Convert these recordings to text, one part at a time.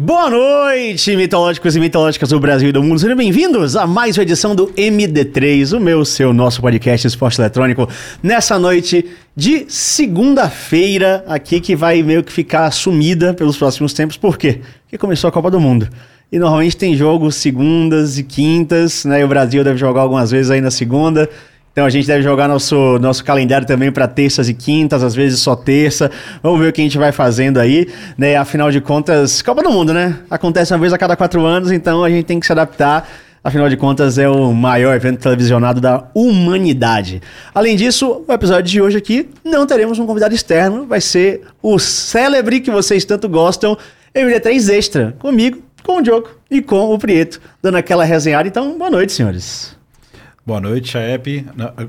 Boa noite, mitológicos e mitológicas do Brasil e do mundo. Sejam bem-vindos a mais uma edição do MD3, o meu, seu, nosso podcast Esporte Eletrônico, nessa noite de segunda-feira, aqui que vai meio que ficar sumida pelos próximos tempos. Por quê? Porque começou a Copa do Mundo. E normalmente tem jogos segundas e quintas, né? E o Brasil deve jogar algumas vezes aí na segunda. Então a gente deve jogar nosso, nosso calendário também para terças e quintas, às vezes só terça. Vamos ver o que a gente vai fazendo aí, né? Afinal de contas, Copa do Mundo, né? Acontece uma vez a cada quatro anos, então a gente tem que se adaptar. Afinal de contas, é o maior evento televisionado da humanidade. Além disso, o episódio de hoje aqui não teremos um convidado externo, vai ser o célebre que vocês tanto gostam, MD3 Extra, comigo, com o Diogo e com o Prieto, dando aquela resenhada. Então, boa noite, senhores. Boa noite, Chaep.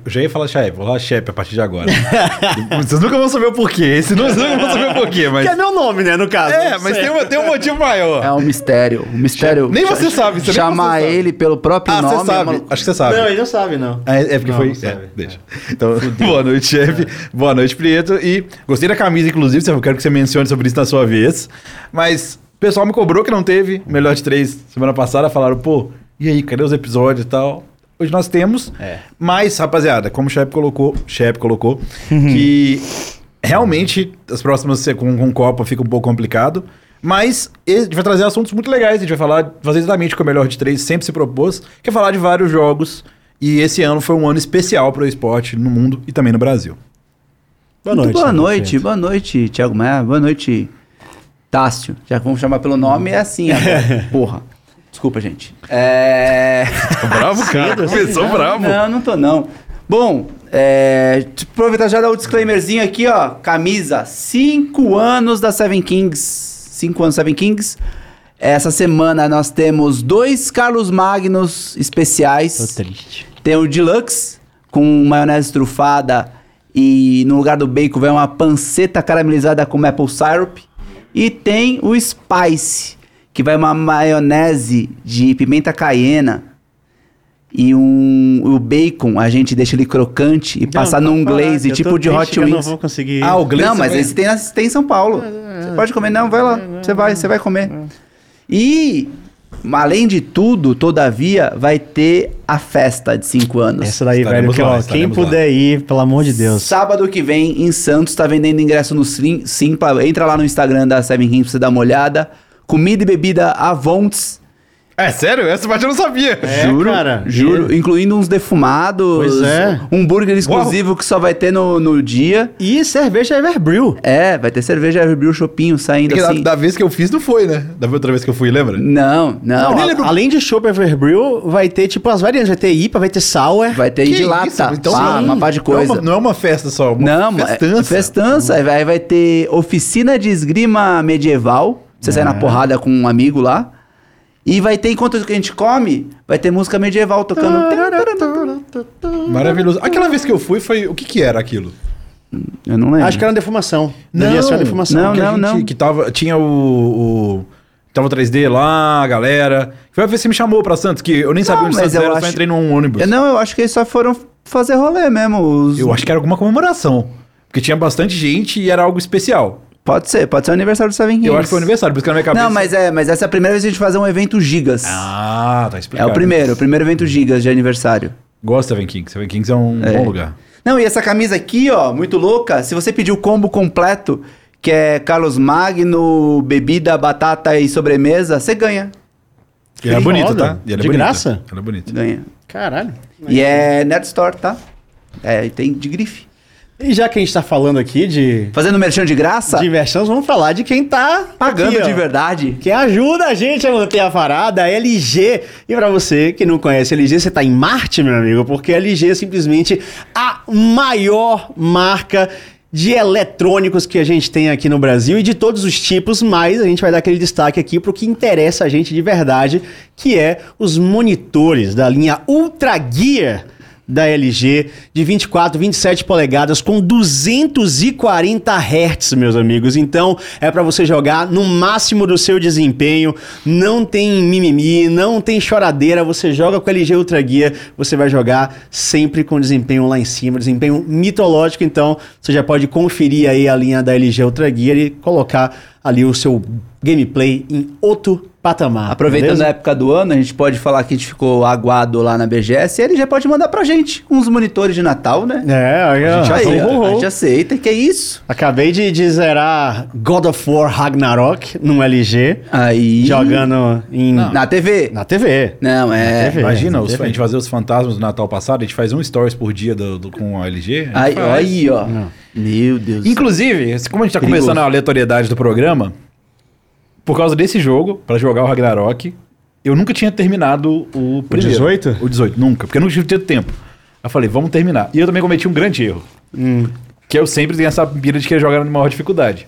Já ia falar Chaep, vou falar Chaep a partir de agora. vocês nunca vão saber o porquê. Esse não, vocês nunca vão saber o porquê, mas. Que é meu nome, né, no caso. É, mas tem um, tem um motivo maior. É um mistério. Um mistério. Nem você sabe, você Chamar você sabe. ele pelo próprio Ah, nome. você sabe. é uma- Acho que você sabe. Não, ele não sabe, não. É, é porque Não, foi. não é, deixa. Então, boa noite, chefe. Boa noite, Prieto. E gostei da camisa, inclusive, eu quero que você mencione sobre isso na sua vez. Mas o pessoal me cobrou que não teve o melhor de três semana passada. Falaram, pô, e aí, cadê os episódios e tal? Hoje nós temos. É. Mas, rapaziada, como o Shep colocou, Shep colocou, que realmente as próximas com, com Copa fica um pouco complicado. Mas a gente vai trazer assuntos muito legais. A gente vai falar, fazer exatamente o que o melhor de três sempre se propôs, que é falar de vários jogos. E esse ano foi um ano especial para o esporte no mundo e também no Brasil. Boa Muito boa Sandro noite, boa noite, Thiago Maia. Boa noite, Tássio. Já que vamos chamar pelo nome, é assim agora. Porra. Desculpa, gente. É. Bravo, cara. Começou bravo. Não, não tô não. Bom, é, aproveitar já dar o disclaimerzinho aqui, ó. Camisa, 5 anos da Seven Kings. 5 anos Seven Kings. Essa semana nós temos dois Carlos Magnus especiais. Tô triste. Tem o Deluxe, com maionese trufada e no lugar do bacon vem uma panceta caramelizada com maple syrup. E tem o Spice, que vai uma maionese de pimenta caiena. E um, o bacon, a gente deixa ele crocante e passa Não, num falar, glaze, eu tipo tô de Hot que Eu não Wings. vou conseguir. Ah, o glaze Não, mas esse tem, tem em São Paulo. Você pode comer, não, vai lá. Você vai, você vai comer. E, além de tudo, todavia, vai ter a festa de 5 anos. Essa daí, Estaremos velho, que, lá, ó, quem estaremos lá. puder ir, pelo amor de Deus. Sábado que vem, em Santos, tá vendendo ingresso no Sim- Simpla. Entra lá no Instagram da Seven Kings pra você dar uma olhada. Comida e bebida Avontes. É sério? Essa parte eu não sabia. É, juro, cara. juro. Incluindo uns defumados. Pois é. Um hambúrguer exclusivo que só vai ter no, no dia. E cerveja Everbrew. É, vai ter cerveja Everbrew Chopinho saindo Porque assim. da, da vez que eu fiz não foi, né? Da outra vez que eu fui, lembra? Não, não. Não, a- além de chopp Everbrew, vai ter tipo as variantes. Vai ter IPA, vai ter Sour. Vai ter Que de lata. isso? Então, pá, sim. uma par de Não é coisa. uma, não é uma festa só, uma Não, festança. É festança. Aí vai, vai ter oficina de esgrima medieval. Você sai na porrada com um amigo lá. E vai ter, enquanto a gente come, vai ter música medieval tocando. Maravilhoso. Aquela vez que eu fui, foi. O que que era aquilo? Eu não lembro. Acho que era uma defumação. Devia ser uma defumação. Não, que não, gente- não. Que tava, tinha o, o- Tava o 3D lá, a galera. Foi a vez que você me chamou pra Santos, que eu nem sabia Não, onde mas Santos eu era, só acho- entrei num ônibus. Eu, não, eu acho que eles só foram fazer rolê mesmo. os- Eu acho que era alguma comemoração. Porque tinha bastante gente e era algo especial. Pode ser, pode ser o aniversário do Seven Kings. Eu acho que foi o aniversário, por isso que na minha cabeça. Não, mas é, mas essa é a primeira vez que a gente fazer um evento gigas. Ah, tá é explicado. o primeiro, o primeiro evento gigas de aniversário. Gosto da Seven Kings. Seven Kings é um É. bom lugar. Não, e essa camisa aqui, ó, muito louca. Se você pedir o combo completo, que é Carlos Magno, bebida, batata e sobremesa, você ganha. E ela é bonita, tá? E ela é De bonita. graça? Ela é bonita. Ganha. Caralho. E é Net Store, tá? É, e tem de grife. E já que a gente tá falando aqui de Fazendo merchan de graça, diversões, vamos falar de quem tá pagando aqui, de verdade. Quem ajuda a gente a manter a parada, a LG. E pra você que não conhece a LG, você tá em Marte, meu amigo, porque a LG é simplesmente a maior marca de eletrônicos que a gente tem aqui no Brasil e de todos os tipos, mas a gente vai dar aquele destaque aqui pro que interessa a gente de verdade, que é os monitores da linha Ultra Gear da LG de 24, 27 polegadas com 240 Hz, meus amigos. Então, é para você jogar no máximo do seu desempenho. Não tem mimimi, não tem choradeira. Você joga com a LG Ultra Gear, você vai jogar sempre com desempenho lá em cima, desempenho mitológico. Então, você já pode conferir aí a linha da LG Ultra Gear e colocar ali o seu gameplay em outro patamar. Aproveitando beleza? a época do ano, a gente pode falar que a gente ficou aguado lá na BGS e ele já pode mandar pra gente uns monitores de Natal, né? É, aí, Aí, ho, ó, ho. a gente aceita, que é isso? Acabei de, de zerar God of War Ragnarok num LG, Aí. jogando em, Na TV. na TV. Não, é. TV. Imagina, É, os- TV. a gente fazer os fantasmas do Natal passado, a gente faz um stories por dia do, do- com a LG. a Aí, gente aí, ó. Meu Deus. Inclusive, como a gente tá Perigoso. começando a aleatoriedade do programa, por causa desse jogo, pra jogar o Ragnarok, eu nunca tinha terminado o primeiro. 18? O 18, nunca, porque eu não tive tempo. Eu falei, vamos terminar. E eu também cometi um grande erro. Hum. Que eu sempre tenho essa pira de querer jogar na maior dificuldade.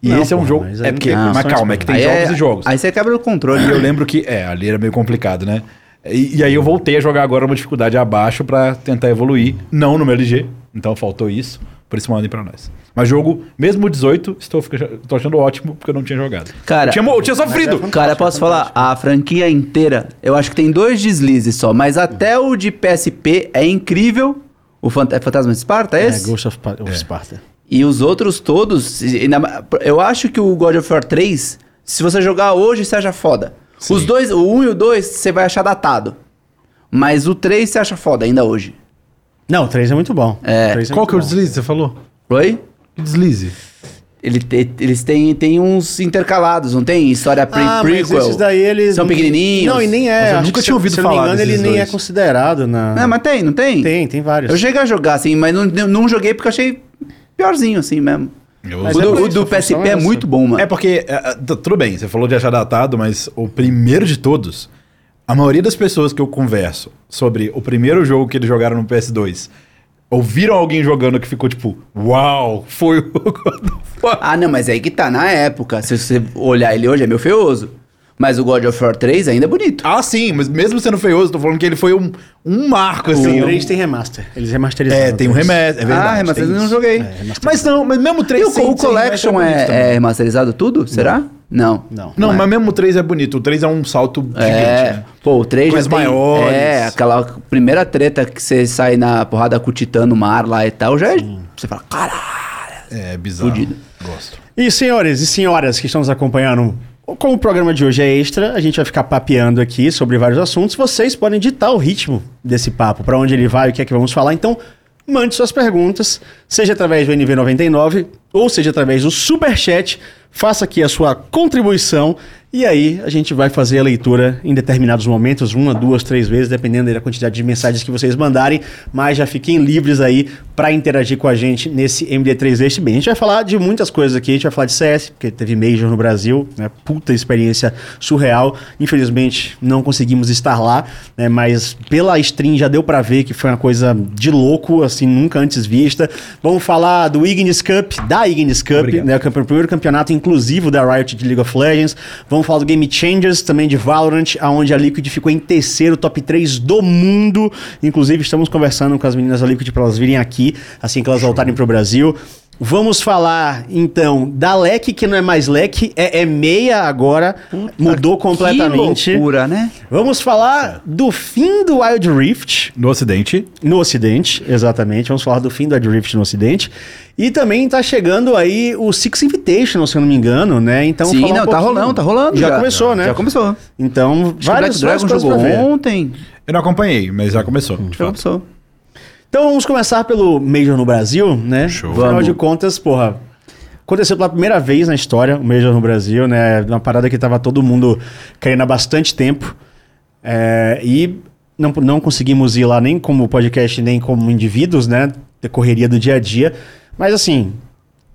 E Não, esse é um porra, jogo. É não porque. tem Mas calma, é que tem Aí jogos é- e jogos. Aí você quebra o controle. E eu lembro que, é, ali era meio complicado, né? E, e aí eu voltei a jogar agora uma dificuldade abaixo pra tentar evoluir. Não no meu LG, então faltou isso. Por isso mandem pra nós. Mas jogo, mesmo o 18, estou, tô achando ótimo porque eu não tinha jogado. Cara- eu tinha, eu tinha sofrido. Cara, posso falar, a franquia inteira, eu acho que tem dois deslizes só, mas até o de PSP é incrível. O Fant- é Fantasma de Esparta, é É, esse? Ghost of, Pa- of Sparta. E os outros todos, eu acho que o God of War 3, se você jogar hoje, você acha foda. Os dois, o 1 e o 2, você vai achar datado. Mas o 3 você acha foda ainda hoje. Não, o 3 é muito bom. É. O três Qual que é o deslize que você falou? Oi? Que deslize? Ele te- eles têm, têm uns intercalados, não tem? História pre Ah, mas prequel. esses daí eles... São pequenininhos. Não, e nem é. Mas eu nunca tinha se- ouvido se eu não me falar engano, ele desses nem é dois. considerado na... Não, mas tem, não tem? Tem, tem vários. Eu cheguei a jogar, assim, mas não, não joguei porque eu achei piorzinho, assim mesmo. Mas o é do, o do PSP é é muito bom, mano. É porque, é, é, tudo bem, você falou de achar datado, mas o primeiro de todos, a maioria das pessoas que eu converso sobre o primeiro jogo que eles jogaram no PS2, ouviram alguém jogando que ficou tipo, uau, foi o God of War. Ah, não, mas aí que tá, na época, se você olhar ele hoje, é meio feioso. Mas o God of War 3 ainda é bonito. Ah, sim, mas mesmo sendo feioso, tô falando que ele foi um, um marco, O assim. 3 um- tem remaster. Eles remasterizaram. É, tem um o remédio, é verdade. ah, mas tem eu não joguei. É. Mas não, mas mesmo o 3 E o, o sem Collection é, é remasterizado tudo? Será? Não. Não. Não, não é. mas mesmo o 3 é bonito. O 3 é um salto gigante, É, né? pô, o 3 já Coisas tem, maiores. É, aquela primeira treta que você sai na porrada com o Titã no mar lá e tal, já é, você fala, caralho. É bizarro. Fudido. Gosto. E senhores e senhoras que estão nos acompanhando, como o programa de hoje é extra, a gente vai ficar papeando aqui sobre vários assuntos. Vocês podem ditar o ritmo desse papo, para onde ele vai, o que é que vamos falar. Então, mande suas perguntas, seja através do NV99 ou seja através do Superchat. Faça aqui a sua contribuição e aí a gente vai fazer a leitura em determinados momentos, uma, duas, três vezes, dependendo da quantidade de mensagens que vocês mandarem. Mas já fiquem livres aí para interagir com a gente nesse MD3 este bem. A gente vai falar de muitas coisas aqui, a gente vai falar de CS, porque teve Major no Brasil, né? Puta experiência surreal. Infelizmente não conseguimos estar lá, né? Mas pela stream já deu para ver que foi uma coisa de louco, assim, nunca antes vista. Vamos falar do Ignis Cup, da Ignis Cup, Obrigado. né? O campe- o primeiro campeonato inclusivo da Riot de League of Legends. Vamos falar do Game Changers, também de Valorant, aonde a Liquid ficou em terceiro, top 3 do mundo. Inclusive, estamos conversando com as meninas da Liquid para elas virem aqui, assim que elas voltarem para o Brasil. Vamos falar, então, da LEC, que não é mais LEC, é, é meia agora, mudou completamente. Que loucura, né? Vamos falar do fim do Wild Rift, No Ocidente, no Ocidente, exatamente. Vamos falar do fim do Wild Rift no Ocidente. E também tá chegando aí o Six Invitational, se eu não me engano, né? Então, Sim, falar um não, tá pouquinho- rolando, tá rolando. Já, começou, né? Já começou. Então, Acho que várias, o Black várias Dragon coisas jogou ver. ontem. eu não acompanhei, mas já começou. de Já fato. começou. Então vamos começar pelo Major no Brasil, né? Show. Afinal Vamos. de contas, porra, aconteceu pela primeira vez na história o Major no Brasil, né? Uma parada que tava todo mundo querendo há bastante tempo. É, e não, não conseguimos ir lá nem como podcast, nem como indivíduos, né? Da correria do dia a dia. Mas assim,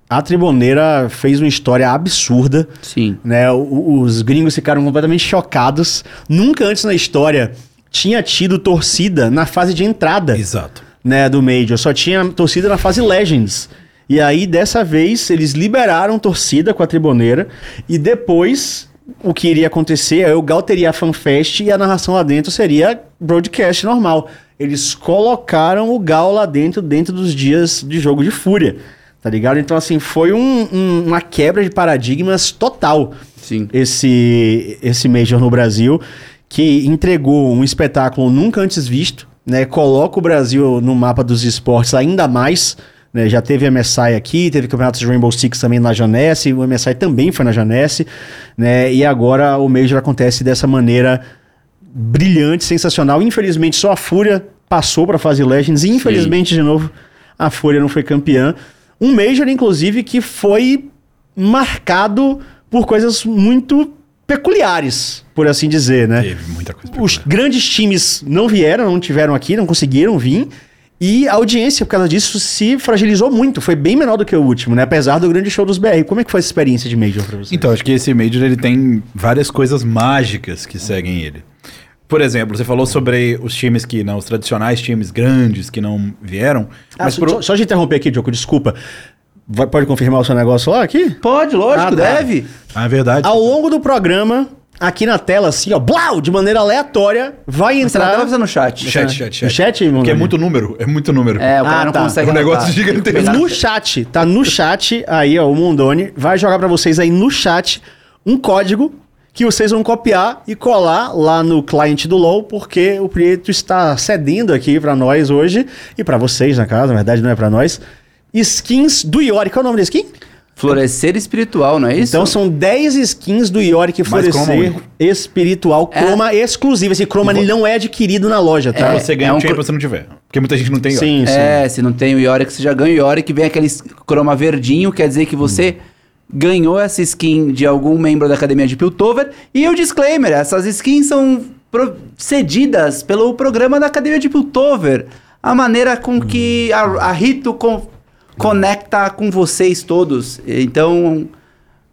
a Triboneira fez uma história absurda Sim. né? O- Os gringos ficaram completamente chocados. Nunca antes na história tinha tido torcida na fase de entrada, Exato. Né, do Major. Só tinha torcida na fase Legends. E aí, dessa vez, eles liberaram torcida com a Triboneira. E depois, o que iria acontecer é o Gal teria a FanFest e a narração lá dentro seria broadcast normal. Eles colocaram o Gal lá dentro, dentro dos dias de jogo de fúria. Tá ligado? Então, assim, foi um- um- uma quebra de paradigmas total Sim. esse, esse Major no Brasil, que entregou um espetáculo nunca antes visto, né? Coloca o Brasil no mapa dos esportes ainda mais, né? Já teve MSI aqui, teve campeonatos de Rainbow Six também na Janesse, o MSI também foi na Janesse, né? E agora o Major acontece dessa maneira brilhante, sensacional. Infelizmente só a Fúria passou para a fase Legends e infelizmente de novo a Fúria não foi campeã. Um Major inclusive que foi marcado por coisas muito peculiares, por assim dizer, né? Teve muita coisa. Os peculiar. grandes times não vieram, não tiveram aqui, não conseguiram vir. E a audiência, por causa disso, se fragilizou muito. Foi bem menor do que o último, né? Apesar do grande show dos BR. Como é que foi essa experiência de Major pra você? Então, acho que esse Major ele tem várias coisas mágicas que seguem ele. Por exemplo, você falou sobre os times que não, os tradicionais times grandes que não vieram. Ah, mas só, pro- só de interromper aqui, Diogo, desculpa. Vai- pode confirmar o seu negócio lá aqui? Pode, lógico, Ah, tá. deve. Ah, é verdade. Ao longo do programa, aqui na tela, assim, ó, blau, de maneira aleatória, vai Você não entrar. deve fazer no chat. Chat, chat, chat. No chat, Porque é muito número, é muito número. É, o cara Ah, não tá. consegue É um negócio gigantesco. No chat, tá no chat, aí ó, o Mondoni vai jogar pra vocês aí no chat um código que vocês vão copiar e colar lá no cliente do LoL, porque o Prieto está cedendo aqui pra nós hoje e pra vocês na casa, na verdade não é pra nós, skins do Iori. Qual é o nome da skin? Florescer espiritual, não é isso? Então são 10 skins do croma Florescer espiritual, É. croma exclusivo. Esse croma ele não é adquirido na loja, tá? É, Você ganha é um um cro- se não tiver. Porque muita gente não tem. ó. Sim, sim. É, se não tem o Yorick, você já ganha o Yorick, vem aquele croma verdinho, quer dizer que você ganhou essa skin de algum membro da academia de Piltover. E o disclaimer, essas skins são pro- cedidas pelo programa da academia de Piltover. A maneira com que a, a Rito con- conecta com vocês todos. Então,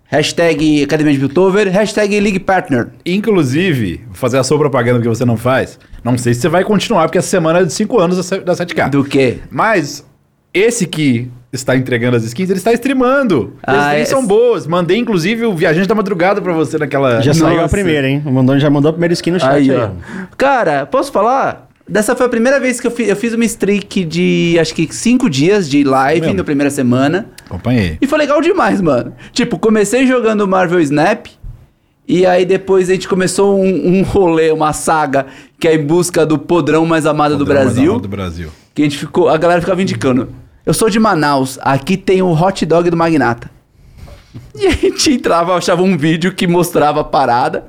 hashtag academia de Piltover, hashtag League Partner. Inclusive, vou fazer a sua propaganda que você não faz. Não sei se você vai continuar, porque essa semana é de 5 anos da se- da 7K. Do quê? Mas esse que está entregando as skins, ele está streamando. As Ah, skins é- são boas. Mandei, inclusive, o Viajante da Madrugada pra você naquela... Já saiu a Nossa. primeira, hein? O já mandou a primeira skin no chat aí. Aí. Cara, posso falar? Dessa foi a primeira vez que eu, fi- eu fiz uma streak de acho que cinco dias de live na primeira semana. Acompanhei. E foi legal demais, mano. Tipo, comecei jogando Marvel Snap. E aí depois a gente começou um, um rolê, uma saga, que é em busca do podrão mais amado do Drama da Brasil. Roda do Brasil. Que a gente ficou. A galera ficava indicando. Eu sou de Manaus, aqui tem o hot dog do Magnata. E a gente entrava, achava um vídeo que mostrava a parada.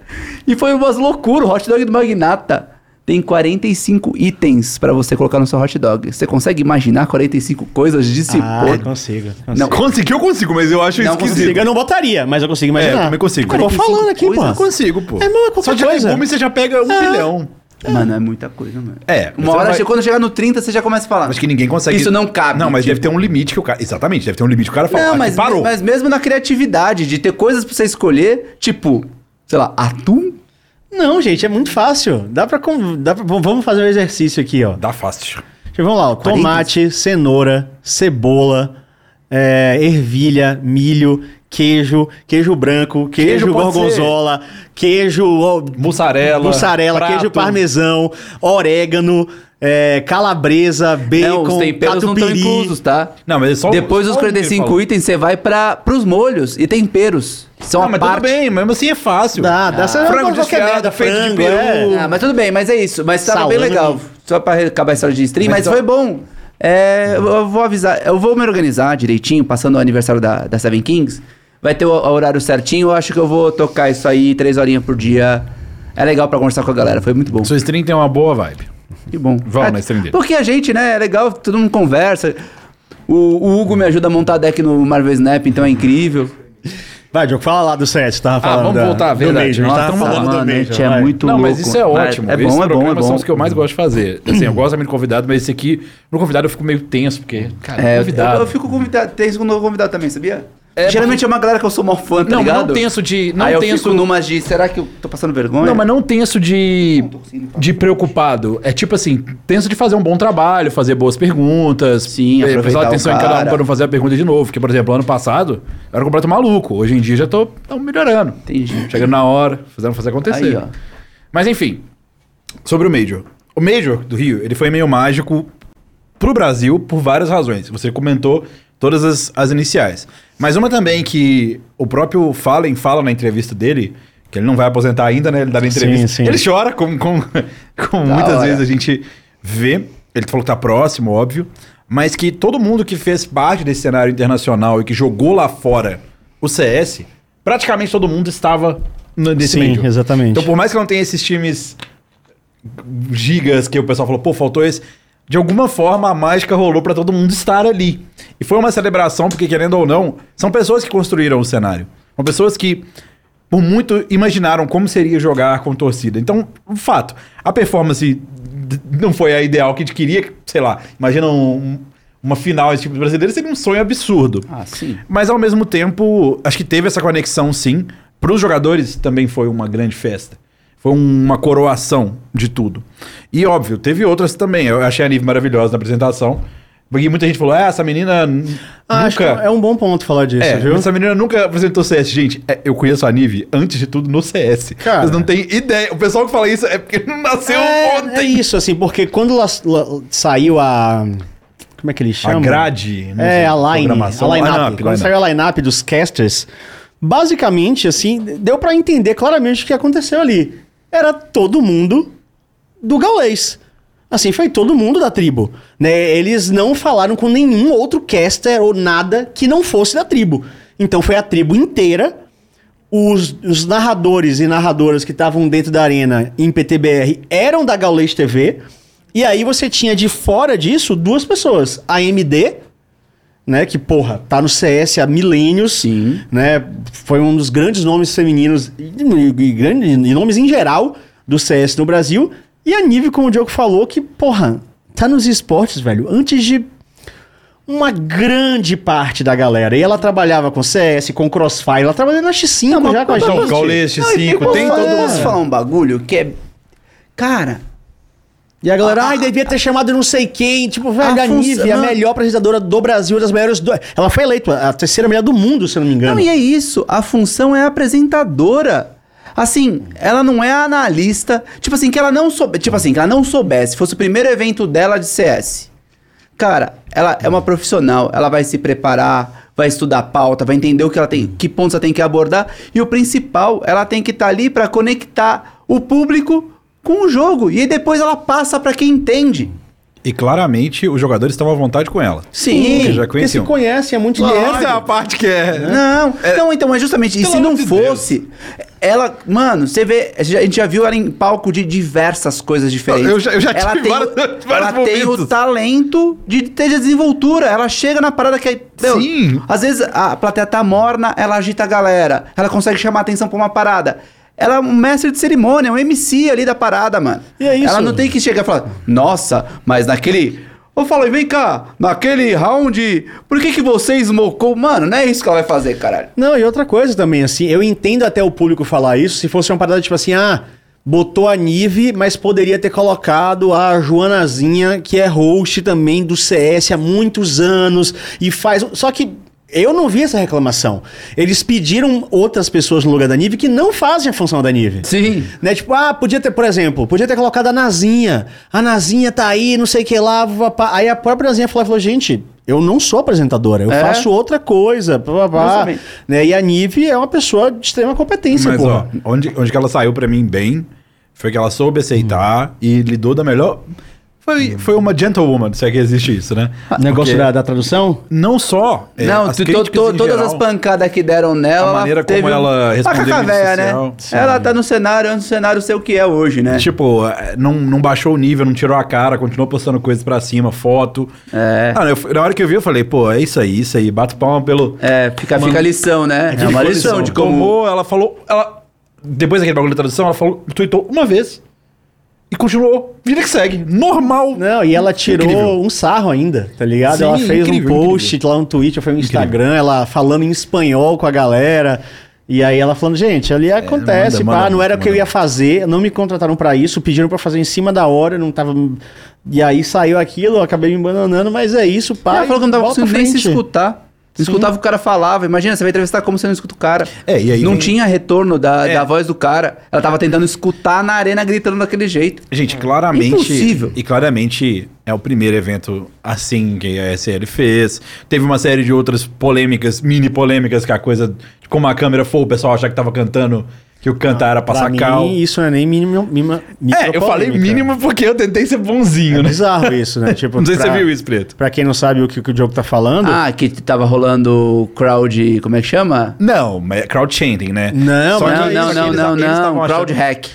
E foi umas loucuras. O hot dog do Magnata tem 45 itens pra você colocar no seu hot dog. Você consegue imaginar 45 coisas de se Ah, pôr? consigo. Não, Consegui, eu consigo, mas eu acho Não esquisito. Consigo, eu não botaria, mas eu consigo imaginar. É, eu também consigo. Eu tô 45 falando aqui, coisas. pô. Eu consigo, pô. É, não, é qualquer Só de coisa. legume você já pega um É. bilhão. Mano, é muita coisa, mano. É, Uma hora, vai- quando chegar no 30, você já começa a falar. Acho que ninguém consegue... Isso não cabe, Não, mas tipo. deve ter um limite que o cara... Exatamente, deve ter um limite que o cara fala. Não, "Aqui mas, parou. mas mesmo na criatividade, de ter coisas pra você escolher, tipo, sei lá, atum? Não, gente, é muito fácil. Dá pra, com- dá pra- Vamos fazer um exercício aqui, ó. Dá fácil. Vamos lá, ó. 40. Tomate, cenoura, cebola, é, ervilha, milho, queijo, queijo branco, queijo, Queijo gorgonzola, queijo ó, Mussarela. mussarela, prato. queijo parmesão, orégano, é, calabresa, Não, bacon, os temperos não estão catupiry. inclusos, tá? Não, mas é só... Depois dos só o que ele 45 falou. itens, você vai para pros molhos e temperos. São Não, a mas parte. tudo bem, mesmo assim é fácil. Dá, dá. Você frango desfiado, merda, feito de frango, peru. é. Ah, mas tudo bem, mas é isso. Mas tava bem legal. Só pra acabar a história de stream, Mas mas, foi bom. É, eu vou avisar, eu vou me organizar direitinho, passando o aniversário da, da Seven Kings. Vai ter o, o horário certinho, eu acho que eu vou tocar isso aí três horinhas por dia. É legal pra conversar com a galera, foi muito bom. Sua stream tem uma boa vibe. Que bom. Vamos É, na stream dele. Porque a gente, né, é legal, todo mundo conversa. O, o Hugo me ajuda a montar deck no Marvel Snap, então é incrível. Vai, Diogo, fala lá do set, tava falando. vamos da- voltar, do verdade. Major, a gente Nossa, tava falando do mano, a Major, gente é vai. muito não, louco. mas isso é ótimo. É, Esses bom, é bom, é bom. são os que eu mais gosto de fazer. Assim, eu gosto também de convidado, mas esse aqui, no convidado eu fico meio tenso, porque, cara, É, eu, convidado. eu fico convidado, tem segundo convidado também, sabia? É, Geralmente é uma galera que eu sou mó fã, tá não, ligado? não tenso de. Não Aí eu tenso. fico numas de, será que eu tô passando vergonha? Não, mas não tenso de, de preocupado. É tipo assim, tenso de fazer um bom trabalho, fazer boas perguntas. Sim, é, prestar atenção em cada um pra não fazer a pergunta de novo. Porque, por exemplo, ano passado eu era completo maluco. Hoje em dia já tô, tô melhorando. Entendi. Chegando na hora, fazendo fazer acontecer. Aí. Mas enfim, sobre o Major. O Major do Rio, ele foi meio mágico pro Brasil por várias razões. Você comentou todas as, as iniciais. Mas uma também que o próprio Fallen fala na entrevista dele, que ele não vai aposentar ainda, né? Ele dá na Sim, entrevista. sim. Ele chora, como, como, como muitas hora. vezes a gente vê. Ele falou que tá próximo, óbvio. mas que todo mundo que fez parte desse cenário internacional e que jogou lá fora o CS, praticamente todo mundo estava nesse Sim, meio. exatamente. Então, por mais que não tenha esses times gigas que o pessoal falou, pô, faltou esse. De alguma forma, a mágica rolou pra todo mundo estar ali. E foi uma celebração, porque querendo ou não, são pessoas que construíram o cenário. São pessoas que, por muito, imaginaram como seria jogar com torcida. Então, fato, a performance não foi a ideal que a gente queria. Sei lá, imagina um- uma final esse tipo de brasileiro, seria um sonho absurdo. Ah, sim. Mas ao mesmo tempo, acho que teve essa conexão sim. Para os jogadores também foi uma grande festa. Foi uma coroação de tudo. E óbvio, teve outras também. Eu achei a Nive maravilhosa na apresentação. Porque muita gente falou: ah, essa menina Ah, acho que nunca. é um bom ponto falar disso, É, viu? essa menina nunca apresentou CS. Gente, é, eu conheço a Nive antes de tudo no CS. Cara. Mas não tem ideia. O pessoal que fala isso é porque não nasceu É, ontem. é isso, assim, porque quando la- la- saiu a. Como é que ele chama? A grade. não É, a line. A line-up. Quando saiu a line-up dos casters, basicamente, assim, deu pra entender claramente o que aconteceu ali. Era todo mundo do gaulês. Assim, foi todo mundo da tribo. Né? Eles não falaram com nenhum outro caster ou nada que não fosse da tribo. Então foi a tribo inteira. Os, os narradores e narradoras que estavam dentro da arena em PTBR eram da Gaulês TV. E aí você tinha de fora disso duas pessoas. A MD, né? Que, porra, tá no CS há milênios. Sim. Né? Foi um dos grandes nomes femininos e, e, grande- e nomes em geral do CS no Brasil. E a Nive, como o Diogo falou, que, porra, tá nos esportes, velho, antes de uma grande parte da galera. E ela trabalhava com CS, com Crossfire, ela trabalhava na X5 já com a Não, gente. Não, e X5, posso tem falar- todo Posso mundo. falar um bagulho que é. Cara, E a galera, ai, devia ter chamado não sei quem. Tipo, velho, A a, Nive, a não. melhor apresentadora do Brasil, das melhores. Do... Ela foi eleita a terceira melhor do mundo, se eu não me engano. Não, e é isso. A função é apresentadora. Assim, ela não é analista. Tipo assim, que ela não soube. Tipo assim, que ela não soubesse. Fosse o primeiro evento dela de CS. Cara, ela é uma profissional. Ela vai se preparar, vai estudar a pauta, vai entender o que ela tem, que pontos ela tem que abordar. E o principal, ela tem que estar ali pra conectar o público com o jogo. E aí depois ela passa pra quem entende. E claramente os jogadores estavam à vontade com ela. Sim. Porque já Porque se conheciam. conhecem, é muito Essa lerdo. é a parte que é. Não, não, então é justamente. E se não de fosse, ela. Mano, você vê. A gente já viu ela em palco de diversas coisas diferentes. Eu já- eu já ela tive tem, vários- o- vários Ela tem o momentos. talento de ter desenvoltura. Ela chega na parada que é. meu, Sim. Às vezes a plateia tá morna, ela agita a galera. Ela consegue chamar atenção pra uma parada. Ela é um mestre de cerimônia, um MC ali da parada, mano. E é isso. Ela não tem que chegar e falar, nossa, mas naquele. Eu falo, vem cá, naquele round, por que que você smocou? Mano, não é isso que ela vai fazer, caralho. Não, e outra coisa também, assim, eu entendo até o público falar isso, se fosse uma parada tipo assim, ah, botou a Nive, mas poderia ter colocado a Joanazinha, que é host também do CS há muitos anos, e faz. Só que. Eu não vi essa reclamação. Eles pediram outras pessoas no lugar da Nive que não fazem a função da Nive. Sim. Né? Tipo, ah, podia ter, por exemplo, podia ter colocado a Nazinha. A Nazinha tá aí, não sei o que lá. pá, pá. Aí a própria Nazinha falou, falou, gente, eu não sou apresentadora, eu É. faço outra coisa. Pá, pá, pá. Justamente. Né? E a Nive é uma pessoa de extrema competência, Mas, porra. ó, onde, onde que ela saiu pra mim bem foi que ela soube aceitar e lidou da melhor. Foi, foi uma gentlewoman, se é que existe isso, né? Negócio Porque da, da tradução? Não só. é, não, as tu- to- críticas to- em todas geral, as pancadas que deram nela. A maneira teve como ela respondeu A Cacá em rede véia, né? social. Sim. Ela tá no cenário, antes do cenário ser o que é hoje, né? Tipo, é, não, não baixou o nível, não tirou a cara, continuou postando coisas pra cima, foto. É. Ah, eu- na hora que eu vi, eu falei, pô, é isso aí, isso aí. Bato palma pelo. É, fica, fica a lição, né? É, uma lição de como. Tomou, ela falou. Ela, depois daquele bagulho da tradução, ela falou, tweetou uma vez. E continuou. Vida que segue. Normal. Não, e ela tirou Incrível. um sarro ainda, tá ligado? Sim, ela fez incrível, um post lá no Twitter, foi no Instagram, ela falando em espanhol com a galera. E aí ela falando, gente, ali acontece, manda, pá, manda não era o que eu ia fazer, não me contrataram pra isso, pediram pra fazer em cima da hora, não tava... E aí saiu aquilo, eu acabei me abandonando, mas é isso, pá. Ela falou que não tava conseguindo nem se escutar. Não escutava o cara falava. Imagina, você vai entrevistar como você não escuta o cara. É, e aí não vem- tinha retorno da, É. da voz do cara. Ela tava tentando escutar na arena gritando daquele jeito. Gente, claramente. Impossível. E claramente é o primeiro evento assim que a SL fez. Teve uma série de outras polêmicas, mini polêmicas, que a coisa. Como a câmera foi, o pessoal achar que tava cantando que o cantar era Pra passar mim, cal. isso não é nem mínimo. mínima, É, eu falei mínimo porque eu tentei ser bonzinho, É né? bizarro isso, né? Tipo, Não sei se pra- você viu isso, Preto. Pra quem não sabe o que, que o Diogo tá falando. Ah, que tava rolando crowd. Como é que chama? Não, mas é crowd chanting, né? Não, Só mas que Não, eles- não, não, eles- não, não. Crowd hack.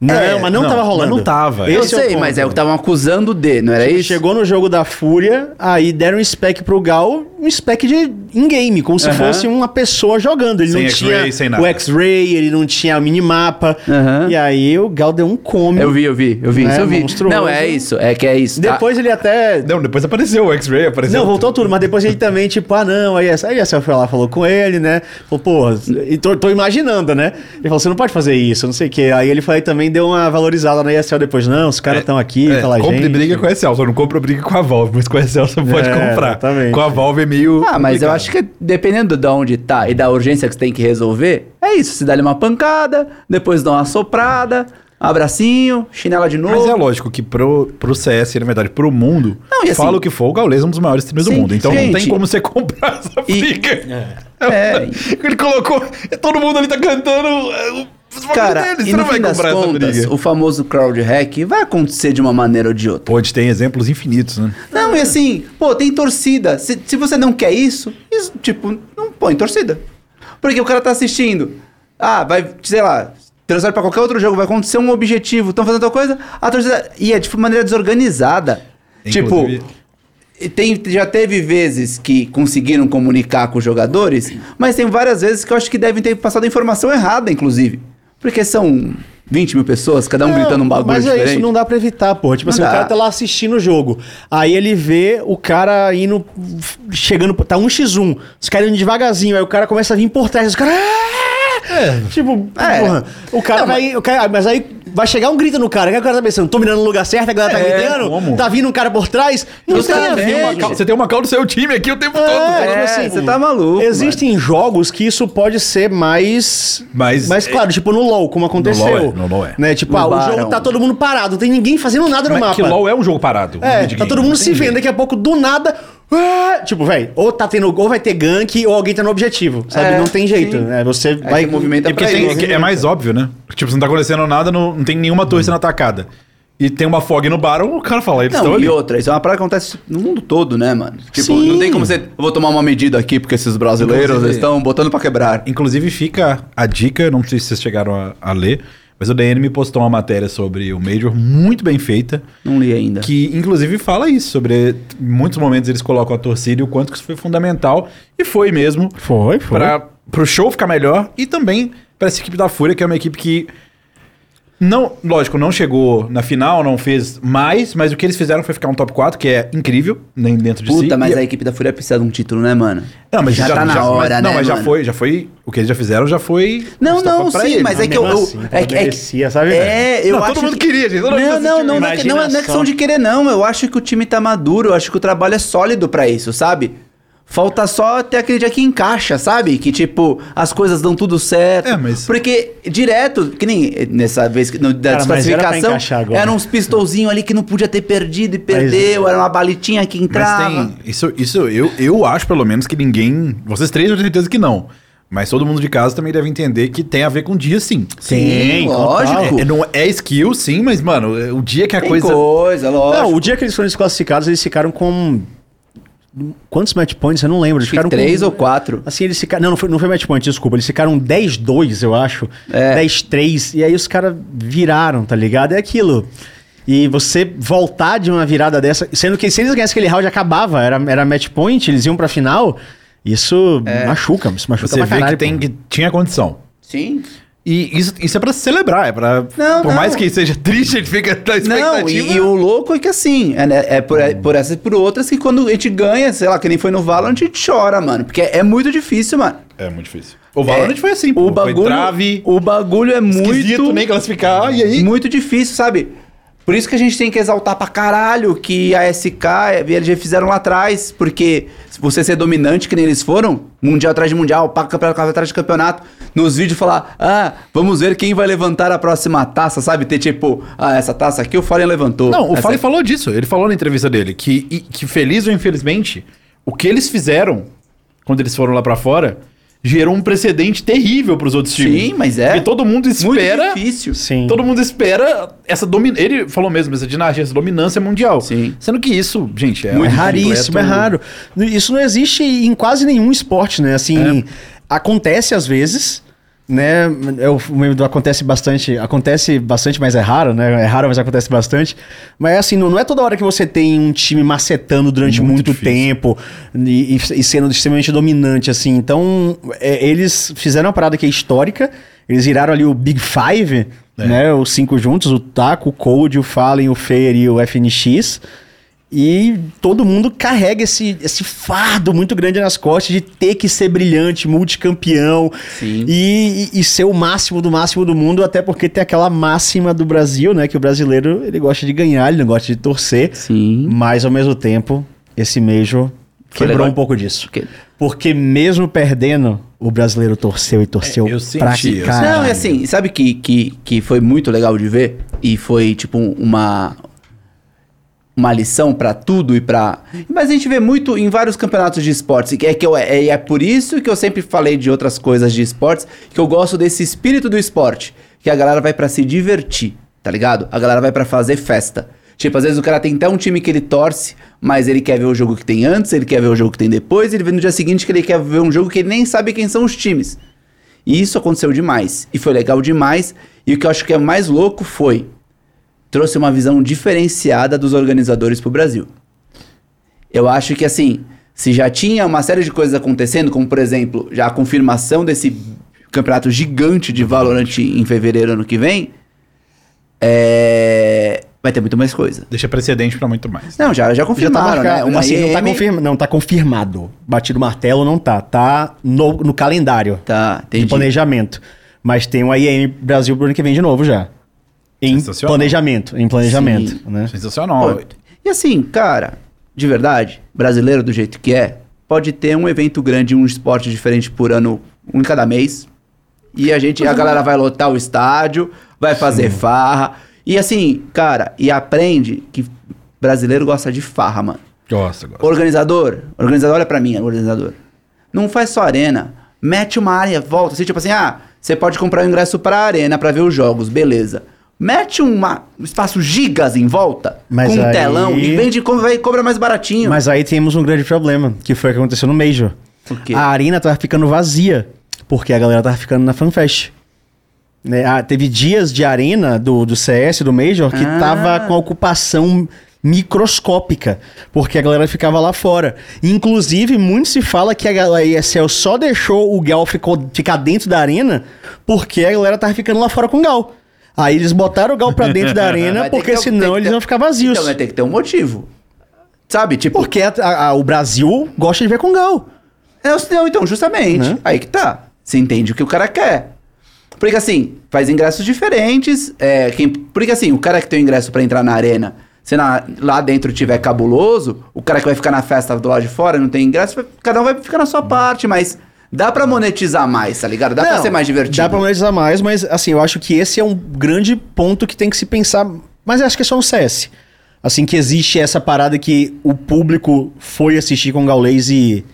Não, É, mas não, não, tava rolando. mas não tava. Eu Esse é o sei, ponto. mas é o que estavam acusando de, não era Tipo, isso? Chegou no jogo da Fúria, aí deram um spec pro Gal, um spec de in-game, como se Aham. fosse uma pessoa jogando. Ele Sem não tinha sem nada. o X-Ray, ele não tinha o minimapa. Aham. E aí o Gal deu um come. Eu vi, eu vi, eu vi, É, isso eu vi. monstruoso. Não, é isso, é que é isso. tá? Depois ele até. Não, depois apareceu o X-Ray, apareceu. Não, voltou tudo, mas depois ele também, tipo, ah, não, aí essa, aí essa foi lá, falou com ele, né? Falou, pô, e tô, tô imaginando, né? Ele falou, você não pode fazer isso, não sei o quê. Aí ele foi aí também deu uma valorizada na ESL depois, não, os caras estão aqui, É, pela compre gente. briga com a Excel, só não compra briga com a Valve, mas com a Excel você pode É, comprar. exatamente. Com a Valve é meio. Ah, mas eu acho que dependendo de onde tá e da urgência que você tem que resolver, é isso. Se dá ali uma pancada, depois dá uma soprada, abracinho, chinela de novo. Mas é lógico que pro, pro CS, na verdade, pro mundo, Não, assim- fala o que for, o Gaules é um dos maiores times do Sim, mundo. Então não gente. tem como você comprar essa E- briga. É. Ele colocou. Todo mundo ali tá cantando. Cara, deles, e você no não vai fim das contas, o famoso crowd hack vai acontecer de uma maneira ou de outra. Pô, a gente tem exemplos infinitos, né? Não, e assim, pô, tem torcida. Se, se você não quer isso, isso, tipo, não põe torcida. Porque o cara tá assistindo. Ah, vai, sei lá, transfere pra qualquer outro jogo, vai acontecer um objetivo, estão fazendo outra coisa, a torcida. E é de maneira desorganizada. Inclusive- Tipo. e Tem, já teve vezes que conseguiram comunicar com os jogadores, mas tem várias vezes que eu acho que devem ter passado a informação errada, inclusive. Porque são 20 mil pessoas, cada um Não, gritando um bagulho Mas é diferente. isso, não dá pra evitar, pô. Tipo Não assim, dá. o cara tá lá assistindo o jogo. Aí ele vê o cara indo, chegando, tá 1x1. Os caras indo devagarzinho. Aí o cara começa a vir por trás. Os caras. É. Tipo, É. porra. O cara vai. O cara, mas aí vai chegar um grito no cara. Aí o cara tá pensando, tô mirando no lugar certo, a galera tá É, gritando. como? Tá vindo um cara por trás. Não tem a ver. Você tem uma cal do seu time aqui o tempo todo. É, tipo É, assim, você tá maluco. Existem jogos que isso pode ser mais. Mas- mais claro, tipo no LoL, como aconteceu. LoL é, no LoL é. Né? Tipo, No ah, o jogo tá todo mundo parado, não tem ninguém fazendo nada no Mas mapa. que LoL é um jogo parado. É, tá todo mundo se vendo, daqui a pouco, do nada. Ah, tipo, velho, ou tá tendo. Ou vai ter gank, ou alguém tá no objetivo. Sabe? É, não tem jeito. sim. né? Você vai. que movimenta É porque pra tem- isso. é, é mais óbvio, né? Tipo, se não tá acontecendo nada, não, não tem nenhuma torre sendo atacada. E tem uma fog no bar, o cara fala, eles estão Não, ali. e outra, isso é uma praia que acontece no mundo todo, né, mano? Tipo, Sim. não tem como você. Eu vou tomar uma medida aqui porque esses brasileiros Inclusive- estão botando pra quebrar. Inclusive fica a dica, não sei se vocês chegaram a, a ler, mas o DN me postou uma matéria sobre o Major muito bem feita, Não li ainda. que inclusive fala isso, sobre muitos momentos eles colocam a torcida e o quanto que isso foi fundamental, e foi mesmo, Foi, foi. para pro show ficar melhor e também para essa equipe da Fúria, que é uma equipe que não, lógico, não chegou na final, não fez mais, mas o que eles fizeram foi ficar um top 4, que é incrível, nem dentro de si. Puta, mas E- a equipe da Fúria precisa de um título, né, mano? Não, mas já, tá na já- hora, mas- né? Não, mas já mano? foi, já foi. O que eles já fizeram já foi. Não, um não, sim, eles. mas é que eu. assim, é, que- é, merecia, sabe, É, eu Não, acho. todo mundo que- queria, gente, todo mundo Não, assistiu. não, não, não, é, não, é- não é questão de querer, não. Eu acho que o time tá maduro, eu acho que o trabalho é sólido pra isso, sabe? Falta só ter aquele dia que encaixa, sabe? Que tipo, as coisas dão tudo certo. É, mas- Porque direto, que nem nessa vez no, da Cara, mas era desclassificação, eram uns pistolzinhos ali que não podia ter perdido e perdeu, era uma balitinha que Mas entrava. tem. Isso, isso eu, eu acho, pelo menos, que ninguém. Vocês três, eu tenho certeza que não. Mas todo mundo de casa também deve entender que tem a ver com dia, sim. Sim, total. lógico. É, não, é skill, sim, mas, mano, o dia que a Tem coisa. coisa, lógico. Não, o dia que eles foram desclassificados, eles ficaram com. Quantos match points? Eu não lembro. Eles ficaram três com... ou quatro. Assim, eles ficaram. Não, não foi, não foi match point, desculpa. Eles ficaram 10-2, eu acho. É. 10-3. E aí os caras viraram, tá ligado? É aquilo. E você voltar de uma virada dessa. Sendo que se eles ganhassem aquele round, acabava. Era, era match point, eles iam pra final. Isso machuca, isso machuca Você pra vê caralho. que, tem, que tinha condição. Sim. E isso, isso é pra celebrar, é pra. Não, por não. mais que seja triste, a gente fica na expectativa. Não, e, e o louco é que assim, é, né, é por, é por essas e por outras que quando a gente ganha, sei lá, que nem foi no Valorant, a gente chora, mano. Porque é muito difícil, mano. É muito difícil. O Valorant É, foi assim, o pô. bagulho, Foi trave, o bagulho é esquisito, muito nem classificar, e aí. muito difícil, sabe? Por isso que a gente tem que exaltar pra caralho que a SK e a VLG fizeram lá atrás, porque se você ser dominante, que nem eles foram, mundial atrás de mundial, pá, campeonato atrás de campeonato, nos vídeos falar, ah, vamos ver quem vai levantar a próxima taça, sabe? Ter tipo, ah, essa taça aqui o Fallen levantou. Não, o Essa Fallen falou disso. Ele falou na entrevista dele que, que feliz ou infelizmente, o que eles fizeram quando eles foram lá pra fora gerou um precedente terrível pros outros times. Sim, mas é. Porque todo mundo Muito espera. difícil. Sim. Todo mundo espera essa dominância. Ele falou mesmo, essa dinastia, essa dominância mundial. Sim. Sendo que isso, gente, é, É raríssimo, completo- é raro. Isso não existe em quase nenhum esporte, né? Assim, acontece às vezes, né? Eu lembro do acontece bastante, acontece bastante, mas é raro, né? É raro, mas acontece bastante. Mas assim, não, não é toda hora que você tem um time macetando durante Muito muito, tempo e, e- sendo extremamente dominante, assim. Então, é, eles fizeram uma parada que é histórica. Eles viraram ali o Big Five, né? Os cinco juntos, o Taco, o Cold, o Fallen, o Fair e o FNX. E todo mundo carrega esse, esse fardo muito grande nas costas de ter que ser brilhante, multicampeão Sim. e, e- e ser o máximo do máximo do mundo, até porque tem aquela máxima do Brasil, né? Que o brasileiro ele gosta de ganhar, ele não gosta de torcer, Sim. mas ao mesmo tempo, esse Major Foi quebrou legal. um pouco disso. Que- Porque mesmo perdendo, o brasileiro torceu e torceu É, eu senti pra caralho. Não, é assim, sabe que, que, que foi muito legal de ver? E foi tipo uma uma lição pra tudo e pra. Mas a gente vê muito em vários campeonatos de esportes. e É, que eu, é, é por isso que eu sempre falei de outras coisas de esportes, que eu gosto desse espírito do esporte. Que a galera vai pra se divertir, tá ligado? A galera vai pra fazer festa. Tipo, às vezes o cara tem até um time que ele torce, mas ele quer ver o jogo que tem antes, ele quer ver o jogo que tem depois, ele vê no dia seguinte que ele quer ver um jogo que ele nem sabe quem são os times. E isso aconteceu demais. E foi legal demais. E o que eu acho que é mais louco foi. Trouxe uma visão diferenciada dos organizadores pro Brasil. Eu acho que assim, se já tinha uma série de coisas acontecendo, como por exemplo, já a confirmação desse campeonato gigante de Valorant em fevereiro ano que vem, é, vai ter muito mais coisa. Deixa precedente pra muito mais. Não, já, já Já tá confirmaram, né? Uma assim, não, tá confirma- não tá confirmado. Batido o martelo não tá. Tá no, no calendário Tá, de entendi. planejamento. Mas tem um IEM Brasil pro ano que vem de novo já. Em Sensacional. planejamento. Em planejamento. Sim. Né? Sensacional. Pô, E assim, cara, de verdade, brasileiro do jeito que é, pode ter um evento grande, um esporte diferente por ano, um em cada mês. E a gente, a galera vai lotar o estádio, vai fazer farra. E assim, cara, e aprende que brasileiro gosta de farra, mano. Gosta, gosta. Organizador, organizador, olha pra mim, organizador. Não faz só arena. Mete uma área, volta. Assim, tipo assim, ah, você pode comprar o ingresso pra arena pra ver os jogos, beleza. Mete uma, um espaço gigas em volta, Mas com um aí- telão, e vende como vai cobra mais baratinho. Mas aí temos um grande problema, que foi o que aconteceu no Major. A arena tava ficando vazia, porque a galera tava ficando na FanFest. Né? Ah, teve dias de arena do, do CS, do Major, que Ah. tava com a ocupação microscópica, porque a galera ficava lá fora. Inclusive, muito se fala que a ESL só deixou o Gal ficou, ficar dentro da arena porque a galera tava ficando lá fora com o Gal. Aí eles botaram o Gal pra dentro da arena, porque que ter- senão eles ter- iam ficar vazios. Então vai ter que ter um motivo. Sabe, tipo... Porque a- a- o Brasil gosta de ver com Gal. É, não, então, justamente. Né? Aí que tá. Você entende o que o cara quer. Porque assim, faz ingressos diferentes. É, quem, porque assim, o cara que tem o ingresso pra entrar na arena, se na- lá dentro tiver cabuloso, o cara que vai ficar na festa do lado de fora não tem ingresso, cada um vai ficar na sua parte, mas dá pra monetizar mais, tá ligado? Dá pra Não, ser mais divertido. Dá pra monetizar mais, mas assim, eu acho que esse é um grande ponto que tem que se pensar. Mas acho que é só um CS. Assim, que existe essa parada que o público foi assistir com o Gaules e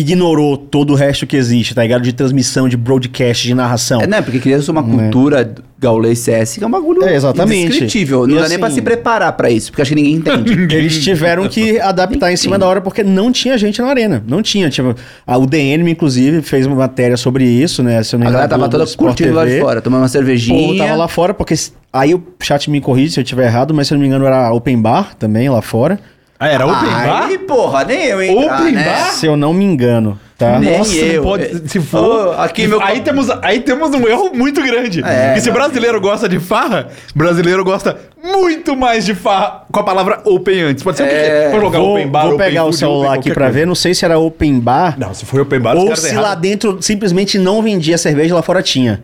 ignorou todo o resto que existe, tá ligado? De transmissão, de broadcast, de narração. É, né? Porque criou-se uma cultura gaulês CS que é um bagulho É, exatamente. indescritível. Não E dá assim- nem pra se preparar pra isso, porque acho que ninguém entende. Eles tiveram que adaptar em cima da hora porque não tinha gente na arena. Não tinha. Tipo, a UDN, inclusive, fez uma matéria sobre isso, né? Se eu não A me galera tava toda curtindo lá de fora, tomando uma cervejinha. Pô, tava lá fora, porque. Aí o chat me corrige se eu estiver errado, mas se eu não me engano era open bar também lá fora. Ah, era open bar? Aí, porra, nem eu entrar, Open né? bar? Se eu não me engano, tá? Nem Nossa, eu. não pode. Se for. Ô, aqui meu- aí, temos, aí temos um erro muito grande. É, Porque se não. brasileiro gosta de farra, brasileiro gosta muito mais de farra com a palavra open antes. Pode ser o É, que for jogar Vou, open bar, vou open pegar o food, celular open aqui pra coisa. ver, não sei se era open bar Não, se for open bar, ou se lá dentro simplesmente não vendia cerveja lá fora tinha.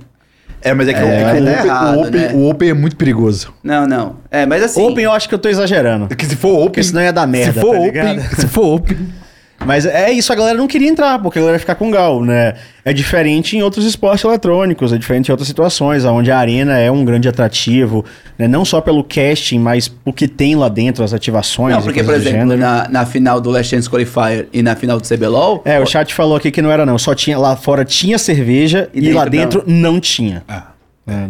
É, mas é que, o- É, é que o, dar open, errado, o, open, né? o open é muito perigoso. Não, não. É, mas assim. Open eu acho que eu tô exagerando. Porque se for open. Porque senão ia dar merda, Se for tá open. ligado? Se for open. Mas é isso, a galera não queria entrar, porque a galera ia ficar com gal, né? É diferente em outros esportes eletrônicos, é diferente em outras situações, onde a arena é um grande atrativo, né? não só pelo casting, mas o que tem lá dentro, as ativações. Não, porque, por exemplo, na, na final do Last Chance Qualifier e na final do CBLOL, É, o chat falou aqui que não era não, só tinha lá fora tinha cerveja e, E lá dentro dentro não, tinha. Ah, É.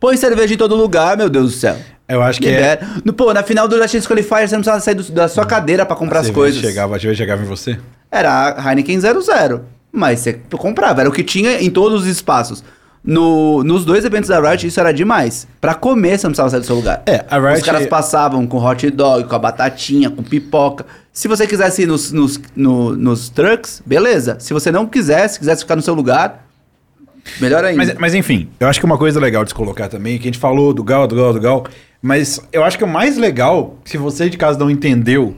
põe cerveja em todo lugar, meu Deus do céu. Eu acho que é... Libera. No, pô, na final do Last Chance Qualifier, você não precisava sair do- da sua cadeira pra comprar a as coisas. Chegava, a cerveja chegava em você? Era a Heineken 00. Mas você comprava, era o que tinha em todos os espaços. No, nos dois eventos da Riot, isso era demais. Pra comer, você não precisava sair do seu lugar. É, a Riot- Os caras passavam com hot dog, com a batatinha, com pipoca. Se você quisesse ir nos, nos, no- nos trucks, beleza. Se você não quisesse, quisesse ficar no seu lugar, melhor ainda. Mas, mas enfim, eu acho que uma coisa legal de se colocar também, que a gente falou do Gal, do Gal, do Gal, mas eu acho que o mais legal, se você de casa não entendeu,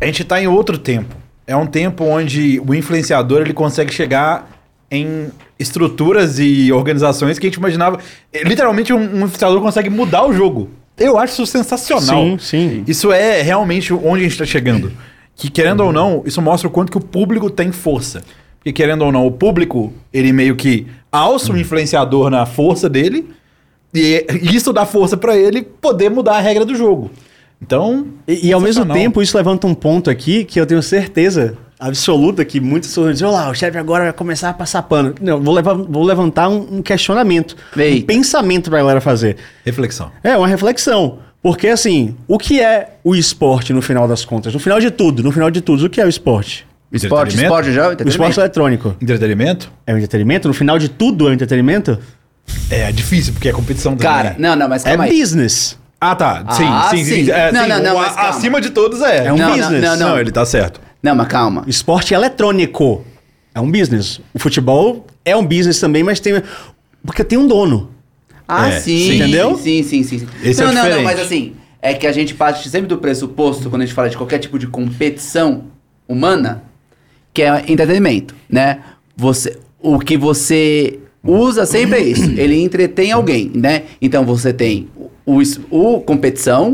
a gente tá em outro tempo. É um tempo onde o influenciador ele consegue chegar em estruturas e organizações que a gente imaginava. eh, Literalmente, um, um influenciador consegue mudar o jogo. Eu acho isso sensacional. Sim, sim. Isso é realmente onde a gente está chegando. Que querendo ou não, isso mostra o quanto que o público tem força. Porque querendo ou não, o público, ele meio que alça o influenciador na força dele. E isso dá força pra ele poder mudar a regra do jogo. Então. E, e ao mesmo tempo, isso levanta um ponto aqui que eu tenho certeza absoluta que muitas pessoas dizem, olha lá, o chefe agora vai começar a passar pano. Não, vou, levar, vou levantar um, um questionamento, um Eita. pensamento pra galera fazer. Reflexão. É, uma reflexão. Porque, assim, o que é o esporte no final das contas? No final de tudo, no final de tudo, o que é o esporte? Esporte, esporte já? O esporte Entretenimento. eletrônico Entretenimento? é o entretenimento? No final de tudo é o entretenimento? É difícil, porque é competição também. Cara, não, não, mas É calma aí. business. Ah, tá. Sim, Ah, sim, sim. sim. É, Não, sim, não, não, o a- mas calma. acima de todos é. É um Não, não, business. não, Não, ele tá certo. Não, mas calma. Esporte eletrônico é um business. O futebol é um business também, mas tem. Porque tem um dono. Ah, É, sim. sim. Entendeu? Sim, sim, sim. sim. Esse é não, o não, não, diferente. mas assim, é que a gente parte sempre do pressuposto, quando a gente fala de qualquer tipo de competição humana, que é entretenimento, né? Você, o que você usa sempre é isso. Ele entretém alguém, né? Então você tem o, o, competição,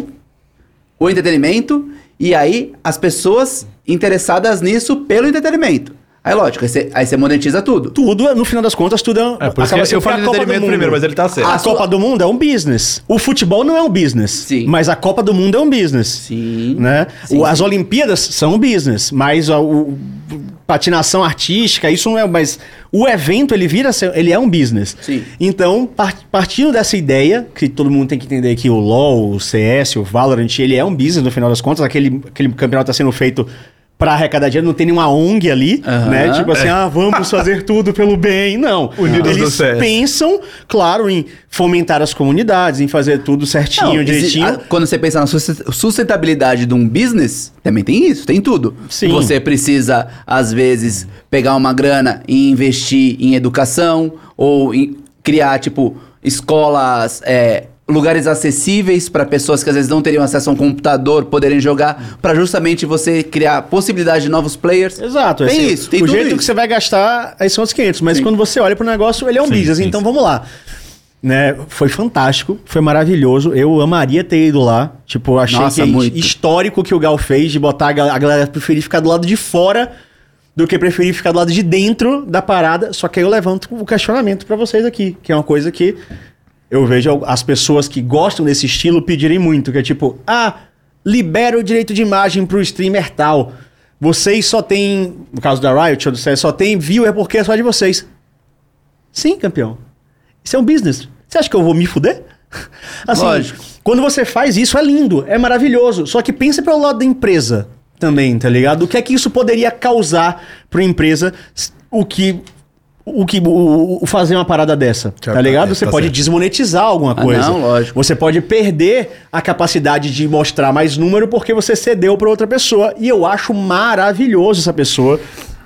o entretenimento e aí as pessoas interessadas nisso pelo entretenimento. Aí, lógico, aí você, aí você monetiza tudo. Tudo, no final das contas, tudo é. É, por isso que eu falei a Copa do Mundo. primeiro, mas ele tá certo. A A Copa do Mundo é um business. O futebol não é um business. Sim. Mas a Copa do Mundo é um business. Sim. Né? Sim, O- as. Olimpíadas são um business, mas a- o, patinação artística, isso não é. Mas o evento, ele vira. Ele é um business. Sim. Então, par- partindo dessa ideia, que todo mundo tem que entender que o LoL, o CS, o Valorant, ele é um business no final das contas, aquele, aquele campeonato está sendo feito. Pra arrecadar dinheiro, não tem nenhuma ONG ali, Aham. né? Tipo assim, ah, vamos fazer tudo pelo bem. Não. Unidos do Eles pensam, claro, em fomentar as comunidades, em fazer tudo certinho, Não, direitinho. a- quando você pensa na sus- sustentabilidade de um business, também tem isso, tem tudo. Sim. Você precisa, às vezes, pegar uma grana e investir em educação, ou em criar, tipo, escolas, é, lugares acessíveis para pessoas que às vezes não teriam acesso a um computador poderem jogar, para justamente você criar possibilidade de novos players. Exato. Tem esse- isso, tem O tudo jeito isso. que você vai gastar, aí são os 500. Mas Sim. quando você olha pro negócio, ele é um Sim, business. sim, Então sim. vamos lá. Né, foi fantástico, foi maravilhoso. Eu amaria ter ido lá. Tipo, eu achei Nossa, que é muito. histórico que o Gal fez de botar a gal- a galera preferir ficar do lado de fora do que preferir ficar do lado de dentro da parada. Só que aí eu levanto o questionamento pra vocês aqui, que é uma coisa que eu vejo as pessoas que gostam desse estilo pedirem muito, que é tipo, ah, libera o direito de imagem pro streamer tal. Vocês só tem, no caso da Riot ou do CS, só tem viewer porque é só de vocês. Sim, campeão. Isso é um business. Você acha que eu vou me fuder? Assim, Lógico. quando você faz isso é lindo, é maravilhoso. Só que pense pelo lado da empresa também, tá ligado? O que é que isso poderia causar pra empresa s- o que o que o, o fazer uma parada dessa, Tá, tá ligado? Você tá pode certo. desmonetizar alguma Ah, coisa. não, lógico. Você pode perder a capacidade de mostrar mais número porque você cedeu pra outra pessoa. E eu acho maravilhoso essa pessoa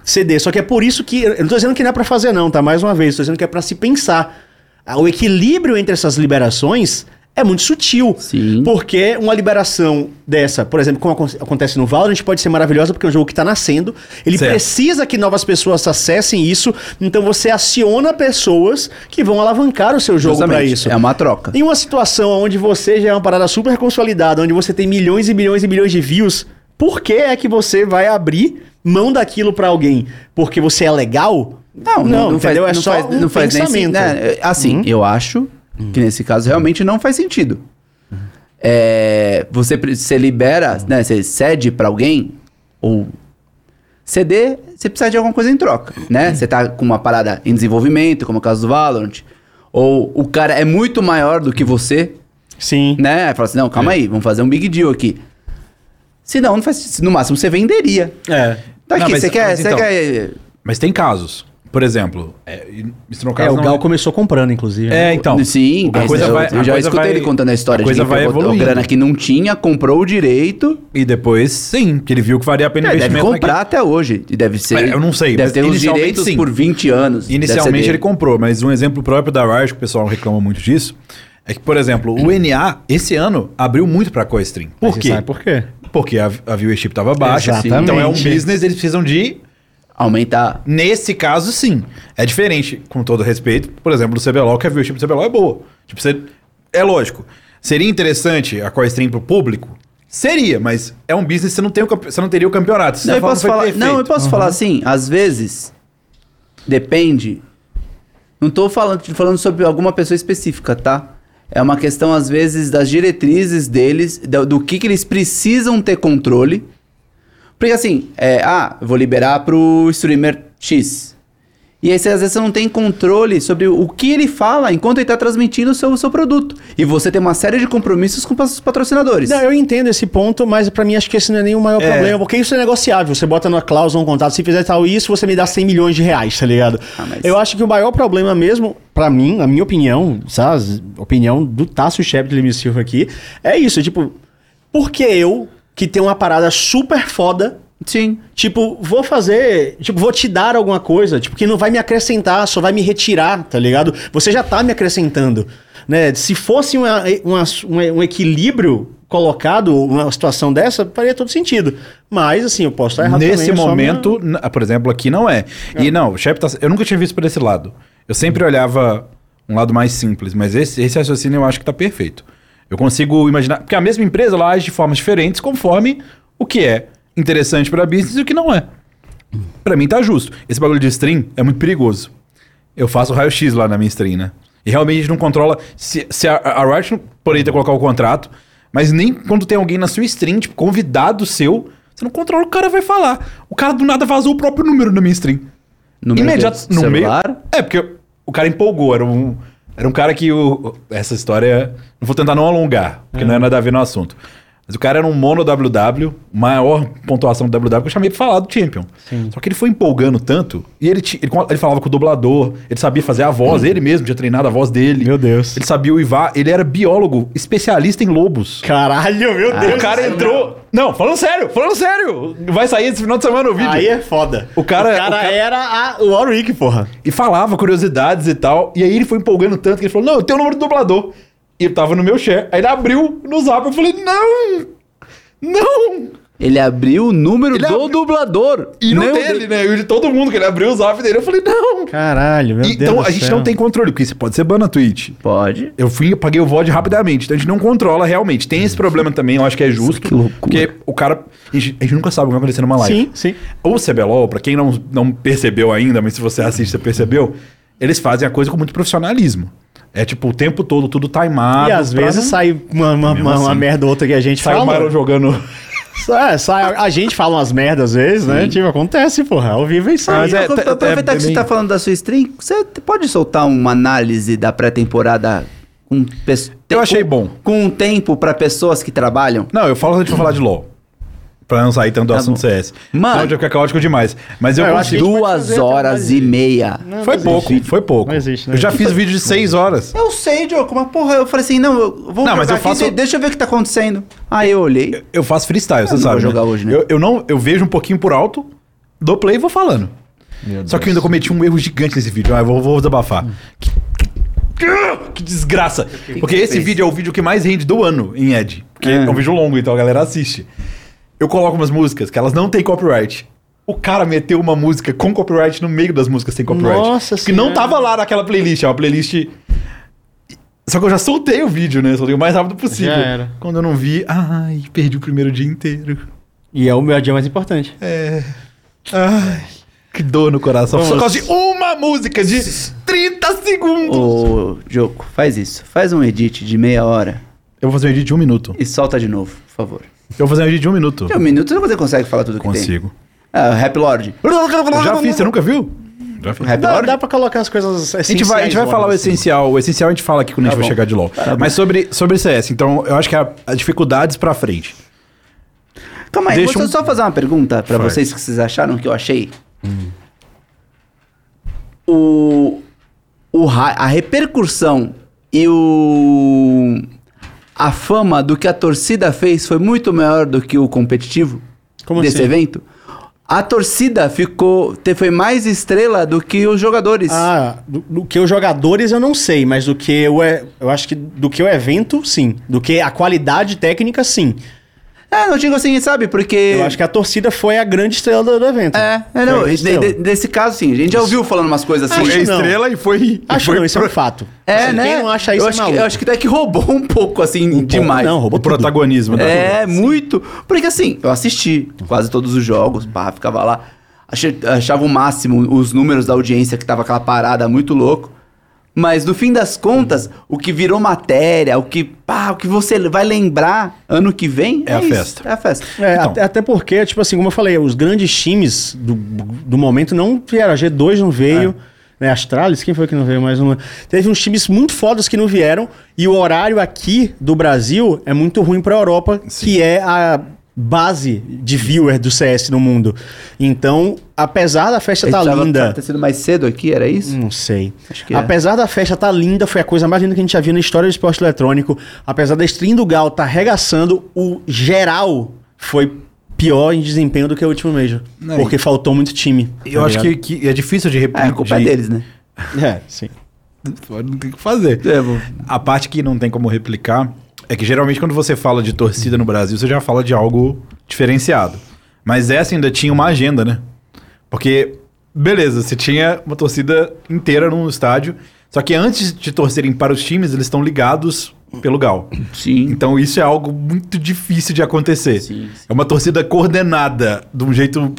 ceder. Só que é por isso que. Eu não tô dizendo que não é pra fazer, não, tá? Mais uma vez, tô dizendo que é pra se pensar. Ah, O equilíbrio entre essas liberações é muito sutil. Sim. Porque uma liberação dessa, por exemplo, como acon- acontece no Valorant, pode ser maravilhosa porque é um jogo que está nascendo. Ele Certo. precisa que novas pessoas acessem isso. Então você aciona pessoas que vão alavancar o seu jogo para isso. É uma troca. Em uma situação onde você já é uma parada super consolidada, onde você tem milhões e milhões e milhões de views, por que é que você vai abrir mão daquilo pra alguém? Porque você é legal? Não, não, não faz, entendeu? É não só faz, um não faz nem pensamento. sentido. né? Assim, Uhum. eu acho que nesse caso realmente não faz sentido. É, você, você libera, né? Você cede pra alguém, ou ceder, você precisa de alguma coisa em troca, né? Você tá com uma parada em desenvolvimento, como é o caso do Valorant, ou o cara é muito maior do que você, Sim. né? Aí fala assim, não, calma aí, vamos fazer um big deal aqui. Se não, não faz, no máximo você venderia. É. Tá Não, aqui, você quer, mas você então, quer Mas tem casos. Por exemplo, é, no É, o não Gal começou comprando, inclusive. né? É, então. Sim, a coisa eu, vai, eu a já coisa escutei vai- ele contando a história a coisa de vai evoluindo. grana que não tinha, comprou o direito. E depois, sim, que ele viu que valia a pena É, deve investimento comprar até hoje. E deve ser. Mas eu não sei, Deve ter os direitos sim. por 20 anos. deve Inicialmente ele comprou, mas um exemplo próprio da Riot, que o pessoal reclama muito disso, é que, por exemplo, o NA, esse ano, abriu muito pra Coestream. Por Mas você quê? sabe por quê? Porque a, a viewership tava baixa, Exatamente. então é um business, eles precisam de... Aumentar. Nesse caso, sim. É diferente, com todo respeito, por exemplo, do CBLOL, que a viewership do CBLOL é boa. Tipo, você... É lógico. Seria interessante a Coestream pro público? Seria, mas é um business, você não, tem o você não teria o campeonato. Você Não, tá eu posso falar, não, eu posso falar assim, às vezes depende. Não tô falando, falando sobre alguma pessoa específica, tá? É uma questão, às vezes, das diretrizes deles, do, do que, que eles precisam ter controle. Porque assim, é, ah, vou liberar pro streamer X. E aí, você, às vezes, você não tem controle sobre o que ele fala enquanto ele tá transmitindo o seu, o seu produto. E você tem uma série de compromissos com os patrocinadores. Não, eu entendo esse ponto, mas pra mim acho que esse não é nem o maior É. problema, porque isso é negociável. Você bota na cláusula um contrato, se fizer tal isso, você me dá 100 milhões de reais, tá ligado? Ah, mas- Eu acho que o maior problema mesmo, pra mim, na minha opinião, sabe? Opinião do Tássio Shep de Leme Silva aqui, é isso, tipo, por que eu, que tenho uma parada super foda, Sim. Tipo, vou fazer. Tipo, vou te dar alguma coisa, tipo, que não vai me acrescentar, só vai me retirar, tá ligado? Você já tá me acrescentando. Né? Se fosse uma- uma- um, um equilíbrio colocado, uma situação dessa, faria todo sentido. Mas, assim, eu posso estar errado Nesse também, é momento, n- por exemplo, aqui não é. E não, o Shep tá, eu nunca tinha visto por esse lado. Eu sempre olhava um lado mais simples, mas esse, esse raciocínio eu acho que tá perfeito. Eu consigo imaginar. Porque a mesma empresa ela age de formas diferentes conforme o que é interessante para business e o que não é. Pra mim tá justo. Esse bagulho de stream é muito perigoso. Eu faço raio-x lá na minha stream, né? E realmente a gente não controla. Se, se a, a Riot não poderia colocar o contrato, mas nem quando tem alguém na sua stream, tipo, convidado seu, você não controla o que o cara vai falar. O cara do nada vazou o próprio número na minha stream. Imediato do no celular? meio. É, porque o cara empolgou. Era um, era um cara que. O, essa história. Não vou tentar não alongar, porque não é nada a ver no assunto. Mas o cara era um mono WW, maior pontuação do WW, que eu chamei pra falar do Champion. Só que ele foi empolgando tanto, e ele, ele, ele falava com o dublador, ele sabia fazer a voz, ele mesmo tinha treinado a voz dele. Meu Deus. Ele sabia uivar, ele era biólogo, especialista em lobos. Caralho, meu Deus. o cara entrou. Não, falando sério, falando sério. Vai sair esse final de semana o vídeo. Aí é foda. O cara- o cara, o cara- era a, o Warwick, porra. E falava curiosidades e tal. E aí ele foi empolgando tanto que ele falou: Não, eu tenho o número do dublador. E eu tava no meu share. Aí ele abriu no zap. Eu falei: Não! Não! Ele abriu o número Ele do abriu- dublador. E não dele, né? E o de todo mundo que ele abriu o zap dele. Eu falei: Não! Caralho, meu E- Deus. então do a gente céu. não tem controle, porque isso pode ser ban na Twitch. Pode. Eu fui, eu paguei o VOD rapidamente. Então a gente não controla realmente. Tem esse problema também, eu acho que é justo. que loucura. Porque o cara. A gente, a gente nunca sabe o que vai acontecer numa live. Sim, sim. O CBLOL, pra quem não, não percebeu ainda, mas se você assiste, você percebeu, eles fazem a coisa com muito profissionalismo. É tipo, o tempo todo, tudo timado. E às vezes não- sai uma, uma, Mesmo uma, uma assim. merda ou outra que a gente Sai o fala. Myron jogando. É, sai, a gente fala umas merdas às vezes, né? Tipo, acontece, porra. Ao vivo é isso aí. mas é- Apro- Aproveitar é que você bem- tá falando da sua stream, você pode soltar uma análise da pré-temporada com pes- Eu achei bom. Com um tempo pra pessoas que trabalham? Não, eu falo antes de falar de LoL. Pra não sair tanto do Tá assunto bom. CS. Mano. Senão já fica caótico demais. Mas eu, Não, eu acho consigo. que- Duas horas e meia. Não, Foi não pouco, existe. foi pouco. Não existe, não eu já fiz vídeo de 6 horas. Eu sei, Diogo, mas porra, eu falei assim, não, eu vou Não, mas eu aqui, faço- de- deixa eu ver o que tá acontecendo. Aí eu olhei. Eu faço freestyle, você sabe. vou né? jogar hoje, né? Eu, eu não, eu vejo um pouquinho por alto, dou play e vou falando. Só que eu ainda cometi um erro gigante nesse vídeo. Ah, eu vou, vou desabafar. Que, que desgraça. Porque que esse fez? vídeo é o vídeo que mais rende do ano em Ed. Porque É. é um vídeo longo, então a galera assiste. Eu coloco umas músicas que elas não têm copyright. O cara meteu uma música com copyright no meio das músicas sem copyright. Nossa Que não tava lá naquela playlist. É uma playlist. Só que eu já soltei o vídeo, né? Soltei o mais rápido possível. Já era. Quando eu não vi, ai, perdi o primeiro dia inteiro. E é o meu dia mais importante. É. Ai, que dor no coração. Só por causa de uma música de 30 segundos. Ô, Joko, faz isso. Faz um edit de meia hora Eu vou fazer um edit de um minuto. e solta de novo, por favor. Eu vou fazer um edit de um minuto. Em um minuto você consegue falar tudo que tem. Consigo. Ah, Rap Lord. Eu já fiz, você nunca viu? Já fiz. Rap Dá, Lord? dá pra colocar as coisas A gente vai, a gente vai falar o assim. essencial. O essencial a gente fala aqui quando a gente Tá vai bom. chegar de LoL. Mas sobre, sobre CS, então eu acho que a- as dificuldades pra frente. Calma aí, Deixa eu um- só fazer uma pergunta pra Faz. vocês que vocês acharam que eu achei. O, o ra- a repercussão e o a fama do que a torcida fez foi muito maior do que o competitivo Como desse assim? evento. A torcida ficou te- foi mais estrela do que os jogadores. Ah, do, do que os jogadores eu não sei, mas do que o eu acho que do que o evento, sim. Do que a qualidade técnica, sim. É, não digo assim, sabe? Porque Eu acho que a torcida foi a grande estrela do, do evento. é, é não, de- de- desse caso sim, a gente já ouviu falando umas coisas assim. Acho Foi a não. estrela e foi. Acho foi não, isso é um fato. É, Assim, né? Quem não acha isso eu é acho que, maluco. eu acho que até que roubou um pouco, assim, demais. Não, roubou o tudo. protagonismo da É, muito. Porque assim, eu assisti quase todos os jogos, pá, ficava lá. Achei- achava o máximo os números da audiência que tava aquela parada muito louco. Mas no fim das contas, o que virou matéria, o que, pá, o que você vai lembrar ano que vem É a isso, festa. É a festa. É, Então. até, até porque, tipo assim, como eu falei, os grandes times do, do momento não vieram. A G2 não veio, né? Astralis, quem foi que não veio mais uma? Teve uns times muito fodas que não vieram. E o horário aqui do Brasil é muito ruim pra Europa, que é a base de viewer do CS no mundo. Então, apesar da festa tá Precisava linda. ter sido mais cedo aqui, era isso? Não sei. Acho que é. Apesar da festa tá linda, foi a coisa mais linda que a gente já viu na história do esporte eletrônico. Apesar da stream do Gal tá arregaçando, o geral foi pior em desempenho do que o último Major. Não, porque faltou muito time. Eu tá acho que, que é difícil de repetir. É, a culpa é deles, né? É, sim. Não tem o que fazer. É, vou- A parte que não tem como replicar é que geralmente quando você fala de torcida no Brasil, você já fala de algo diferenciado. Mas essa ainda tinha uma agenda, né? Porque, beleza, você tinha uma torcida inteira num estádio, só que antes de torcerem para os times, eles estão ligados pelo Gal. Sim. Então isso é algo muito difícil de acontecer. Sim, sim. É uma torcida coordenada de um jeito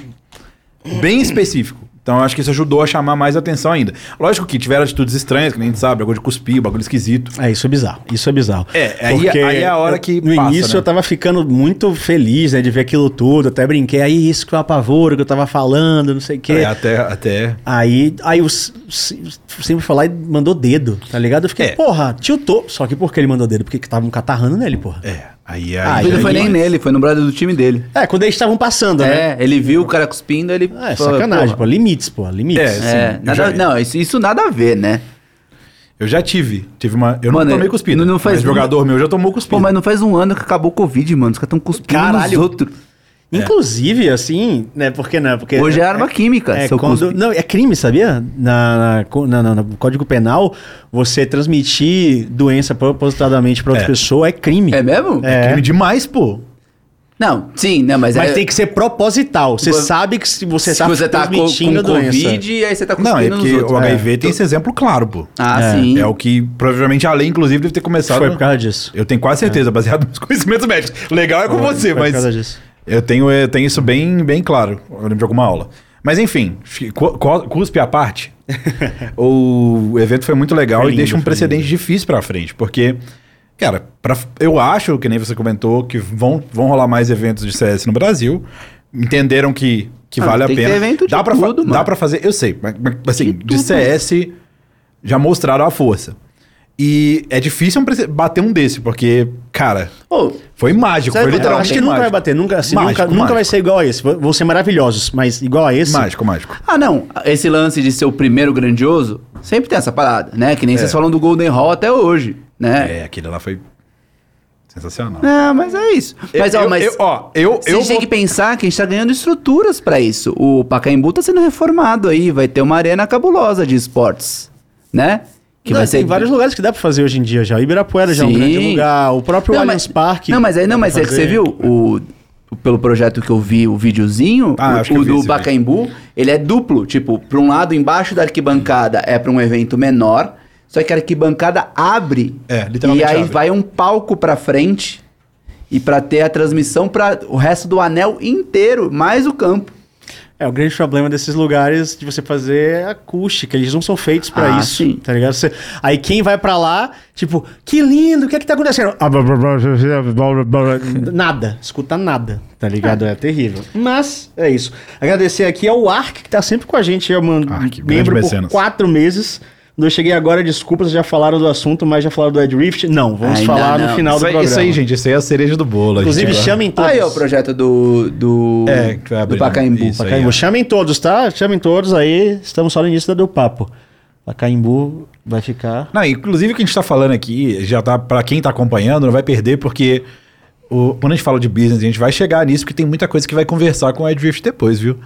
bem específico. Então acho que isso ajudou a chamar mais atenção ainda. Lógico que tiveram atitudes estranhas, que nem a gente sabe, bagulho de cuspir, bagulho esquisito. É, isso é bizarro. Isso é bizarro. É, aí- aí é a hora que No passa, início né? eu tava ficando muito feliz, né, de ver aquilo tudo. Até brinquei, aí isso que eu apavoro, que eu tava falando, não sei o quê. É, até, até. Aí, aí o sempre lá e mandou dedo, tá ligado? Eu fiquei, É. porra, tiltou. Só que por que ele mandou dedo? Porque que tava um catarrando nele, porra. É, aí Ah, aí. Ele não aí- foi nem nele, foi no brother do time dele. É, quando eles estavam passando, né? É, ele viu o cara cuspindo, ele. É, falou, sacanagem, porra. pô. Limites, pô. Limites. É, É, Sim, eu nada, já- não, isso, isso nada a ver, né? Eu já tive. Tive uma. Eu Mano, não tomei cuspida. não- não faz- mas jogador meu já tomou cuspida. Pô, mas não faz um ano que acabou o Covid, mano. Os caras estão cuspindo Caralho. nos outros. Inclusive, assim, né? Por que não? Porque Hoje é arma química, É, seu quando, cuspe. não, é crime, sabia? Na, na- na- na- no Código Penal, você transmitir doença propositadamente para outra É. pessoa é crime. É mesmo? É. Crime demais, pô. Não, sim, né? Mas, Mas é, tem que ser proposital. Você Vo- sabe que se você se tá você tá com, transmitindo com doença. Covid, e aí você tá cuspindo Não, é porque o HIV É. tem esse exemplo claro, pô. Ah, É, sim. É o que provavelmente a lei, inclusive, deve ter começado. Foi por causa disso. Eu tenho quase certeza, baseado nos conhecimentos médicos. Legal é com Foi- você, foi por mas. causa disso. Eu tenho, eu tenho isso bem, bem claro. Eu lembro de alguma aula. Mas enfim, cu- cu- cuspe à parte. o evento foi muito legal Foi e deixa um precedente lindo. difícil pra frente. Porque, cara, pra- eu acho, que nem você comentou, que vão, vão rolar mais eventos de CS no Brasil. Entenderam que, que Ah, vale a pena. evento de dá, tudo, dá pra fazer, eu sei, mas, assim, De de. CS já mostraram a força. E é difícil bater um desse, porque, cara, Ô, foi mágico. Foi eu literalmente Acho que nunca vai mágico. bater. Nunca, assim, Mágico, nunca, nunca vai mágico. ser igual a esse. Vão ser maravilhosos, mas igual a esse. Mágico, mágico. Ah, não. Esse lance de ser o primeiro grandioso, sempre tem essa parada, né? Que nem vocês falam do Golden Hall até hoje, né? É, aquele lá foi sensacional. Não, mas é isso. Mas, eu, ó, mas eu, ó, eu, Vocês eu têm vou... que pensar que a gente tá ganhando estruturas pra isso. O Pacaembu tá sendo reformado aí, vai ter uma arena cabulosa de esportes, né? Que Não, vai ser Tem vários lugares que dá pra fazer hoje em dia já. O Ibirapuera já é um Sim. grande lugar. O próprio Não, Allianz mas- Parque. Não, mas aí não, dá mas pra é que fazer. você viu o pelo projeto que eu vi o videozinho, Ah, o, o do Pacaembu, ele é duplo, tipo, pra um lado embaixo da arquibancada é pra um evento menor, só que a arquibancada abre É, e aí abre. vai um palco pra frente e pra ter a transmissão pra o resto do anel inteiro, mais o campo. É, o grande problema desses lugares de você fazer acústica, eles não são feitos pra Ah, isso, sim. tá ligado? Você- aí quem vai pra lá, tipo, que lindo, o que é que tá acontecendo? Nada, escuta nada, tá ligado? É terrível. Mas, é isso. Agradecer aqui ao Ark, que tá sempre com a gente, é um membro por mecenas. quatro meses. Quando eu cheguei agora, desculpas, já falaram do assunto, mas já falaram do Ed Rift? Não, vamos Ainda falar no não. final Isso do aí, programa. isso aí, gente, isso aí é a cereja do bolo. Inclusive, gente- chamem todos. Aí, ó, o projeto do. do. É, que vai abrir, do Pacaembu. isso aí, Pacaembu. é. Chamem todos, tá? Chamem todos aí. Estamos só no início do papo. Pacaembu vai ficar. Não, inclusive o que a gente tá falando aqui, já tá, pra quem tá acompanhando, não vai perder, porque o- quando a gente fala de business, a gente vai chegar nisso, porque tem muita coisa que vai conversar com o Ed Rift depois, viu?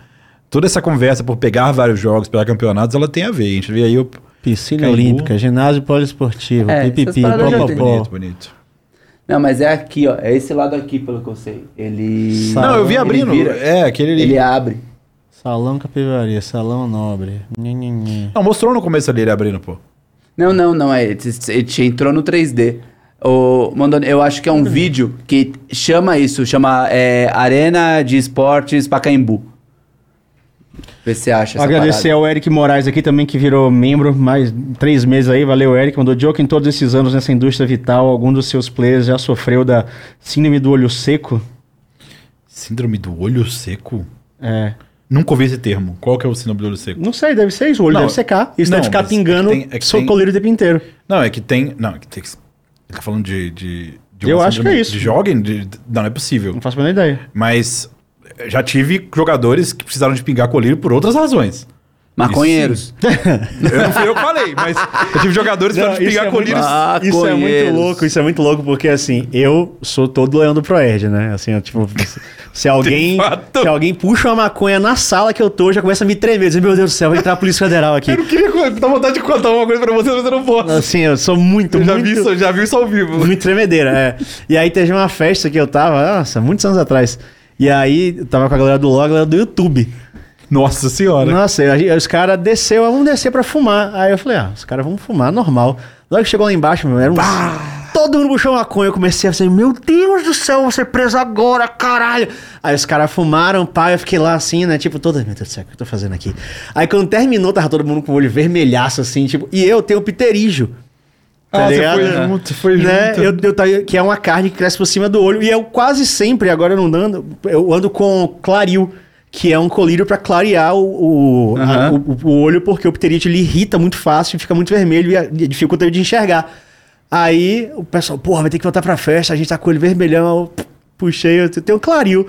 Toda essa conversa por pegar vários jogos, pegar campeonatos, ela tem a ver. A gente vê aí o. Piscina Pacaembu. olímpica, ginásio poliesportivo, É, pipipi, popopó. Bonito, bonito. Não, mas é aqui, ó. É esse lado aqui, pelo que eu sei. Ele. Sa- Não, eu vi abrindo. vira. É, aquele ali. Ele abre. Salão capivaria, salão nobre. Não, mostrou no começo ali ele abrindo, pô. Não, não, não. É, ele ele entrou no 3D. O, Mondoni, eu acho que é um vídeo que chama isso, chama é, Arena de Esportes Pacaembu. Vê se você acha essa Agradecer parada. ao Eric Moraes aqui também, que virou membro mais três meses aí. Valeu, Eric. Mandou joke em todos esses anos nessa indústria vital. Algum dos seus players já sofreu da síndrome do olho seco? Síndrome do olho seco? É. Nunca ouvi esse termo. Qual que é o síndrome do olho seco? Não sei, deve ser isso. O olho Não, deve secar. Isso não, deve ficar mas é que pingando tem- é que seu tem- colírio o tempo inteiro. Não, é que tem. Não, é que tem. Ele tá falando de. de, de Eu acho que é isso. De jogging? De- de- não, não é possível. Não faço a menor ideia. Mas já tive jogadores que precisaram de pingar colírio por outras razões. Maconheiros. Eu não fui eu que falei, mas eu tive jogadores que Não, precisaram de isso pingar é colírios. Isso é muito Maconheiros. louco, isso é muito louco, porque assim, eu sou todo leão do Proerd, né? Assim, eu, tipo, se alguém, se alguém puxa uma maconha na sala que eu tô, já começa a me tremer, dizer, meu Deus do céu, vai entrar a Polícia Federal aqui. Eu não queria dar vontade de contar uma coisa pra você, mas eu não posso. Assim, eu sou muito, Eu já muito, vi, isso, já vi isso ao vivo. muito tremedeira, é. E aí teve uma festa que eu tava, nossa, muitos anos atrás. E aí, eu tava com a galera do LOL, a galera do YouTube. Nossa senhora. Nossa, os caras desceu, ah, vamos descer pra fumar. Aí eu falei, ah, os caras vão fumar, normal. Logo que chegou lá embaixo, meu, era um... Todo mundo puxou maconha, eu comecei a dizer, meu Deus do céu, vou ser preso agora, caralho. Aí os caras fumaram, pá, eu fiquei lá assim, né, tipo, todo, meu Deus do céu, o que eu tô fazendo aqui? Aí quando terminou, tava todo mundo com o olho vermelhaço, assim, tipo, e eu tenho pterígio. Ah, você foi junto, foi né? junto. Eu, eu tava- que é uma carne que cresce por cima do olho. E eu quase sempre, agora eu não ando, eu ando com claril, que é um colírio pra clarear o, o, a- Aham. o- o olho, porque o pterite ele irrita muito fácil, fica muito vermelho e a- dificulta eu de enxergar. Aí o pessoal, porra, vai ter que voltar pra festa, a gente tá com o olho vermelhão. Eu puxei, eu tenho um claril.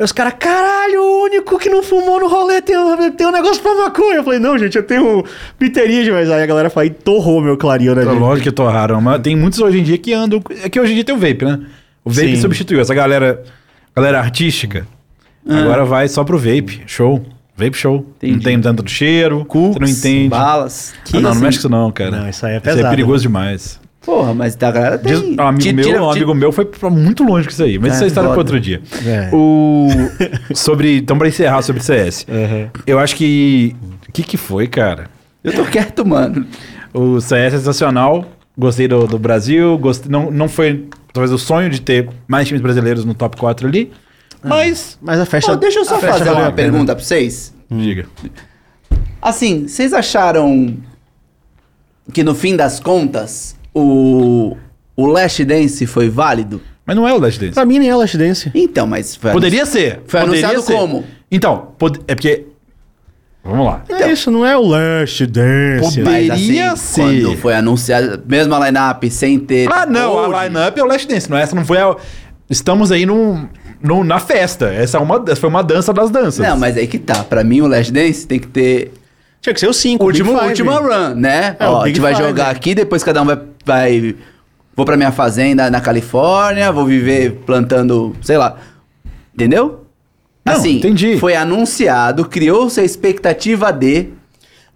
Aí os caras, caralho, o único que não fumou no rolê tem, um- tem um negócio pra maconha. Eu falei, não, gente, eu tenho pterígio, mas aí a galera foi e torrou meu claril, né, É gente? lógico que torraram, mas tem muitos hoje em dia que andam. É que hoje em dia tem o vape, né? O vape Sim. substituiu essa galera, galera artística. Agora vai só pro vape. Show. Vape show. Não Entendi. tem tanto cheiro. Você não entende. balas. Ah, não, não assim. mexe com isso não, cara. Não, isso aí é Isso pesado. é perigoso demais. Porra, mas da galera tem. Diz- um amigo Ti- meu, tira- um amigo meu foi pra muito longe com isso aí. Mas Ah, isso é história para foda. outro dia. É. O sobre, então para encerrar sobre CS. Uhum. Eu acho que o que que foi, cara? Eu tô quieto, mano. O CS é sensacional. Gostei do, do Brasil. Gostei, não, não foi talvez o sonho de ter mais times brasileiros no top 4 ali. Mas, Mas a festa. Ó, deixa eu só fazer uma pergunta pra vocês. diga. Assim, vocês acharam que no fim das contas o, o Last Dance foi válido? Mas não é o Last Dance. Pra mim nem é Last Dance. Então, mas foi Poderia ser. Foi poderia anunciado ser. como? Então, pod- é porque. Vamos lá. é isso, não é o Last Dance. Assim, Poderia ser. quando foi anunciado, mesmo a line-up sem ter... Ah, não, hoje, a line-up é o Last Dance. Não, essa não foi a. Estamos aí num, num- na festa. Essa, é uma, essa foi uma dança das danças. Não, mas aí que tá. Pra mim, o Last Dance tem que ter Tinha que ser o 5. último, última run, né? É, o Ó, a gente vai Five. jogar aqui, depois cada um vai, vai... Vou pra minha fazenda na Califórnia, vou viver plantando, sei lá. Entendeu? Não, assim, entendi. foi anunciado, criou-se a expectativa de...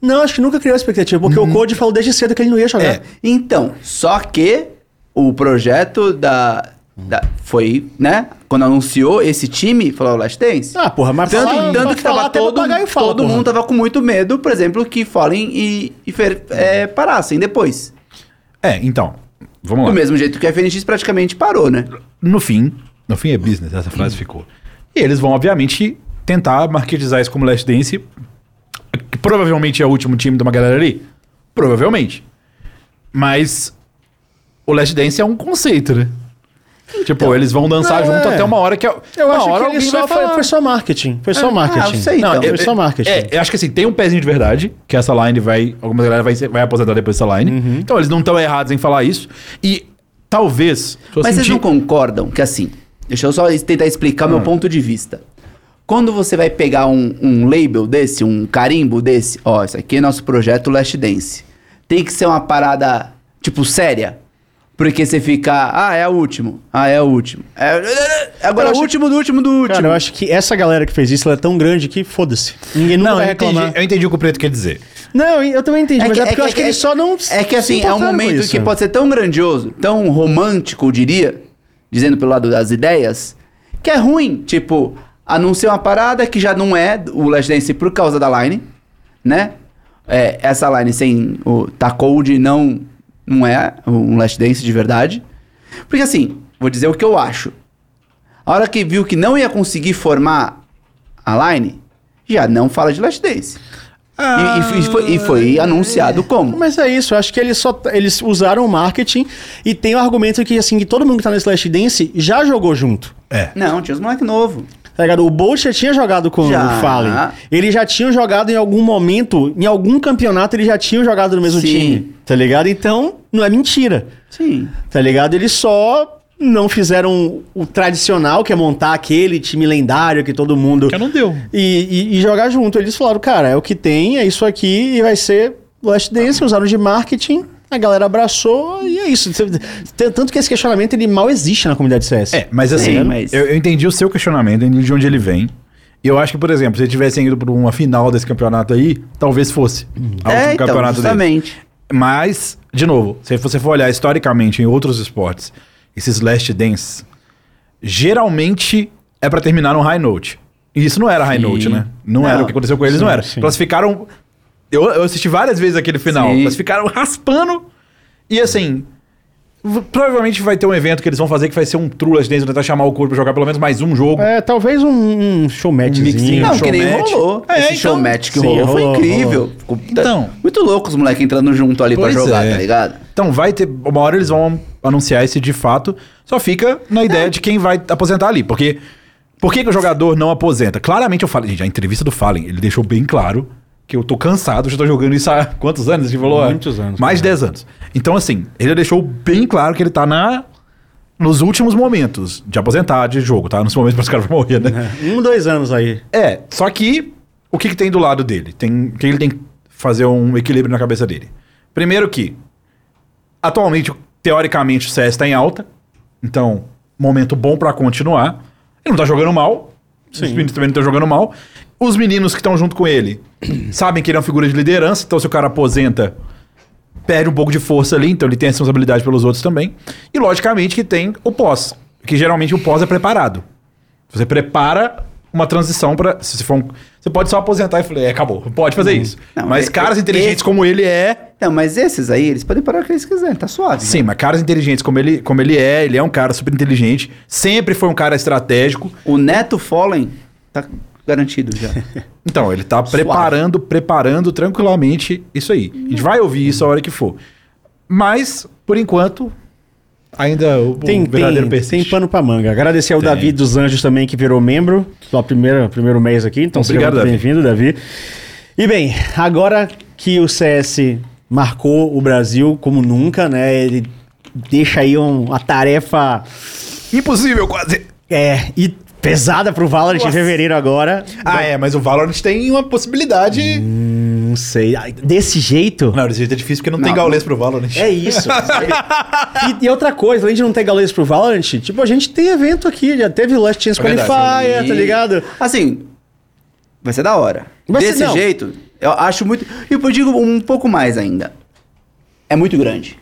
Não, acho que nunca criou expectativa, porque o Code falou desde cedo que ele não ia jogar. É. Então, só que o projeto da... da- foi, né? Quando anunciou esse time, falou Last Dance. Ah, porra, mas Tanto, falar- tanto que tava todo, fala, todo porra. mundo tava com muito medo, por exemplo, que Fallen e, e Fer, é, parassem depois. É, então. Vamos lá. Do mesmo jeito que a FNX praticamente parou, né? No fim, No fim é business, essa frase ficou. E eles vão, obviamente, tentar marketizar isso como Last Dance, que provavelmente é o último time de uma galera ali. Provavelmente. Mas o Last Dance é um conceito, né? Tipo, eles vão dançar Não, junto é. até uma hora que... Eu uma acho hora que ele só foi, foi só marketing. Foi só Ah, marketing. eu sei, Não, então. Foi só marketing. É, eu acho que assim, tem um pezinho de verdade, que essa line vai. Alguma galera vai, vai aposentar depois dessa line. Uhum. Então eles não estão errados em falar isso. E talvez. eu Mas vocês sentir- não concordam que assim, deixa eu só tentar explicar Ah. meu ponto de vista. Quando você vai pegar um, um label desse, um carimbo desse, ó, isso aqui é nosso projeto Last Dance. Tem que ser uma parada, tipo, séria. Porque você fica, ah, é o último, ah, é o último. É, agora Eu é o último do último do último. Cara, eu acho que essa galera que fez isso ela é tão grande que foda-se. Ninguém nunca Não, vai eu entendi, reclamar. eu entendi o que o Preto quer dizer. Não, eu também entendi, mas é, porque eu acho que, eles só não. É que assim, é um momento que pode ser tão grandioso, tão romântico, eu diria, dizendo pelo lado das ideias, que é ruim. Tipo, anunciar uma parada que já não é o Last Dance por causa da line, né? É, essa line sem o Tacold não, não é um Last Dance de verdade. Porque assim, vou dizer o que eu acho. A hora que viu que não ia conseguir formar a line, já não fala de Last Dance. E- e, e foi, e foi anunciado como. Mas é isso, eu acho que eles só eles usaram o marketing e tem o argumento que assim que todo mundo que tá nesse Last Dance já jogou junto. É. Não, tinha os moleques novos. Tá ligado? O Bolt já tinha jogado com Já. o Fallen. Eles já tinham jogado em algum momento, em algum campeonato, eles já tinham jogado no mesmo Sim. time. Tá ligado? Então, não é mentira. Sim. Tá ligado? Eles só não fizeram o tradicional, que é montar aquele time lendário que todo mundo. Que não deu. E, e- e jogar junto. Eles falaram, cara, é o que tem, é isso aqui, e vai ser Last Dance, usaram de marketing, a galera abraçou, e é isso. Tanto que esse questionamento ele mal existe na comunidade CS. É, mas assim, Sim, mas- Eu, eu entendi o seu questionamento, eu entendi de onde ele vem. E eu acho que, por exemplo, se eles tivessem ido para uma final desse campeonato aí, talvez fosse. a É, então, campeonato deles. justamente. Mas, de novo, se você for olhar historicamente em outros esportes, esses last dance, geralmente é pra terminar num high note. E isso não era high Sim. note, né? Não, Não. era o que aconteceu com eles, não Sim, era. sim. Classificaram. Eu, eu assisti várias vezes aquele final. Sim. Classificaram raspando. E assim. Provavelmente vai ter um evento que eles vão fazer que vai ser um dance, vão tentar chamar o corpo pra jogar pelo menos mais um jogo. É, talvez um, um show matchzinho. mixinho. Não, show que nem match. rolou. É, Esse show então- match que Sim, rolou, foi rolou, incrível. rolou. Ficou tá- Então. muito louco os moleques entrando junto ali pra jogar, é. tá ligado? Então vai ter. Uma hora eles vão anunciar esse de fato. Só fica na ideia de quem vai aposentar ali. Porque. Por que, que o jogador não aposenta? Claramente eu falo. Gente, a entrevista do Fallen, ele deixou bem claro que eu tô cansado, já tô jogando isso há quantos anos? Ele falou? Muitos anos, Mais de cara. 10 anos. Então, assim, ele deixou bem claro que ele tá na. Nos últimos momentos de aposentar de jogo, tá? Nos momentos para os caras morrer, né? Um, dois anos aí. É, só que o que, que tem do lado dele? Tem, que ele tem que fazer um equilíbrio na cabeça dele? Primeiro que, atualmente, teoricamente, o CS está em alta. Então, momento bom pra continuar. Ele não tá jogando mal. Os Sim. meninos também não estão jogando mal. Os meninos que estão junto com ele sabem que ele é uma figura de liderança. Então, se o cara aposenta, perde um pouco de força ali. Então, ele tem a responsabilidade pelos outros também. E, logicamente, que tem o pós. Que geralmente o pós é preparado. Você prepara uma transição para se você for um, você pode só aposentar e falar, é, acabou, pode fazer isso. Não, mas é- caras é- inteligentes esse- como ele é, Não, mas esses aí, eles podem parar o que eles quiserem, tá suave. sim, mas caras inteligentes como ele, como ele é, ele é um cara super inteligente, sempre foi um cara estratégico. O Neto Fallen tá garantido já. Então, ele tá Suave. preparando, preparando tranquilamente isso aí. A gente vai ouvir isso a hora que for. Mas, por enquanto, ainda o, Tem, o verdadeiro tem, persiste. tem pano pra manga. Agradecer ao Tem. Davi dos Anjos também, que virou membro. Só primeiro, primeiro mês aqui. Então, seja Obrigado, Davi. bem-vindo, Davi. E bem, agora que o CS marcou o Brasil como nunca, né? Ele deixa aí um- uma tarefa Impossível quase. é, e pesada pro Valorant em Nossa. fevereiro agora. Ah, é, mas o Valorant tem uma possibilidade... Não sei. Desse jeito. Não, desse jeito é difícil porque não, tem Não. gaulês pro Valorant. É isso. e, e outra coisa, além de não ter galês pro Valorant, tipo, a gente tem evento aqui, já teve Last Chance É. Qualifier, tá ligado? Assim, vai ser da hora. Vai ser- Desse jeito, eu acho muito. E eu digo um pouco mais ainda. É muito grande.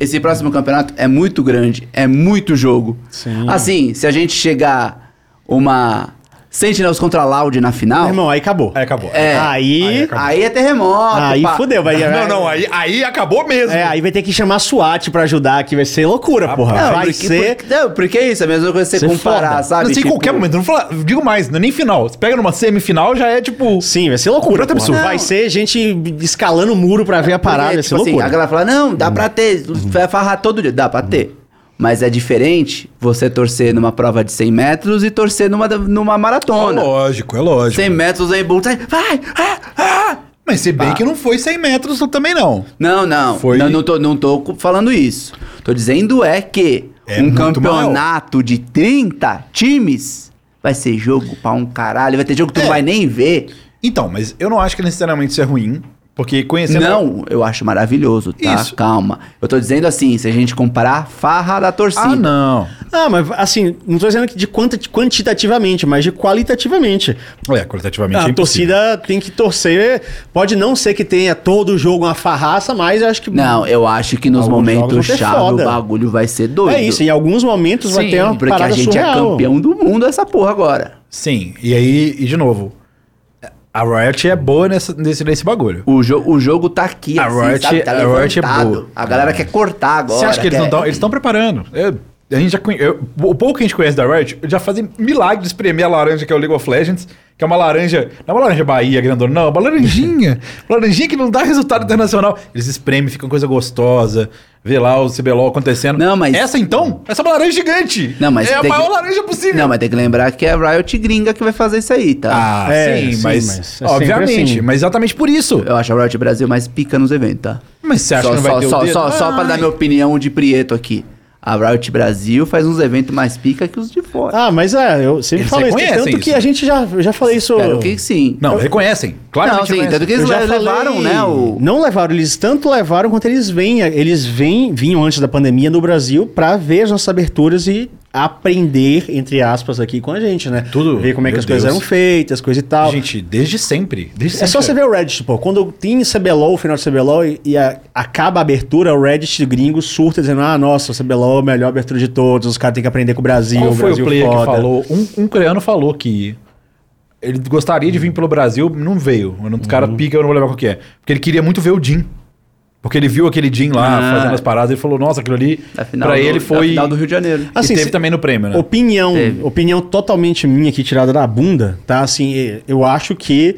Esse próximo campeonato é muito grande, é muito jogo. Sim. Assim, se a gente chegar uma Sentinels contra Loud na final. Meu irmão, aí acabou. Aí acabou. É. Aí. Aí Aí, acabou. Aí é terremoto. pá. fudeu, vai. Não, não, aí, aí acabou mesmo. É, aí vai ter que chamar a SWAT pra ajudar aqui, vai ser loucura, porra. Não, vai porque, ser. Porque, não, porque é isso, é a mesma coisa que você Ser comparar, foda. sabe? Assim, em Tipo, qualquer momento. Não vou falar, digo mais, não é nem final. Você pega numa semifinal, já é tipo. Sim, vai ser loucura. Porra. absurdo. Vai ser gente escalando o muro pra ver a parada, porque, vai ser tipo assim, loucura. a galera fala, não, dá pra ter, vai farrar todo dia. Dá pra ter. Mas é diferente você torcer numa prova de 100 metros e torcer numa, numa É maratona. lógico, é lógico. 100 metros aí, bum, vai, ah, ah. Mas se bem Tá. que não foi 100 metros também, não. Não, não. Foi- Não, não, tô, não tô falando isso. Tô dizendo é que É um campeonato de 30 times vai ser jogo pra um caralho. Vai ter jogo que tu É. não vai nem ver. Então, mas eu não acho que necessariamente isso é ruim. Porque conhecendo. Não, eu acho maravilhoso, tá? Isso. Calma. Eu tô dizendo assim, se a gente comparar a farra da torcida. Ah, não. Ah, mas assim, não tô dizendo que de quanti- quantitativamente, mas de qualitativamente. É, qualitativamente é A impossível. torcida tem que torcer. Pode não ser que tenha todo jogo uma farraça, mas eu acho que. Não, eu acho que nos Alguns momentos chave foda. o bagulho vai ser doido. É isso, em alguns momentos vai Sim, ter uma Porque a parada gente surreal. é campeão do mundo essa porra agora. Sim, e aí, e de novo, a Riot é boa nessa, nesse, nesse bagulho. O, jo o jogo tá aqui, A assim, Riot- sabe? Tá a Riot é boa. A galera quer cortar agora. Você acha que eles não quer- estão. Eles estão preparando. Eu- a gente já o pouco que a gente conhece da Riot já fazem milagre de espremer a laranja que é o League of Legends, que é uma laranja. Não é uma laranja Bahia grandona, não, é uma laranjinha. uma laranjinha que não dá resultado internacional. Eles espremem, fica uma coisa gostosa. Vê lá o CBLOL acontecendo. Não, mas- Essa então? Essa é uma laranja gigante. Não, mas é a maior que- laranja possível. Não, mas tem que lembrar que é a Riot gringa que vai fazer isso aí, tá? Ah, É, sim, sim, mas, mas é sempre obviamente, assim. mas exatamente por isso. Eu acho a Riot Brasil mais pica nos eventos, tá? Mas você acha só, que não vai só, ter só, o dedo? só, só pra dar minha opinião de Prieto aqui. A Riot Brasil faz uns eventos mais pica que os de fora. Ah, mas é, eu sempre Eles falo isso. reconhecem Tanto que isso. a gente já, eu já falei isso. Espero que sim. Não, reconhecem. Claro não, que sim, reconhecem. tanto que eles Eu já le- levaram, falei- né, o... Não levaram, eles tanto levaram quanto eles vêm. Eles vêm, vinham antes da pandemia no Brasil pra ver as nossas aberturas e aprender, entre aspas, aqui com a gente, né? Tudo, Ver como é que as coisas Deus. eram feitas, coisa e tal. Gente, desde sempre. Desde É sempre. só você ver o Reddit, pô. Quando tem CBLOL, o final de CBLOL, e, e a- acaba a abertura, o Reddit gringo surta dizendo: ah, nossa, o CBLOL é a melhor abertura de todos, os caras têm que aprender com o Brasil. Qual o foi Brasil o player foda. que falou? Um, um coreano falou que ele gostaria de vir pelo Brasil, não veio. Um dos caras pica, eu não vou lembrar qual que é. Porque ele queria muito ver o Jin. Porque ele viu aquele Jin lá Ah. fazendo as paradas e falou, nossa, aquilo ali pra do- ele da foi... final do Rio de Janeiro. E Assim, teve se- também no prêmio, né? Opinião, Teve. opinião totalmente minha aqui, tirada da bunda, tá? Assim, eu acho que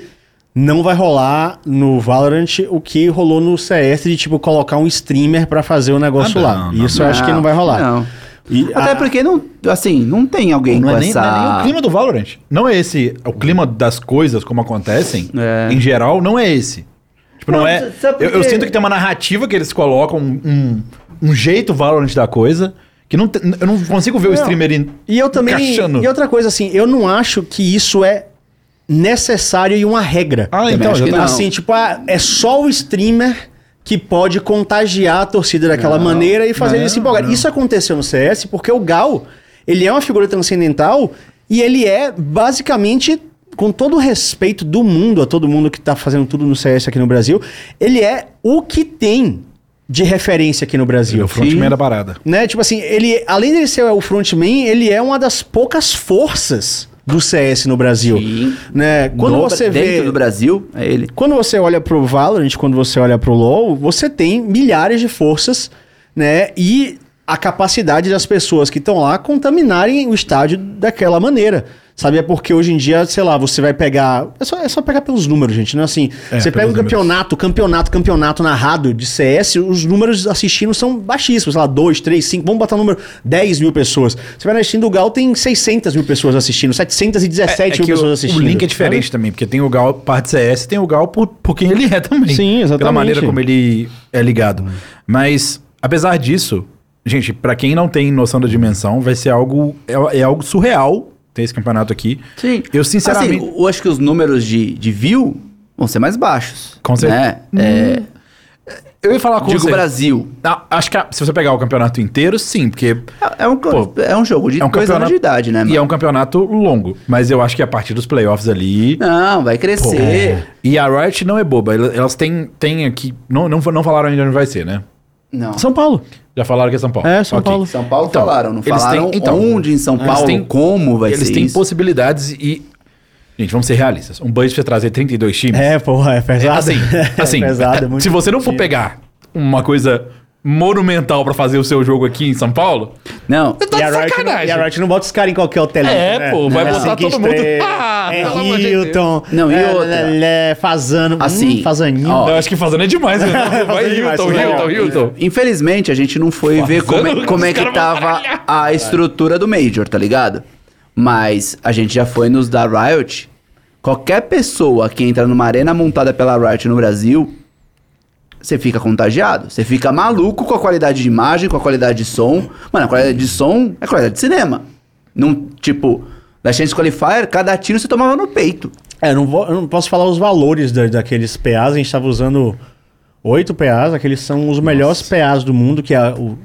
não vai rolar no Valorant o que rolou no CS de, tipo, colocar um streamer pra fazer o negócio Ah, não, lá. não, Isso eu acho que não vai rolar. Não. E Até a- porque não, assim, não tem alguém Não com é, nem, essa... não é nem o clima do Valorant. Não é esse. O clima das coisas como acontecem, É. em geral, não é esse. Tipo, não, Não, é. Eu, eu sinto que tem uma narrativa que eles colocam, um, um, um jeito Valorant da coisa, que não te- eu não consigo ver o Não. streamer in- E eu também. encaixando. E outra coisa, assim, eu não acho que isso é necessário e uma regra. Ah, Também então, acho que. Assim, tipo, ah, é só o streamer que pode contagiar a torcida daquela Não, maneira e fazer não, eles se empolgarem. não. Isso aconteceu no CS porque o Gal, ele é uma figura transcendental e ele é basicamente, com todo o respeito do mundo, a todo mundo que tá fazendo tudo no CS aqui no Brasil, ele é o que tem de referência aqui no Ele Brasil. é o frontman da parada. Né? Tipo assim, ele, além de ser o frontman, ele é uma das poucas forças do CS no Brasil. Sim. Né? Quando No- você dentro vê do Brasil, é ele. quando você olha pro Valorant, quando você olha pro LoL, você tem milhares de forças, né? E a capacidade das pessoas que estão lá contaminarem o estádio daquela maneira. Sabe? É porque hoje em dia, sei lá, você vai pegar. É só, é só pegar pelos números, gente. Não é assim. É, você pega um campeonato, campeonato, campeonato narrado de CS, os números assistindo são baixíssimos. Sei lá, 2, 3, 5. Vamos botar o número 10 mil pessoas. Você vai na Steam do Gal, tem 600 mil pessoas assistindo, 717 mil que o, pessoas o assistindo. link é diferente também, porque tem o Gal parte CS, tem o Gal por, por quem ele é também. Sim, exatamente. Pela maneira como ele é ligado. Mas, apesar disso, gente, pra quem não tem noção da dimensão, vai ser algo. É, é algo surreal ter esse campeonato aqui. Sim. Eu, sinceramente. Assim, eu acho que os números de, de view vão ser mais baixos. Com certeza. Né? eu ia falar É, com digo você. Brasil. Ah, acho que se você pegar o campeonato inteiro, sim, porque É, é um, Pô, é um jogo de é um dois anos de idade, né, E mano? é um campeonato longo. Mas eu acho que a partir dos playoffs ali. Não, vai crescer. E a Riot não é boba. Elas elas têm, têm aqui. Não, não, não falaram ainda onde vai ser, né? Não. São Paulo. Já falaram que é São Paulo. É, São Ok. Paulo. São Paulo Então, falaram, não eles falaram têm- então, onde em São eles Paulo, têm- como vai Eles ser têm isso. possibilidades e Gente, vamos ser realistas. Um budget pra você trazer 32 times. É, porra, é pesado. assim, assim é pesado, é muito se você não for pegar uma coisa monumental pra fazer o seu jogo aqui em São Paulo, Não, você tá E a, Riot, sacanagem. e a Riot não bota os caras em qualquer hotel. É, né? pô, vai É botar cinco todo mundo- Ah, é Hilton. Não, e é, outra? É, é, fazano. Assim, hum, fazaninho. ó, Eu acho que fazendo é demais. né? Vai, demais, Hilton, Hilton, demais. Hilton. Infelizmente, a gente não foi ver como é, como é que tava a estrutura do Major, tá ligado? Mas a gente já foi nos da Riot. Qualquer pessoa que entra numa arena montada pela Riot no Brasil, você fica contagiado. Você fica maluco com a qualidade de imagem, com a qualidade de som. Mano, a qualidade de som é a qualidade de cinema. Não, tipo, da Chance Qualifier, cada tiro você tomava no peito. É, eu não, vou, eu não posso falar os valores da- daqueles PAs. A gente estava usando oito PAs. Aqueles são os melhores PAs do mundo, que é a o-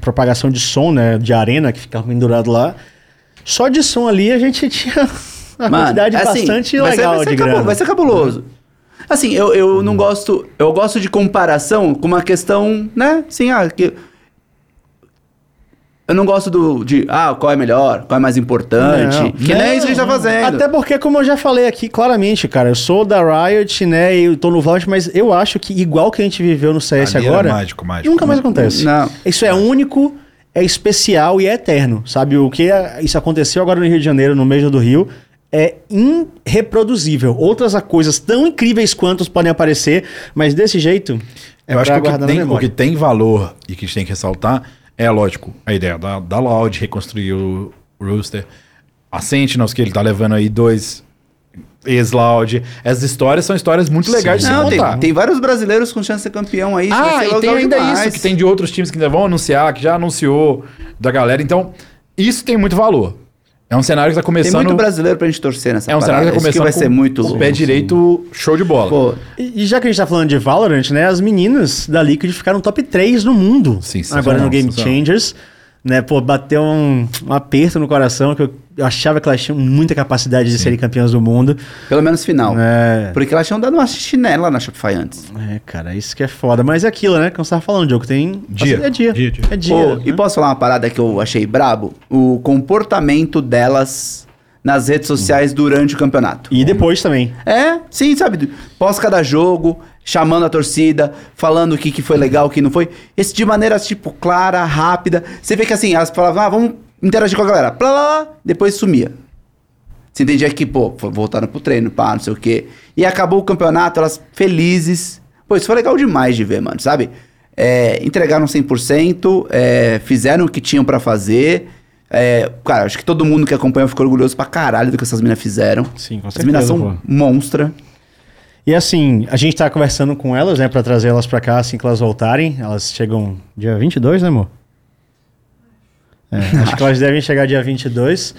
propagação de som, né? De arena, que ficava pendurado lá. Só de som ali a gente tinha uma Mano, quantidade assim, bastante vai ser- legal vai ser de grana. Vai ser cabuloso. Assim, eu, eu não gosto. Eu gosto de comparação com uma questão, né? Assim, ah, que. Eu não gosto do, de, ah, qual é melhor, qual é mais importante. Não, que não é isso que a gente tá fazendo. Até porque, como eu já falei aqui claramente, cara, eu sou da Riot, né? E eu tô no Vault, mas eu acho que igual que a gente viveu no CS Ali agora. mágico, mágico. Nunca mais acontece. Não. Isso é único, é especial e é eterno. Sabe? O que é- isso aconteceu agora no Rio de Janeiro, no mês do Rio, é irreproduzível. Outras coisas tão incríveis quantas podem aparecer, mas desse jeito. É Eu acho pra que o que, tem, o que tem valor e que a gente tem que ressaltar é, lógico, a ideia da, da Loud, reconstruir o Rooster, a Sentinels, que ele tá levando aí dois ex-Loud. Essas histórias são histórias muito legais de se Não, tem, contar. tem vários brasileiros com chance de ser campeão aí. Ah, e tem ainda demais. isso, que tem de outros times que ainda vão anunciar, que já anunciou da galera. Então, isso tem muito valor. É um cenário que tá Tem começando... muito brasileiro pra gente torcer nessa é um cenário que tá Isso começando vai com ser muito o louco. pé direito, show de bola. Pô, E e já que a gente tá falando de Valorant, né? As meninas da Liquid ficaram top 3 no mundo. Sensacional, Agora no Game. Changers. Né, pô, bateu um, um aperto no coração que eu, eu achava que elas tinham muita capacidade de serem campeãs do mundo. pelo menos final. É. Porque elas tinham dado uma chinela na Shopify antes. É, cara, isso que é foda. Mas é aquilo, né? Como você tava falando, Diogo, tem... Dia. É dia. Dia, dia. É dia. Pô, né? E posso falar uma parada que eu achei brabo? O comportamento delas nas redes sociais durante o campeonato. E depois também. É, sim, sabe? Pós cada jogo, chamando a torcida, falando o que, que foi legal, o que não foi. Esse de maneira, tipo, clara, rápida. Você vê que assim, elas falavam, ah, vamos interagir com a galera. Plá, lá, lá, depois sumia. Você entendia que, pô, voltaram pro treino, pá, não sei o quê. E acabou o campeonato, elas felizes. Pô, isso foi legal demais de ver, mano, sabe? É, entregaram 100%, é, fizeram o que tinham pra fazer. É, cara, acho que todo mundo que acompanhou ficou orgulhoso pra caralho do que essas minas fizeram. Sim, com As minas certeza, são monstra. E assim, a gente tá conversando com elas, né? Pra trazer elas pra cá assim que elas voltarem. Elas chegam dia 22, né, amor? É, acho que elas devem chegar dia 22.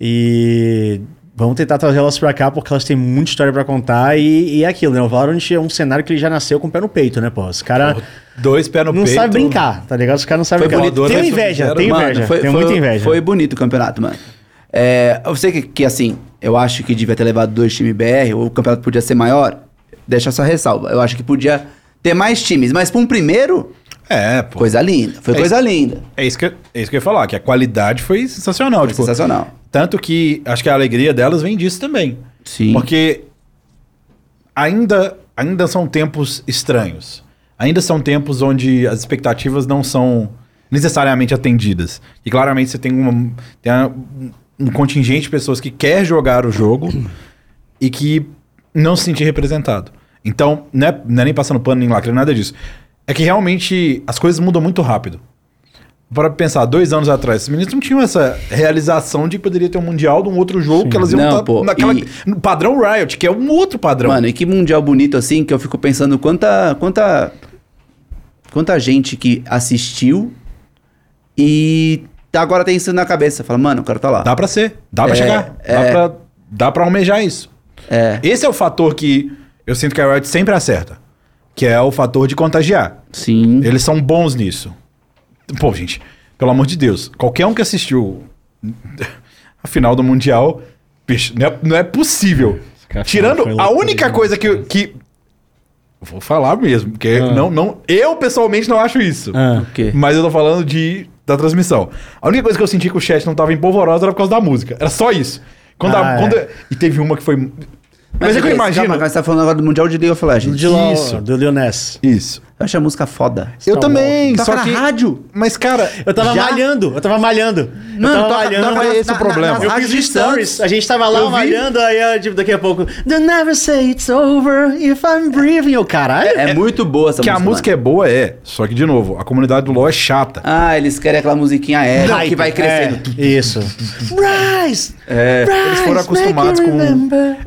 E vamos tentar trazer elas pra cá porque elas têm muita história pra contar. E, e é aquilo, né? O Valorant é um cenário que ele já nasceu com o pé no peito, né, pô? Os caras Dois pés no não peito. sabem brincar, tá ligado? Os caras não sabem brincar. bonito. Tem Dois inveja, zero. tem Mano, inveja. foi, tem foi- muita inveja. Foi bonito o campeonato, mano. É, eu sei que, que, assim, eu acho que devia ter levado dois times BR, ou o campeonato podia ser maior. Deixa essa ressalva. Eu acho que podia ter mais times, mas pra um primeiro, É, pô. coisa linda. Foi É coisa linda. É isso, que, eu- é isso que eu ia falar, que a qualidade foi sensacional. Foi tipo, sensacional. Tanto que acho que a alegria delas vem disso também. Sim. Porque ainda, ainda são tempos estranhos. Ainda são tempos onde as expectativas não são necessariamente atendidas. E claramente você tem, uma, tem um contingente de pessoas que quer jogar o jogo e que não se sentir representado. Então, não é, não é nem passando pano nem lacre, nada disso. É que realmente as coisas mudam muito rápido. Para pensar, dois anos atrás, os meninos não tinham essa realização de que poderia ter um mundial de um outro jogo que elas iam Não, estar pô, naquela. e- no padrão Riot, que é um outro padrão. Mano, e que mundial bonito assim, que eu fico pensando quanta. quanta. quanta gente que assistiu e tá- agora tem isso na cabeça. Fala, mano, o cara tá lá. Dá pra ser, dá pra É, chegar, dá, é. pra, dá pra almejar isso. É. Esse é o fator que eu sinto que a Riot sempre acerta, que é o fator de contagiar. Sim. Eles são bons nisso. Pô, gente, pelo amor de Deus, qualquer um que assistiu a final do Mundial, bicho, não é, não é possível. Tirando a loucura única coisa que, que. Vou falar mesmo, porque Ah. não, não, eu pessoalmente não acho isso. Ah. O quê? Mas eu tô falando de, da transmissão. A única coisa que eu senti que o chat não tava empolvoroso era por causa da música. Era só isso. Quando a- Ah, é. quando- E teve uma que foi. Mas, é que eu imagino. Calma, você tá falando agora do Mundial de League of Legends. De LOL, Isso. do Lil Ness. Isso. Eu achei a música foda. Eu também, Toca só na que. rádio. Mas, cara. Eu tava Já? malhando, eu tava malhando. Mano, eu tava toca- malhando. é esse o problema. Eu rádios fiz de stories, a gente tava lá Eu vi. malhando, aí eu, tipo, daqui a pouco. Don't never say it's over if I'm breathing. Eu, caralho. É, muito boa essa Que a música. música é boa, é. Só que, de novo, a comunidade do LoL é chata. Ah, eles querem aquela musiquinha épica Hype, que vai crescendo. é, isso. Rise! É. Rise! Eles foram acostumados com.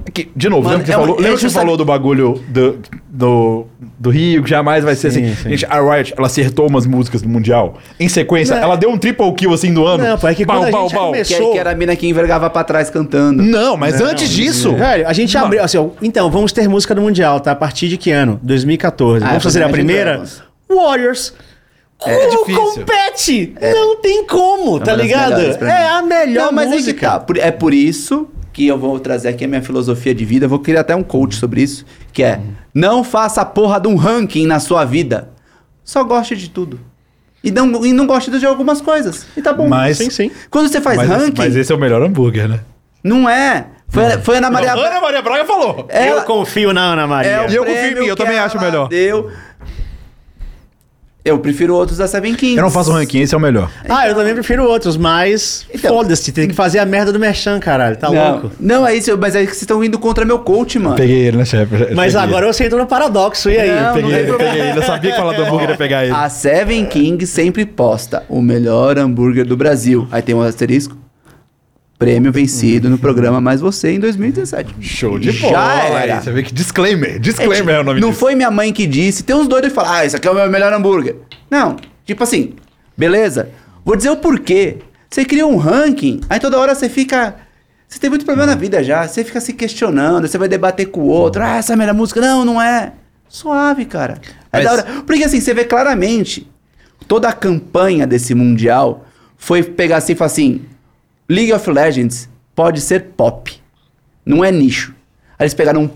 É que, de novo, Mano, lembra que, é você um- falou, é lembra que você falou do bagulho do, do, do Rio, que jamais vai ser Sim, assim. sim. Gente, a Riot, ela acertou umas músicas do Mundial. Em sequência, Não. ela deu um triple kill assim do ano. Não, pô, é que quando a gente começou- Que, que era a mina que envergava pra trás cantando. Não, mas Não, antes disso. Velho, a gente abriu. Assim, ó, então, vamos ter música do Mundial, tá? A partir de que ano? 2014. Ah, vamos fazer a primeira? Warriors. É Como difícil. compete? Não tem como, tá uma das ligado? É a melhor Não, mas música. é que tá. É por isso que eu vou trazer aqui a minha filosofia de vida. Eu vou criar até um coach sobre isso. Que é, não faça a porra de um ranking na sua vida. Só goste de tudo. E não, e não goste de algumas coisas. E tá bom. Mas- Sim, sim. Quando você faz Mas, ranking, mas esse é o melhor hambúrguer, né? não é. Foi, foi a Ana Maria... Não, Ana Maria Braga falou. Ela- Eu confio na Ana Maria. É E eu confio em mim, eu também acho melhor. Deu. Eu prefiro outros da Seven Kings. Eu não faço ranking, esse é o melhor. Ah, eu também prefiro outros, mas Então- foda-se, tem que fazer a merda do Merchan, caralho, tá não, louco? não, é isso, mas é que vocês estão indo contra meu coach, mano. Peguei ele, né, chefe? Mas agora eu sinto no paradoxo, e aí? Não, Peguei não ele, tem peguei ele. Eu sabia que falar do hambúrguer ia pegar ele. A Seven King sempre posta o melhor hambúrguer do Brasil. Aí tem um asterisco. Prêmio vencido no programa Mais Você em 2017. Show de Já bola. era. aí. Você vê que disclaimer. Disclaimer é, o nome Não disso. foi minha mãe que disse. Tem uns doidos que falam, ah, isso aqui é o meu melhor hambúrguer. Não, tipo assim, beleza. Vou dizer o porquê. Você cria um ranking, aí toda hora você fica. Você tem muito problema na vida já. Você fica se questionando, você vai debater com o outro. Ah, essa é a melhor música. Não, não é. Suave, cara. É Mas- da hora. Porque assim, você vê claramente toda a campanha desse Mundial foi pegar assim e falar assim: League of Legends pode ser pop. Não é nicho. Aí eles pegaram um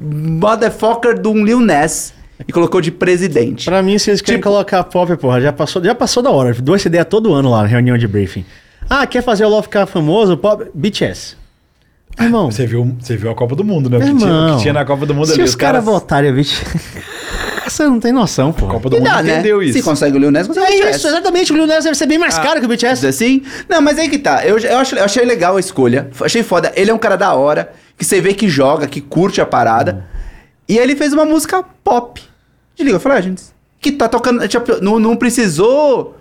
motherfucker de um Lil Ness e colocou de presidente. Pra mim, se eles querem Tipo- colocar pop, porra, já passou, já passou da hora. Dou essa ideia todo ano lá reunião de briefing. Ah, quer fazer o LOL ficar famoso? Pop, BTS. Irmão, Você viu, você viu a Copa do Mundo, né? O que, tinha, o que tinha na Copa do Mundo se ali. os caras votarem a BTS... Você não tem noção, pô. A Copa do E Mundo dá, né? entendeu isso. Se consegue o Lil Ness, consegue o É BTS. isso, exatamente. O Lil Nas deve ser bem mais caro que o BTS. Assim? Não, mas aí que tá. Eu, eu, acho- eu achei legal a escolha. Achei foda. Ele é um cara da hora, que você vê que joga, que curte a parada. E aí ele fez uma música pop de League of Legends. Que tá tocando. Tipo, não, não precisou.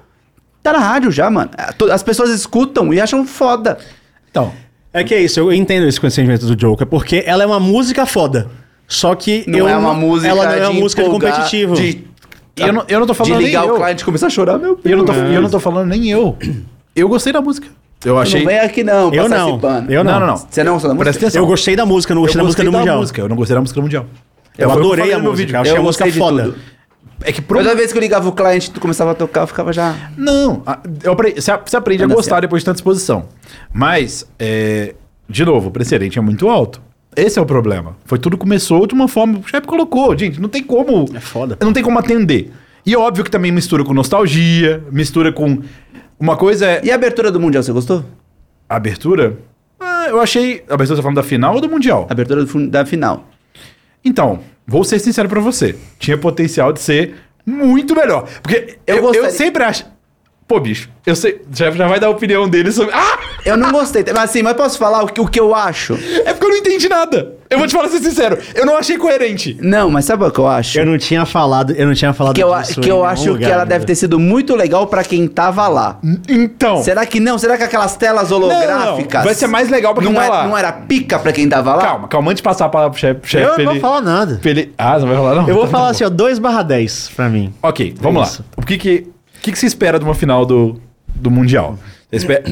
Tá na rádio já, mano. As pessoas escutam e acham foda. Então, É que é isso, eu entendo esse sentimento do Joker, porque ela é uma música foda. Só que Não eu é uma música Ela não é de uma música de empolgar, competitivo. De, eu não, eu não tô falando de nem ligar eu. o cliente e começar a chorar, meu E eu não, tô, e eu não tô falando nem eu. Eu gostei da música. Eu achei... Não vem aqui não, Eu não. Eu não, não. não. Você não gostou da música? Presta atenção. Eu gostei da música, não gostei da música do Mundial. música, eu não gostei da música do Mundial. Eu que adorei a música, vídeo. achei Eu a música de foda. tudo. É que pro... Toda vez que eu ligava o cliente e tu começava a tocar, eu ficava já... Não, eu você, aprende a gostar depois de tanta exposição. Mas, é, de novo, o precedente é muito alto. Esse é o problema. Foi tudo começou de uma forma. O chefe colocou, gente, não tem como. É foda. Não tem como atender. E é óbvio que também mistura com nostalgia, mistura com. Uma coisa é. E a abertura do Mundial, você gostou? A abertura? Ah, eu achei. A abertura você tá falando da final ou do Mundial? A abertura do da final. Então, vou ser sincero pra você. Tinha potencial de ser muito melhor. Porque Eu eu, eu, sempre acho. Pô, bicho, eu sei. Já, já vai dar a opinião dele sobre. Ah! Eu não gostei, mas assim, mas posso falar o que, o que eu acho? É porque eu não entendi nada. Eu vou te falar ser sincero. Eu não achei coerente. Não, mas sabe o que eu acho? Eu não tinha falado, eu não tinha falado que eu, disso que eu acho que lugar, ela né? deve ter sido muito legal pra quem tava lá. Então. Será que não? Será que aquelas telas holográficas. não. Vai ser mais legal pra quem não tá é- lá. Não era pica pra quem tava lá? Calma, calma, antes de passar a palavra pro chefe. chefe, Eu não vou ele- falar nada. ele- Ah, você não vai falar não? Eu vou Então falar tá assim, ó, 2 barra 10 pra mim. Ok, vamos isso. lá. O que que, que que se espera de uma final do, do Mundial? Você espera...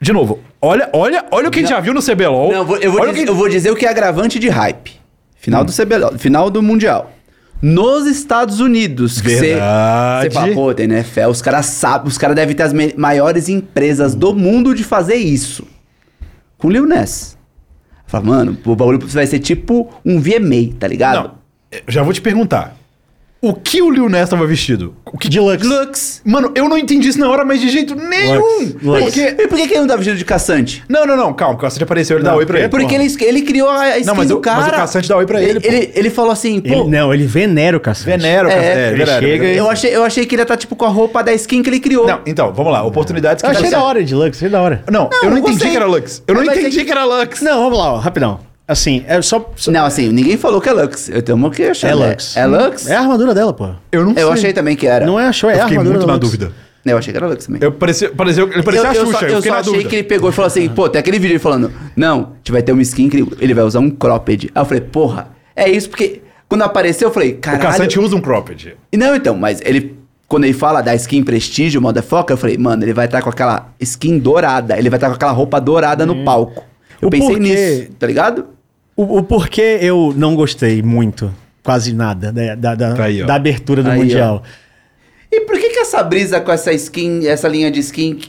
De novo, olha, olha, olha o que a gente já viu no CBLOL. Não, eu vou, dizer, que- eu vou dizer o que é agravante de hype. Final do CBLOL, final do Mundial. Nos Estados Unidos, que você Verdade. você fala, pô, tem NFL, os caras sabem, os caras devem ter as maiores empresas do mundo de fazer isso. Com o Lil Ness. Fala, mano, o bagulho vai ser tipo um VMA, tá ligado? Não, eu já vou te perguntar. O que o Lil Ness tava vestido? O que... Deluxe. Lux. Mano, eu não entendi isso na hora, mas de jeito nenhum. Lux, Lux. Porque... E por que, que ele não tá vestido de caçante? Não, não, não, calma, o Caçante apareceu, ele dá Não, oi pra ele. Porque ele, ele criou a skin Não, mas do o- cara. mas o Caçante dá oi pra ele, pô. Ele, ele falou assim, pô... Ele- não, ele venera o cacete. Venero, É, Caçante. ele verdade, chega verdade. Eu achei, eu achei que ele ia estar, tipo, com a roupa da skin que ele criou. Não, então, vamos lá, oportunidades que... Eu achei da hora, Deluxe, achei da hora. Não, eu não eu entendi gostei. que era Lux. Eu não Mas é entendi que- que era Lux. Não, vamos lá, ó, rapidão. Assim, é só. só- Não, assim, ninguém falou que é Lux. Eu tenho uma que achar. é Lux. É Lux? É a armadura dela, pô. Eu não sei. Eu achei também que era. Não é a show, é Eu a fiquei armadura muito da na Lux. dúvida. Eu achei que era Lux também. Eu parecia, parecia, ele parecia a eu Xuxa, só, eu, eu fiquei só achei dúvida. que ele pegou e falou assim, pô, tem aquele vídeo falando, não, a gente vai ter uma skin que ele- vai usar um cropped. Aí eu falei, porra, é isso, porque quando apareceu eu falei, O caralho... Caçante usa um cropped. Não, então, mas ele... Quando ele fala da skin prestígio, motherfucker, eu falei, mano, ele vai estar com aquela skin dourada, ele vai estar com aquela roupa dourada no palco. Eu O pensei porquê- nisso, tá ligado? O, o porquê eu não gostei muito, quase nada, da, da, da- Aí, ó. da abertura do Aí, ó. Mundial. E por que que essa brisa com essa skin, essa linha de skin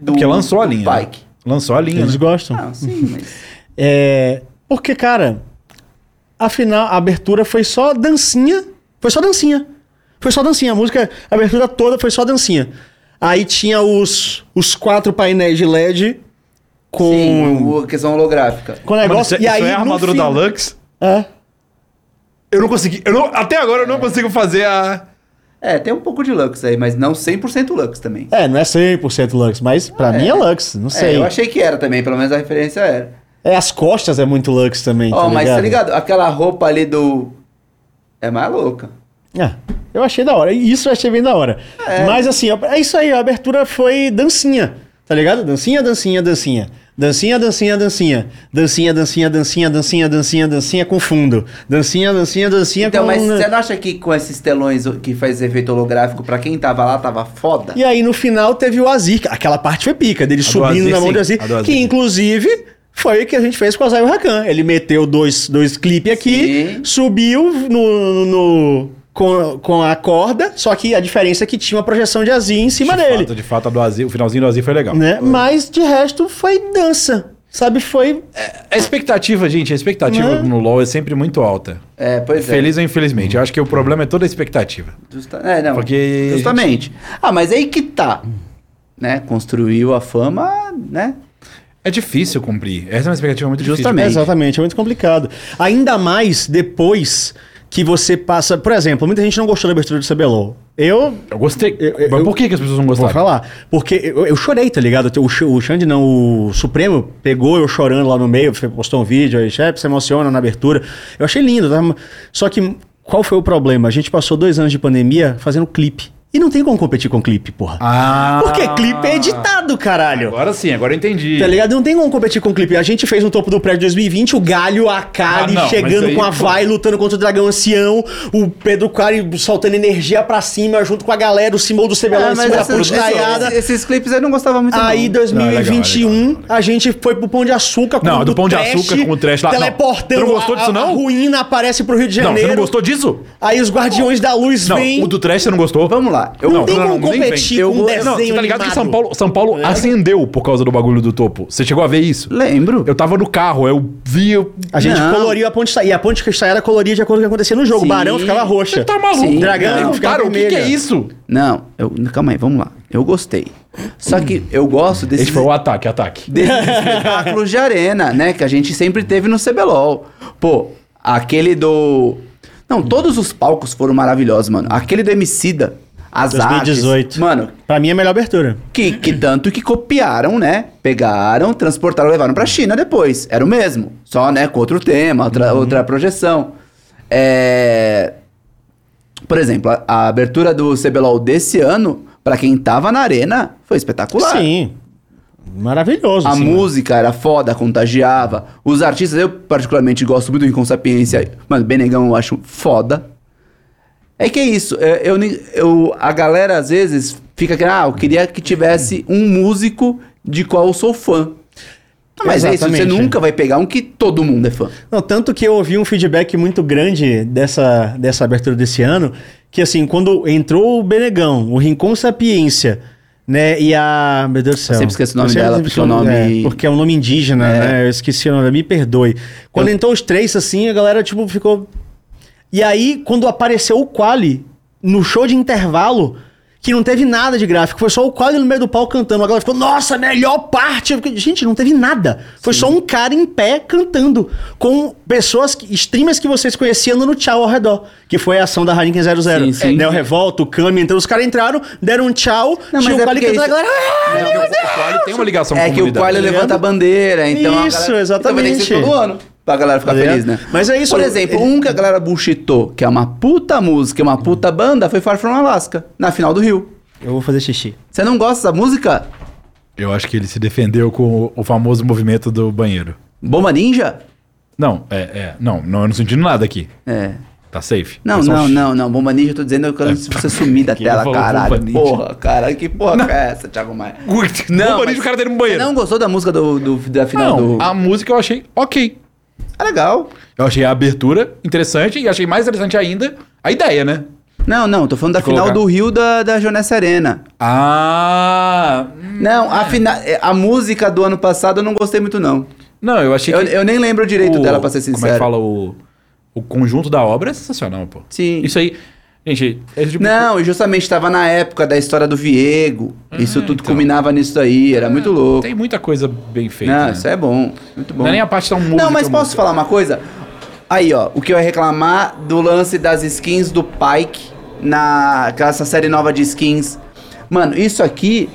do Porque lançou a linha. né? Pike? Lançou a linha. Eles né? gostam. Ah, sim, mas... É, porque, cara, afinal, a abertura foi só dancinha. Foi só dancinha. Foi só dancinha. A música, a abertura toda foi só dancinha. Aí tinha os, os quatro painéis de LED com. Sim, o- questão holográfica. com Mano, negócio. isso, e isso aí, é a no armadura da Lux? É. Eu não consegui. Eu não, até agora eu não consigo fazer a. É, tem um pouco de Lux aí, mas não 100% Lux também. É, não é 100% Lux, mas pra mim é Lux, não É, sei. eu achei que era também, pelo menos a referência era. É, as costas é muito Lux também. Ó, mas tá ligado? Aquela roupa ali do. É mais louca. É, eu achei da hora. Isso eu achei bem da hora. É. Mas assim, é isso aí, a abertura foi dancinha, tá ligado? Dancinha, dancinha, dancinha. Dancinha, dancinha, dancinha. Dancinha, dancinha, dancinha, dancinha, dancinha, dancinha com fundo. Dancinha, dancinha, dancinha Então, com... mas você não acha que com esses telões que faz efeito holográfico, pra quem tava lá, tava foda? E aí no final teve o Azir, que aquela parte foi pica, dele do subindo Azir, na mão sim, do Azir, a Azir. que inclusive foi o que a gente fez com o Zayo Rakan. Ele meteu dois, dois clipes aqui, Sim. subiu no, no- com, com a corda, só que a diferença é que tinha uma projeção de Azir em cima de dele. Fato, de fato, a do Azir, o finalzinho do Azir foi legal. né? Mas de resto foi dança. Sabe, foi. A expectativa, gente, a expectativa Né? no LoL é sempre muito alta. É, pois é. Feliz ou infelizmente. Eu acho que o problema é toda a expectativa. Justa- É, não. Porque- Justamente. Ah, mas aí que tá. Né? Construiu a fama, né? É difícil cumprir. Essa é uma expectativa muito Justamente. difícil. Exatamente, é muito complicado. Ainda mais depois que você passa. Por exemplo, muita gente não gostou da abertura do CBLOL. Eu. Eu gostei. Eu- eu- Mas por que, que as pessoas não Vou gostaram? falar. Porque eu, eu chorei, tá ligado? O, o Xande, não, o Supremo pegou eu chorando lá no meio, postou um vídeo aí, chefe, se emociona na abertura. Eu achei lindo, tá? Só que qual foi o problema? A gente passou dois anos de pandemia fazendo clipe. E não tem como competir com clipe, porra. Ah. Porque clipe é editado, caralho. Agora sim, agora eu entendi. Tá ligado? Não tem como competir com clipe. A gente fez no topo do prédio 2020 o Galho, a Kali Ah, não, chegando aí, com a pô. Vai, lutando contra o dragão ancião, o Pedro Kali soltando energia pra cima junto com a galera, o Simão do CBLOL Ah, em cima da esses, esses, esses clipes eu não gostava muito Aí, não. 2021, Não, é legal, é legal, a gente foi pro Pão de Açúcar com Não, o do Pão de Açúcar com o trash lá. Não. Teleportando. Você não gostou a- disso, não? A ruína aparece pro Rio de Não, Janeiro. você não gostou disso? Aí os Guardiões da Luz Não, vêm. o do Trash você não gostou? Vamos lá. Eu, Não tem como nem competir com um desenho Não, você tá ligado que animado. São Paulo, São Paulo acendeu por causa do bagulho do topo. Você chegou a ver isso? Lembro. Eu tava no carro, eu vi. eu- A gente Não. coloriu a ponte E a ponte cristalhada coloria de acordo com o que acontecia no jogo. Sim. Barão ficava roxa. Você tá maluco? Sim. Dragão Não, ficava cara, o que, que é isso? Não, eu, calma aí, vamos lá. Eu gostei. Só que eu gosto desses, Esse foi o ataque, ataque. desses espetáculos de arena, né? Que a gente sempre teve no CBLOL. Pô, aquele do... Não, todos os palcos foram maravilhosos, mano. Aquele do Emicida, as 2018. artes... Mano, Pra mim é a melhor abertura. que, que tanto que copiaram, né? Pegaram, transportaram, levaram pra China depois. Era o mesmo. Só, né, com outro tema, outra, outra projeção. É... Por exemplo, a, a abertura do CBLOL desse ano, pra quem tava na arena, foi espetacular. Sim. Maravilhoso. A assim, música era foda, contagiava. Os artistas, eu particularmente gosto muito do Inconsapiência. Mano, Benegão eu acho foda. É que é isso. é, Eu, eu, a galera às vezes fica que, ah, eu queria que tivesse um músico de qual eu sou fã. Ah, Mas é isso, você Exatamente. nunca vai pegar um que todo mundo é fã. Não, tanto que eu ouvi um feedback muito grande dessa, dessa abertura desse ano, que assim, quando entrou o Benegão, o Rincon Sapiência, né, e a... Meu Deus do céu. sempre esqueço o nome Eu dela, porque é o nome- é, porque é um nome indígena, É. né, eu esqueci o nome, me perdoe. Quando Eu- entrou os três, assim, a galera, tipo, ficou... E aí, quando apareceu o Quali, no show de intervalo que não teve nada de gráfico, foi só o quadro no meio do palco cantando. A galera ficou, nossa, melhor parte. Gente, não teve nada. Foi só um cara em pé cantando, com pessoas, que- streamers que vocês conheciam no tchau ao redor, que foi a ação da Heineken 00. Sim, sim. Neo Revolta, o Kami, então os caras entraram, deram um tchau, Não, tinha o é Quali porque cantando, a galera... "Ah!" É que o, Quali tem uma ligação com a É que o. Quali tá levanta a bandeira, então. a Isso, galera- exatamente. Então vai ter que ser todo ano. Pra galera ficar Tá feliz, né? Mas é isso, Por eu- exemplo, ele- um que a galera bullshitou, que é uma puta música, uma puta banda, foi Far From Alaska, na final do Rio. Eu vou fazer xixi. Você não gosta dessa música? Eu acho que ele se defendeu com o, famoso movimento do banheiro. Bomba Ninja? Não, é, é. Não, não, eu não sentindo nada aqui. É. Tá safe. Não, É não, um- não, não. Bomba Ninja, eu tô dizendo que se você sumir da tela, caralho. Bomba Ninja? Porra, caralho, que porra que é essa, Thiago Maia? Não, mas o cara dele no Você banheiro. não gostou da música do, do- da final Não, do. a música eu achei ok. É legal. Eu achei a abertura interessante e achei mais interessante ainda a ideia, né? Não, não, tô falando da final colocar. do Rio da, da Jonessi Arena. Ah. Não, a, fina... a música do ano passado eu não gostei muito, não. Não, eu achei Eu, que. eu nem lembro direito o- dela, pra ser sincero. Como é que fala? O, o conjunto da obra é sensacional, pô. Sim. Isso aí. Gente, esse tipo Não, e justamente tava na época da história do Viego. isso tudo então. culminava nisso aí, era muito louco. Tem muita coisa bem feita. Não, né? isso é bom. Muito bom. Não é nem a parte tão música. Não, mas posso música. falar uma coisa? Aí, ó, o que eu ia reclamar do lance das skins do Pike na essa série nova de skins. Mano, isso aqui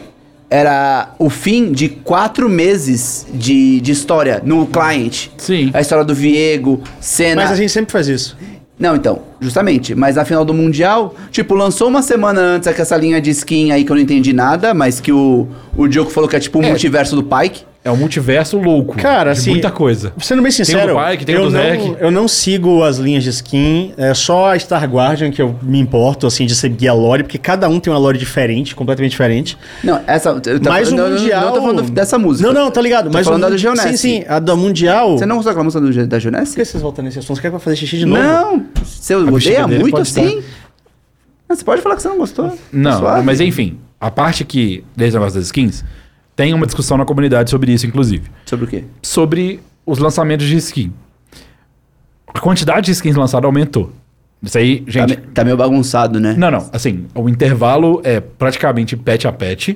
era o fim de quatro meses de, de história no client. Sim. A história do Viego, cena. Mas a gente sempre faz isso. Não, então, justamente. Mas na final do Mundial, tipo, lançou uma semana antes com essa linha de skin aí que eu não entendi nada, mas que o, o Diogo falou que é tipo o É. multiverso do Pike. É um multiverso louco. Cara, de assim, Muita coisa. Sendo bem sincero, Tem o do Pike, tem o eu, do não, eu não sigo as linhas de skin, é só a Star Guardian que eu me importo, assim, de seguir a lore, porque cada um tem uma lore diferente, completamente diferente. Não, essa. Eu tô Mas o não, Mundial... Não, tô falando dessa música. Não, não, tá ligado. Tô mas falando o, da do Geonesse. Sim, sim, a da Mundial... Você não gostou daquela música do, da Por Junesse? que vocês voltam nesse assunto? Você quer que eu fazer xixi de novo? Não, você odeia muito assim? Não, você pode falar que você não gostou. Tá Não, suave. mas enfim, a parte que, desse negócio das skins, tem uma discussão na comunidade sobre isso, inclusive. Sobre o quê? Sobre os lançamentos de skin. A quantidade de skins lançadas aumentou. Isso aí, Tá, gente. me- tá meio bagunçado, né? Não, não. Assim, o intervalo é praticamente patch a patch.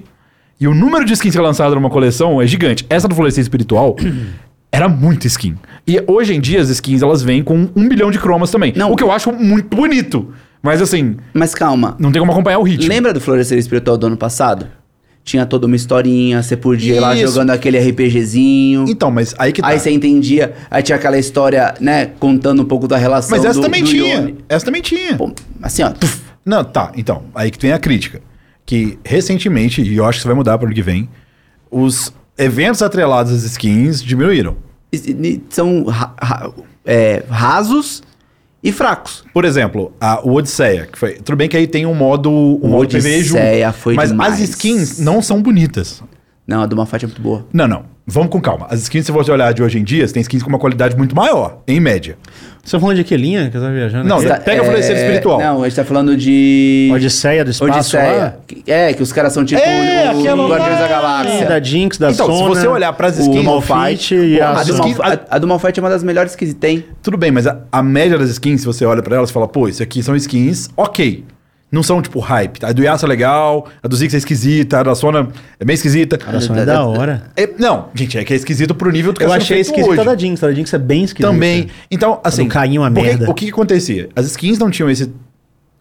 E o número de skins que é lançado numa coleção é gigante. Essa do Florescer Espiritual era muito skin. E hoje em dia as skins elas vêm com um bilhão de cromas também. Não. O que eu acho muito bonito. Mas assim, Mas calma. não tem como acompanhar o ritmo. Lembra do Florescer Espiritual do ano passado? Tinha toda uma historinha, você podia ir lá jogando aquele RPGzinho. Então, mas aí que tá. Aí você entendia, aí tinha aquela história, né, contando um pouco da relação Mas essa do, também do tinha. Essa também tinha. Pô, assim, ó, tuf, Não, tá. Então, aí que vem a crítica. Que recentemente, e eu acho que isso vai mudar para o ano que vem, os eventos atrelados às skins diminuíram. são ra- ra- é, rasos e fracos. Por exemplo, a, o Odisseia, que foi. Tudo bem que aí tem um modo, um O modo PvE junto. Odisseia foi Mas demais. as skins não são bonitas. Não, a do Malfatti é muito boa. Não, não. Vamos com calma. As skins, se você olhar de hoje em dia, você tem skins com uma qualidade muito maior, em média. Você tá falando de que linha que eu tava viajando? Não, aqui? Tá, pega o Florescer Espiritual. Não, a gente tá falando de... Odisseia do espaço Odisseia. lá? É, que os caras são tipo É, o, aquela o Guardiões da lá. Galáxia. Da Jinx, da Então, se Sona, você olhar pras o skins- Malphite e a, a... do skins- Malf- a- a do Malphite é uma das melhores que tem. Tudo bem, mas a, a média das skins, se você olha pra elas, você fala, pô, isso aqui são skins ok. Não são, tipo, hype. A do Yasuo é legal, a do Ziggs é esquisita, a da Sona é bem esquisita. A Sona é da hora. É, não, gente, é que é esquisito pro nível do que Eu tá achei esquisita hoje. da Jinx. A da Jinx é bem esquisita. Também. Então, assim. do Caim uma porque merda. O que, que acontecia? As skins não tinham esse.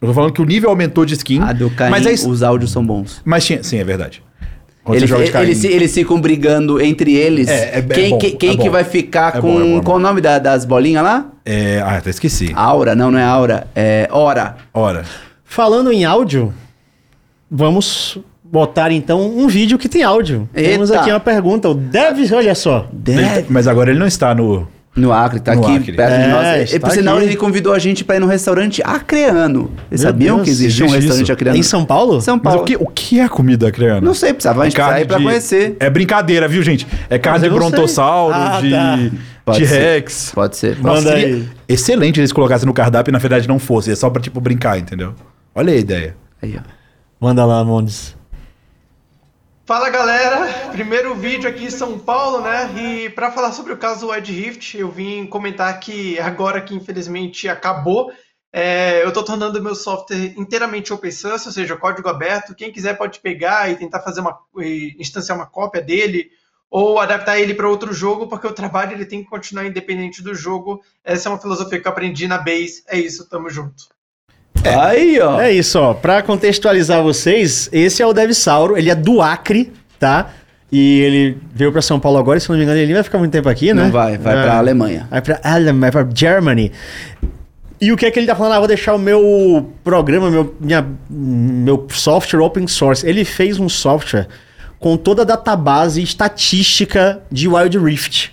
Eu tô falando que o nível aumentou de skin. A do Caim, mas, é isso- os áudios são bons. mas tinha. Sim, é verdade. Quando Eles, ficam brigando entre eles. É, é- é quem bom, que, quem é que vai ficar É com. bom, é bom, é Qual o nome da- das bolinhas lá? É, ah, até esqueci. Aura, não, não é Aura. É Hora. Ora. Falando em áudio, vamos botar então um vídeo que tem áudio. Temos Eita. aqui uma pergunta. O Dev, olha só. Deve- Mas agora ele não está no. No Acre, tá No aqui Acre. perto de É, nós. E por sinal, ele convidou a gente pra ir no restaurante acreano. Vocês Meu sabiam Deus, que existe um existe restaurante isso? acreano? Em São Paulo? São Mas Paulo. o que, o que é comida acreana? Não sei, precisava, a gente ir pra de- conhecer. É brincadeira, viu, gente? É carne de brontossauro, Ah, de tá. Pode T-Rex. Pode ser. Manda Nossa, seria aí. Excelente eles colocassem no cardápio e na verdade não fosse. É só pra, tipo, brincar, entendeu? Olha aí a ideia. Aí, ó. Manda lá, Mondes. Fala galera, primeiro vídeo aqui em São Paulo, né? E para falar sobre o caso do Ed Rift, eu vim comentar que agora que infelizmente acabou, É, eu estou tornando meu software inteiramente open source, ou seja, código aberto. Quem quiser pode pegar e tentar fazer uma e instanciar uma cópia dele ou adaptar ele para outro jogo, porque o trabalho ele tem que continuar independente do jogo. Essa é uma filosofia que eu aprendi na Base. É isso, tamo junto. Aí, ó. É isso, ó. Pra contextualizar vocês, esse é o Devsauro, ele é do Acre, tá? E ele veio pra São Paulo agora, se não me engano, ele vai ficar muito tempo aqui, né? Não vai, vai É. pra Alemanha. Vai pra Alemanha, vai pra Germany. E o que é que ele tá falando? Ah, vou deixar o meu programa, meu, minha, meu software open source. Ele fez um software com toda a database estatística de Wild Rift.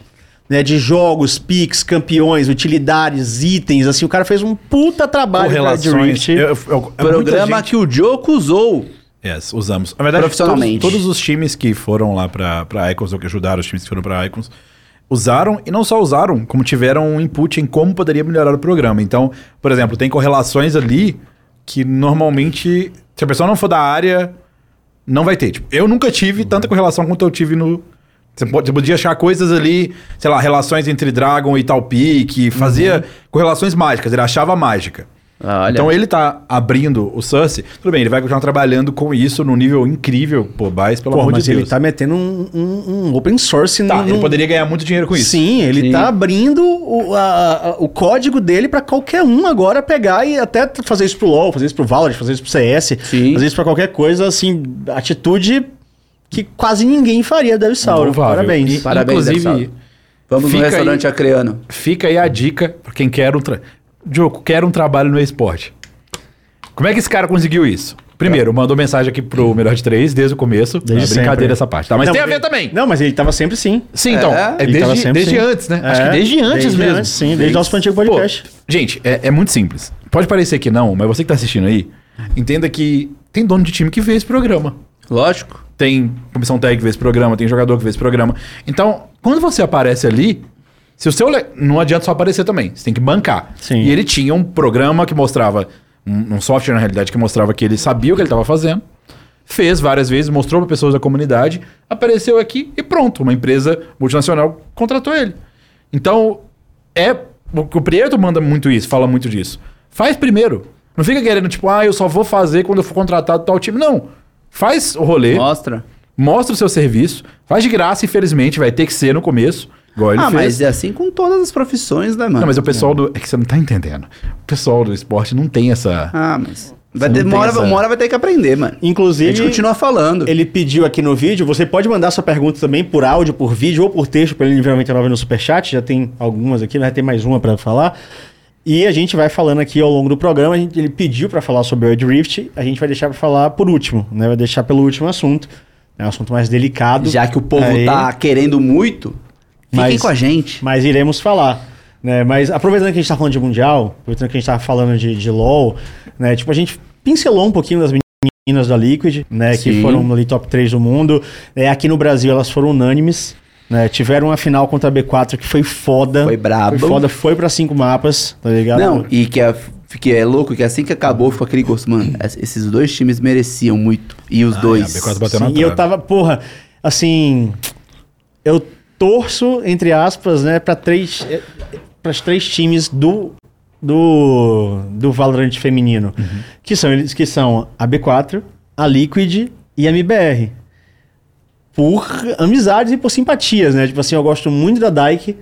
Né, de jogos, picks, campeões, utilidades, itens, assim, o cara fez um puta trabalho Correlações. Rift. Eu- eu- eu- Programa gente- que o Joko usou. Yes, usamos. Na verdade, Profissionalmente. Todos, todos os times que foram lá pra, pra Icons, ou que ajudaram os times que foram pra Icons, usaram, e não só usaram, como tiveram um input em como poderia melhorar o programa. Então, por exemplo, tem correlações ali que normalmente, se a pessoa não for da área, não vai ter. Tipo, eu nunca tive tanta correlação quanto eu tive no. Você, pode, você podia achar coisas ali, sei lá, relações entre Dragon e tal pique, fazia correlações mágicas, ele achava mágica. Olha. Então ele tá abrindo o Sussy, tudo bem, ele vai continuar trabalhando com isso num nível incrível, pô, Baez, pelo Pô, amor mas de ele Deus. tá metendo um, um- um open source Tá, num- ele poderia ganhar muito dinheiro com isso. Sim, ele Sim. tá abrindo o, a- a- o código dele pra qualquer um agora pegar e até fazer isso pro LoL, fazer isso pro Valorant, fazer isso pro CS, Sim. fazer isso pra qualquer coisa, assim, atitude que quase ninguém faria, Deve Sauro. Louvável. Parabéns. E- Parabéns, Inclusive, Vamos fica no aí- restaurante acreano. Fica aí a dica pra quem quer um. Tra... Diogo, quer um trabalho no esporte. Como é que esse cara conseguiu isso? Primeiro, mandou mensagem aqui pro Melhor de Três desde o começo. Desde é brincadeira sempre. essa parte, tá? Mas Não, tem a ele- ver também. Não, mas ele tava sempre sim. Sim, então. É? É, Ele tava desde, sempre desde sim. antes, né? Acho É, que desde antes desde mesmo. antes, sim, desde nosso antigo Pô, podcast. gente, é, é muito simples. Pode parecer que não, mas você que tá assistindo aí, entenda que tem dono de time que vê esse programa. Lógico. Tem comissão técnica que vê esse programa, tem jogador que vê esse programa. Então, quando você aparece ali, se o seu. le- Não adianta só aparecer também, você tem que bancar. Sim. E ele tinha um programa que mostrava, um, um software na realidade que mostrava que ele sabia o que ele estava fazendo, fez várias vezes, mostrou para pessoas da comunidade, apareceu aqui e pronto, uma empresa multinacional contratou ele. Então, é. O o Prieto manda muito isso, fala muito disso. Faz primeiro. Não fica querendo, tipo, ah, eu só vou fazer quando eu for contratado tal time. Não. Faz o rolê, Mostra. mostra o seu serviço, faz de graça, infelizmente, vai ter que ser no começo, igual ele ah, fez. mas é assim com todas as profissões, né, mano? Não, mas o pessoal do. É que você não tá entendendo. O pessoal do esporte não tem essa. Ah, mas... Vai ter, uma, hora, essa- uma hora vai ter que aprender, mano. A Inclusive, gente continua falando. ele pediu aqui no vídeo, você pode mandar sua pergunta também por áudio, por vídeo ou por texto pelo nível 99 no Superchat, já tem algumas aqui, vai ter mais uma pra falar. E a gente vai falando aqui ao longo do programa, a gente- ele pediu pra falar sobre o Rift, a gente vai deixar pra falar por último, né? Vai deixar pelo último assunto. É um assunto mais delicado. Já que o povo Aí, tá querendo muito, fiquem Mas- com a gente. Mas iremos falar. Né? Mas aproveitando que a gente tá falando de Mundial, aproveitando que a gente tá falando de, de LoL, né? Tipo, a gente pincelou um pouquinho das meninas da Liquid, né? Que Sim. foram ali top 3 do mundo. É, aqui no Brasil elas foram unânimes. Né? Tiveram uma final contra a B4 que foi foda. Foi brabo. Foi foda, foi pra cinco mapas, tá ligado? Não, e que é, que é louco, que assim que acabou, ficou aquele gosto. Mano, es- esses dois times mereciam muito. E os Ah, dois. é, a B4 bateu na Sim, e eu tava, porra, assim. Eu torço, entre aspas, né, pra três. para os três times do. Do, do Valorant feminino. Que, são, eles, que são a B4, a Liquid e a MBR. Por amizades e por simpatias, né? Tipo assim, eu gosto muito da Dyke.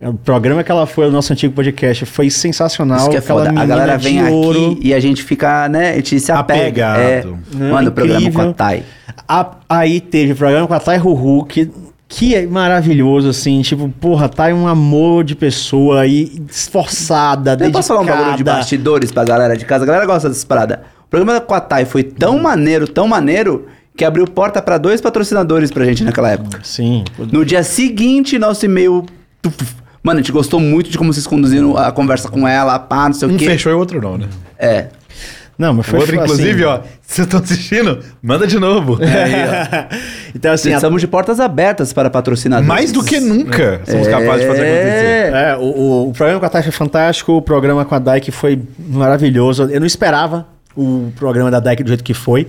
O programa que ela foi, o nosso antigo podcast, foi sensacional. Isso que é foda. A galera vem ouro. aqui e a gente fica, né? A gente se apega. Apegado. É, Não, mano, o programa com a Thay. A- aí teve o programa com a Thay Ruhu, que, que é maravilhoso, assim. Tipo, porra, Thay é um amor de pessoa aí, esforçada, Eu dedicada. posso falar um bagulho de bastidores pra galera de casa? A galera gosta dessas paradas. O programa com a Thay foi tão maneiro, tão maneiro, que abriu porta pra dois patrocinadores pra gente naquela época. Sim. No dia seguinte, nosso e-mail. Mano, a gente gostou muito de como vocês conduziram a conversa com ela, pá, não sei o Um quê. fechou e o outro não, né? É. Não, mas O foi outro, assim- inclusive, ó, se estão assistindo, manda de novo. então, assim, a- Estamos de portas abertas para patrocinadores. Mais do que nunca somos capazes de fazer acontecer. É, o, o- o programa com a Thay foi fantástico, o programa com a Dyke foi maravilhoso. Eu não esperava o programa da Dyke do jeito que foi,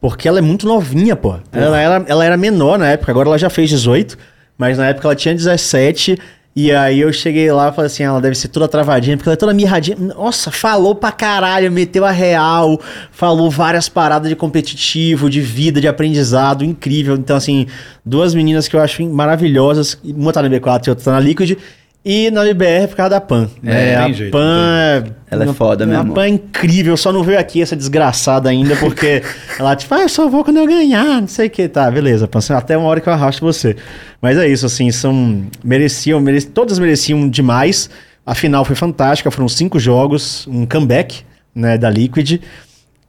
porque ela é muito novinha, pô. Ela, era, ela era menor na época, agora ela já fez 18, mas na época ela tinha 17 E aí eu cheguei lá e falei assim, ela deve ser toda travadinha, porque ela é toda mirradinha. Nossa, falou pra caralho, meteu a real, falou várias paradas de competitivo, de vida, de aprendizado, incrível. Então, assim, duas meninas que eu acho maravilhosas, uma tá na B4 e outra tá na Liquid, e na IBR por causa da Pan. É, a tem jeito, Pan. Ela é foda a mesmo. Pan é incrível, só não veio aqui essa desgraçada ainda, porque ela, tipo, ah, eu só vou quando eu ganhar, não sei o que. Tá, beleza, Pan, até uma hora que eu arrasto você. Mas é isso, assim, são. Mereciam, merec, todas mereciam demais. A final foi fantástica, foram cinco jogos, um comeback, né, da Liquid.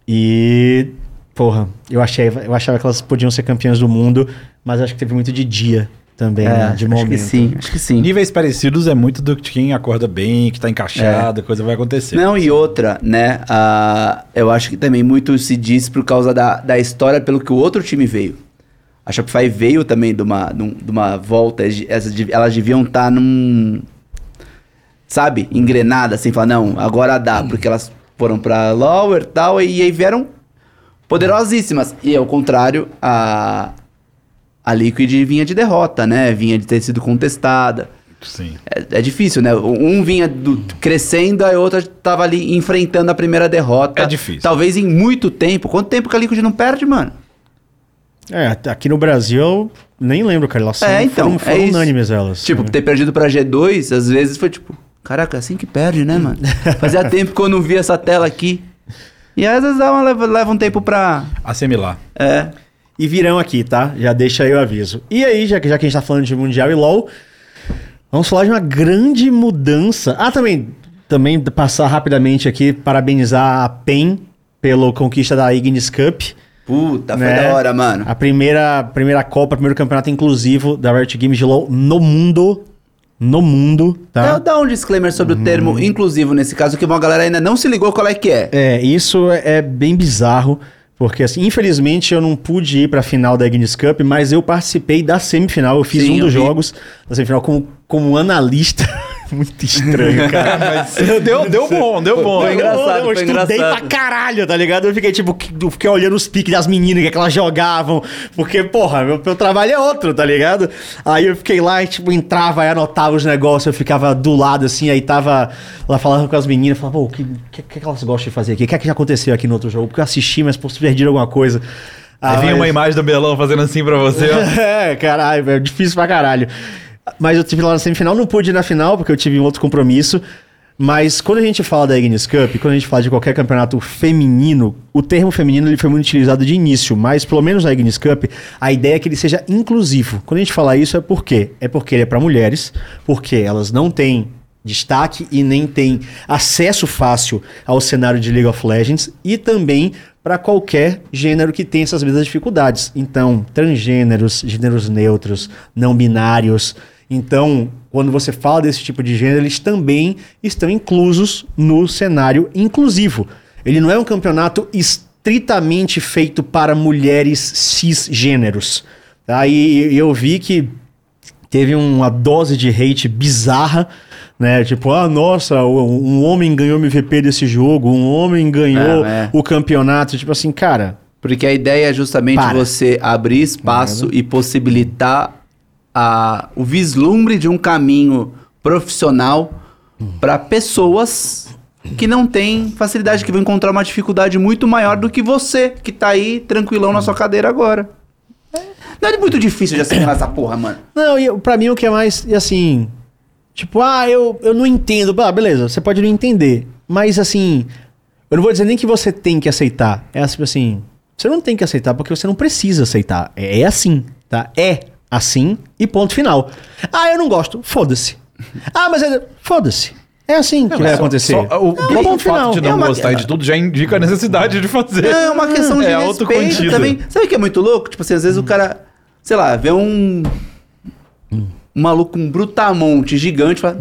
E. Porra, eu, achei, eu achava que elas podiam ser campeãs do mundo, mas acho que teve muito de dia também, né, de acho momento. que sim, acho que sim. Níveis parecidos é muito do que quem acorda bem, que tá encaixado, a coisa vai acontecer. Não, e outra, né? ah, eu acho que também muito se diz por causa da, da história pelo que o outro time veio. A Shopify veio também de uma, de um- de uma volta, elas deviam estar num. Sabe? Engrenadas, assim, falar, não, agora dá, porque elas foram pra Lower e tal, e aí vieram poderosíssimas. E ao contrário, a, a Liquid vinha de derrota, né? Vinha de ter sido contestada. Sim. É, é difícil, né? Um vinha do- crescendo, a outra tava ali enfrentando a primeira derrota. É difícil. Talvez em muito tempo. Quanto tempo que a Liquid não perde, mano? É, aqui no Brasil eu nem lembro, cara. Elas É, são- então, foram, é foram isso. unânimes elas. Tipo, É. ter perdido pra G2, às vezes foi tipo, caraca, assim que perde, né, mano? Fazia tempo que eu não via essa tela aqui. E às vezes dá uma, leva, leva um tempo pra. Assimilar. É. E virão aqui, tá? Já deixa aí o aviso. E aí, já que, já que a gente tá falando de Mundial e LoL, vamos falar de uma grande mudança. Ah, também, também passar rapidamente aqui, parabenizar a PEN pelo conquista da Ignis Cup. Puta, foi né? da hora, mano. A primeira, primeira Copa, primeiro campeonato inclusivo da Riot Games de LoL no mundo. No mundo, tá? Eu dar um disclaimer sobre o termo inclusivo nesse caso, que uma galera ainda não se ligou qual é que é. É, isso é é bem bizarro, porque assim, infelizmente eu não pude ir pra final da Ignis Cup, mas eu participei da semifinal, eu fiz Sim, um eu dos vi. jogos da semifinal como, como analista. Muito estranho, cara. deu, deu bom, deu bom. Foi engraçado, eu, foi estudei engraçado. pra caralho, tá ligado? Eu fiquei tipo, que- eu fiquei olhando os piques das meninas, que, que elas jogavam, porque, porra, meu, meu trabalho é outro, tá ligado? Aí eu fiquei lá e, tipo, entrava e anotava os negócios, eu ficava do lado, assim, aí tava lá falando com as meninas, falava, pô, o que, que, que elas gostam de fazer aqui? O que é que já aconteceu aqui no outro jogo? Porque eu assisti, mas, pô, se perdi alguma coisa. Aí Ah, vinha mas- uma imagem do Belão fazendo assim pra você, ó. é, caralho, é difícil pra caralho. Mas eu tive lá na semifinal, não pude ir na final, porque eu tive um outro compromisso. Mas quando a gente fala da Ignis Cup, quando a gente fala de qualquer campeonato feminino, o termo feminino ele foi muito utilizado de início, mas pelo menos na Ignis Cup, a ideia é que ele seja inclusivo. Quando a gente fala isso é por quê? É porque ele é para mulheres, porque elas não têm destaque e nem têm acesso fácil ao cenário de League of Legends e também para qualquer gênero que tenha essas mesmas dificuldades. Então, transgêneros, gêneros neutros, não binários. Então, quando você fala desse tipo de gênero, eles também estão inclusos no cenário inclusivo. Ele não é um campeonato estritamente feito para mulheres cisgêneros. Tá? E, e eu vi que teve uma dose de hate bizarra, né? Tipo, ah, nossa, um homem ganhou MVP desse jogo, um homem ganhou É, é. o campeonato. Tipo assim, cara, Porque a ideia é justamente Para. você abrir espaço e possibilitar a, o vislumbre de um caminho profissional para pessoas que não têm facilidade, que vão encontrar uma dificuldade muito maior do que você, que tá aí tranquilão na sua cadeira agora. Não é muito difícil de assimilar essa porra, mano. Não, e pra mim o que é mais, assim, tipo, ah, eu, eu não entendo. Ah, beleza, você pode não entender. Mas assim, eu não vou dizer nem que você tem que aceitar. É tipo assim, você não tem que aceitar porque você não precisa aceitar. É, é assim, tá? É assim e ponto final. Ah, eu não gosto. Foda-se. Ah, mas é. Foda-se. É assim que vai Só- acontecer. só o próprio ponto fato final. de É não uma- gostar de tudo já indica a necessidade de fazer. É uma questão de É respeito também. Sabe o que é muito louco? Tipo assim, às vezes o cara, sei lá, vê um, um maluco, um brutamonte gigante, fala,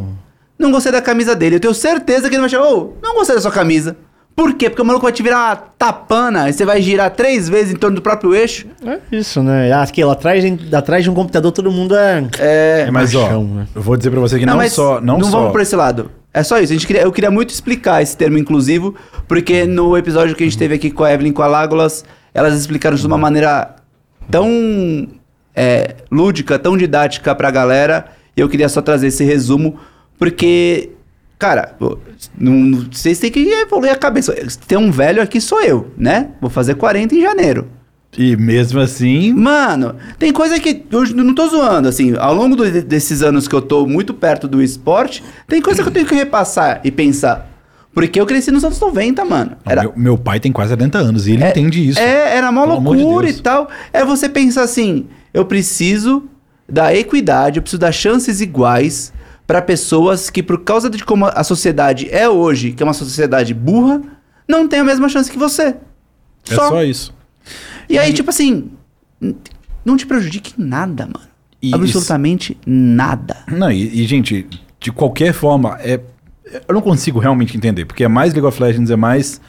não gostei da camisa dele. Eu tenho certeza que ele vai chamar, ô, não gostei da sua camisa. Por quê? Porque o maluco vai te virar uma tapana e você vai girar três vezes em torno do próprio eixo. É isso, né? Ah, Aqui, lá atrás, atrás de um computador, todo mundo é. É, É, mas ó, né? eu vou dizer pra você que não, mas só, não, só. vamos pra esse lado. É só isso. A gente queria, eu queria muito explicar esse termo inclusivo, porque no episódio que a gente teve aqui com a Evelyn e com a Lágolas, elas explicaram de uma maneira tão é, lúdica, tão didática pra galera. E eu queria só trazer esse resumo, porque, cara, não- vocês têm que evoluir a cabeça. Tem um velho aqui, sou eu, né? Vou fazer 40 em janeiro. E mesmo assim, Mano, tem coisa que. Eu não tô zoando, assim. Ao longo do- desses anos que eu tô muito perto do esporte, tem coisa que eu tenho que repassar e pensar. Porque eu cresci nos anos 90, mano. Era, meu, meu pai tem quase 70 anos e ele é- entende isso. É, era mó de loucura Deus. e tal. É você pensar assim: eu preciso da equidade, eu preciso dar chances iguais para pessoas que, por causa de como a sociedade é hoje, que é uma sociedade burra, não tem a mesma chance que você. É só isso. E aí, tipo assim, não te prejudique em nada, mano. E Absolutamente nada. Não, e, e, gente, de qualquer forma, é, eu não consigo realmente entender, porque é mais League of Legends, é mais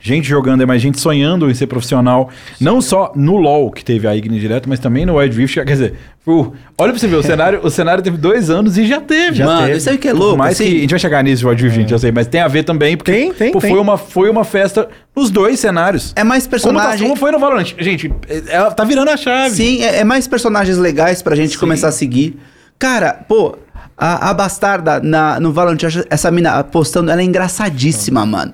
gente jogando, é mais gente sonhando em ser profissional. Não só no LoL, que teve a Igni direto, mas também no Wild Rift. Quer dizer, o- olha pra você ver, o cenário, o cenário teve dois anos e já teve. Já mano, teve. isso aí que é Por louco. mais assim, que a gente vai chegar nisso, Wild Rift, gente, eu sei, mas tem a ver também, porque Tem, tem, pô, tem. Foi, uma, foi uma festa nos dois cenários. É mais Como, tá, como foi no Valorant? Gente, é- ela tá virando a chave. Sim, é, é mais personagens legais pra gente Sim. começar a seguir. Cara, pô, a, a Bastarda na, no Valorant, essa mina postando, ela é engraçadíssima, mano.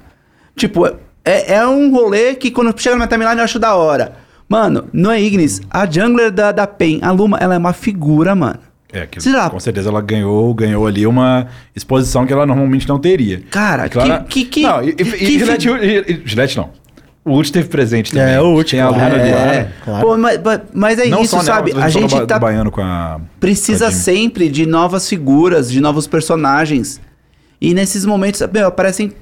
Tipo, é, é um rolê que quando chega na minha timeline eu acho da hora. Mano, no Ignis, a jungler da, da PEN, a Luma, ela é uma figura, mano. É, que, Sei lá. com certeza ela ganhou, ganhou ali uma exposição que ela normalmente não teria. Cara, que- que- que- Não, e, e, que e Gillette, e- e- Gillette não. O Ult teve presente também. É, o Ult, Tem a. Luna ali. É. claro. Pô, mas, mas- é Não isso, nela, sabe? A gente do, tá do baiano com a... precisa com a sempre de novas figuras, de novos personagens. E nesses momentos, meu, aparecem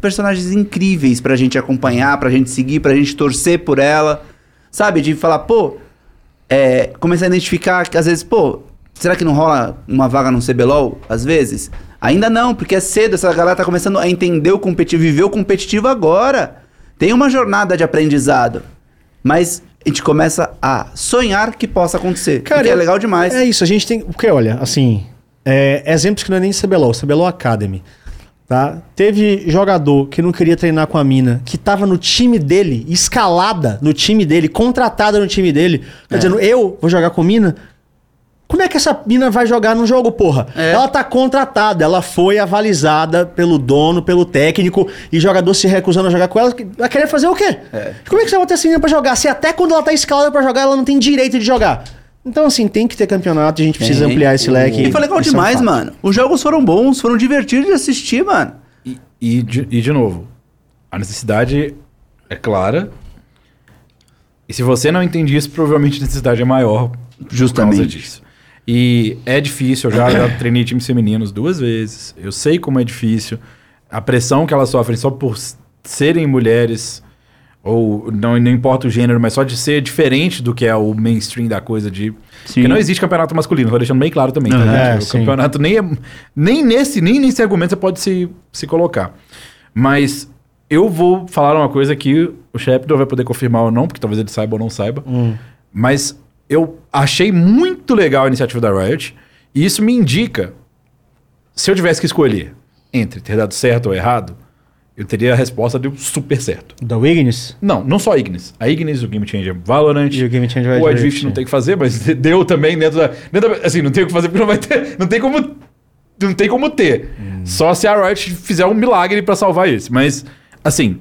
personagens incríveis pra gente acompanhar, pra gente seguir, pra gente torcer por ela. Sabe? De falar, pô, é, começar a identificar que às vezes, pô, será que não rola uma vaga no CBLOL? Às vezes? Ainda não, porque é cedo, essa galera tá começando a entender o competitivo, viver o competitivo agora. Tem uma jornada de aprendizado. Mas a gente começa a sonhar que possa acontecer. Cara, que é legal demais. É isso, a gente tem. Porque, olha, assim. é, exemplos que não é nem CBLOL, CBLOL Academy. Tá? Teve jogador que não queria treinar com a mina, que tava no time dele, escalada no time dele, contratada no time dele, quer dizendo, eu vou jogar com mina. Como é que essa mina vai jogar no jogo, porra? É. Ela tá contratada, ela foi avalizada pelo dono, pelo técnico, e jogador se recusando a jogar com ela, vai querer fazer o quê? Como é que você vai ter essa menina pra jogar? Se até quando ela tá escalada pra jogar, ela não tem direito de jogar. Então, assim, tem que ter campeonato, a gente precisa Tem. ampliar esse leque. E foi legal é um demais, mano. Os jogos foram bons, foram divertidos de assistir, mano. E, e, de, e, de novo, a necessidade é clara. E se você não entende isso, provavelmente a necessidade é maior por Justamente. causa disso. E é difícil, eu já, já treinei times femininos duas vezes. Eu sei como é difícil. A pressão que elas sofrem só por serem mulheres, ou não, não importa o gênero, mas só de ser diferente do que é o mainstream da coisa de. Sim. Porque não existe campeonato masculino, tô deixando bem claro também. tá? É, o campeonato nem, é, nem nesse nem nesse argumento você pode se, se colocar. Mas eu vou falar uma coisa que o Shepard vai poder confirmar ou não, porque talvez ele saiba ou não saiba. Mas eu achei muito legal a iniciativa da Riot. E isso me indica, se eu tivesse que escolher entre ter dado certo ou errado, eu teria a resposta de um super certo. Da Ignis? Não, não só a Ignis. A Ignis, o Game Changer Valorant. E o Game Changer vai O Wild Rift, Rift não tem o que fazer, mas deu também dentro da, dentro da- Assim, não tem o que fazer porque não vai ter. Não tem como. Não tem como ter. Hum. Só se a Riot fizer um milagre pra salvar esse. Mas, assim.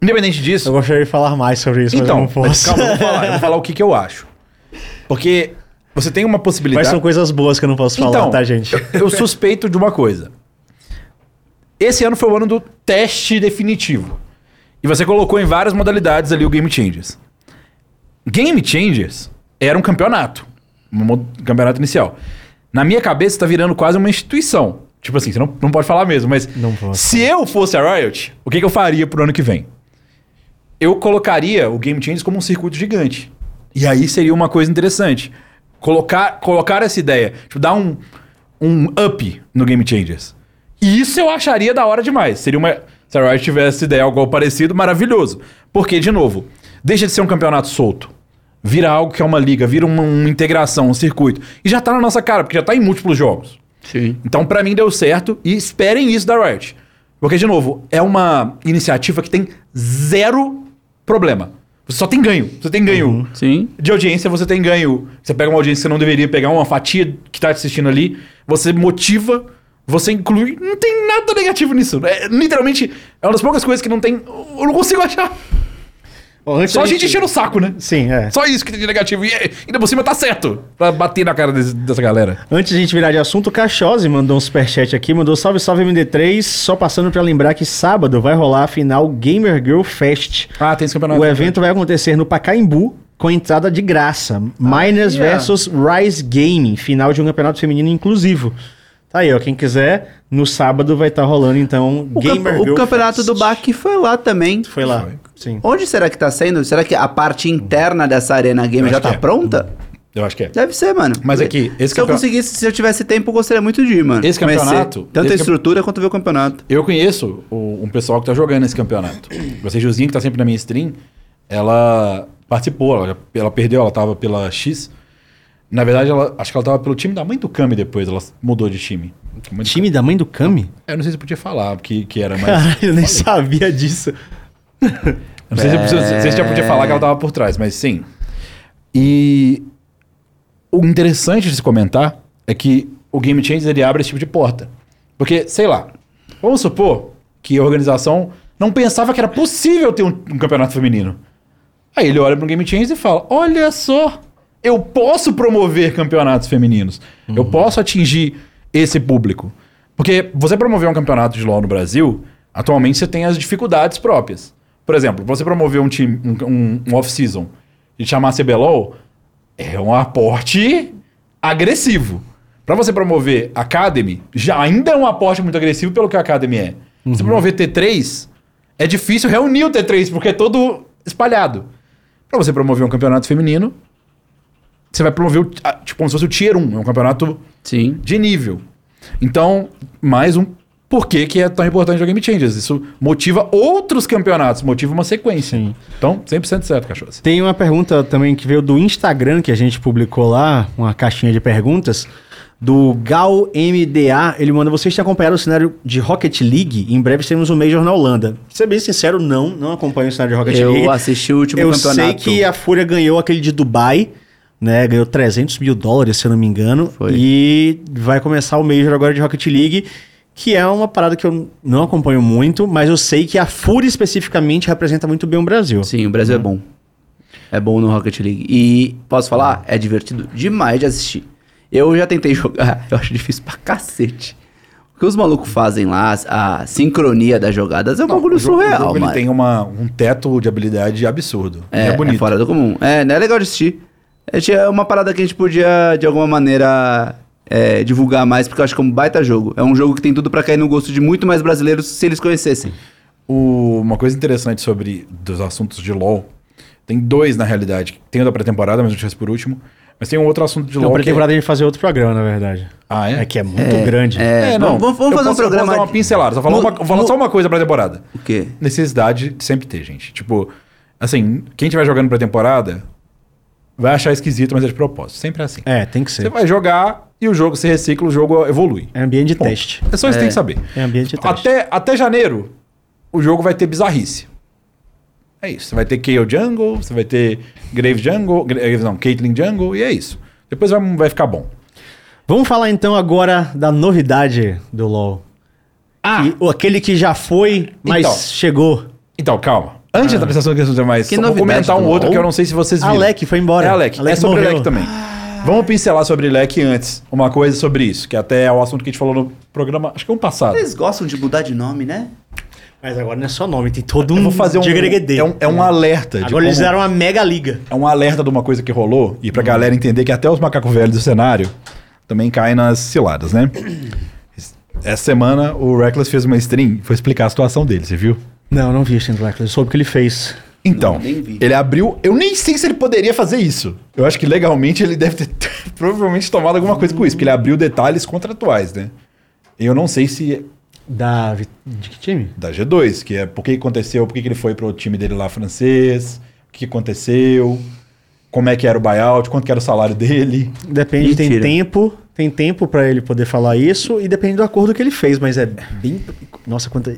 Independente disso. Eu gostaria de falar mais sobre isso, então, mas eu não mas posso. calma, eu vou falar. Eu vou falar o que, que eu acho. Porque você tem uma possibilidade. Mas são coisas boas que eu não posso falar, Então, tá, gente? Eu suspeito de uma coisa. Esse ano foi o ano do teste definitivo. E você colocou em várias modalidades ali o Game Changers. Game Changers era um campeonato. Um campeonato inicial. Na minha cabeça tá virando quase uma instituição. Tipo assim, você não, não pode falar mesmo, mas se eu fosse a Riot, o que, que eu faria pro ano que vem? Eu colocaria o Game Changers como um circuito gigante. E aí seria uma coisa interessante. Colocar, colocar essa ideia, tipo, dar um, um up no Game Changers. Isso eu acharia da hora demais. Seria uma. Se a Riot tivesse ideia algo parecido, maravilhoso. Porque, de novo, deixa de ser um campeonato solto. Vira algo que é uma liga, vira uma, uma integração, um circuito. E já tá na nossa cara, porque já tá em múltiplos jogos. Sim. Então, pra mim, deu certo. E esperem isso da Riot. Porque, de novo, é uma iniciativa que tem zero problema. Você só tem ganho. Você tem ganho. Uhum. Sim. De audiência, você tem ganho. Você pega uma audiência que você não deveria pegar, uma fatia que tá te assistindo ali, você motiva, você inclui. Não tem nada negativo nisso. É, literalmente, é uma das poucas coisas que não tem. Eu não consigo achar. Bom, Só a gente enchendo o saco, né? Sim, é. Só isso que tem de negativo. E ainda por cima tá certo. Pra bater na cara desse- dessa galera. Antes de a gente virar de assunto, o Cachosi mandou um superchat aqui, mandou salve, salve MD3, só passando pra lembrar que sábado vai rolar a final Gamer Girl Fest. Ah, tem esse campeonato. O evento vai acontecer no Pacaembu, com entrada de graça. Miners yeah. versus Rise Gaming, final de um campeonato feminino inclusivo. Tá aí, ó, quem quiser, no sábado vai estar rolando, então, O, camp- o campeonato Fest. do BAC foi lá também. Foi lá, Foi. sim. Onde será que tá sendo? Será que a parte interna dessa Arena Game Eu já tá é. pronta? Eu acho que é. Deve ser, mano. Mas aqui, esse se eu conseguisse, se eu tivesse tempo, eu gostaria muito de ir, mano. Esse Conhecer campeonato- Tanto esse a camp- estrutura quanto ver o campeonato. Eu conheço o- um pessoal que tá jogando esse campeonato. Você, Josinha, que tá sempre na minha stream, ela participou, ela, ela perdeu, ela tava pela X. Na verdade, ela, acho que ela tava pelo time da mãe do Kami depois, ela mudou de time. Mãe Time da mãe do Kami? Eu não sei se podia falar que, que era, mas. Caralho, eu nem sabia disso. Eu não sei se, eu- se, se, se já podia falar que ela tava por trás, mas sim. E o interessante de se comentar é que o Game Changer ele abre esse tipo de porta. Porque, sei lá, vamos supor que a organização não pensava que era possível ter um, um campeonato feminino. Aí ele olha para o Game Changer e fala: Olha só, eu posso promover campeonatos femininos. Eu posso atingir esse público. Porque você promover um campeonato de LoL no Brasil, atualmente você tem as dificuldades próprias. Por exemplo, você promover um time, um, um- off-season e chamar CBLOL, é um aporte agressivo. Para você promover Academy, já ainda é um aporte muito agressivo pelo que a Academy é. Você promover T3, é difícil reunir o T3, porque é todo espalhado. Para você promover um campeonato feminino, você vai promover, o, tipo, como se fosse o Tier 1, é um campeonato Sim. de nível. Então, mais um porquê que é tão importante o Game Changers. Isso motiva outros campeonatos, motiva uma sequência. Sim. Então, 100% certo, cachorro. Tem uma pergunta também que veio do Instagram que a gente publicou lá, uma caixinha de perguntas, do Gal MDA. Ele manda: Vocês têm acompanhado o cenário de Rocket League? Em breve teremos um Major na Holanda. Pra ser bem sincero, não, não acompanho o cenário de Rocket Eu League. assisti o último Eu campeonato. sei que a Fúria ganhou aquele de Dubai, né? Ganhou 300 mil dólares, se eu não me engano. Foi. E vai começar o Major agora de Rocket League, que é uma parada que eu não acompanho muito, mas eu sei que a Fúria especificamente representa muito bem o Brasil. Sim, o Brasil é bom. É bom no Rocket League. E posso falar? É divertido demais de assistir. Eu já tentei jogar, eu acho difícil pra cacete. O que os malucos fazem lá, a sincronia das jogadas, é um bagulho o jogo, o surreal, jogo, ele mano. tem uma, um teto de habilidade absurdo. É, é é, bonito. fora do comum. É, não é legal de assistir. É é uma parada que a gente podia, de alguma maneira, é, divulgar mais, porque eu acho que é um baita jogo. É um jogo que tem tudo pra cair no gosto de muito mais brasileiros se eles conhecessem. O- uma coisa interessante sobre dos assuntos de LoL, tem dois na realidade. Tem o da pré-temporada, mas eu deixei esse por último. Mas tem um outro assunto de Não, LoL pra que... temporada a gente fazer outro programa, na verdade. Ah, é? É que é muito grande. É, vamos, vamos- vamos Eu fazer um posso- eu programa... posso dar uma pincelada. Só falar, Mu- uma, vou falar mu- só uma coisa pra temporada. O quê? necessidade de sempre ter, gente. Tipo, assim, quem estiver jogando pra temporada vai achar esquisito, mas é de propósito. Sempre é assim. É, tem que Você ser. vai jogar e o jogo se recicla, o jogo evolui. É ambiente de Ponto. teste. É só isso que tem que saber. É ambiente de teste. Até, até janeiro, o jogo vai ter bizarrice. É isso. Você vai ter KO Jungle, você vai ter Grave Jungle, Grave não, Caitlyn Jungle, e é isso. Depois vai, vai ficar bom. Vamos falar então agora da novidade do LoL. Ah! Que- o- aquele que já foi, mas Então. chegou. Então, calma. Antes de entrar nessa questão mais, Que só vou comentar um outro que eu não sei se vocês viram. Alec foi embora. É Alec. Alec é sobre morreu. Alec também. Vamos pincelar sobre Alec antes. Uma coisa sobre isso, que até é o assunto que a gente falou no programa, acho que um passado. Eles gostam de mudar de nome, né? Mas agora não é só nome, tem todo um Eu vou fazer um. digreguedê. É um, é um alerta. de Agora eles como- fizeram uma mega liga. É um alerta de uma coisa que rolou, e pra galera entender que até os macacos velhos do cenário também caem nas ciladas, né? Essa semana o Reckless fez uma stream, foi explicar a situação dele, você viu? Não, não vi Stand Reckless, eu soube o que ele fez. Então, Não, ele abriu. Eu nem sei se ele poderia fazer isso. Eu acho que legalmente ele deve ter provavelmente tomado alguma coisa com isso, porque ele abriu detalhes contratuais, né? Eu não sei se é Da. De que time? da G2, que é por que aconteceu, por que ele foi pro time dele lá francês, o que aconteceu, como é que era o buyout, quanto que era o salário dele. Depende, tem Mentira. tempo. Tem tempo pra ele poder falar isso e depende do acordo que ele fez, mas é bem. Nossa, quanto.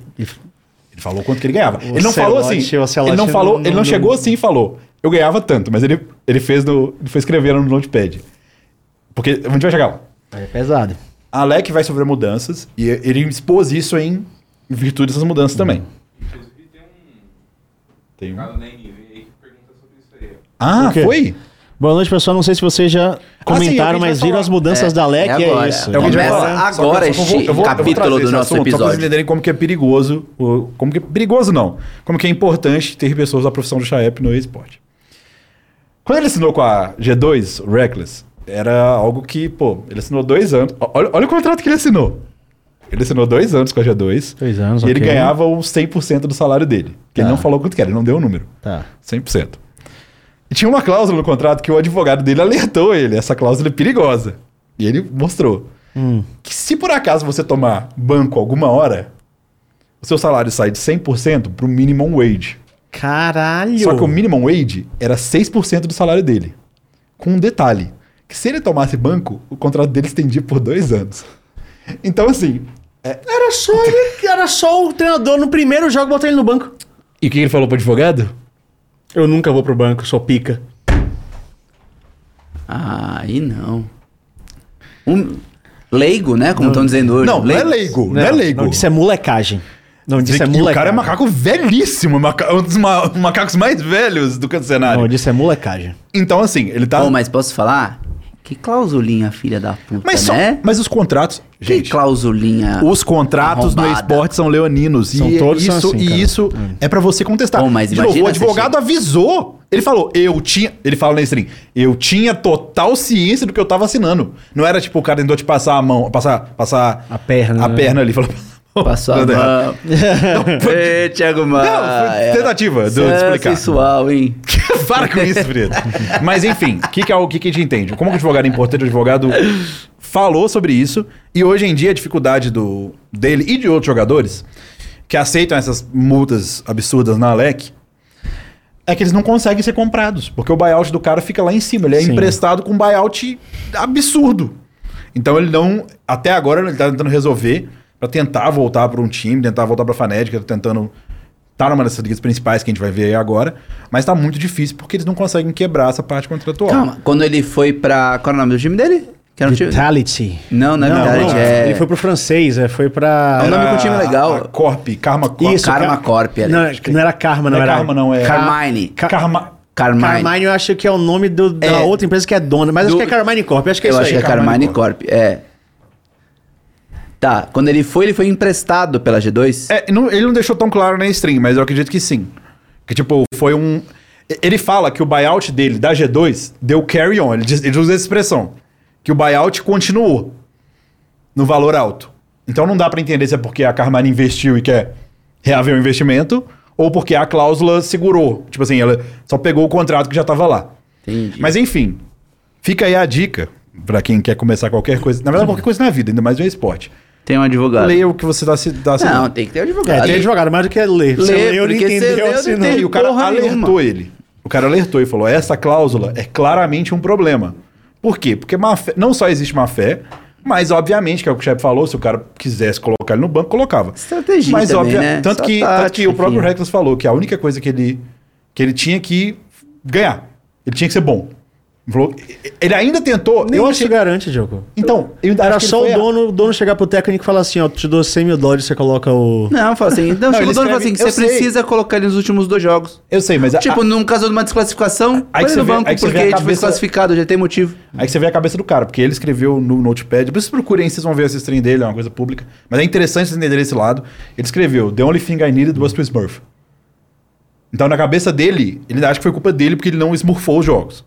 Ele falou quanto que ele ganhava. ele não falou assim. o Ele não falou, não- ele não não- chegou assim e falou. Eu ganhava tanto, mas ele, ele fez no. Ele foi escrevendo no notepad. Porque a gente vai chegar lá. É pesado. A Alec vai sofrer mudanças e ele expôs isso em virtude dessas mudanças também. Inclusive tem um Tem um- cara na NV aí que pergunta sobre isso aí. Ah, O foi? Boa noite, pessoal. Não sei se vocês já comentaram, é o que a gente mas viram as mudanças É, da LEC é é agora. isso. É o que a gente vai Começa agora este capítulo trazer do esse nosso assunto Só pra episódio. vocês entenderem como que é perigoso, como que é perigoso não, como que é importante ter pessoas da profissão do Chaep no esporte. Quando ele assinou com a G2, o Reckless, era algo que, pô, ele assinou dois anos. Olha, olha o contrato que ele assinou. Ele assinou dois anos com a G2. Dois anos, E ele ok. ganhava os 100% do salário dele. Que ele Tá. não falou quanto que era, ele não deu o número. Tá. 100%. E tinha uma cláusula no contrato que o advogado dele alertou ele. Essa cláusula é perigosa. E ele mostrou. Hum. Que se por acaso você tomar banco alguma hora, o seu salário sai de 100% para o minimum wage. Caralho. Só que o minimum wage era 6% do salário dele. Com um detalhe. Que se ele tomasse banco, o contrato dele estendia por dois anos. Então, assim... é- Era só ele, era só o treinador no primeiro jogo botar ele no banco. E o que ele falou pro advogado? Eu nunca vou pro banco, sou pica. Aí não. Um leigo, né? Como estão dizendo hoje. Não, não é leigo. Não, é leigo. Não, isso é molecagem. Não, isso é que molecagem. o cara é macaco velhíssimo, maca- um dos ma- macacos mais velhos do canto do cenário. Não, isso é molecagem. Então, assim, ele tá. Pô, mas posso falar? Que clausulinha, filha da puta, mas, só- né? mas os contratos. Que Gente, clausulinha. os contratos no arrombada. esporte são leoninos. São e todos isso, são assim, e cara. isso é pra você contestar. Pô, mas De novo, o advogado avisou. Ele falou, eu tinha. Ele fala na stream, eu tinha total ciência do que eu tava assinando. Não era tipo o cara tentou te passar a mão, passar, passar A perna, A né? perna ali. Falou, Passou a mão. Ê, Thiago Maia. Não, foi tentativa de é explicar. sensual, hein? Para com isso, Frida. Mas enfim, o que, que é que, que a gente entende? Como que o advogado é importante? O advogado falou sobre isso e hoje em dia a dificuldade do, dele e de outros jogadores que aceitam essas multas absurdas na Alec é que eles não conseguem ser comprados, porque o buyout do cara fica lá em cima, ele é Sim. emprestado com um buyout absurdo. Então ele não, até agora ele tá tentando resolver pra tentar voltar para um time, tentar voltar para a Fanética, tentando tá numa dessas ligas principais que a gente vai ver aí agora, mas tá muito difícil porque eles não conseguem quebrar essa parte contratual. Calma, quando ele foi pra. Qual é o nome do time dele? Que era um time... Vitality. Não, não é Vitality, é. Ele foi pro francês, é, foi pra... É o nome do time legal. A Corp, Karma Corp. Isso, Karma Car- Corp, ali. Não, acho que não era Karma, não, Não é era... Karma, não, é- Carmine. Ca- Karma. Carmine. Carmine eu acho que é o nome do- da É. outra empresa que é dona, mas acho Do- que é Carmine Corp, acho que é Eu isso acho aí. que é Carmine Carmine Corp. É. Tá, quando ele foi, ele foi emprestado pela G2? É, não- ele não deixou tão claro na stream, mas eu acredito que sim. Que tipo, foi um. Ele fala que o buyout dele da G2 deu carry on. Ele, diz- ele usa essa expressão. Que o buyout continuou no valor alto. Então não dá pra entender se é porque a Carmine investiu e quer reaver o investimento ou porque a cláusula segurou. Tipo assim, ela só pegou o contrato que já tava lá. Entendi. Mas enfim, fica aí a dica pra quem quer começar qualquer coisa. Na verdade, qualquer coisa na vida, ainda mais no esporte. Tem um advogado. Leia o que você tá, se- tá assinando. Não, tem que ter um É, advogado. tem advogado, mais do que ler. Você Ler, leu, não porque você entendeu, leu, não assinou. entende. E o cara alertou nenhuma. ele. O cara alertou e falou: essa cláusula é claramente um problema. Por quê? Porque má fé- não só existe má fé, mas obviamente, que é o que o chefe falou, se o cara quisesse colocar ele no banco, colocava. Estratégia Mas também, obvia- né? tanto, Só que, tanto que tática, o próprio. Reckless falou que a única coisa que ele, que ele tinha que ganhar. Ele tinha que ser bom. Ele falou- Ele ainda tentou. Nem eu achei. garante, Diogo. Então, eu Era acho que só o a- dono, o dono chegar pro técnico e falar assim, ó, te dou 100 mil dólares, você coloca o... Não, fala assim. Não, Não, o dono fala assim: que você sei. precisa colocar ele nos últimos dois jogos. Eu sei, mas a- Tipo, num caso de uma desclassificação, Aí que você no vê- banco aí que você porque vê a a gente foi cabeça- desclassificado, já tem motivo. Aí que você vê a cabeça do cara, porque ele escreveu no Notepad. Depois vocês procurem, vocês vão ver esse stream dele, é uma coisa pública. Mas é interessante vocês entenderem esse lado. Ele escreveu: The only thing I needed was to smurf. Então, na cabeça dele, ele acha que foi culpa dele porque ele não smurfou os jogos.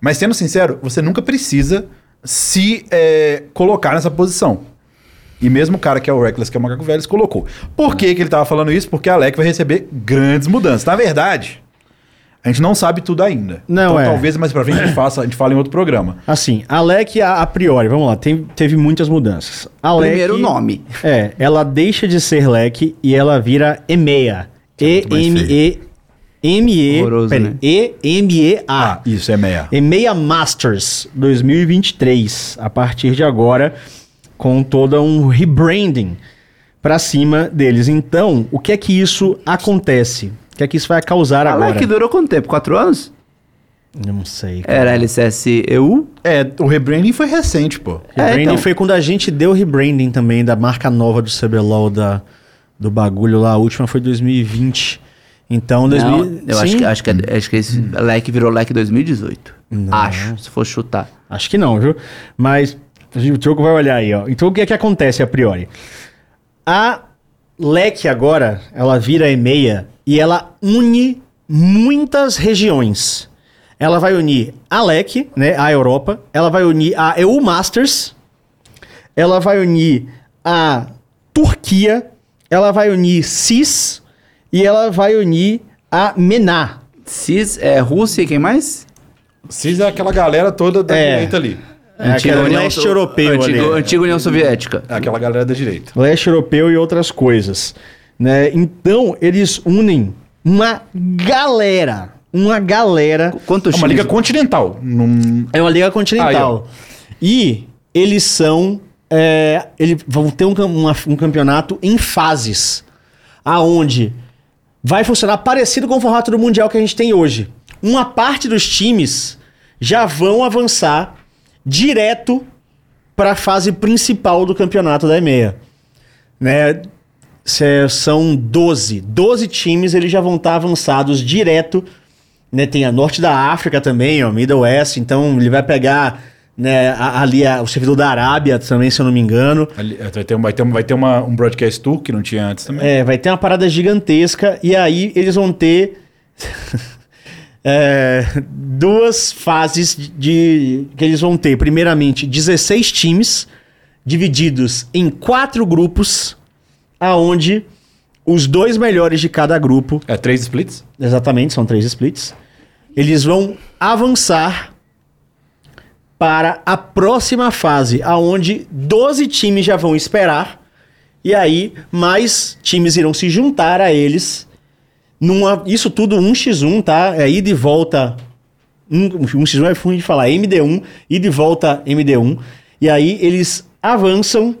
Mas, sendo sincero, você nunca precisa se é, colocar nessa posição. E mesmo o cara que é o Reckless, que é o Macaco Velho, se colocou. Por que, que ele tava falando isso? Porque a Alec vai receber grandes mudanças. Na verdade, a gente não sabe tudo ainda. Não, então, é. talvez mais pra frente a gente, faça, a gente fale em outro programa. Assim, a Alec, a, a priori, vamos lá, tem- teve muitas mudanças. A Alec- Primeiro nome. É, ela deixa de ser LEC e ela vira EMEA. mais E-M-E... M-E... Horroroso, peraí, né? E-M-E-A. Ah, isso é meia. EMEA Masters 2023, a partir de agora, com todo um rebranding pra cima deles. Então, o que é que isso acontece? O que é que isso vai causar A agora? LEC durou quanto tempo? Quatro anos? Eu não sei. cara. Era LCS EU? É, o rebranding foi recente, pô. Rebranding É, então. foi quando a gente deu o rebranding também da marca nova do CBLOL, da, do bagulho lá. A última foi 2020. Então, 2000... Não, eu acho que, acho que, acho que esse LEC virou LEC 2018. Acho, se for chutar. Acho que não, viu? Mas o Troco vai olhar aí, ó. Então o que é que acontece a priori? A LEC agora, ela vira EMEA e ela une muitas regiões. Ela vai unir a LEC, né, a Europa, ela vai unir a EU Masters, ela vai unir a Turquia, ela vai unir CIS e ela vai unir a MENA. CIS é Rússia e quem mais? CIS é aquela galera toda da É. direita ali. É aquele leste europeu antigo, ali. Antiga União Soviética. É aquela galera da direita. leste europeu e outras coisas. Né? Então, eles unem uma galera. Uma galera. Quantos É uma times? liga continental. Num... É uma liga continental. e eles são. é, eles vão ter um, uma- um campeonato em fases. Aonde vai funcionar parecido com o formato do Mundial que a gente tem hoje. Uma parte dos times já vão avançar direto para a fase principal do campeonato da EMEA. Né? Cê- são 12. 12 times, eles já vão estar avançados direto. Né? Tem a norte da África também, ó, Middle West. Então ele vai pegar né, ali a- o servidor da Arábia também, se eu não me engano. Ali- é, Vai ter, um- vai ter, um- vai ter uma, um broadcast tour que não tinha antes também. É, vai ter uma parada gigantesca e aí eles vão ter é, duas fases de que eles vão ter. Primeiramente, 16 times divididos em quatro grupos, aonde os dois melhores de cada grupo, É, três splits. exatamente, são três splits, eles vão avançar para a próxima fase, aonde 12 times já vão esperar e aí mais times irão se juntar a eles numa isso tudo 1x1, tá? É ida e volta um, 1x1 é fundo de falar, MD1, ida e volta MD1. E aí eles avançam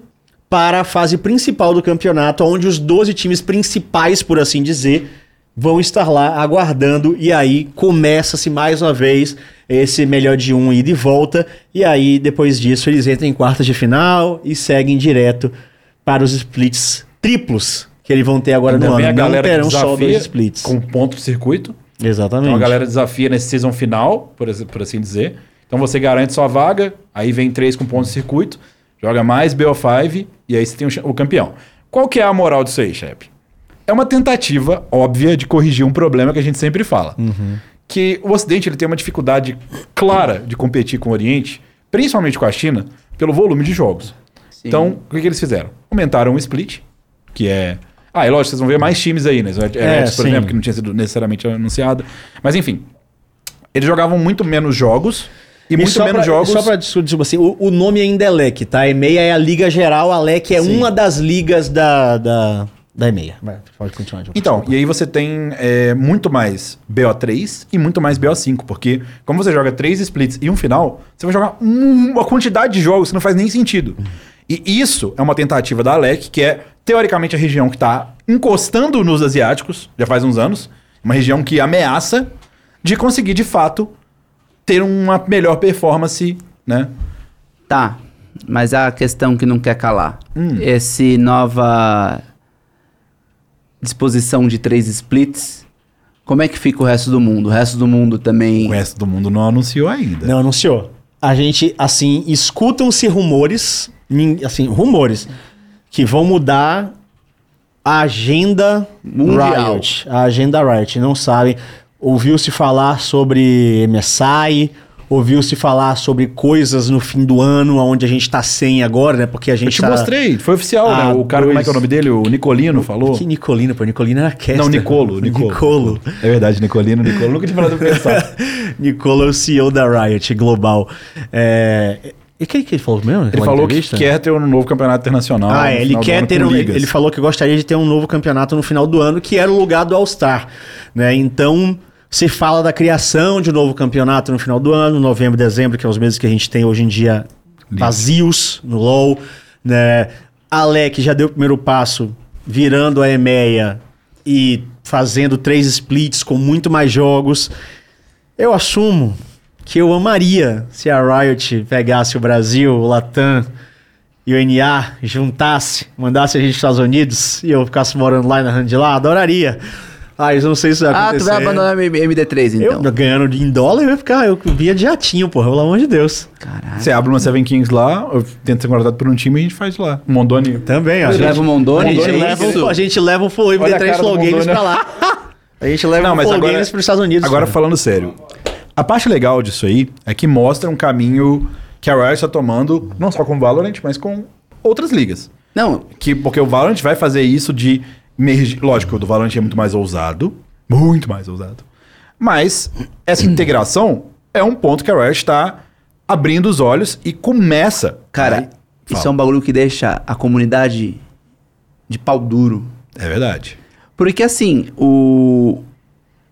para a fase principal do campeonato, onde os 12 times principais, por assim dizer, vão estar lá aguardando. E aí começa-se mais uma vez esse melhor de um ida e volta. E aí, depois disso, eles entram em quartas de final e seguem direto para os splits triplos que eles vão ter agora Ainda no ano. a Não galera que terão só dois splits. com ponto de circuito. Exatamente. Então a galera desafia nesse season final, por, por assim dizer. Então você garante sua vaga, aí vem três com ponto de circuito, joga mais BO5 e aí você tem o, o campeão. Qual que é a moral disso aí, chefe? É uma tentativa óbvia de corrigir um problema que a gente sempre fala. Que o Ocidente ele tem uma dificuldade clara de competir com o Oriente, principalmente com a China, pelo volume de jogos. Sim. Então, o que, que eles fizeram? Aumentaram o split, que é. Ah, é lógico, vocês vão ver mais times aí, né? É, Ex, por sim. exemplo, que não tinha sido necessariamente anunciado. Mas enfim, eles jogavam muito menos jogos e, E muito menos pra, jogos. Só pra desculpa, assim, o, o nome ainda é LEC, tá? EMEA é a Liga Geral, a LEC é Sim. uma das ligas da, da, da EMEA. Vai, pode continuar. Então, e aí você tem é, muito mais BO3 e muito mais BO5, porque como você joga três splits e um final, você vai jogar um- uma quantidade de jogos que não faz nem sentido. E isso é uma tentativa da Alec, que é teoricamente a região que está encostando nos asiáticos, já faz uns anos, uma região que ameaça de conseguir de fato ter uma melhor performance, né? Tá, mas a questão que não quer calar. Hum. Esse nova disposição de três splits, como é que fica o resto do mundo? O resto do mundo também... O resto do mundo não anunciou ainda. Não anunciou. A gente, assim, escutam-se rumores, assim, rumores, que vão mudar a agenda Mundial. Riot. A agenda Riot, não sabem. Ouviu-se falar sobre MSI, ouviu-se falar sobre coisas no fim do ano, onde a gente tá sem agora, né? Porque a Eu gente te tá... mostrei, foi oficial, né? O cara, como é que é o dois- nome dele? O Nicolino falou. Que Nicolino, pô. Nicolino era caster. Não, Nicolo. Nicolo. Nicolo. É verdade, Nicolino, Nicolo. Nunca tinha pra pensar. Nicolo é o CEO da Riot Global. É... E o que, que ele falou mesmo? Ele falou que entrevista? quer ter um novo campeonato internacional. Ah, é, ele quer ter um, ele falou que gostaria de ter um novo campeonato no final do ano, que era o lugar do All-Star, né? Então, se fala da criação de um novo campeonato no final do ano, novembro, dezembro, que é os meses que a gente tem hoje em dia vazios no LoL, né? Alec já deu o primeiro passo, virando a EMEA e fazendo três splits com muito mais jogos. Eu assumo que eu amaria se a Riot pegasse o Brasil, o Latam e o NA, juntasse, mandasse a gente para os Estados Unidos e eu ficasse morando lá e narrando de lá. Adoraria. Ah, eu não sei se vai Ah, acontecer. tu vai abandonar M- MD3 então. Eu ganhando em dólar, eu ia ficar, eu via de jatinho, porra, pelo amor de Deus. Caralho. Você abre uma Seven Kings lá, eu tento ser contratado por um time e a gente faz lá. Mondoni. Também, ó. Você leva o Mondoni? A gente, É leva, isso? o, a gente leva o Flow Olha a MD3 cara do Flow Games pra lá. A gente leva Não, o mas Flow agora- Games pros Estados Unidos. Agora cara. falando sério. A parte legal disso aí é que mostra um caminho que a Riot está tomando, não só com o Valorant, mas com outras ligas. Não, Que, porque o Valorant vai fazer isso de Lógico, o do Valorant é muito mais ousado. Muito mais ousado. Mas essa integração é um ponto que a Riot está abrindo os olhos e começa. cara, Aí, isso fala. é um bagulho que deixa a comunidade de pau duro. É verdade. Porque assim, o,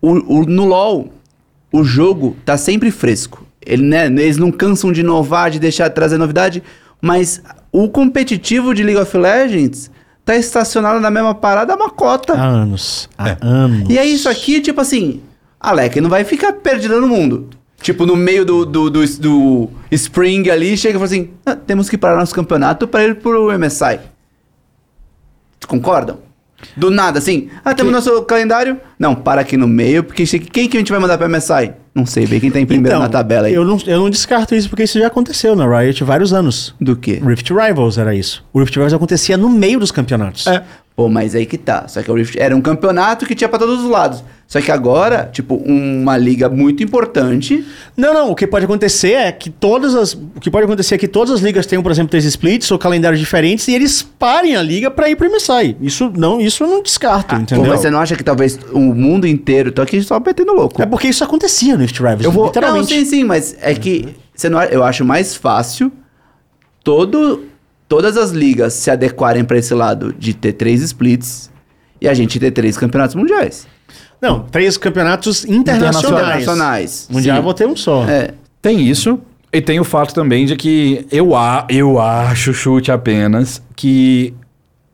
o, o- no LoL, o jogo tá sempre fresco. Ele, né, eles não cansam de inovar, de deixar trazer novidade, mas o competitivo de League of Legends tá estacionado na mesma parada há uma cota. Há anos. Há É. anos. E é isso aqui, tipo assim, Alec não vai ficar perdido no mundo. Tipo, no meio do, do, do, do Spring ali, chega e fala assim: "Ah, temos que parar nosso campeonato para ir pro MSI. Concordam? Do nada, assim, ah, temos nosso calendário? Não, para aqui no meio, porque quem que a gente vai mandar pra MSI? Não sei, vê quem tá em primeiro na tabela aí. Eu não, eu não descarto isso porque isso já aconteceu na Riot vários anos. Do quê? Rift Rivals era isso. O Rift Rivals acontecia no meio dos campeonatos. É. Pô, mas aí que tá. Só que o Rift era um campeonato que tinha pra todos os lados. Só que agora, tipo, uma liga muito importante. Não, não. O que pode acontecer é que todas as. O que pode acontecer é que todas as ligas tenham, por exemplo, três splits ou calendários diferentes e eles parem a liga pra ir pro MSI. Isso não, isso não descarto, Pô, entendeu? mas você não acha que talvez o mundo inteiro. Tô aqui só metendo louco. É porque isso acontecia no Rift Rivals. Eu vou. Não, literalmente. sim, sim, mas é que você não, eu acho mais fácil todo, todas as ligas se adequarem pra esse lado de ter três splits e a gente ter três campeonatos mundiais. Não, três campeonatos internacionais. Internacionais. Mundial Sim. vou ter um só. É. Tem isso. E tem o fato também de que eu, a, eu acho, chute apenas, que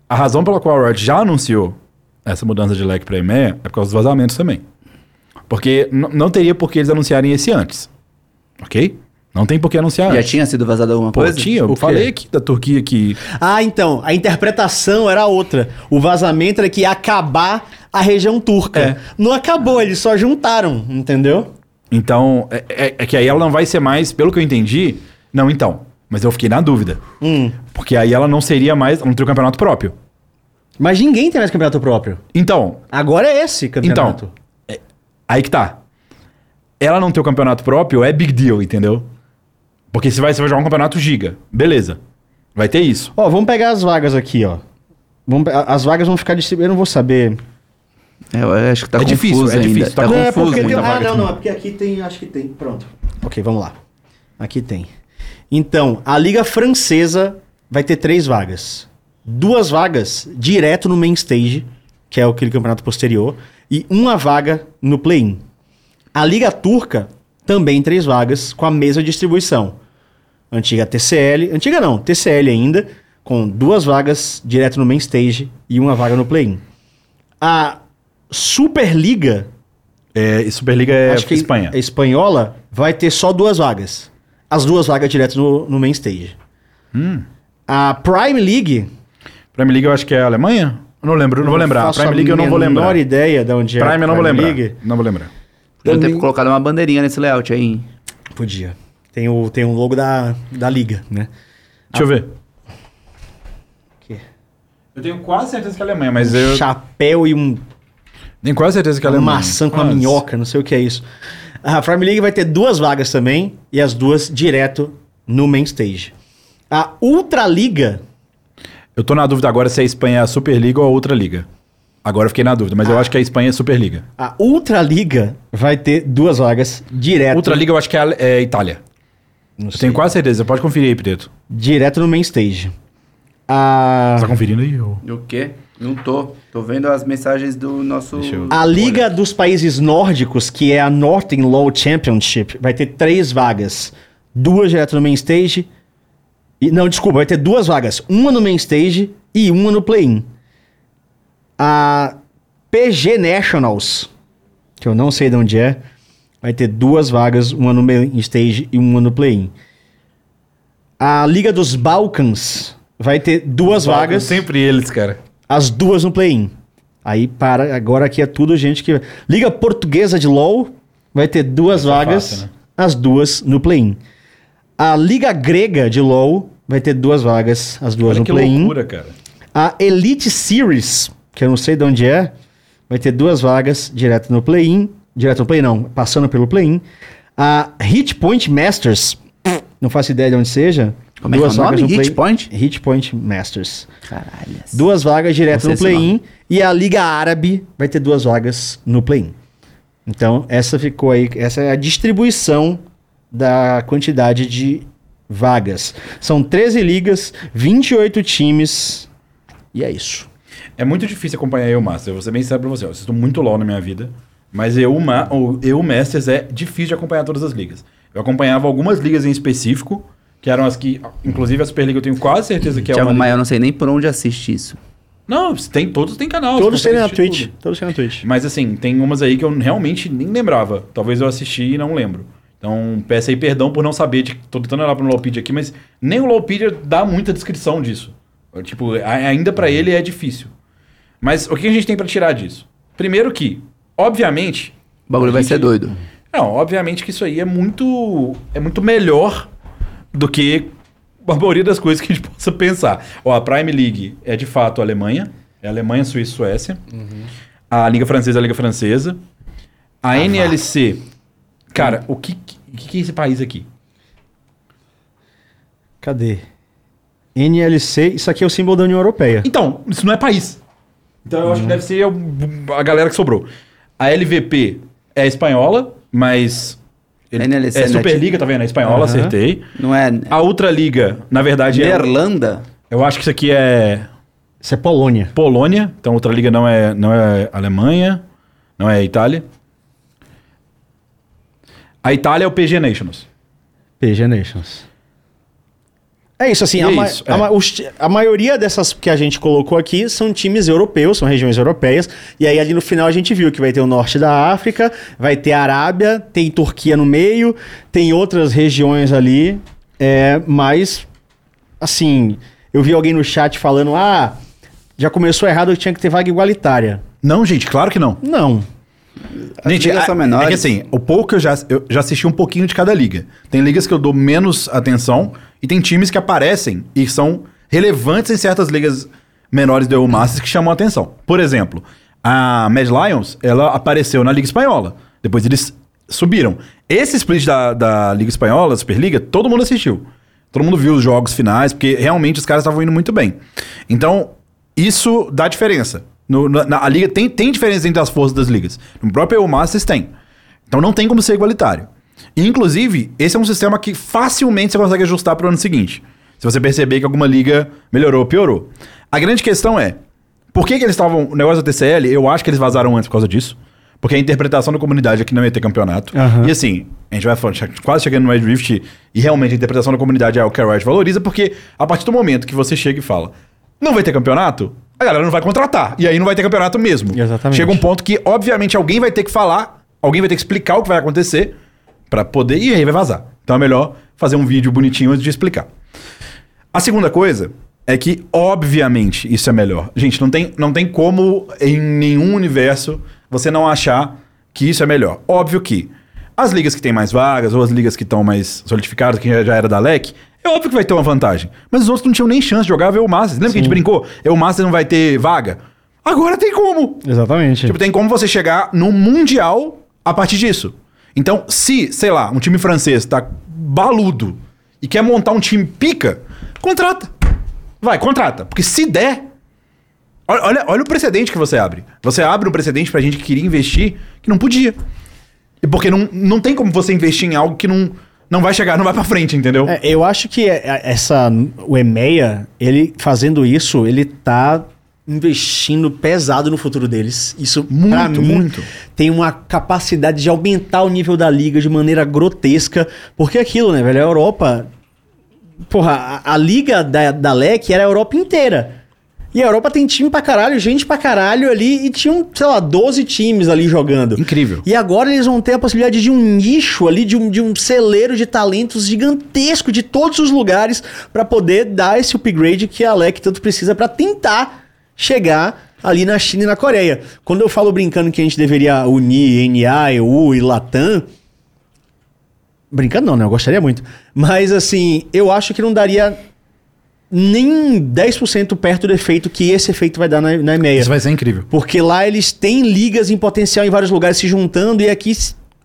a razão pela qual a Riot já anunciou essa mudança de leque para EMEA é por causa dos vazamentos também. Porque não teria por que eles anunciarem esse antes. Ok? Não tem por que anunciar Já tinha sido vazado alguma Pô, coisa? tinha. O Eu falei aqui da Turquia que... Ah, então, a interpretação era outra. O vazamento era que ia acabar a região turca. É. Não acabou, eles só juntaram, entendeu? Então, é, é- é que aí ela não vai ser mais, pelo que eu entendi... Não, então. Mas eu fiquei na dúvida. Hum. Porque aí ela não seria mais... Ela não teria um campeonato próprio. Mas ninguém tem mais campeonato próprio. Então, Agora é esse campeonato. Então, aí que tá. Ela não ter o campeonato próprio é big deal, entendeu? Porque você vai, você vai jogar um campeonato giga. Beleza. Vai ter isso. Ó, vamos pegar as vagas aqui, ó. Vamos pe- as vagas vão ficar distribuídas. Eu não vou saber. É, eu acho que tá É confuso difícil, é ainda. difícil, tá Tá é confuso porque tem-. Ah, vaga não, aqui. não. É porque aqui tem. Acho que tem. Pronto. Ok, vamos lá. Aqui tem. Então, a Liga Francesa vai ter três vagas. Duas vagas direto no main stage, que é aquele campeonato posterior, e uma vaga no play-in. A Liga Turca também três vagas com a mesma distribuição. Antiga TCL, antiga não, TCL ainda, com duas vagas direto no main stage e uma vaga no play-in. A Superliga É, e Superliga é acho que Espanha. a espanhola vai ter só duas vagas. As duas vagas direto no, no main stage. Hum. A Prime League. Prime League eu acho que é a Alemanha? Não lembro, eu não vou lembrar. faço Prime a League eu não vou menor lembrar. ideia de onde é. Prime eu não vou lembrar. League. Não vou lembrar. Podia ter colocado uma bandeirinha nesse layout aí. hein? Podia. Tem o, tem o logo da, da liga, né? Deixa eu ver. Aqui. Eu tenho quase certeza que é a Alemanha, mas eu Chapéu e um tenho quase certeza que é a uma Alemanha. maçã com a Quase. minhoca, não sei o que é isso. A Prime League vai ter duas vagas também e as duas direto no main stage. A Ultra Liga Eu tô na dúvida agora se a Espanha é a Superliga ou a outra liga. Agora eu fiquei na dúvida, mas eu acho que a Espanha é Superliga. A Ultra Liga vai ter duas vagas direto. Outra liga eu acho que é a é a Itália. Não Eu sei. tenho quase certeza. Pode conferir aí, Preto. Direto no main stage. A, Tá conferindo aí? ô? O quê? Não tô. Tô vendo as mensagens do nosso. Eu- a Liga dos Países Nórdicos, que é a Northern Law Championship, vai ter três vagas. Duas direto no main stage E, não, desculpa, vai ter duas vagas. Uma no main stage e uma no play-in. A PG Nationals, que eu não sei de onde é, vai ter duas vagas, uma no main stage e uma no play-in. A Liga dos Balcãs vai ter duas vagas, Sempre eles, cara. as duas no play-in. Aí para, agora aqui é tudo gente que. Liga Portuguesa de LoL vai ter duas Essa é vagas, fácil, né? as duas no play-in. A Liga Grega de LoL vai ter duas vagas, as duas Olha no que play-in. loucura, cara. A Elite Series, que eu não sei de onde é, vai ter duas vagas direto no play-in. Direto no play não, passando pelo play-in. A Hit Point Masters, não faço ideia de onde seja. Como é que é o nome? no Hit Point? Hit Point Masters. Caralho. Duas vagas direto no esse play-in. E a Liga Árabe vai ter duas vagas no play-in. Então, essa ficou aí. Essa é a distribuição da quantidade de vagas. São 13 ligas, 28 times. E é isso. É muito difícil acompanhar eu, Masters. Eu vou ser bem sério pra você. Eu assisto muito LoL na minha vida. Mas eu, Ma- o eu Masters, é difícil de acompanhar todas as ligas. Eu acompanhava algumas ligas em específico, que eram as que... Inclusive a Superliga eu tenho quase certeza que é Thiago uma... Maia, liga- eu não sei nem por onde assiste isso. Não, tem, todos têm canal. Todos têm na Twitch. assistir Todos têm na Twitch. tudo. Mas assim, tem umas aí que eu realmente nem lembrava. Talvez eu assisti e não lembro. Então, peço aí perdão por não saber. De, tô tentando olhar pro Lowpedia aqui, mas nem o Lowpedia dá muita descrição disso. Tipo, ainda pra ele é difícil. Mas o que a gente tem pra tirar disso? Primeiro que, obviamente... O bagulho a vai gente- ser doido. Não, obviamente que isso aí é muito, é muito melhor do que a maioria das coisas que a gente possa pensar. Ó, a Prime League é de fato a Alemanha. É Alemanha, Suíça e Suécia. A Liga Francesa é a Liga Francesa. A NLC... Cara, o que, o que que é esse país aqui? Cadê? NLC, isso aqui é o símbolo da União Europeia. Então, isso não é país. Então eu acho que deve ser a galera que sobrou. A LVP é espanhola, mas... ele- NLC é é Superliga, tá vendo? É espanhola, Aham. acertei. Não é A Ultraliga, na verdade, é... Irlanda? Eu acho que isso aqui é Isso é Polônia. Polônia, então outra liga não é, não é Alemanha, não é Itália. A Itália é o PG Nations. PG Nations. É isso, assim, a, é ma- isso, a é. ma- os a maioria dessas que a gente colocou aqui são times europeus, são regiões europeias, e aí ali no final a gente viu que vai ter o norte da África, vai ter a Arábia, tem Turquia no meio, tem outras regiões ali, é, mas, assim, eu vi alguém no chat falando, ah, já começou errado, tinha que ter vaga igualitária. Não, gente, claro que não. Não. As Gente, a- menores. é que assim, o pouco eu já, eu já assisti um pouquinho de cada liga. Tem ligas que eu dou menos atenção e tem times que aparecem e são relevantes em certas ligas menores do EU Masters que chamam a atenção. Por exemplo, a Mad Lions, ela apareceu na Liga Espanhola. Depois eles subiram. Esse split da, da Liga Espanhola, Superliga, todo mundo assistiu. Todo mundo viu os jogos finais, porque realmente os caras estavam indo muito bem. Então, isso dá diferença. No- na, na- a liga tem, tem diferença entre as forças das ligas. No próprio EU Masters tem. Então não tem como ser igualitário. E, inclusive, esse é um sistema que facilmente você consegue ajustar para o ano seguinte. Se você perceber que alguma liga melhorou ou piorou. A grande questão é, por que, que eles estavam... O negócio da TCL, eu acho que eles vazaram antes por causa disso. Porque a interpretação da comunidade é que não ia ter campeonato. Aham. E assim, a gente vai falando, quase chegando no Red Rift, e realmente a interpretação da comunidade é o que a Riot valoriza, porque a partir do momento que você chega e fala, não vai ter campeonato, a galera não vai contratar. E aí não vai ter campeonato mesmo. Exatamente. Chega um ponto que, obviamente, alguém vai ter que falar, alguém vai ter que explicar o que vai acontecer, pra poder, e aí vai vazar. Então é melhor fazer um vídeo bonitinho antes de explicar. A segunda coisa é que, obviamente, isso é melhor. Gente, não tem, não tem como em nenhum universo você não achar que isso é melhor. Óbvio que as ligas que têm mais vagas, ou as ligas que estão mais solidificadas, que já, já era da LEC, é óbvio que vai ter uma vantagem. Mas os outros não tinham nem chance de jogar o Masters. Lembra que a gente brincou? O Masters não vai ter vaga? Agora tem como. Exatamente. Tipo, tem como você chegar no Mundial a partir disso. Então, se, sei lá, um time francês tá baludo e quer montar um time pica, contrata. Vai, contrata. Porque se der. Olha, olha, olha o precedente que você abre. Você abre um precedente pra gente que queria investir que não podia. E porque não, não tem como você investir em algo que não, não vai chegar, não vai pra frente, entendeu? É, eu acho que é- é- essa o EMEA, ele fazendo isso, ele tá investindo pesado no futuro deles. Isso Muito, mim, muito. tem uma capacidade de aumentar o nível da liga de maneira grotesca, porque é aquilo, né, velho? A Europa porra, a, a liga da, da LEC era a Europa inteira. E a Europa tem time pra caralho, gente pra caralho ali, e tinham, sei lá, 12 times ali jogando. Incrível. E agora eles vão ter a possibilidade de um nicho ali, de um, de um celeiro de talentos gigantesco de todos os lugares pra poder dar esse upgrade que a LEC tanto precisa pra tentar chegar ali na China e na Coreia. Quando eu falo brincando que a gente deveria unir NA, EU e Latam, brincando não, né? Eu gostaria muito. Mas assim, eu acho que não daria nem 10% perto do efeito que esse efeito vai dar na, na EMEA. Isso vai ser incrível. Porque lá eles têm ligas em potencial em vários lugares se juntando, e aqui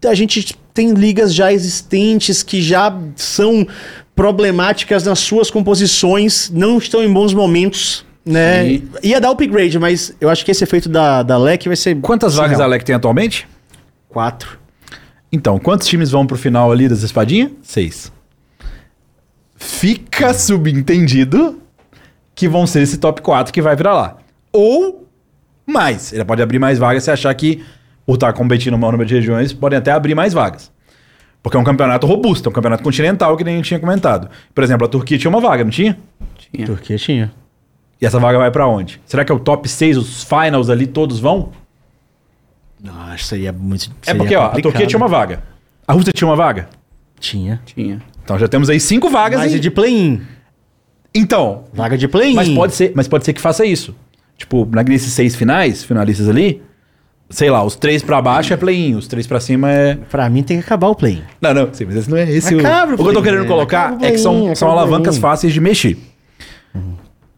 a gente tem ligas já existentes que já são problemáticas nas suas composições, não estão em bons momentos. Né? Sim. Ia dar upgrade, mas eu acho que esse efeito da, da LEC vai ser. Quantas vagas a surreal. LEC tem atualmente? Quatro. Então, quantos times vão pro final ali das espadinhas? Seis. Fica subentendido que vão ser esse top 4 que vai virar lá. Ou mais. Ele pode abrir mais vagas se achar que, por estar competindo no maior número de regiões, podem até abrir mais vagas. Porque é um campeonato robusto, é um campeonato continental, que nem gente tinha comentado. Por exemplo, a Turquia tinha uma vaga, não tinha? Tinha. Turquia tinha. E essa vaga vai pra onde? Será que é o top 6, os finals ali, todos vão? Nossa, seria muito. É porque, ó, a Turquia tinha uma vaga. A Rússia tinha uma vaga. Tinha. Tinha. Então já temos aí cinco vagas. Mas em- é de play-in. Então, Vaga de play-in. Mas pode ser, mas pode ser que faça isso. Tipo, nesses seis finais, finalistas ali, sei lá, os três pra baixo é play-in, os três pra cima é. Pra mim tem que acabar o play-in. Não, não, sim, mas esse não é esse o. Acaba o O que eu tô querendo é, colocar é que são, são alavancas fáceis de mexer.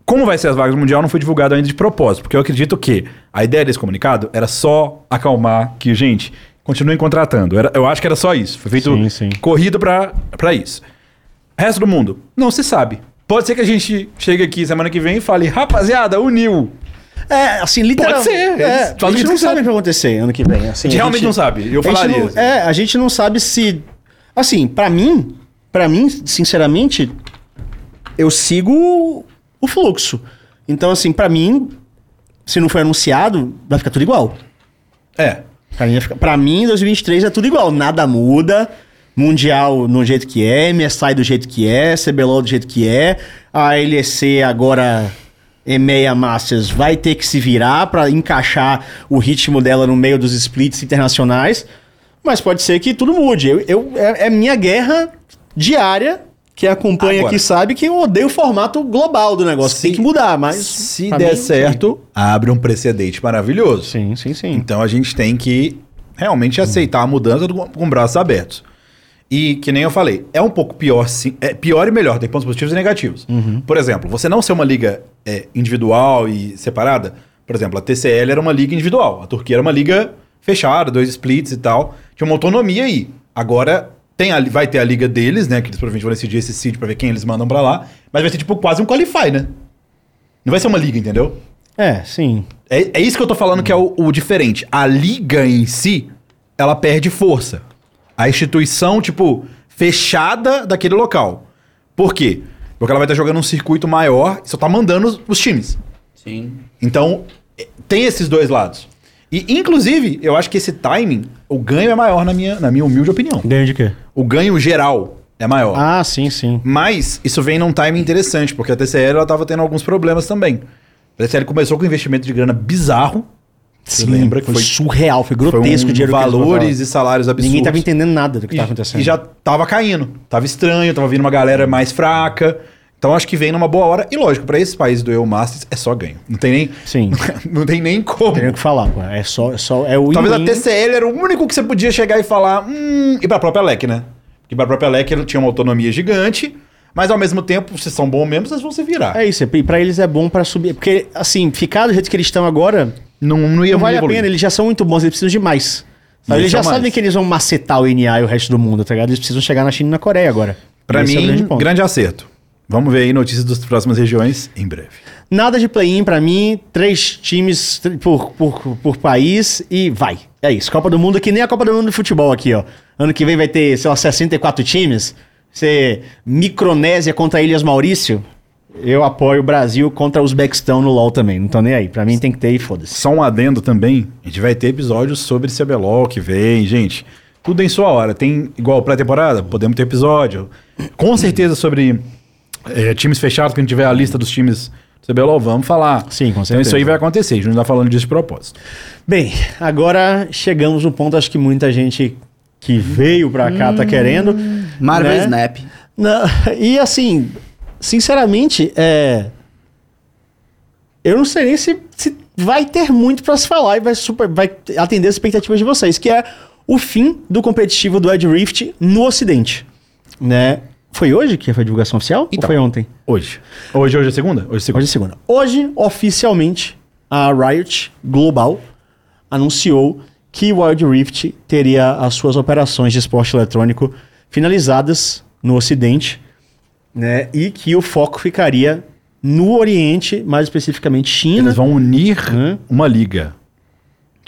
Como vai ser as vagas do Mundial não foi divulgado ainda de propósito, porque eu acredito que a ideia desse comunicado era só acalmar que, gente, continuem contratando. Era- eu acho que era só isso. Foi feito Sim, sim. corrido pra, pra isso. Resto do mundo, não se sabe. Pode ser que a gente chegue aqui semana que vem e fale, rapaziada, uniu. É, assim, literalmente. Pode ser, É, a gente não sabe o que vai acontecer ano que vem. Assim, A gente realmente não sabe, eu falaria, não- assim. é, a gente não sabe se. Assim, pra mim, para mim, sinceramente, eu sigo o fluxo. Então, assim, pra mim, se não foi anunciado, vai ficar tudo igual. É. Pra mim, pra mim, 2023 é tudo igual. Nada muda. Mundial no jeito que é, MSI do jeito que é, CBLOL do jeito que é. A LEC agora, EMEA Masters, vai ter que se virar pra encaixar o ritmo dela no meio dos splits internacionais. Mas pode ser que tudo mude. Eu, eu- é, é minha guerra diária. Quem acompanha Agora. aqui sabe que eu odeio o formato global do negócio. Se- Tem que mudar, mas. Se der mim, certo, abre um precedente maravilhoso. Sim, sim, sim. Então a gente tem que realmente aceitar a mudança do- com braços abertos. E que nem eu falei, é um pouco pior sim. É pior e melhor, tem pontos positivos e negativos. Por exemplo, você não ser uma liga é, individual e separada. Por exemplo, a TCL era uma liga individual, a Turquia era uma liga fechada, dois splits e tal. Tinha uma autonomia aí. Agora tem a, vai ter a liga deles, né? Que eles provavelmente vão decidir esse seed pra ver quem eles mandam pra lá. Mas vai ser tipo quase um qualify, né? Não vai ser uma liga, entendeu? É, sim. É, é isso que eu tô falando que é o, o diferente. A liga em si, ela perde força. A instituição, tipo, fechada daquele local. Por quê? Porque ela vai estar jogando um circuito maior e só tá mandando os, os times. Sim. Então, é, tem esses dois lados. E, inclusive, eu acho que esse timing, o ganho é maior na minha, na minha humilde opinião. Ganho de quê? O ganho geral é maior. Ah, sim, sim. Mas isso vem num timing interessante, porque a TCL ela tava tendo alguns problemas também. A TCL começou com um investimento de grana bizarro. Você lembra que foi, foi, surreal, foi foi grotesco um dinheiro que eles valores e salários absurdos. Ninguém tava entendendo nada do que e, tava acontecendo. e já tava caindo. Tava estranho, tava vindo uma galera mais fraca. Então acho que vem numa boa hora. E lógico, pra esses países do EU Masters é só ganho. Não tem nem. Sim. não tem nem como. Tem o que falar, pô. É só, é só é o Talvez a. TCL era o único que você podia chegar e falar. Hum, e pra própria LEC, né? Porque pra própria LEC ela tinha uma autonomia gigante. Mas ao mesmo tempo, vocês são bons mesmo, vocês vão se virar. É isso, e pra eles é bom pra subir. Porque, assim, ficar do jeito que eles estão agora, Não, não ia não vale a evoluir. pena. Eles já são muito bons, eles precisam de mais. Eles Eles já são sabem mais. que eles vão macetar o NA e o resto do mundo, tá ligado? Eles precisam chegar na China e na Coreia agora. Pra Esse é mim, grande grande, ponto. acerto. Vamos ver aí notícias das próximas regiões em breve. Nada de play-in pra mim, três times por, por, por país e vai. É isso. Copa do Mundo, que nem a Copa do Mundo de futebol aqui, ó. Ano que vem vai ter, sei lá, 64 times. Ser Micronésia contra Ilhas Maurício. Eu apoio o Brasil contra os Uzbequistão no LoL também. Não tô nem aí. Pra mim tem que ter e foda-se. Só um adendo também, a gente vai ter episódios sobre CBLOL que vem, gente. Tudo em sua hora. Tem igual pré-temporada, podemos ter episódio. Com certeza sobre é, times fechados, quando tiver a lista dos times do CBLOL, vamos falar. Sim, com Então certeza. isso aí vai acontecer, a gente não tá falando disso de propósito. Bem, agora chegamos no ponto, acho que muita gente que veio pra cá tá querendo. Marvel né? Snap. Não, e assim, sinceramente, é. Eu não sei nem se, se vai ter muito pra se falar e vai, super, vai atender as expectativas de vocês, que é o fim do competitivo do Ed Rift no Ocidente. Né? Foi hoje que foi a divulgação oficial? ou Então. foi ontem? Hoje. Hoje, hoje é segunda? Hoje é segunda. Hoje é segunda. Hoje, oficialmente, a Riot Global anunciou que o Wild Rift teria as suas operações de esporte eletrônico finalizadas no Ocidente, né? E que o foco ficaria no Oriente, mais especificamente China. Eles vão unir Hã? uma liga.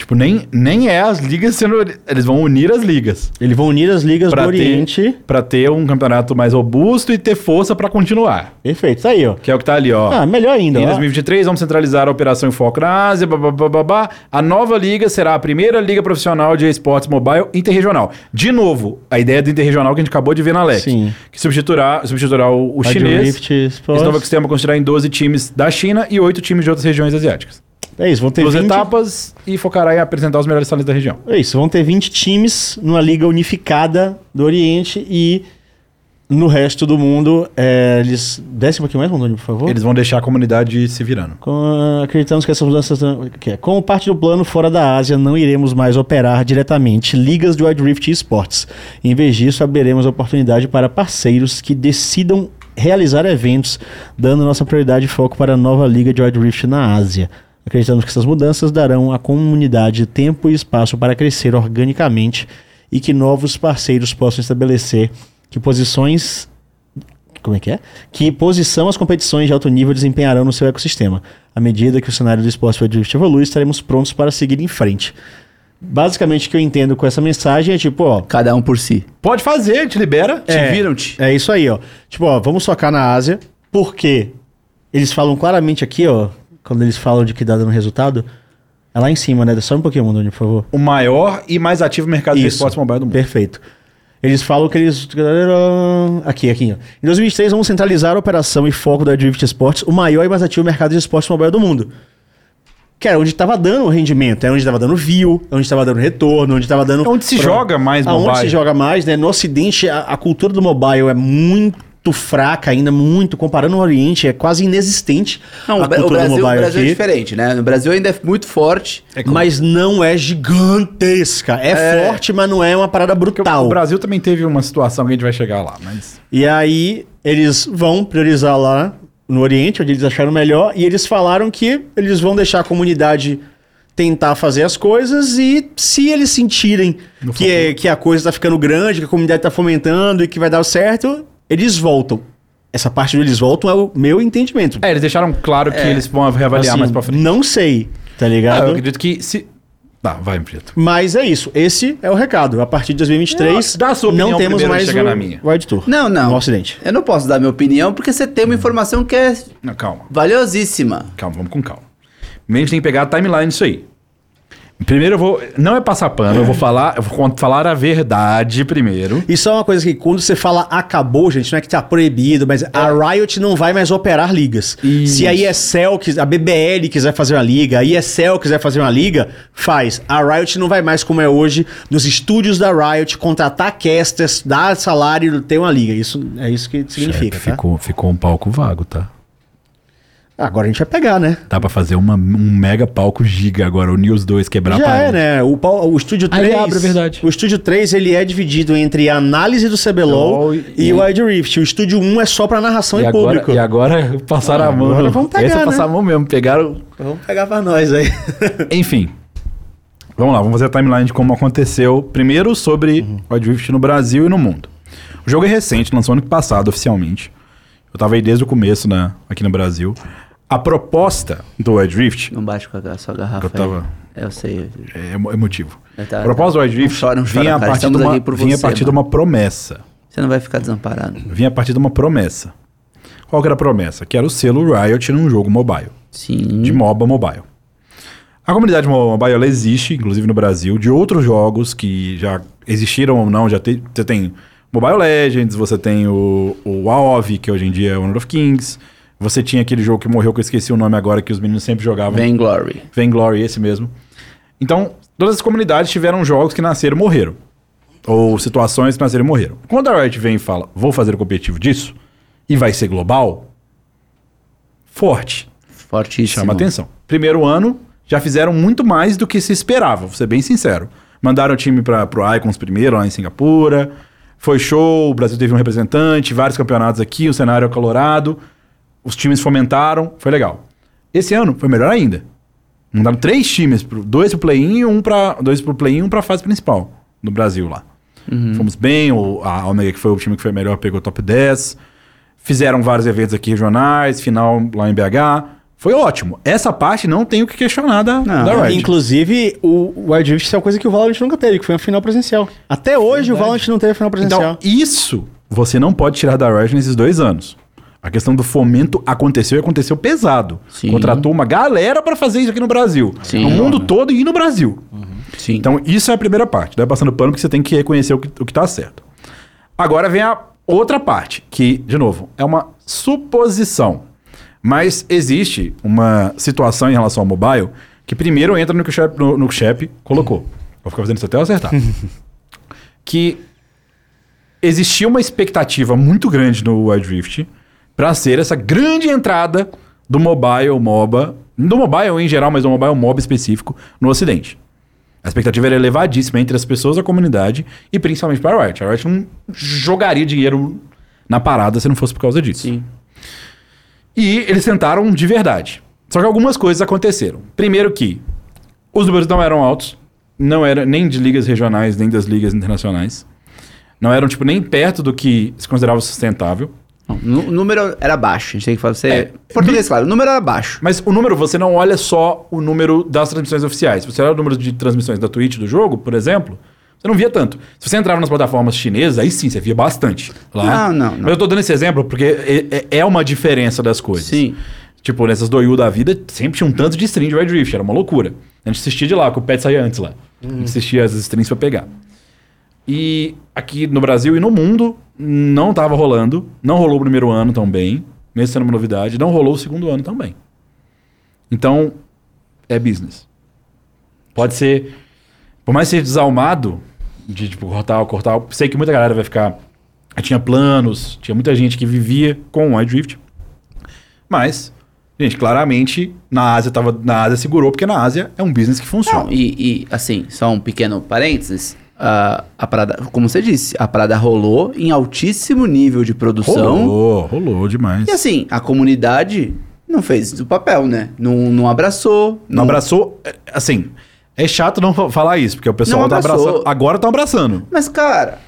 Tipo, nem, nem é as ligas sendo. Eles vão unir as ligas. Eles vão unir as ligas Pra do Oriente. ter, pra ter um campeonato mais robusto e ter força pra continuar. Perfeito, tá aí, ó. Que é o que tá ali, ó. Ah, melhor ainda. Em ó. 2023, vamos centralizar a operação em foco na Ásia. Babá. A nova liga será a primeira liga profissional de esportes mobile interregional. De novo, a ideia do interregional que a gente acabou de ver na LEC. Sim. Que substituirá, substituirá o, o chinês. Esse novo sistema consistirá em 12 times da China e 8 times de outras regiões asiáticas. É isso, vão ter Duas 20... etapas e focará em apresentar os melhores talentos da região. É isso, vão ter 20 times numa liga unificada do Oriente e no resto do mundo, é, eles... Desce um pouquinho mais, Rondônia, por favor. Eles vão deixar a comunidade se virando. Com- acreditamos que essas mudanças... Que é, como parte do plano fora da Ásia, não iremos mais operar diretamente ligas de Wild Rift Esports. Em vez disso, abriremos oportunidade para parceiros que decidam realizar eventos, dando nossa prioridade e foco para a nova liga de Wild Rift na Ásia. Acreditamos que essas mudanças darão à comunidade tempo e espaço para crescer organicamente e que novos parceiros possam estabelecer que posições como é que é? Que posição as competições de alto nível desempenharão no seu ecossistema. À medida que o cenário do esporte Rift evolui, estaremos prontos para seguir em frente. Basicamente, o que eu entendo com essa mensagem é tipo, ó, Cada um por si. Pode fazer, te libera. Te É. viram-te. é isso aí, ó. Tipo, ó, vamos focar na Ásia, porque eles falam claramente aqui, ó, quando eles falam de que dá dando resultado, é lá em cima, né? Só um pouquinho, Mondoni, por favor. O maior e mais ativo mercado de Isso. esportes mobile do mundo. Perfeito. Eles falam que eles. Aqui, aqui. ó. Em 2023, vamos centralizar a operação e foco da Drift Sports, o maior e mais ativo mercado de esportes mobile do mundo. Que era onde estava dando rendimento, é onde estava dando view, é onde estava dando retorno, onde estava dando. É onde se joga mais mobile. se joga mais, né? No Ocidente, a, a cultura do mobile é muito fraca ainda, muito. Comparando o Oriente, é quase inexistente Não, a o, Bra- o cultura Brasil, do o mobile Brasil é aqui. diferente, né? No Brasil ainda é muito forte. Mas não é gigantesca. É, forte, mas não é uma parada brutal. O Brasil também teve uma situação que a gente vai chegar lá, mas. E aí eles vão priorizar lá no Oriente, onde eles acharam melhor, e eles falaram que eles vão deixar a comunidade tentar fazer as coisas e se eles sentirem que, é, que a coisa tá ficando grande, que a comunidade tá fomentando e que vai dar certo, eles voltam. Essa parte do eles voltam é o meu entendimento. É, eles deixaram claro que eles vão reavaliar Assim, mais pra frente. Não sei, tá Ah, ligado? eu acredito que se. Tá, vai, Preto. Mas é isso. Esse é o recado. A partir de 2023, Dá a sua opinião não temos mais de chegar o na minha. Wild Tour. Não, não. No Ocidente. Eu não posso dar minha opinião porque você tem uma informação que é Não, calma. valiosíssima. Calma, vamos com calma. Primeiro a gente tem que pegar a timeline disso aí. Primeiro eu vou. Não é passar pano, eu vou falar, eu vou falar a verdade primeiro. Isso é uma coisa que quando você fala acabou, gente, não é que tá proibido, mas a Riot não vai mais operar ligas. Isso. Se a ESL, a BBL quiser fazer uma liga, a ESL quiser fazer uma liga, faz. A Riot não vai mais como é hoje, nos estúdios da Riot, contratar casters, dar salário, ter uma liga. Isso é isso que significa, tá? ficou, ficou um palco vago, tá? Agora a gente vai pegar, né? Dá pra fazer uma- um mega palco giga agora, o News 2 quebrar Já a é, parede. né? O, o Estúdio Aí 3. abre, é verdade. O Estúdio 3 ele é dividido entre a análise do CBLOL LOL e, e- o Wild Rift. O Estúdio 1 é só pra narração E e, agora, público. e agora passaram a mão. Agora vamos pegar, Esse é né? passar a mão mesmo, pegaram. Vamos pegar pra nós aí. Enfim. Vamos lá, vamos fazer a timeline de como aconteceu. Primeiro sobre o Wild Rift no Brasil e no mundo. O jogo é recente, lançou ano passado oficialmente. Eu tava aí desde o começo né, aqui no Brasil. A proposta do Wild Rift Não baixe com a sua garrafa. Eu tava- aí. Eu sei. é emo- emotivo. Tá, a proposta do Wild Não Rift chora, chora, vinha, a partir de uma, vinha a você, partir de mano. uma promessa. Você não vai ficar desamparado. Vinha a partir de uma promessa. Qual que era a promessa? Que era o selo Riot num jogo mobile. Sim. de MOBA mobile. A comunidade mobile ela existe, inclusive no Brasil, de outros jogos que já existiram ou não, já, te- já tem Mobile Legends, você tem o, o WoW, que hoje em dia é Honor of Kings. Você tinha aquele jogo que morreu, que eu esqueci o nome agora, que os meninos sempre jogavam. Vainglory. Vainglory, esse mesmo. Então, todas as comunidades tiveram jogos que nasceram e morreram. Ou situações que nasceram e morreram. Quando a Riot vem e fala, vou fazer o competitivo disso, e vai ser global, forte. Fortíssimo. Chama atenção. Primeiro ano, já fizeram muito mais do que se esperava, vou ser bem sincero. Mandaram o time para pro Icons primeiro, lá em Singapura. Foi show, o Brasil teve um representante, vários campeonatos aqui, o cenário acalorado. Os times fomentaram, foi legal. Esse ano foi melhor ainda. Mandaram três times, dois pro play-in e um para dois pro play-in um pra fase principal no Brasil lá. Fomos bem, o, a Omega, que foi o time que foi melhor, pegou top 10. Fizeram vários eventos aqui regionais, final lá em BH. Foi ótimo. Essa parte não tem o que questionar da, Não, da Riot. Inclusive, o Wild Rift é uma coisa que o Valorant nunca teve, que foi uma final presencial. Até hoje o Valorant não teve final presencial. Então, isso você não pode tirar da Riot nesses dois anos. A questão do fomento aconteceu e aconteceu pesado. Sim. Contratou uma galera pra fazer isso aqui no Brasil. Sim. no mundo todo e no Brasil. Sim. Então, isso é a primeira parte. Daí passando pano porque você tem que reconhecer o que, o que tá certo. Agora vem a outra parte, que, de novo, é uma suposição. Mas existe uma situação em relação ao mobile que primeiro entra no que o Shep, no, no que Shep colocou. Vou ficar fazendo isso até eu acertar. que existia uma expectativa muito grande no Wild Rift para ser essa grande entrada do mobile MOBA, do mobile em geral, mas do mobile MOBA específico no Ocidente. A expectativa era elevadíssima entre as pessoas da comunidade e principalmente para a Riot. A Riot não jogaria dinheiro na parada se não fosse por causa disso. Sim. E eles tentaram de verdade. Só que algumas coisas aconteceram. Primeiro que os números não eram altos, não era nem de ligas regionais, nem das ligas internacionais. Não eram, tipo, nem perto do que se considerava sustentável. Não, O número era baixo. A gente tem que fazer. É. Português, claro. O número era baixo. Mas o número, você não olha só o número das transmissões oficiais. Você olha o número de transmissões da Twitch do jogo, por exemplo, você não via tanto. Se você entrava nas plataformas chinesas, aí sim, você via bastante. Lá. Não, não, não. Mas eu tô dando esse exemplo porque é, é- é uma diferença das coisas. Sim. Tipo, nessas doiu da vida, sempre tinha um tanto de stream de Red Rift, era uma loucura. A gente assistia de lá, que o pet saía antes lá. A gente assistia as streams pra pegar. E aqui no Brasil e no mundo, não tava rolando. Não rolou o primeiro ano tão bem, mesmo sendo uma novidade. Não rolou o segundo ano também. Então, é business. Pode ser, por mais seja desalmado, de tipo, cortar, cortar, sei que muita galera vai ficar... Tinha planos, tinha muita gente que vivia com o Wild Rift. Mas, gente, claramente, na Ásia tava, na Ásia segurou, porque na Ásia é um business que funciona. Não, e, e, assim, só um pequeno parênteses. A, a parada, como você disse, a parada rolou em altíssimo nível de produção. Rolou, rolou demais. E assim, a comunidade não fez o papel, né? Não, não abraçou. Não abraçou, é, assim, é chato não fa- falar isso, porque o pessoal Não tá abraçando, agora tá abraçando. Mas, cara,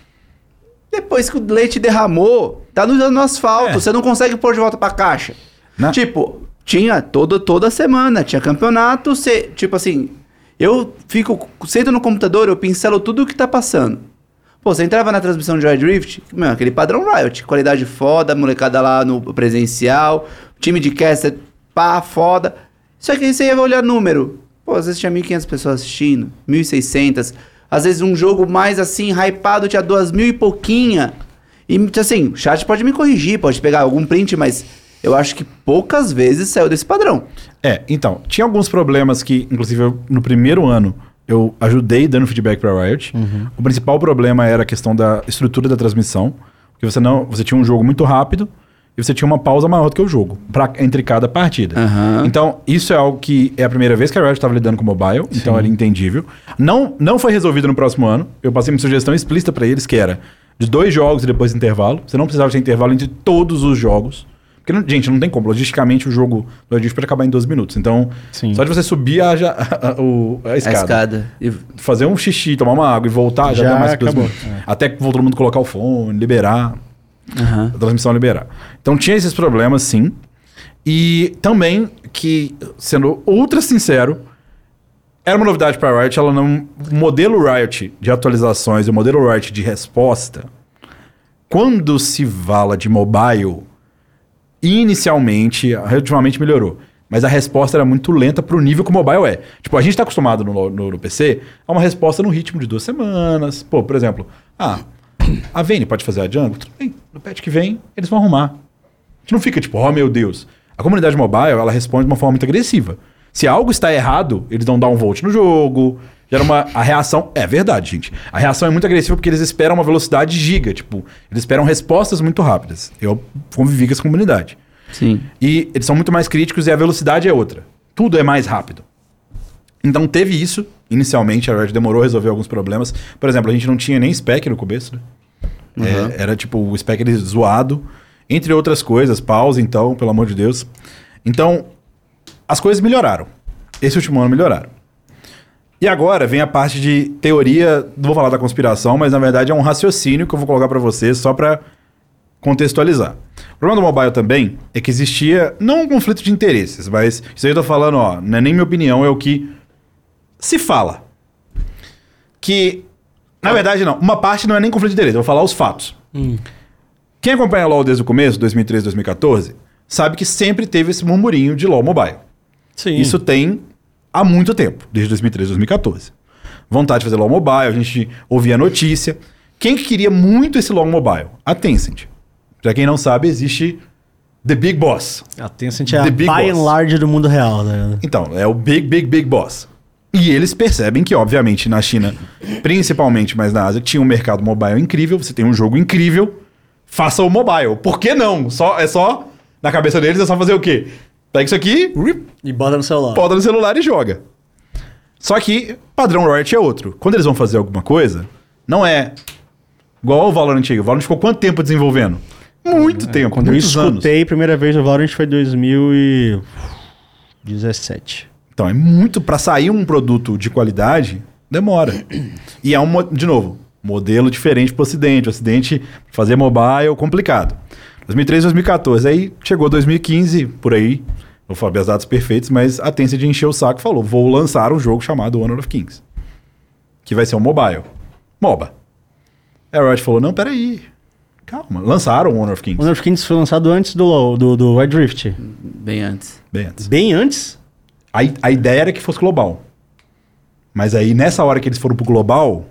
depois que o leite derramou, tá no, no asfalto. É. Você não consegue pôr de volta pra caixa. Né? Tipo, tinha todo, toda semana, tinha campeonato, você, tipo assim, eu fico, sento no computador, eu pincelo tudo o que tá passando. Pô, você entrava na transmissão de Rift, meu, aquele padrão Riot, qualidade foda, molecada lá no presencial, time de caster, pá, foda. Só que aí você ia olhar número. Pô, às vezes tinha 1.500 pessoas assistindo, 1.600. Às vezes um jogo mais assim, hypado, tinha 2.000 e pouquinha. E assim, o chat pode me corrigir, pode pegar algum print, mas eu acho que poucas vezes saiu desse padrão. É, então, tinha alguns problemas que, inclusive, eu, no primeiro ano, eu ajudei dando feedback pra Riot. O principal problema era a questão da estrutura da transmissão, porque você não, você tinha um jogo muito rápido e você tinha uma pausa maior do que o jogo pra, entre cada partida. Aham. Então, isso é algo que é a primeira vez que a Riot estava lidando com mobile, então era entendível. Não, não foi resolvido no próximo ano. Eu passei uma sugestão explícita pra eles que era de dois jogos e depois intervalo. Você não precisava ter intervalo entre todos os jogos. Porque, gente, não tem como. Logisticamente, o jogo do Rift pode acabar em 12 minutos. Então, Sim. só de você subir a, a- o- a escada, A escada. E- fazer um xixi, tomar uma água e voltar, já, Já dá mais que dois acabou. minutos. Até que todo mundo colocar o fone, liberar Aham. a transmissão liberar. Então tinha esses problemas, sim. E também que, sendo ultra sincero, era uma novidade para a Riot. Ela não, o modelo Riot de atualizações e o modelo Riot de resposta, quando se fala de mobile, inicialmente, relativamente melhorou. Mas a resposta era muito lenta pro nível que o mobile é. Tipo, a gente tá acostumado no, no- no PC a uma resposta no ritmo de duas semanas. Pô, por exemplo, ah, A Vayne pode fazer a jungle? Tudo bem. No patch que vem, eles vão arrumar. A gente não fica tipo, oh meu Deus. A comunidade mobile, ela responde de uma forma muito agressiva. Se algo está errado, eles dão downvote no jogo. Gera uma. A reação. É verdade, gente. A reação é muito agressiva porque eles esperam uma velocidade giga. Tipo, eles esperam respostas muito rápidas. Eu convivi com essa comunidade. Sim. E eles são muito mais críticos e a velocidade é outra. Tudo é mais rápido. Então teve isso. Inicialmente, a Riot demorou a resolver alguns problemas. Por exemplo, a gente não tinha nem spec no começo, né? É, era tipo o spec zoado. Entre outras coisas, pausa então, pelo amor de Deus. Então, as coisas melhoraram. Esse último ano melhoraram. E agora vem a parte de teoria, não vou falar da conspiração, mas na verdade é um raciocínio que eu vou colocar pra vocês só pra contextualizar. O problema do mobile também é que existia, não um conflito de interesses, mas isso aí eu tô falando, ó, não é nem minha opinião, é o que se fala. Que, na verdade não, uma parte não é nem conflito de interesse, eu vou falar os fatos. Quem acompanha LoL desde o começo, 2013, 2014, sabe que sempre teve esse murmurinho de LoL mobile. Sim. Isso tem há muito tempo, desde 2013, 2014. Vontade de fazer LoL mobile, a gente ouvia a notícia. Quem que queria muito esse LoL mobile? A Tencent. Pra quem não sabe, existe The Big Boss. A Tencent é a The Big by and large do mundo real, né? Então, é o Big, Big, Big Boss. E eles percebem que, obviamente, na China, principalmente, mas na Ásia, tinha um mercado mobile incrível, você tem um jogo incrível, faça o mobile. Por que não? Só, é só, na cabeça deles, é só fazer o quê? Pega isso aqui, rip, E bota no celular. poda no celular e joga. Só que padrão Riot é outro. Quando eles vão fazer alguma coisa, não é igual o Valorant antigo. O Valorant ficou quanto tempo desenvolvendo? Muito tempo, Quando eu anos. escutei a primeira vez o Valorant foi em 2017. Então, é muito para sair um produto de qualidade, demora. E é um, de novo, modelo diferente pro Ocidente. O Ocidente, fazer mobile, complicado. 2013, 2014. Aí chegou 2015, por aí. Vou falar os dados perfeitos, mas a Tencent encheu o saco e falou: vou lançar um jogo chamado Honor of Kings. Que vai ser um mobile. MOBA. Aí a Riot falou: não, peraí. Calma. Lançaram o Honor of Kings. Honor of Kings foi lançado antes do do, do Wild Rift. Bem antes. Bem antes. Bem antes? A, a ideia era que fosse global. Mas aí, nessa hora que eles foram pro global,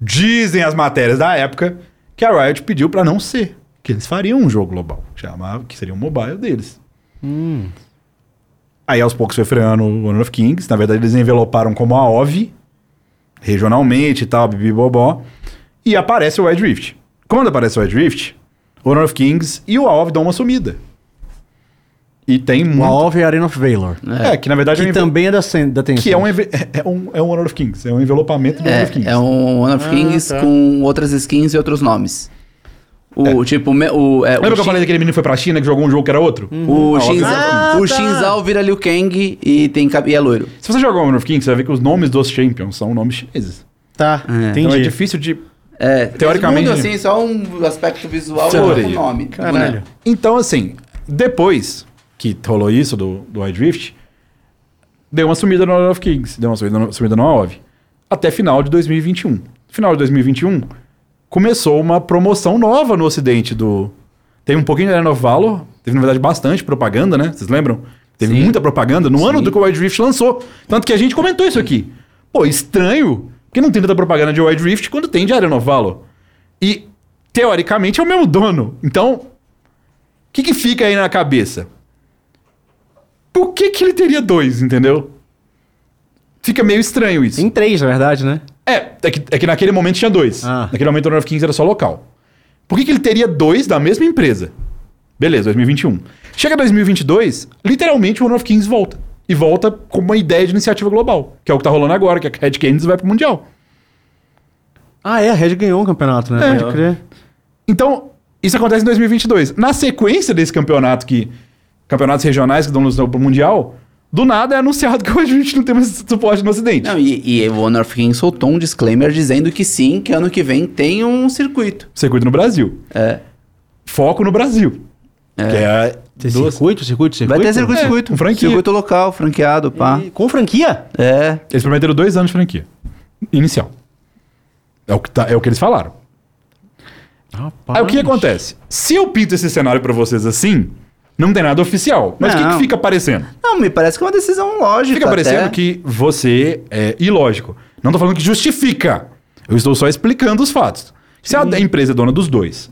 dizem as matérias da época que a Riot pediu pra não ser. Que eles fariam um jogo global. que Chamava, que seria um mobile deles. Aí aos poucos foi freando o Honor of Kings. Na verdade, eles enveloparam como a OV, regionalmente e tal, bibibobó. E aparece o Wild Rift. Quando aparece o Wild Rift, Honor of Kings e o AOV dão uma sumida. E tem O muito... Alve e Arena of Valor. É, que na verdade é um Que também é da, da Tencent. que é um, enve- é, um, é um Honor of Kings, é um envelopamento do Honor of É, Kings. é um One of Ah, Kings tá. com outras skins e outros nomes. O tipo, me- o, é, Lembra o que eu falei daquele menino que foi pra China que jogou um jogo que era outro? O, Ah, Shinzal, Ah, o tá. Shinzal vira Liu Kang e, tem, cab- e é loiro. Se você jogar Honor of Kings, você vai ver que os nomes dos champions são nomes chineses. Tá, É. entendi. Então é difícil de... É, Teoricamente- mudam, assim, só um aspecto visual e outro nome. do Caralho. boneco. Então, assim, depois que rolou isso do, do Wild Rift, deu uma sumida no Honor of Kings, deu uma sumida no, sumida no AOV. Até final de 2021. Final de 2021, começou uma promoção nova no ocidente do... Teve um pouquinho de Arena of Valor, teve, na verdade, bastante propaganda, né? Vocês lembram? Teve Sim. muita propaganda no ano Sim. do que o Wild Rift lançou. Tanto que a gente comentou isso aqui. Pô, estranho, porque não tem tanta propaganda de Wild Rift quando tem de Arena of Valor. E, teoricamente, é o mesmo dono. Então, o que, que fica aí na cabeça? Por que, que ele teria dois, entendeu? Fica meio estranho isso. Tem três, na verdade, né? É, é que, é que naquele momento tinha dois. Ah. Naquele momento o Honor of Kings era só local. Por que, que ele teria dois da mesma empresa? Beleza, 2021. Chega 2022, literalmente o Honor of Kings volta. E volta com uma ideia de iniciativa global. Que é o que tá rolando agora, que a Red Canids vai pro Mundial. Ah, é, a Red ganhou um campeonato, né? É. Pode crer. Então, isso acontece em 2022. Na sequência desse campeonato, que campeonatos regionais que dão luz pro Mundial, do nada é anunciado que hoje a gente não tem mais suporte no Ocidente. Não, e, e o Honor of Kings soltou um disclaimer dizendo que sim, que ano que vem tem um circuito. Circuito no Brasil. É. Foco no Brasil. Que é Tem duas- circuito, circuito, circuito? Vai ter circuito, É, circuito. com franquia. Circuito local, franqueado, pá. E- Com franquia? É. Eles prometeram dois anos de franquia. Inicial. É o que, tá- é o que eles falaram. Rapaz. Aí o que acontece? Se eu pinto esse cenário pra vocês assim, não tem nada oficial. Mas o que, que fica parecendo? Não, me parece que é uma decisão lógica. Fica parecendo até. que você é ilógico. Não tô falando que justifica. Eu estou só explicando os fatos. Se a empresa é dona dos dois,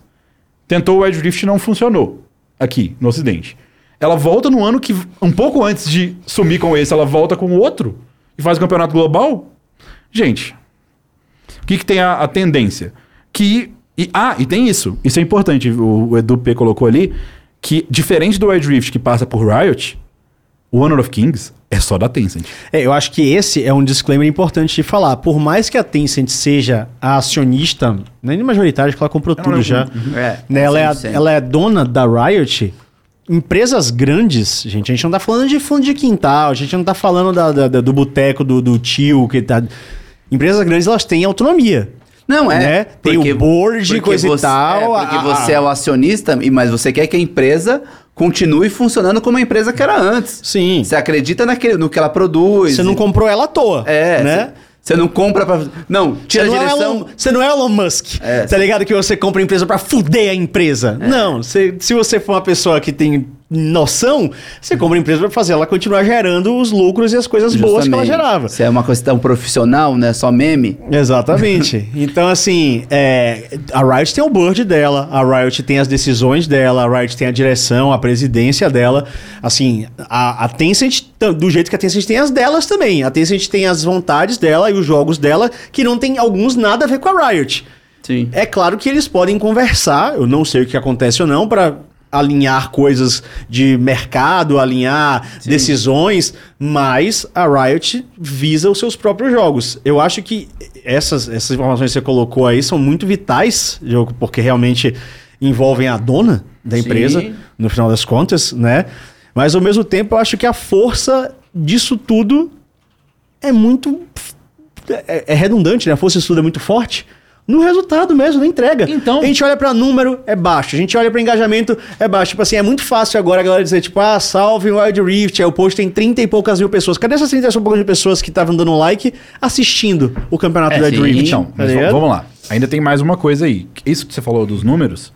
tentou o Wild Rift e não funcionou aqui no Ocidente. Ela volta no ano que, um pouco antes de sumir com esse, ela volta com o outro e faz o campeonato global. Gente, o que, que tem a, a tendência? Que. E, ah, e tem isso. Isso é importante. O, o Edu P colocou ali que, diferente do Wild Rift que passa por Riot, o Honor of Kings é só da Tencent. É, eu acho que esse é um disclaimer importante de falar. Por mais que a Tencent seja a acionista, nem majoritária, que ela comprou não tudo lembro. já. É, Né, ela, é a- 100%. ela é dona da Riot. Empresas grandes, gente, a gente não tá falando de fundo de quintal, a gente não tá falando da- da- da- do boteco do, do tio que tá. Empresas grandes, elas têm autonomia. Não, é. Né? Tem o board, porque coisa e você- tal, é, porque a- você a- é o acionista, e- mas você quer que a empresa continue funcionando como a empresa que era antes. Sim. Você acredita naquele, no que ela produz. Você não e- comprou ela à toa. É, né? Você não compra pra. Não, tira Você a não, é direção. Elon, você não é Elon Musk, É, tá ligado? Que você compra a empresa pra fuder a empresa. É. Não, você- se você for uma pessoa que tem noção, você compra a empresa pra fazer ela continuar gerando os lucros e as coisas boas que ela Justamente. gerava. Se é uma questão profissional, né? Só meme. Exatamente. então, assim, é, a Riot tem o board dela, a Riot tem as decisões dela, a Riot tem a direção, a presidência dela. Assim, a, a Tencent, do jeito que a Tencent tem as delas também. A Tencent tem as vontades dela e os jogos dela, que não tem alguns nada a ver com a Riot. Sim. É claro que eles podem conversar, eu não sei o que acontece ou não, para alinhar coisas de mercado, alinhar decisões, mas a Riot visa os seus próprios jogos. Eu acho que essas, essas informações que você colocou aí são muito vitais, Diogo, porque realmente envolvem a dona da Sim. empresa, no final das contas, né? Mas ao mesmo tempo eu acho que a força disso tudo é muito. É, é redundante, né? A força disso tudo é muito forte. No resultado mesmo, na entrega. Então- A gente olha pra número, é baixo. A gente olha pra engajamento, é baixo. Tipo assim, é muito fácil agora a galera dizer, tipo, ah, salve o Wild Rift. Aí o post tem 30 e poucas mil pessoas. Cadê essas 30 e poucas mil pessoas que estavam dando like assistindo o campeonato do Wild sim. Rift? Então, Tá vamos lá. Ainda tem mais uma coisa aí. Isso que você falou dos números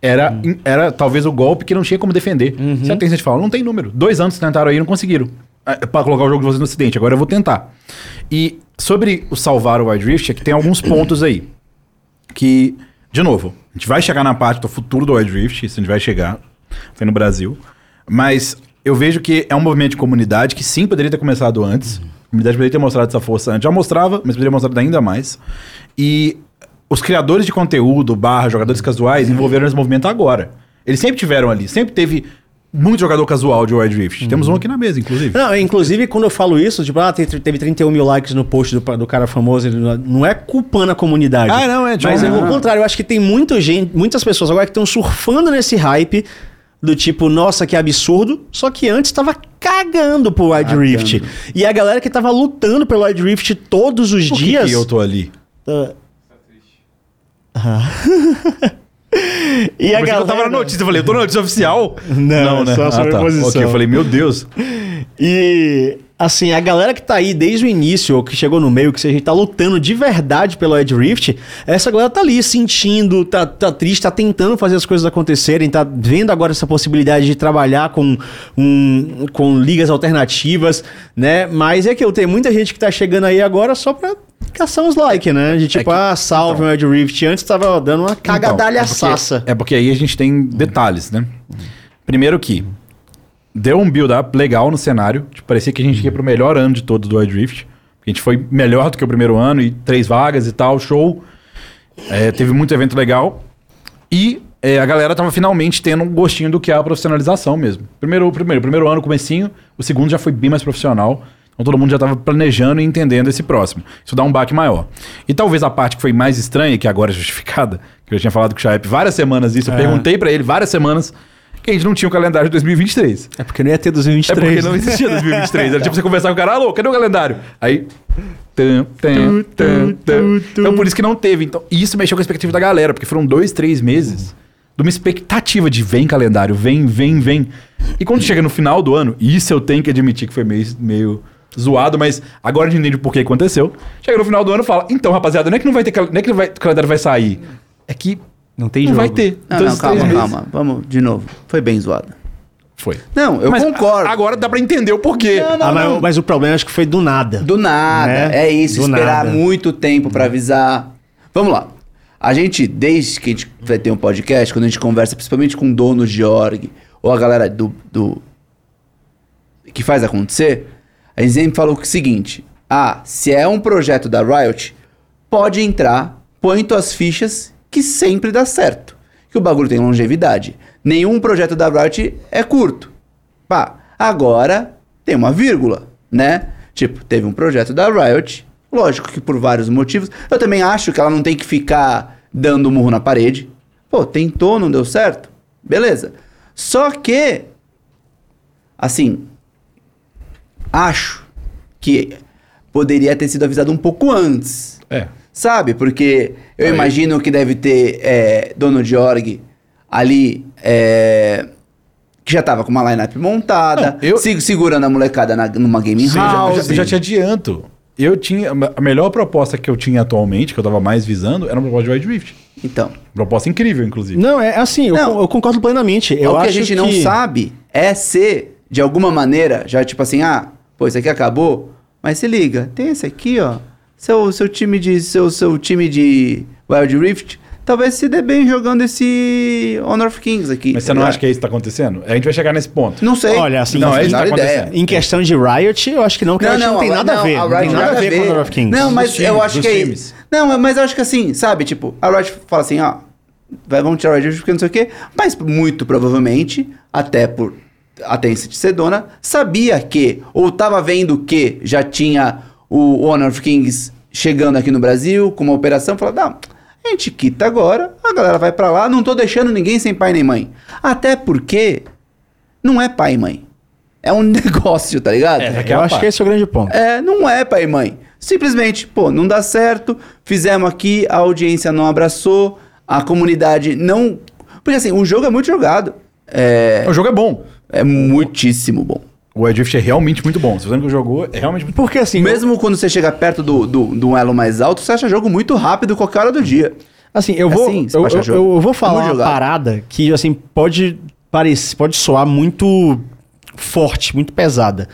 era, Hum. era talvez o golpe que não tinha como defender. Uhum. Se a Tencent fala, não tem número. Dois anos tentaram aí e não conseguiram. É, Pra colocar o jogo de vocês no ocidente. Agora eu vou tentar. E sobre o salvar o Wild Rift, é que tem alguns pontos aí. Que, de novo, a gente vai chegar na parte do futuro do Wild Rift, isso a gente vai chegar. Foi no Brasil. Mas eu vejo que é um movimento de comunidade que sim poderia ter começado antes. A comunidade poderia ter mostrado essa força antes. Já mostrava, mas poderia mostrar ainda mais. E os criadores de conteúdo, barra, jogadores casuais, envolveram nesse movimento agora. Eles sempre tiveram ali, sempre teve muito jogador casual de Wild Rift. Temos um aqui na mesa, inclusive. Não, inclusive, quando eu falo isso, tipo, ah, teve teve 31 mil likes no post do, do cara famoso, ele não- é culpando a comunidade. Ah, não, é de Mas um- é o contrário, eu acho que tem muita gente, muitas pessoas agora que estão surfando nesse hype do tipo, nossa, que absurdo, só que antes tava cagando pro Wild Cagando. Rift. E a galera que tava lutando pelo Wild Rift todos os Por dias. que eu tô ali? Ah. Tá e a galera... eu tava na notícia, eu falei, eu tô na notícia oficial? Não, é só sobre a posição. Ok, eu falei, meu Deus. E, assim, a galera que tá aí desde o início, ou que chegou no meio, que a gente tá lutando de verdade pelo Ed Rift, essa galera tá ali sentindo, tá, tá triste, tá tentando fazer as coisas acontecerem, tá vendo agora essa possibilidade de trabalhar com, um, com ligas alternativas, né? Mas é que eu tenho muita gente que tá chegando aí agora só pra caçar uns likes, né? De tipo, É que- ah, salve o Ed Rift. Antes tava dando uma cagadalha Então, é sassa. É porque aí a gente tem detalhes, né? Primeiro que deu um build-up legal no cenário. Tipo, parecia que a gente ia pro melhor ano de todos do Wild Rift. A gente foi melhor do que o primeiro ano e três vagas e tal, show. É, teve muito evento legal. E é, a galera tava finalmente tendo um gostinho do que é a profissionalização mesmo. Primeiro, primeiro, primeiro ano, comecinho. O segundo já foi bem mais profissional. Então todo mundo já tava planejando e entendendo esse próximo. Isso dá um baque maior. E talvez a parte que foi mais estranha, que agora é justificada, que eu já tinha falado com o Chaep várias semanas isso, eu É. perguntei pra ele várias semanas que a gente não tinha o calendário de 2023. É porque não ia ter 2023. É porque não existia 2023. Era tipo você conversar com o cara, alô, cadê o calendário? Aí. Tum, tum, tum. Então por isso que não teve. Então, isso mexeu com a expectativa da galera, porque foram dois, três meses de uma expectativa de vem calendário, vem, vem, vem. E quando chega no final do ano, isso eu tenho que admitir que foi meio, meio zoado, mas agora a gente entende por que aconteceu. Chega no final do ano e fala: então, rapaziada, não é que não vai ter não é que vai- o calendário vai sair. É que Não tem não jogo. vai ter. Não, Então, não, três calma, meses- calma. Vamos de novo. Foi bem zoado. Foi. Não, eu Mas concordo. a- Agora dá pra entender o porquê. Ah, mas, mas o problema acho que foi do nada. Do nada. Né? É isso, Do esperar nada. muito tempo pra avisar. Vamos lá. A gente, desde que a gente vai ter um podcast, quando a gente conversa principalmente com donos de org, ou a galera do, do que faz acontecer, a gente sempre falou o seguinte: ah, se é um projeto da Riot, pode entrar, põe tuas fichas, que sempre dá certo. Que o bagulho tem longevidade. Nenhum projeto da Riot é curto. Pá, agora tem uma vírgula, né? Tipo, teve um projeto da Riot, lógico que por vários motivos. Eu também acho que ela não tem que ficar dando murro na parede. Pô, tentou, não deu certo? Beleza. Só que, assim, acho que poderia ter sido avisado um pouco antes. É. Sabe? Porque eu Aí. imagino que deve ter é, dono de org ali é, que já tava com uma lineup montada, Não, eu- se- segurando a molecada na- numa gaming Sim, house. já, já, já te adianto. Eu tinha. A melhor proposta que eu tinha atualmente, que eu tava mais visando, era uma proposta de Wild Rift. Então, Proposta incrível, inclusive. Não, é assim, eu, Não. con- eu concordo plenamente. Eu o que a gente não sabe é se, de alguma maneira, já tipo assim, ah, pô, isso aqui acabou, mas se liga, tem esse aqui, ó. Seu, seu time de. Seu, seu time de Wild Rift talvez se dê bem jogando esse Honor of Kings aqui. Mas tá você não acha que é isso que tá acontecendo? A gente vai chegar nesse ponto. Não sei. Olha, assim, Não, é isso que tá ideia. acontecendo. Em questão de Riot, eu acho que não, porque Riot não, tem a- nada a não, ver. Não tem Riot nada a ver com Honor of Kings. Não, mas Dos eu times, acho que é times. Não, mas eu acho que assim, sabe? Tipo, a Riot fala assim, ó, vai, vamos tirar o Riot porque não sei o quê, mas muito provavelmente, até por a Tencent ser dona, sabia que, ou tava vendo que já tinha o Honor of Kings chegando aqui no Brasil, com uma operação, falou, não, a gente quita agora, a galera vai pra lá, não tô deixando ninguém sem pai nem mãe. Até porque não é pai e mãe. É um negócio, tá ligado? É, Eu acho que esse é o grande ponto. É, não é pai e mãe. Simplesmente, pô, não dá certo, fizemos aqui, a audiência não abraçou, a comunidade não. Porque assim, o jogo é muito jogado. É, O jogo é bom. É muitíssimo bom. O Wild Rift é realmente muito bom. Se você nunca jogou, é realmente muito. Porque assim, Mesmo quando você chega perto do, do, de um elo mais alto, você acha jogo muito rápido qualquer hora do dia. Assim, eu vou, Assim, eu, eu, eu vou falar Muito uma parada que, assim, pode parecer, pode soar muito forte, muito pesada.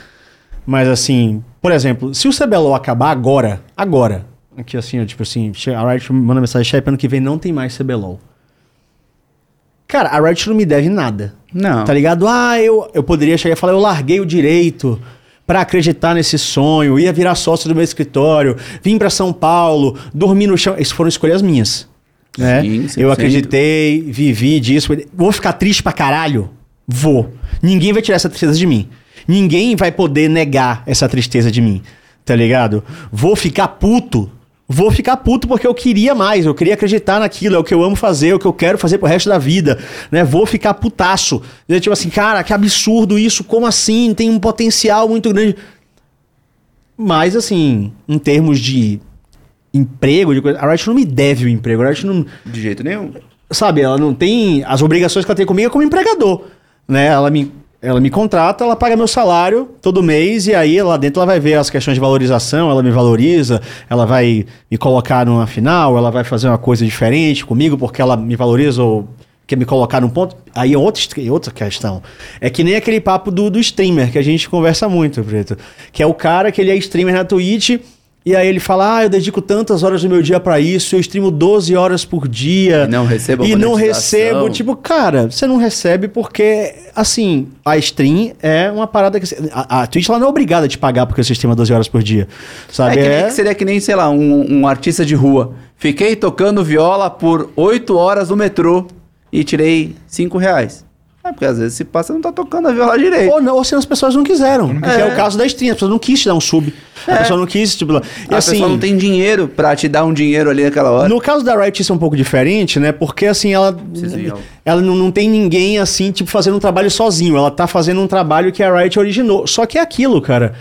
Mas, assim, por exemplo, se o CBLOL acabar agora, agora, aqui assim, ó, tipo assim, a Riot manda mensagem, chefe, ano que vem não tem mais CBLOL. Cara, a Riot não me deve nada. Não. Tá ligado? Ah, eu, eu poderia chegar e falar, eu larguei o direito pra acreditar nesse sonho, ia virar sócio do meu escritório, vim pra São Paulo, dormi no chão. Essas foram escolhas minhas. Né? Sim, sim, eu acreditei, vivi disso. Vou ficar triste pra caralho? Vou. Ninguém vai tirar essa tristeza de mim. Ninguém vai poder negar essa tristeza de mim. Tá ligado? Vou ficar puto. Vou ficar puto porque eu queria mais, eu queria acreditar naquilo, é o que eu amo fazer, é o que eu quero fazer pro resto da vida, né? Vou ficar putaço. E, Tipo assim, cara, que absurdo isso, como assim? Tem um potencial muito grande. Mas, assim, em termos de emprego, de coisa, a Riot não me deve o emprego, a Riot não, De jeito nenhum. sabe, ela não tem as obrigações que ela tem comigo é como empregador, né? Ela me, ela me contrata, ela paga meu salário todo mês e aí lá dentro ela vai ver as questões de valorização, ela me valoriza, ela vai me colocar numa final, ela vai fazer uma coisa diferente comigo porque ela me valoriza ou quer me colocar num ponto. Aí é outra, est- outra questão. É que nem aquele papo do, do streamer que a gente conversa muito, Preto. Que é o cara que ele é streamer na Twitch e aí ele fala, ah, eu dedico tantas horas do meu dia pra isso, eu streamo 12 horas por dia. E não recebo E não recebo, tipo, cara, você não recebe porque, assim, a stream é uma parada que... A, a Twitch, ela não é obrigada a te pagar porque você streama 12 horas por dia, sabe? É que, nem- que seria que nem, sei lá, um, um artista de rua. Fiquei tocando viola por 8 horas no metrô e tirei 5 reais. É porque às vezes se passa não tá tocando a viola direito. Ou, não, ou se as pessoas não quiseram. Que é o caso da stream. As pessoas não quis te dar um sub. A pessoa não quis, tipo... E a assim, pessoa não tem dinheiro pra te dar um dinheiro ali naquela hora. No caso da Riot isso é um pouco diferente, né? Porque assim, ela ao- ela não, não tem ninguém assim, tipo, fazendo um trabalho sozinho. Ela tá fazendo um trabalho que a Riot originou. Só que é aquilo, cara.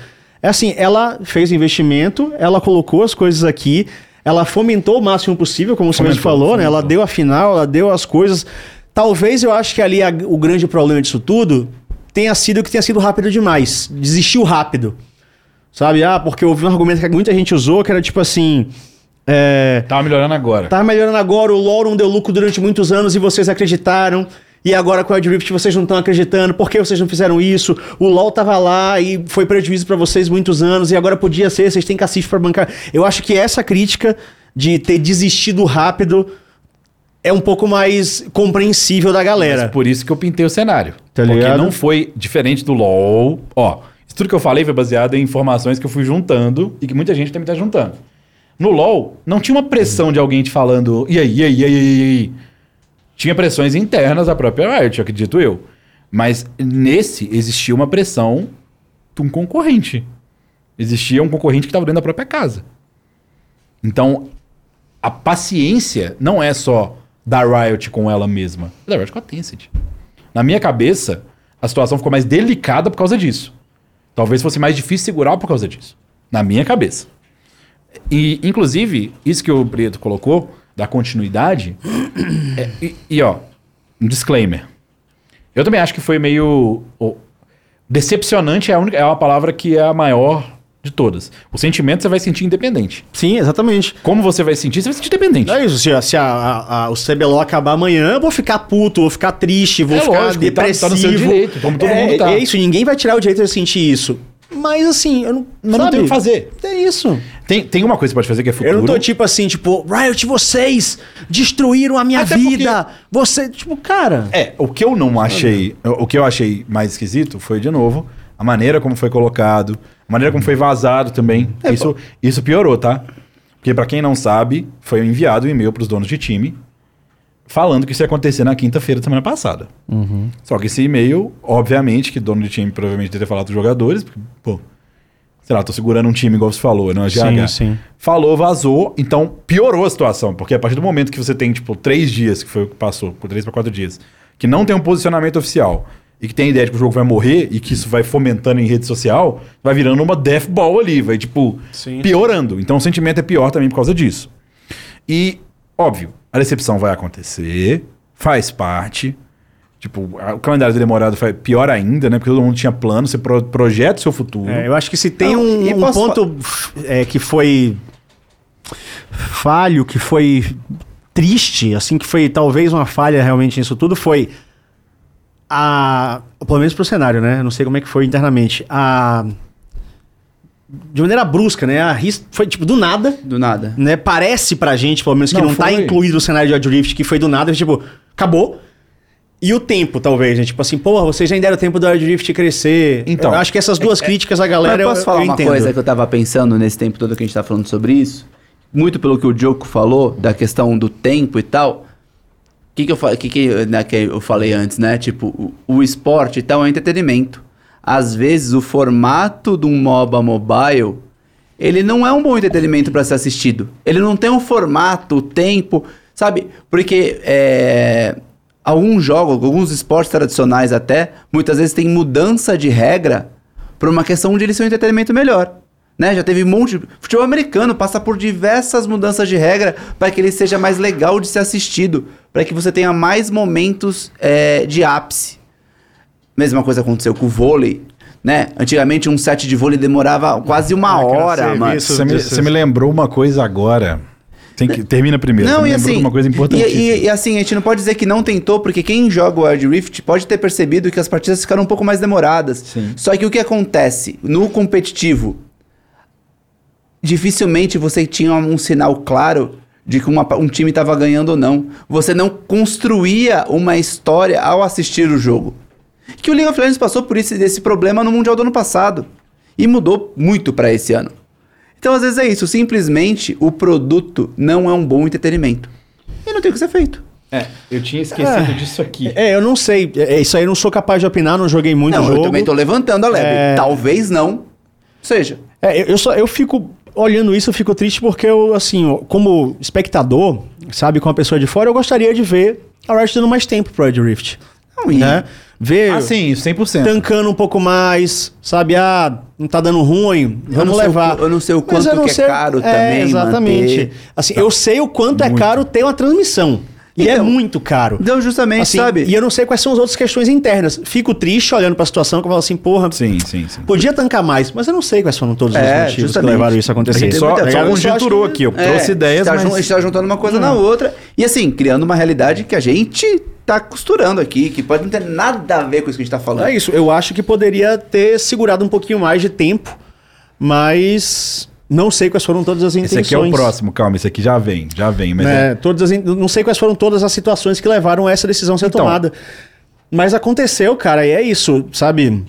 É assim, ela fez investimento, ela colocou as coisas aqui, ela fomentou o máximo possível, como você mesmo Fomentou, falou, né? Ela fomentou. deu a final, ela deu as coisas. Talvez eu acho que ali a- o grande problema disso tudo tenha sido que tenha sido rápido demais. Desistiu rápido. Sabe? Ah, porque eu ouvi um argumento que muita gente usou, que era tipo assim. É, Tava melhorando agora. Tá melhorando agora, o LoL não deu lucro durante muitos anos e vocês acreditaram. E agora com o Wild Rift vocês não estão acreditando. Por que vocês não fizeram isso? O LoL tava lá e foi prejuízo pra vocês muitos anos e agora podia ser, vocês têm cacife pra bancar. Eu acho que essa crítica de ter desistido rápido é um pouco mais compreensível da galera. Mas por isso que eu pintei o cenário. Tá porque ligado? não foi diferente do LoL. Ó, isso tudo que eu falei foi baseado em informações que eu fui juntando e que muita gente também tá juntando. No LoL, não tinha uma pressão de alguém te falando, e aí, e aí, e aí, e aí. Tinha pressões internas da própria Riot, acredito eu. Mas nesse existia uma pressão de um concorrente. Existia um concorrente que estava dentro da própria casa. Então, a paciência não é só da Riot com ela mesma, é da Riot com a Tencent. Na minha cabeça, a situação ficou mais delicada por causa disso. Talvez fosse mais difícil segurar por causa disso. Na minha cabeça. E, inclusive, isso que o Preto colocou, da continuidade, é- e, e, ó, um disclaimer. Eu também acho que foi meio. ó, decepcionante é a, única, é a palavra que é a maior de todas. O sentimento você vai sentir independente. Sim, exatamente. Como você vai sentir, você vai sentir dependente. É isso, se, se a- a- a- o CBLOL acabar amanhã, eu vou ficar puto, vou ficar triste, vou É ficar lógico, e tá- tá no depressivo. seu direito, como todo é, mundo tá. É isso, ninguém vai tirar o direito de sentir isso. Mas assim, eu não, Mas não tem o que fazer. É isso. Tem, tem uma coisa que você pode fazer que é futuro. Eu não tô tipo assim, tipo, Riot, vocês destruíram a minha Até vida. Você, tipo, cara. É, o que eu não achei, o que eu achei mais esquisito foi, de novo, a maneira como foi colocado, a maneira como foi vazado também. É, isso, isso piorou, tá? Porque pra quem não sabe, foi enviado um e-mail pros donos de time falando que isso ia acontecer na quinta-feira da semana passada. Uhum. Só que esse e-mail, obviamente, que dono de time provavelmente deve ter falado dos jogadores, porque, pô, sei lá, tô segurando um time igual você falou, não é GH. Sim, sim. Falou, vazou, então piorou a situação, porque a partir do momento que você tem, tipo, três dias, que foi o que passou, por três para quatro dias, que não tem um posicionamento oficial e que tem a ideia de que o jogo vai morrer e que isso vai fomentando em rede social, vai virando uma death ball ali, vai, tipo, Sim. piorando. Então o sentimento é pior também por causa disso. E, óbvio, a decepção vai acontecer, faz parte. Tipo, a- o calendário demorado foi pior ainda, né? Porque todo mundo tinha plano, você pro- projeta o seu futuro. É, eu acho que se tem Não, um, um ponto é, que foi falho, que foi triste, assim, que foi talvez uma falha realmente nisso tudo, foi a. Pelo menos pro cenário, né? Eu Não sei como é que foi internamente. A. De maneira brusca, né? A RIS foi tipo do nada, Do nada. né? Parece pra gente, pelo menos, que Não, não, tá incluído no cenário de Odd Rift, que foi do nada, tipo, acabou. E o tempo, talvez, né? Tipo assim, porra, vocês já deram tempo do Odd Rift crescer. Então, eu acho que essas duas críticas a galera Mas posso eu, falar eu uma entendo. coisa que eu tava pensando nesse tempo todo que a gente tá falando sobre isso? Muito pelo que o Joko falou, da questão do tempo e tal. O que, que, eu, que, que, né, que eu falei antes, né? Tipo, o, o esporte e tal é um entretenimento. Às vezes, o formato de um MOBA mobile, ele não é um bom entretenimento para ser assistido. Ele não tem um formato, o tempo, sabe? Porque é, alguns jogos, alguns esportes tradicionais até, muitas vezes tem mudança de regra por uma questão de ele ser um entretenimento melhor. Né? Já teve um monte de... Futebol americano passa por diversas mudanças de regra para que ele seja mais legal de ser assistido, para que você tenha mais momentos é, de ápice. Mesma coisa aconteceu com o vôlei, né? Antigamente um set de vôlei demorava quase uma Ah, hora, mano. Você me, você me lembrou uma coisa agora. Tem que, termina primeiro. Não, e lembrou assim, de uma coisa e, importante. e- e assim, a gente não pode dizer que não tentou, porque quem joga o Wild Rift pode ter percebido que as partidas ficaram um pouco mais demoradas. Sim. Só que o que acontece no competitivo, dificilmente você tinha um sinal claro de que uma- um time estava ganhando ou não. Você não construía uma história ao assistir o jogo. Que o League of Legends passou por esse, esse problema no Mundial do ano passado. E mudou muito para esse ano. Então, às vezes é isso. Simplesmente o produto não é um bom entretenimento. E não tem o que ser feito. É, eu tinha esquecido disso aqui. É, eu não sei. É, isso aí eu não sou capaz de opinar, não joguei muito não, jogo. eu também tô levantando a leve. É. Talvez não seja. É, eu, eu só eu fico olhando isso, eu fico triste porque eu, assim, como espectador, sabe, com uma pessoa de fora, eu gostaria de ver a Riot dando mais tempo pro Red Rift. Não, Né? Ver Ah, sim, 100%. tancando um pouco mais, sabe? Ah, não tá dando ruim, Eu vamos o levar. qu- eu não sei o quanto eu é sei- caro também Exatamente. manter. Assim, eu sei o quanto é caro ter uma transmissão. E é Então, muito caro. Então, justamente, Assim, sabe? E eu não sei quais são as outras questões internas. Fico triste olhando pra situação que eu falo assim, porra, Sim, sim, sim. podia tancar mais, mas eu não sei quais foram todos os É, motivos que justamente. levaram isso a A acontecer. gente só, muita- só acho que- aqui, eu É, trouxe ideias, está mas... jun- está juntando uma coisa na outra. E assim, criando uma realidade que a gente tá costurando aqui, que pode não ter nada a ver com isso que a gente tá falando. É isso, eu acho que poderia ter segurado um pouquinho mais de tempo, mas Não sei quais foram todas as Esse intenções. aqui é o próximo, calma, esse aqui já vem, já vem. Mas né? é- Todas as in- não sei quais foram todas as situações que levaram essa decisão a ser Então. tomada. Mas aconteceu, cara, e é isso, sabe?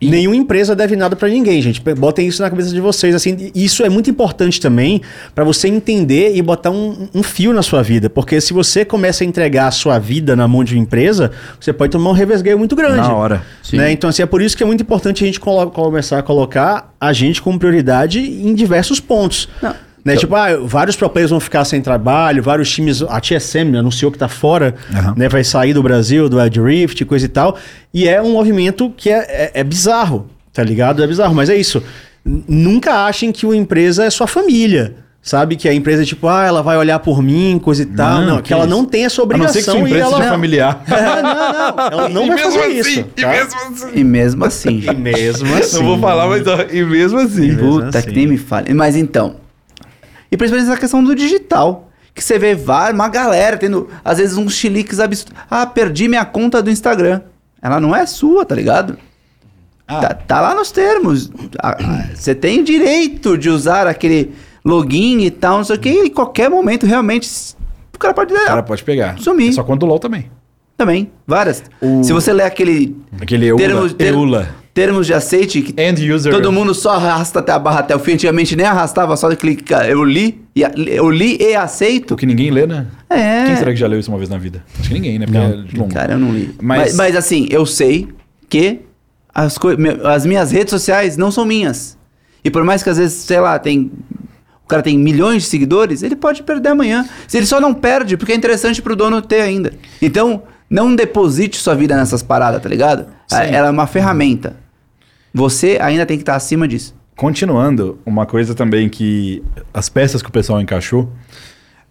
Nenhuma empresa deve nada pra ninguém, gente. Botem isso na cabeça de vocês. Assim, isso é muito importante também pra você entender e botar um, um fio na sua vida. Porque se você começa a entregar a sua vida na mão de uma empresa, você pode tomar um revesgueio muito grande. Na hora. Né? Então, assim, é por isso que é muito importante a gente começar a colocar a gente como prioridade em diversos pontos. Não. Né? Tipo, ah, vários pro players vão ficar sem trabalho, vários times. A TSM anunciou que tá fora, Aham. né? Vai sair do Brasil, do Ed Rift, coisa e tal. E é um movimento que é, é, é bizarro, tá ligado? É bizarro, mas é isso. Nunca achem que uma empresa é sua família. Sabe? Que a empresa, tipo, ah, ela vai olhar por mim, coisa e tal. Não, que, que ela isso. não tem essa A não obrigação. ser que sua e empresa ela... seja familiar. É, não, não. Ela não vai fazer isso. tá? assim. E mesmo assim. E mesmo assim. Não vou falar, mas ó, e mesmo assim. mesmo Puta, assim. que nem me fale. Mas então. E principalmente essa questão do digital. Que você vê várias, uma galera tendo, às vezes, uns chiliques absurdos. Ah, perdi minha conta do Instagram. Ela não é sua, tá ligado? Ah. Tá, tá lá nos termos. Ah, Você tem o direito de usar aquele login e tal, não sei o que. E em qualquer momento, realmente, o cara pode O cara pode pegar. Sumir. É Só conta do LOL também. também. Várias. O- Se você ler aquele Aquele EULA. termos, ter- EULA. Termos de aceite que. Todo mundo só arrasta até a barra até o fim. Antigamente nem arrastava, só clica. Eu li, e eu li e aceito. O que ninguém lê, né? É. Quem será que já leu isso uma vez na vida? Acho que ninguém, né? Porque Não. é longo. Cara, eu não li. Mas- Mas, mas, assim, eu sei que as, as minhas redes sociais não são minhas. E por mais que às vezes, sei lá, tem. O cara tem milhões de seguidores, ele pode perder amanhã. Se ele só não perde, porque é interessante pro dono ter ainda. Então, não deposite sua vida nessas paradas, tá ligado? Sim. Ela é uma ferramenta. Você ainda tem que estar acima disso. Continuando, uma coisa também que as peças que o pessoal encaixou,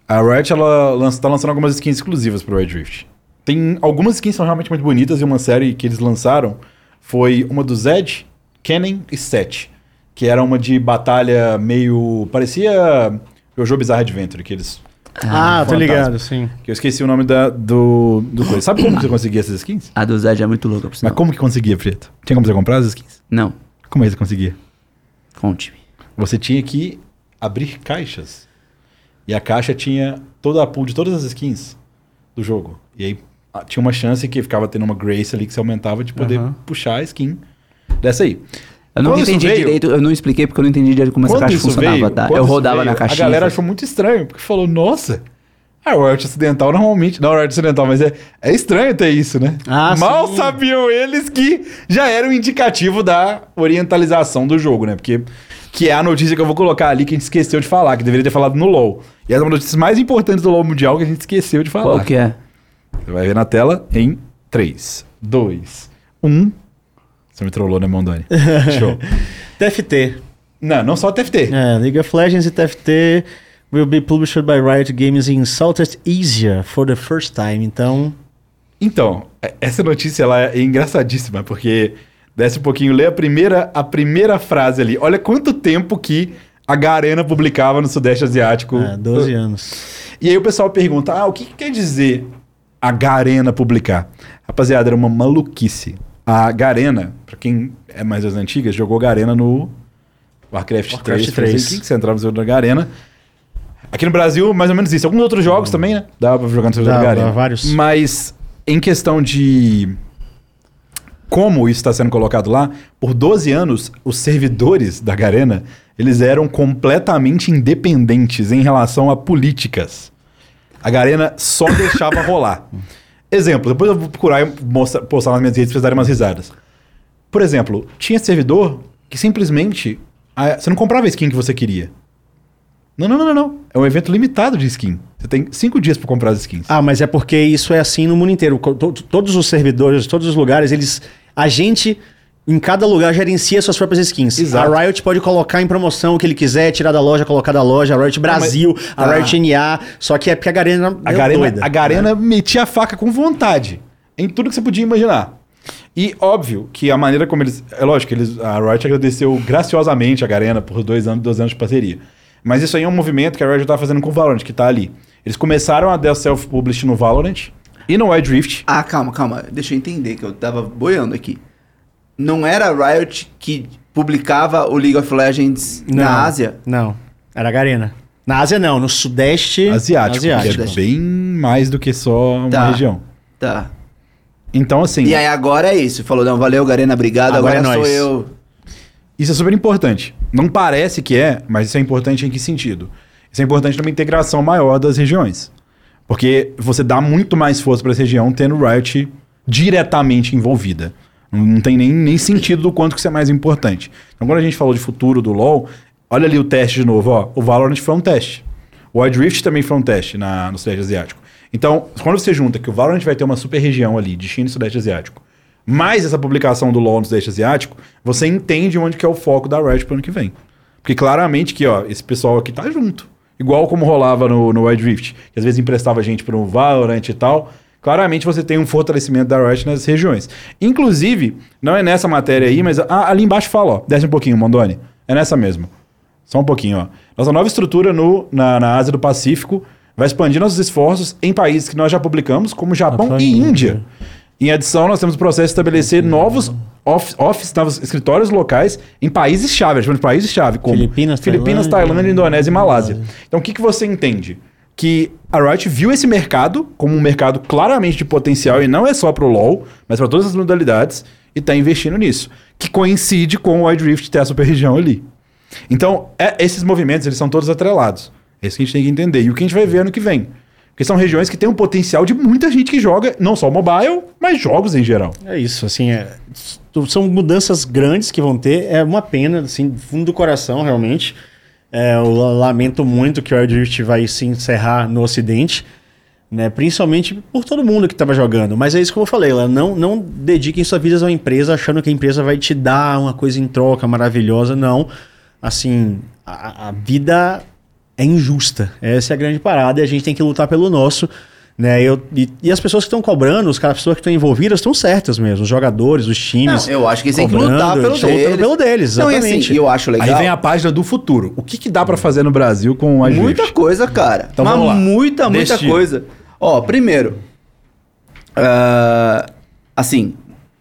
a Riot ela lança, tá lançando algumas skins exclusivas pro Red Rift. Tem algumas skins que são realmente muito bonitas e uma série que eles lançaram foi uma do Zed, Kennen e Seth, que era uma de batalha meio parecia o jogo Bizarre Adventure que eles Ah, tô Fantasma. ligado, sim. que eu esqueci o nome da, do, do coisa. Sabe como que você conseguia essas skins? A do Zed é muito louca, por sinal. Mas como que conseguia, Preto? Tinha como você comprar as skins? Não, Como é que você conseguia? conte-me. Você tinha que abrir caixas. E a caixa tinha toda a pool de todas as skins do jogo. E aí ah, tinha uma chance que ficava tendo uma grace ali que se aumentava de poder Aham. puxar a skin dessa aí. Eu não Quando entendi veio- direito, eu não expliquei porque eu não entendi direito como essa Quando caixa funcionava, veio, tá? Eu rodava veio, na caixinha. A galera achou muito estranho, porque falou, nossa, a Riot Ocidental normalmente... Não, a Riot Ocidental, mas é, é estranho ter isso, né? Ah, Mal sim. sabiam eles que já era um indicativo da orientalização do jogo, né? Porque... Que é a notícia que eu vou colocar ali que a gente esqueceu de falar, que deveria ter falado no LoL. E essa é uma das notícias mais importantes do LoL Mundial que a gente esqueceu de falar. Qual que é? Você vai ver na tela em 3, 2, 1. Você me trollou, né, Mondoni? Show. TFT. Não, não só TFT. É, League of Legends e TFT will be published by Riot Games in Southeast Asia for the first time. Então, Então, é- essa notícia ela é engraçadíssima, porque desce um pouquinho, lê a primeira, a primeira frase ali. Olha quanto tempo que a Garena publicava no Sudeste Asiático. é, 12 anos. E aí o pessoal pergunta: ah, o que, que quer dizer a Garena publicar? Rapaziada, era uma maluquice. A Garena, pra quem é mais das antigas, jogou Garena no Warcraft, Warcraft 3. 3. Assim, que você entrava no servidor da Garena. Aqui no Brasil, mais ou menos isso. Alguns outros jogos também, né? Dava pra jogar no servidor da Garena. vários. Mas em questão de como isso está sendo colocado lá, por 12 anos, os servidores da Garena, eles eram completamente independentes em relação a políticas. A Garena só deixava rolar. Exemplo, depois eu vou procurar e mostrar, postar nas minhas redes pra vocês darem umas risadas. Por exemplo, tinha servidor que simplesmente ah, você não comprava a skin que você queria. Não, não, não, não, não. É um evento limitado de skin. Você tem cinco dias para comprar as skins. Ah, mas é porque isso é assim no mundo inteiro. Todos os servidores, todos os lugares, eles. A gente, em cada lugar, gerencia suas próprias skins. Exato. A Riot pode colocar em promoção o que ele quiser, tirar da loja, colocar da loja. A Riot Brasil, a tá. Riot NA. Só que é porque a Garena. A é Garena, doida. a Garena metia a faca com vontade em tudo que você podia imaginar. E óbvio que a maneira como eles. É lógico, eles, a Riot agradeceu graciosamente a Garena por dois anos, dois anos de parceria. Mas isso aí é um movimento que a Riot tá fazendo com o Valorant, que tá ali. Eles começaram a dar self-publish no Valorant e no Wild Rift. Ah, calma, calma. Deixa eu entender que eu tava boiando aqui. Não era a Riot que publicava o League of Legends Não, na Ásia? Não, era a Garena. Na Ásia não, no Sudeste Asiático, que asiático. é bem mais do que só uma Tá. região. Tá. Então, assim, E aí agora é isso. Falou, não, valeu, Garena, obrigado. Agora Agora, é sou eu. isso é super importante. Não parece que é, mas isso é importante em que sentido? Isso é importante numa integração maior das regiões. Porque você dá muito mais força para essa região tendo o Riot diretamente envolvida. Não tem nem, nem sentido do quanto que isso é mais importante. Então, quando a gente falou de futuro do LoL, olha ali o teste de novo. Ó, o Valorant foi um teste. O Wild Rift também foi um teste na, no Sudeste Asiático. Então, quando você junta que o Valorant vai ter uma super região ali de China e Sudeste Asiático, mais essa publicação do LoL no Sudeste Asiático, você entende onde que é o foco da Riot pro ano que vem. Porque claramente que, ó, esse pessoal aqui tá junto. Igual como rolava no, no Wild Rift, que às vezes emprestava gente pro Valorant e tal. Claramente você tem um fortalecimento da Riot nas regiões. Inclusive, não é nessa matéria aí, mas ah, ali embaixo fala, ó, desce um pouquinho, Mondoni. É nessa mesmo. Só um pouquinho, ó. Nossa nova estrutura no, na, na Ásia do Pacífico vai expandir nossos esforços em países que nós já publicamos, como Japão e e Índia. Índia. Em adição, nós temos o processo de estabelecer novos office, office, novos escritórios locais em países-chave, chamamos de países-chave, como Filipinas, Filipinas Tailândia, Tailândia, Indonésia e Malásia. Então, o que, que você entende? Que a Riot viu esse mercado como um mercado claramente de potencial, e não é só pro LoL, mas para todas as modalidades, e está investindo nisso. Que coincide com o Wild Rift ter a super região ali. Então, é- esses movimentos, eles são todos atrelados. É isso que a gente tem que entender. E o que a gente vai ver ano que vem. Porque são regiões que têm um potencial de muita gente que joga, não só mobile, mas jogos em geral. É isso, assim, é- são mudanças grandes que vão ter. É uma pena, assim, do fundo do coração, realmente. É, eu lamento muito que o Wild Rift vai se encerrar no Ocidente, né? Principalmente por todo mundo que estava jogando. Mas é isso que eu falei, não, não dediquem sua vida a uma empresa achando que a empresa vai te dar uma coisa em troca maravilhosa, não. Assim, a, a vida é injusta. Essa é a grande parada e a gente tem que lutar pelo nosso. Né? Eu, e, e as pessoas que estão cobrando, os caras, as pessoas que estão envolvidas, estão certas mesmo. Os jogadores, os times. Não, eu acho que eles têm que cobrando, lutar pelo eles estão lutando deles. pelo deles, Não, e exatamente. assim, eu acho legal. Aí vem a página do futuro. O que, que dá pra fazer no Brasil com o Wild Muita coisa, cara. Então Mas vamos lá. muita, muita Destino. coisa. Ó, primeiro, ah, assim,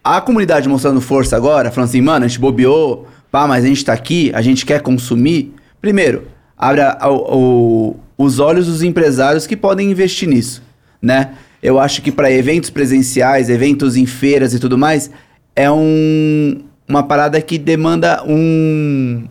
a comunidade mostrando força agora, falando assim, mano, a gente bobeou, pá, mas a gente tá aqui, a gente quer consumir. Primeiro, abre a- o- o- os olhos dos empresários que podem investir nisso, né? Eu acho que para eventos presenciais, eventos em feiras e tudo mais, é um, uma parada que demanda um,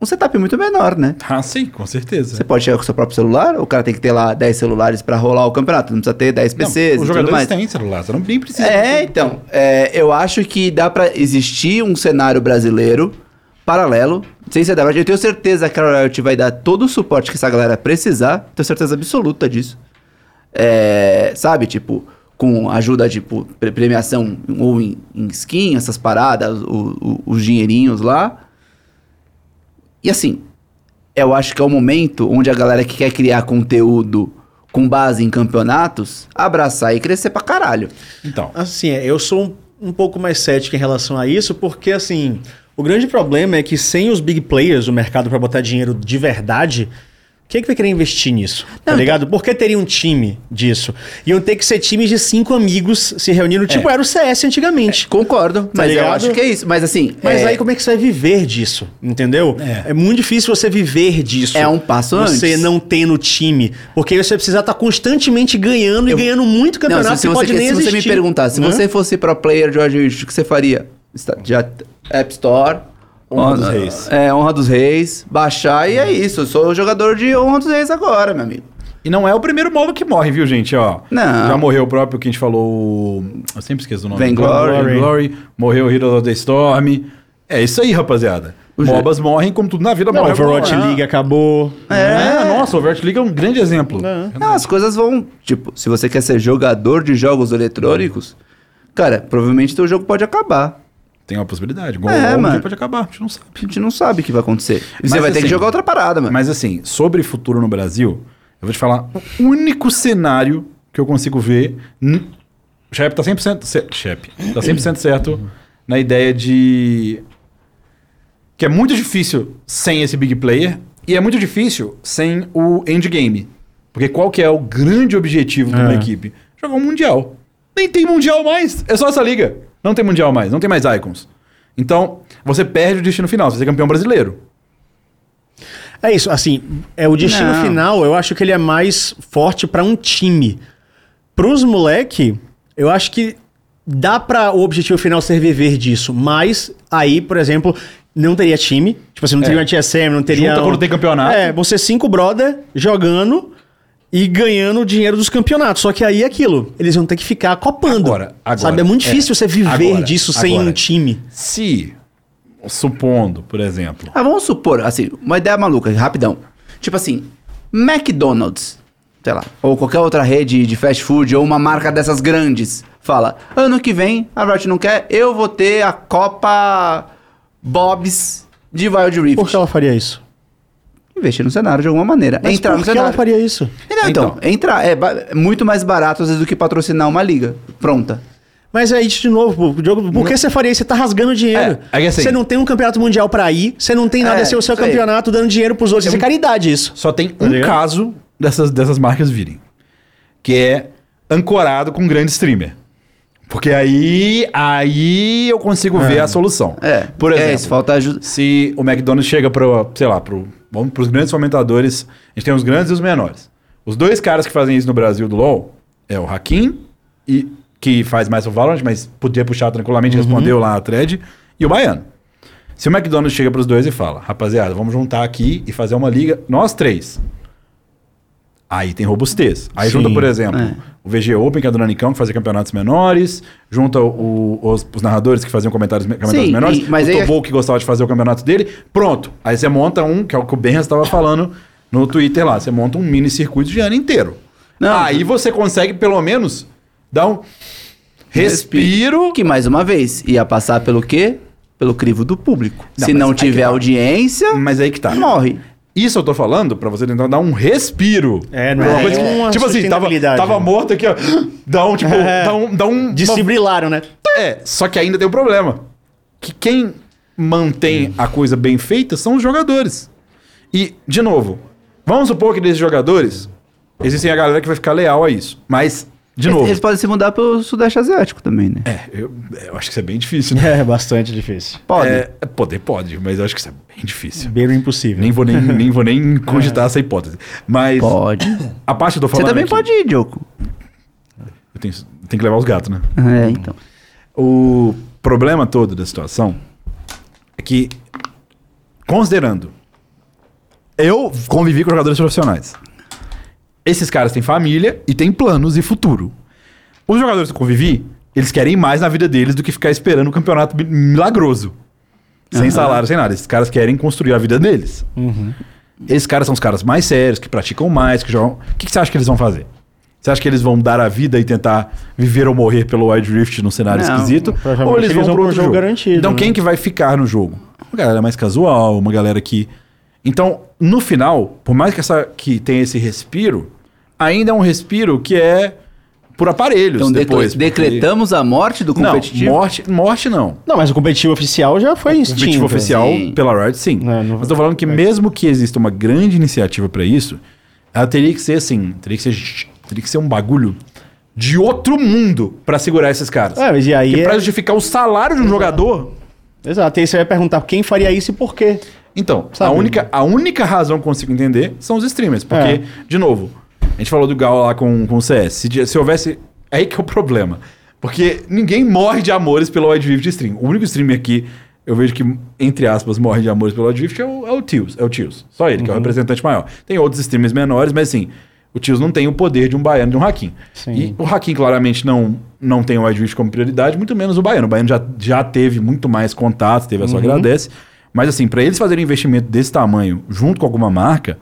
um setup muito menor, né? Ah, sim, com certeza. Você pode chegar com o seu próprio celular, o cara tem que ter lá 10 celulares pra rolar o campeonato, não precisa ter 10 Não, PCs os e tudo jogadores têm celular, você não nem precisa. É, então, é, eu acho que dá pra existir um cenário brasileiro paralelo, sem ser da. Eu tenho certeza que a Riot vai dar todo o suporte que essa galera precisar, tenho certeza absoluta disso. É, sabe, tipo, com ajuda, tipo, pre- premiação ou em, em skin, essas paradas, o- o- os dinheirinhos lá. E assim, eu acho que é o momento onde a galera que quer criar conteúdo com base em campeonatos, abraçar e crescer pra caralho. Então, Assim, é, eu sou um, um pouco mais cético em relação a isso, porque assim, o grande problema é que sem os big players do mercado para botar dinheiro de verdade, quem é que vai querer investir nisso? Tá Não, ligado? Por que teria um time disso? Iam ter que ser times de cinco amigos se reunindo, tipo era o CS antigamente. Concordo, mas eu ligado? acho que é isso. Mas assim, Mas é, aí como é que você vai viver disso? Entendeu? É. É, muito difícil você viver disso. É um passo Você antes. não ter no time. Porque você precisa estar constantemente ganhando Eu- e ganhando muito não, campeonato se, se que você, pode nem se você me existir. perguntar, se você fosse pro player de Rift, o que você faria? Já, App Store. Honra dos Reis. É, Honra dos Reis. Baixar e é isso. Eu sou o jogador de Honra dos Reis agora, meu amigo. E não é o primeiro MOBA que morre, viu, gente? Ó, Não. Já morreu o próprio que a gente falou. o- Eu sempre esqueço o nome. Vainglory. Vainglory. Morreu o Hero of the Storm. É isso aí, rapaziada. O MOBAs morrem como tudo na vida Não, morre. Overwatch Ah. League acabou. É, nossa, o Overwatch League é um grande exemplo. Não, as coisas vão. Tipo, se você quer ser jogador de jogos eletrônicos, cara, provavelmente teu jogo pode acabar. Tem uma possibilidade. Igual É, dia pode acabar, a gente não sabe. A gente não sabe o que vai acontecer. E você Mas vai ter que assim, jogar outra parada, mano. Mas assim, sobre futuro no Brasil, eu vou te falar o único cenário que eu consigo ver. O Shep tá 100%, cer- Shep, tá 100% certo na ideia de que é muito difícil sem esse big player e é muito difícil sem o endgame. Porque qual que é o grande objetivo de uma É. equipe? Jogar um mundial. Nem tem mundial mais, é só essa liga. Não tem mundial mais, não tem mais icons. Então, você perde o destino final, você vai ser campeão brasileiro. É isso, assim, é o destino Não. final, eu acho que ele é mais forte pra um time. Pros moleque, eu acho que dá pra o objetivo final ser viver disso, mas aí, por exemplo, não teria time, tipo assim, não teria É. uma TSM, não teria... Junta quando tem campeonato. É, você cinco brother jogando e ganhando o dinheiro dos campeonatos, só que aí é aquilo, eles vão ter que ficar copando, Agora, agora, sabe? É muito é. difícil você viver Agora, disso sem agora. um time. Se, supondo, por exemplo, Ah, vamos supor, assim, uma ideia maluca, rapidão. Tipo assim, McDonald's, sei lá, ou qualquer outra rede de fast food, ou uma marca dessas grandes, fala, ano que vem, a Riot não quer, eu vou ter a Copa Bob's de Wild Rift. Por que ela faria isso? Investir no cenário de alguma maneira. Mas entrar por no que ela cenário. faria isso? Não, então, entrar é é muito mais barato às vezes do que patrocinar uma liga pronta. Mas aí, de novo, Diogo, por que você faria isso? Você tá rasgando dinheiro. É, é assim- você não tem um campeonato mundial pra ir, você não tem nada É, a ser o seu campeonato dando dinheiro pros outros. Isso é caridade, isso. só tem Tá um ligado? caso dessas, dessas marcas virem. Que é ancorado com um grande streamer. Porque aí, aí eu consigo ver a solução. É, Por exemplo, é, se falta ajuda. se o McDonald's chega para, sei lá, pro, vamos pros grandes fomentadores, a gente tem os grandes e os menores. Os dois caras que fazem isso no Brasil do LoL é o Hakim, e, que faz mais o Valorant, mas podia puxar tranquilamente, respondeu lá a thread, e o Baiano. Se o McDonald's chega pros dois e fala, rapaziada, vamos juntar aqui e fazer uma liga, nós três. Aí tem robustez. Aí Sim, junta, por exemplo, é. o VG Open, que é do Nanicão, que fazia campeonatos menores, junta o- os, os narradores que faziam comentários, comentários Sim, menores, e- mas o aí- Tobou que gostava de fazer o campeonato dele, pronto. Aí você monta um, que é o que o Ben estava falando no Twitter lá, você monta um mini circuito de ano inteiro. Não, Aí você consegue, pelo menos, dar um respiro. Que mais uma vez ia passar pelo quê? Pelo crivo do público. Não, Se não tiver tá. audiência, Mas aí que tá. morre. Isso eu tô falando pra você tentar dar um respiro. É, não é uma coisa que- uma Tipo assim, tava, tava né? morto aqui, ó. Dá um, tipo, É. dá um. Dá um Desfibrilaram, né? É, só que ainda tem um problema. Que quem mantém a coisa bem feita são os jogadores. E, de novo, vamos supor que desses jogadores, existem a galera que vai ficar leal a isso. Mas, de Eles- novo. Eles podem se mudar pro Sudeste Asiático também, né? É, eu, eu acho que isso é bem difícil, né? É bastante difícil. Pode. É, poder pode, mas eu acho que isso é bem difícil. Beiro impossível. Nem vou nem, nem, vou nem cogitar essa hipótese. Mas Pode. a parte eu tô Você falando. também aqui- pode ir, Diogo. Eu tenho, tenho que levar os gatos, né? É, então. O problema todo da situação é que, considerando, eu convivi com jogadores profissionais. Esses caras têm família e têm planos e futuro. Os jogadores que eu convivi, eles querem mais na vida deles do que ficar esperando um campeonato mi- milagroso. Sem Aham. salário, sem nada. Esses caras querem construir a vida deles. Esses caras são os caras mais sérios, que praticam mais, que jogam. O que, que você acha que eles vão fazer? Você acha que eles vão dar a vida e tentar viver ou morrer pelo Wild Rift num cenário Não, esquisito? Ou eles, vão vão pro jogo jogo? garantido, Então né? quem que vai ficar no jogo? Uma galera mais casual, uma galera que... Então, no final, por mais que, essa, que tenha esse respiro, ainda é um respiro que é por aparelhos Então depois. decretamos a morte do Não, competitivo. morte, morte não. Não, mas o competitivo oficial já foi O extinto. competitivo oficial Sim. pela Riot, sim. É, não- Mas tô falando que mesmo que exista uma grande iniciativa pra isso, ela teria que ser assim, teria que ser, teria que ser um bagulho de outro mundo pra segurar esses caras. É, mas e aí Porque é- pra justificar o salário de um jogador... Exato, e aí você vai perguntar quem faria isso e por quê. Então, a única, a única razão que eu consigo entender são os streamers. Porque, É. de novo, a gente falou do Gal lá com, com o CS. Se, se houvesse... Aí que é o problema. Porque ninguém morre de amores pelo Wild Rift stream. O único streamer que eu vejo que, entre aspas, morre de amores pelo Wild Rift é o, é o Tios. É o Tios. Só ele, Uhum. que é o representante maior. Tem outros streamers menores, mas assim, o Tios não tem o poder de um baiano, de um Hakim. Sim. E o Hakim claramente não, não tem o Wild Rift como prioridade, muito menos o baiano. O baiano já, já teve muito mais contatos, teve a Uhum. sua agradece. Mas assim, pra eles fazerem investimento desse tamanho junto com alguma marca,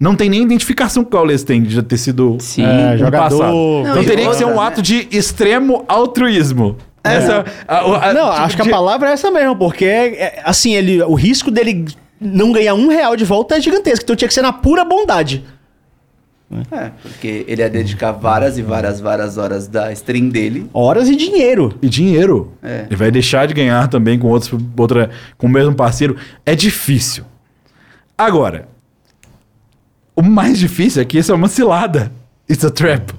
não tem nem identificação que o Gaules tem de já ter sido Sim. É, um jogador- passado. Não, então teria que ser um ato de extremo altruísmo. Essa, a- a- Não, tipo, acho que a de- palavra é essa mesmo, porque, é, assim, ele, o risco dele não ganhar um real de volta é gigantesco. Então tinha que ser na pura bondade. É, porque ele ia dedicar várias e várias, várias horas da stream dele. Horas e dinheiro. E dinheiro. É. Ele vai deixar de ganhar também com outros, outra, com o mesmo parceiro. É difícil. Agora, o mais difícil é que isso é uma cilada. It's a trap.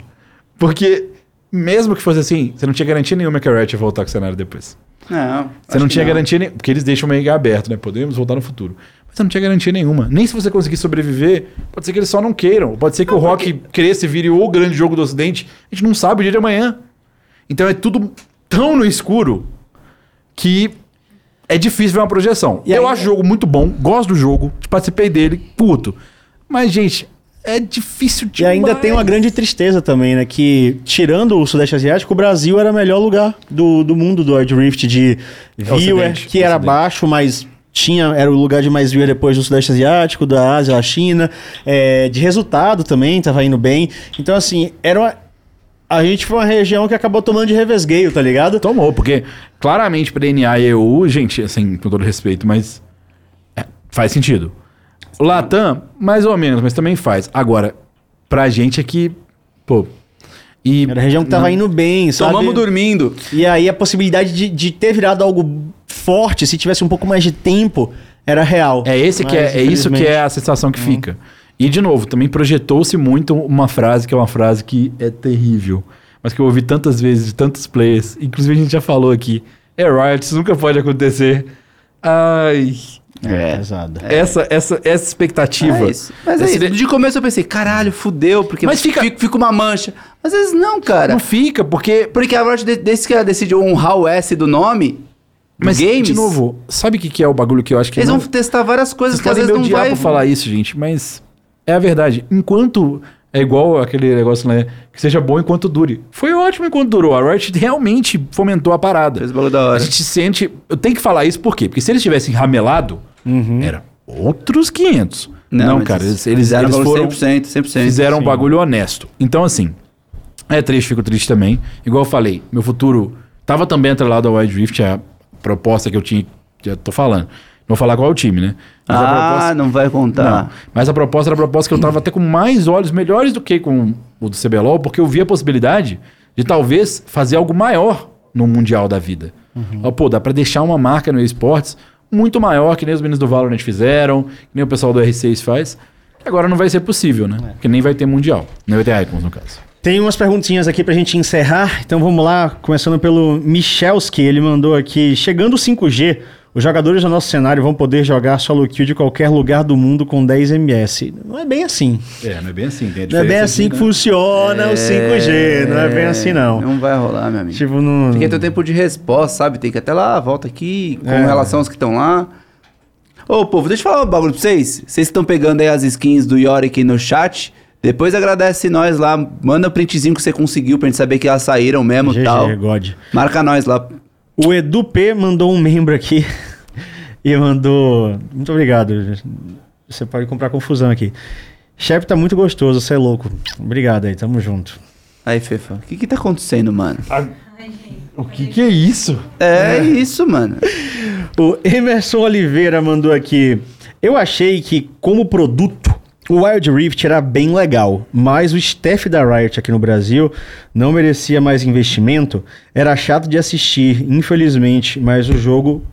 Porque, mesmo que fosse assim, você não tinha garantia nenhuma que a Riot ia voltar com o cenário depois. Não. Você não tinha garantia nenhuma. Porque eles deixam meio aberto, né? Podemos voltar no futuro. Mas você não tinha garantia nenhuma. Nem se você conseguir sobreviver, pode ser que eles só não queiram. Pode ser que o rock cresça e vire o grande jogo do Ocidente. A gente não sabe o dia de amanhã. Então é tudo tão no escuro que é difícil ver uma projeção. E Eu ainda- acho o jogo muito bom, gosto do jogo, participei dele, puto. Mas, gente, é difícil E demais. ainda tem uma grande tristeza também, né? Que, tirando o Sudeste Asiático, o Brasil era o melhor lugar do, do mundo do Wild Rift de viewer, Ocidente, que era Ocidente. baixo, mas tinha era o lugar de mais viewer depois do Sudeste Asiático, da Ásia, da China. É, de resultado também, tava indo bem. Então, assim, era uma, A gente foi uma região que acabou tomando de revesgueio, tá ligado? Tomou, porque claramente pra NA e EU, gente, assim, com todo respeito, mas é, faz sentido. O Latam, mais ou menos, mas também faz. Agora, pra gente aqui, pô. E Era a região que tava indo bem, sabe? Tomamos dormindo. E aí a possibilidade de, de ter virado algo forte, se tivesse um pouco mais de tempo, era real. É esse que Mas, é, é isso que é a sensação que fica. E de novo, também projetou-se muito uma frase que é uma frase que é terrível, mas que eu ouvi tantas vezes de tantos players, inclusive a gente já falou aqui. É Riot, isso nunca pode acontecer. Ai, É, pesado. essa essa essa expectativa. É isso. Mas Esse aí, de- de começo eu pensei, caralho, fudeu, porque Mas fica- fica, fica uma mancha. Mas às vezes não, cara. não fica porque Porque a Riot, de- desde que ela decidiu honrar o S do nome, mas games, de novo, sabe o que que é o bagulho que eu acho que eles não... vão testar várias coisas Vocês que às vezes não vai... falar isso, gente, mas é a verdade. Enquanto é igual aquele negócio, né? Que seja bom enquanto dure. Foi ótimo enquanto durou. A Riot realmente fomentou a parada. Fez o bagulho da A hora. gente sente. Eu tenho que falar isso por quê? Porque se eles tivessem ramelado, era outros 500. Não, mas cara, eles, eles eles, foram. bagulho 100%, 100%. Fizeram um sim. bagulho honesto. Então, assim, é triste, fico triste também. Igual eu falei, meu futuro tava também atrelado ao Wild Rift, a proposta que eu tinha. Já tô falando. Não vou falar qual é o time, né? Mas a Ah, proposta- não vai contar. não, mas a proposta era a proposta que eu tava até com mais olhos, melhores do que com o do CBLOL, porque eu vi a possibilidade de talvez fazer algo maior no Mundial da vida. Ó, Pô, dá pra deixar uma marca no esportes muito maior, que nem os meninos do Valorant fizeram, que nem o pessoal do R6 faz. que Agora não vai ser possível, né? Porque nem vai ter Mundial. Nem vai ter Icons, no caso. Tem umas perguntinhas aqui pra gente encerrar, então vamos lá, começando pelo Michelski, ele mandou aqui, chegando o 5G, os jogadores do nosso cenário vão poder jogar solo kill de qualquer lugar do mundo com 10 ms. Não é bem assim. É, não é bem assim. Não é bem assim que funciona o 5G, não é bem assim não. Não vai rolar, meu amigo. Tipo, não... Tem que ter o tempo de resposta, sabe? Tem que até lá, volta aqui, com É. relação aos que estão lá. Ô, povo, deixa eu falar um bagulho pra vocês. Vocês estão pegando aí as skins do Yorick no chat. Depois agradece nós lá. Manda o printzinho que você conseguiu pra gente saber que elas saíram mesmo e tal. God. Marca nós lá. O Edu P mandou um membro aqui e mandou. Muito obrigado. Você pode comprar confusão aqui. Chefe tá muito gostoso, você é louco. Obrigado aí, tamo junto. Aí, Fefa, o que que tá acontecendo, mano? O que, que é isso? É, isso, mano. O Emerson Oliveira mandou aqui. Eu achei que, como produto, o Wild Rift era bem legal, mas o staff da Riot aqui no Brasil não merecia mais investimento. Era chato de assistir, infelizmente, mas o jogo.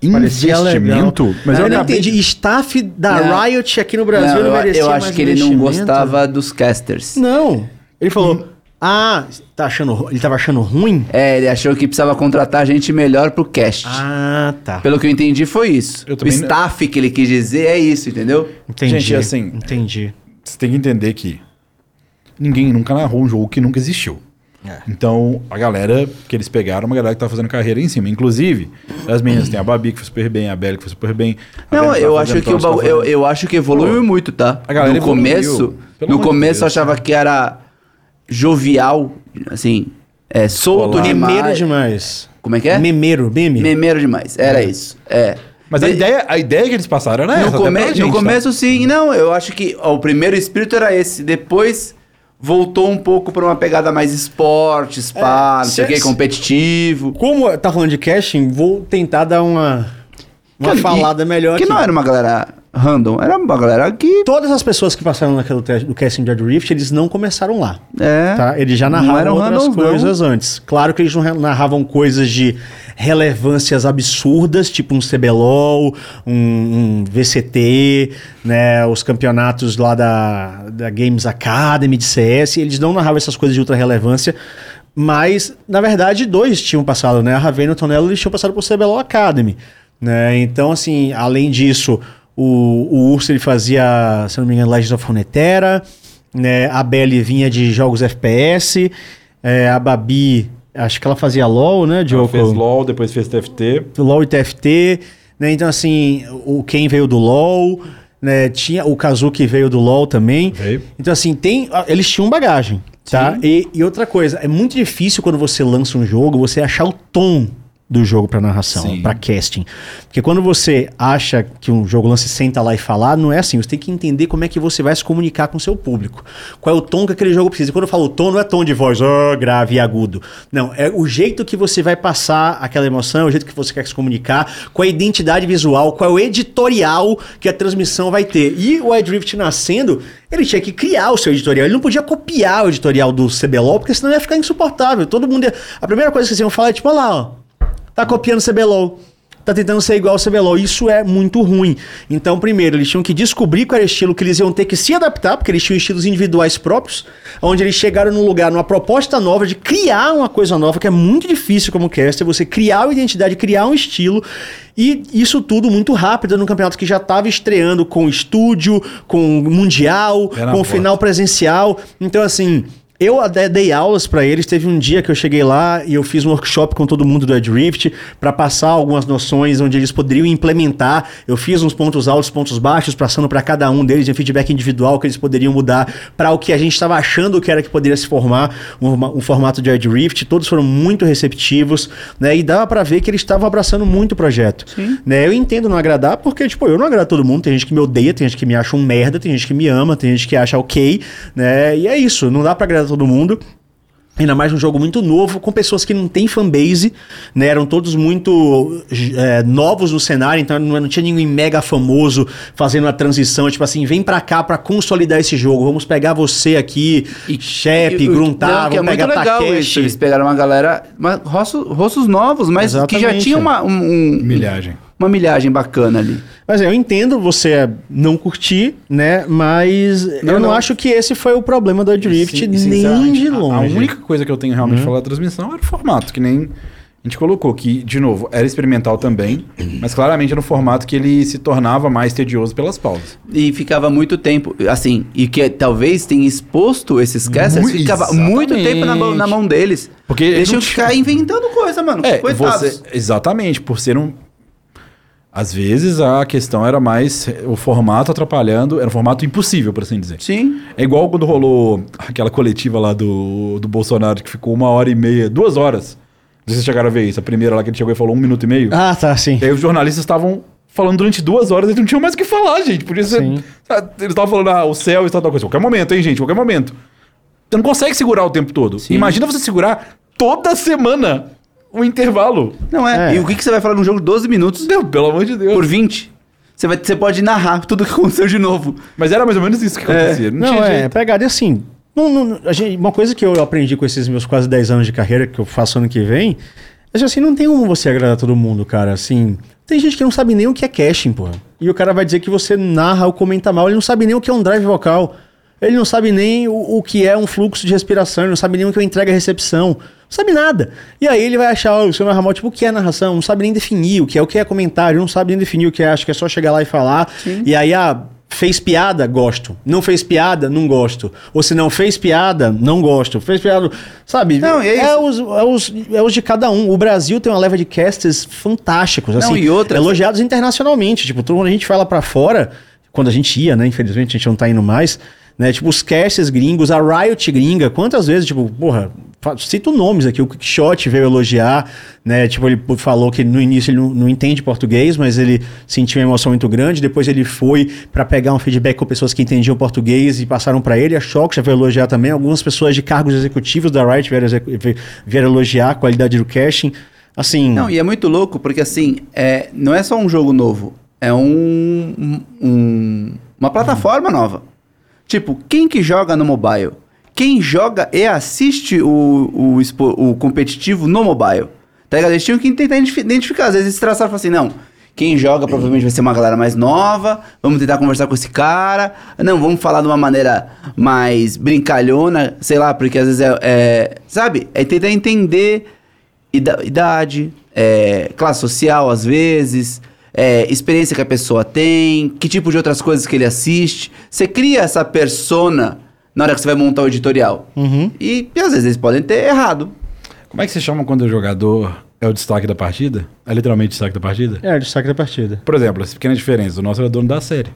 Investimento? Mas eu, eu não acabei entendi. Staff da Não. Riot aqui no Brasil não, eu, merecia eu mais acho que ele não investimento? gostava dos casters. Não. Ele falou: Ah, tá achando, ele tava achando ruim? É, ele achou que precisava contratar gente melhor pro cast. Ah, tá. Pelo que eu entendi, foi isso. Eu o também não- staff que ele quis dizer é isso, entendeu? Entendi. Gente, assim- Entendi. Você tem que entender que ninguém nunca narrou um jogo que nunca existiu. É. Então, a galera que eles pegaram, uma galera que tá fazendo carreira em cima. Inclusive, as meninas, tem a Babi que foi super bem, a Belly que foi super bem. Não, tá eu acho que o tá eu, eu acho que evoluiu Pô, muito, tá? a galera no evoluiu. começo, Pelo no começo eu Deus. achava que era jovial, assim, é, solto Olá. Memeiro demais. demais. Como é que é? Memeiro, meme. Memeiro demais. Era isso. É. Mas a De- ideia, a ideia que eles passaram era no, essa. até come- pra gente, no tá? começo, sim. Não, eu acho que ó, o primeiro espírito era esse. Depois voltou um pouco pra uma pegada mais esporte, spa, É, não sei o se- que, competitivo. Como tá falando de casting, vou tentar dar uma, uma Cara, e- falada melhor Que aqui. não era uma galera random, era uma galera que. Todas as pessoas que passaram naquele teste do casting de Wild Rift, eles não começaram lá. É. Tá? Eles já Não narravam outras randoms, não. coisas antes. Claro que eles não narravam coisas de relevâncias absurdas, tipo um CBLOL, um, um VCT, né, os campeonatos lá da, da Games Academy de CS. Eles não narravam essas coisas de ultra relevância, Mas, na verdade, dois tinham passado, né? A Ravena e o Tonello eles tinham passado por CBLOL Academy. Né? Então, assim, além disso, o, o Urso ele fazia, se não me engano, Legends of Runeterra. Né? A Belly vinha de jogos FPS. é, a Babi, acho que ela fazia LOL, né, Ela Diogo? fez LOL, depois fez TFT. LoL e TFT, né? Então, assim, o Ken veio do LoL, né? Tinha o Kazuki veio do LoL também. Veio. Então, assim, tem, eles tinham bagagem, tá? E, e outra coisa, é muito difícil quando você lança um jogo, você achar o tom do jogo pra narração, pra casting. Porque quando você acha que um jogo lance senta lá e falar, não é assim. Você tem que entender como é que você vai se comunicar com o seu público. Qual é o tom que aquele jogo precisa. E quando eu falo tom, não é tom de voz, ó, grave e agudo. Não, é o jeito que você vai passar aquela emoção, o jeito que você quer se comunicar, qual é a identidade visual, qual é o editorial que a transmissão vai ter. E o iDrift nascendo, ele tinha que criar o seu editorial. Ele não podia copiar o editorial do CBLOL, porque senão ia ficar insuportável. Todo mundo ia... A primeira coisa que vocês iam falar é tipo, olha lá, ó, tá copiando CBLOL. Tá tentando ser igual ao CBLOL. Isso é muito ruim. Então, primeiro, eles tinham que descobrir qual era o estilo que eles iam ter que se adaptar, porque eles tinham estilos individuais próprios, onde eles chegaram num lugar, numa proposta nova de criar uma coisa nova, que é muito difícil como caster, você criar uma identidade, criar um estilo. E isso tudo muito rápido num campeonato que já estava estreando com estúdio, com mundial, com final presencial. Então, assim, eu até dei aulas pra eles. Teve um dia que eu cheguei lá e eu fiz um workshop com todo mundo do Adrift para passar algumas noções onde eles poderiam implementar. Eu fiz uns pontos altos, pontos baixos, passando para cada um deles, um feedback individual que eles poderiam mudar para o que a gente estava achando que era que poderia se formar um, um formato de Adrift. Todos foram muito receptivos, né? E dava para ver que eles estavam abraçando muito o projeto. Né? Eu entendo não agradar, porque, tipo, eu não agrado todo mundo. Tem gente que me odeia, tem gente que me acha um merda, tem gente que me ama, tem gente que acha ok, né? E é isso, não dá pra agradar todo mundo. Ainda mais um jogo muito novo, com pessoas que não têm fanbase, né? Eram todos muito é, novos no cenário, então não, não tinha ninguém mega famoso fazendo a transição, tipo assim, vem pra cá pra consolidar esse jogo, vamos pegar você aqui, Shep, E o- Gruntar, não, que é vamos muito pegar legal Takeshi. isso. Eles pegaram uma galera, uma, rostos, rostos novos, mas que já Exatamente. tinha uma, um- um- Milhagem. Uma milhagem bacana ali. Mas eu entendo você não curtir, né? Mas Não, eu não, não. acho que esse foi o problema do Adrift, Sim, nem de a- longe. A, única coisa que eu tenho realmente falar da transmissão era o formato, que nem a gente colocou, que, de novo, era experimental também, mas claramente era um formato que ele se tornava mais tedioso pelas pausas. E ficava muito tempo, assim, e que talvez tenha exposto esses casters, Muito- ficava exatamente. muito tempo na mão, na mão deles. Porque não que ficar inventando coisa, mano. É, Coitados. você, exatamente, por ser um. Às vezes a questão era mais o formato atrapalhando, era um formato impossível, por assim dizer. Sim. É igual quando rolou aquela coletiva lá do, do Bolsonaro, que ficou uma hora e meia, duas horas. Não sei se vocês chegaram a ver isso. A primeira lá que ele chegou e falou um minuto e meio. Ah, tá, sim. E aí os jornalistas estavam falando durante duas horas, eles não tinham mais o que falar, gente. Podia ser. Sim. Eles estavam falando, ah, o céu e tal, tal coisa. Qualquer momento, hein, gente? Qualquer momento. Você não consegue segurar o tempo todo. Sim. Imagina você segurar toda semana o intervalo. Não é. É. E o que, que você vai falar num jogo de 12 minutos Meu, pelo amor de Deus. por 20? Você, vai, você pode narrar tudo o que aconteceu de novo. Mas era mais ou menos isso que acontecia. Não, Não, tinha é, jeito. pegada e assim. não- não- a gente- uma coisa que eu aprendi com esses meus quase 10 anos de carreira, que eu faço ano que vem, é que, assim, não tem como você agradar todo mundo, cara. Assim, tem gente que não sabe nem o que é caching, porra. E o cara vai dizer que você narra ou comenta mal, ele não sabe nem o que é um drive vocal. Ele não sabe nem o, o que é um fluxo de respiração, ele não sabe nem o que é entrega e recepção. Não sabe nada. E aí ele vai achar, o seu narra mal, tipo, o que é narração? Não sabe nem definir o que é, o que é comentário, não sabe nem definir o que é, acha que é só chegar lá e falar. E aí, ah, fez piada, gosto. Não fez piada, não gosto. Ou se não fez piada, não gosto. Fez piada, sabe? Não, é é, os, é, os, é os de cada um. O Brasil tem uma leva de casters fantásticos, assim, e outra- elogiados internacionalmente. Tipo, quando a gente vai lá pra fora, quando a gente ia, né? Infelizmente a gente não tá indo mais, né? Tipo, os casters gringos, a Riot gringa, quantas vezes, tipo, porra, cito nomes aqui, o Quickshot veio elogiar, né? Tipo, ele falou que no início ele não, não entende português, mas ele sentiu uma emoção muito grande. Depois ele foi pra pegar um feedback com pessoas que entendiam português e passaram pra ele. A Shock já veio elogiar também. Algumas pessoas de cargos executivos da Riot vieram, vieram elogiar a qualidade do caching. Assim. Não, e é muito louco, porque assim, é, não é só um jogo novo, é um- um- uma plataforma nova. Tipo, quem que joga no mobile? Quem joga e assiste o, o, expo- o competitivo no mobile? Tá ligado? Eles tinham que tentar identifi- identificar. Às vezes eles traçaram e assim, não, Quem joga provavelmente vai ser uma galera mais nova. Vamos tentar conversar com esse cara. Não, vamos falar de uma maneira mais brincalhona, sei lá, porque às vezes é. é- sabe? É tentar entender ida- idade, é, classe social, às vezes, é, experiência que a pessoa tem, que tipo de outras coisas que ele assiste. Você cria essa persona na hora que você vai montar o editorial. Uhum. E, e às vezes eles podem ter errado. Como é que você chama quando o jogador é o destaque da partida? É literalmente o destaque da partida? É, o destaque da partida. Por exemplo, essa pequena diferença. O nosso era dono da série.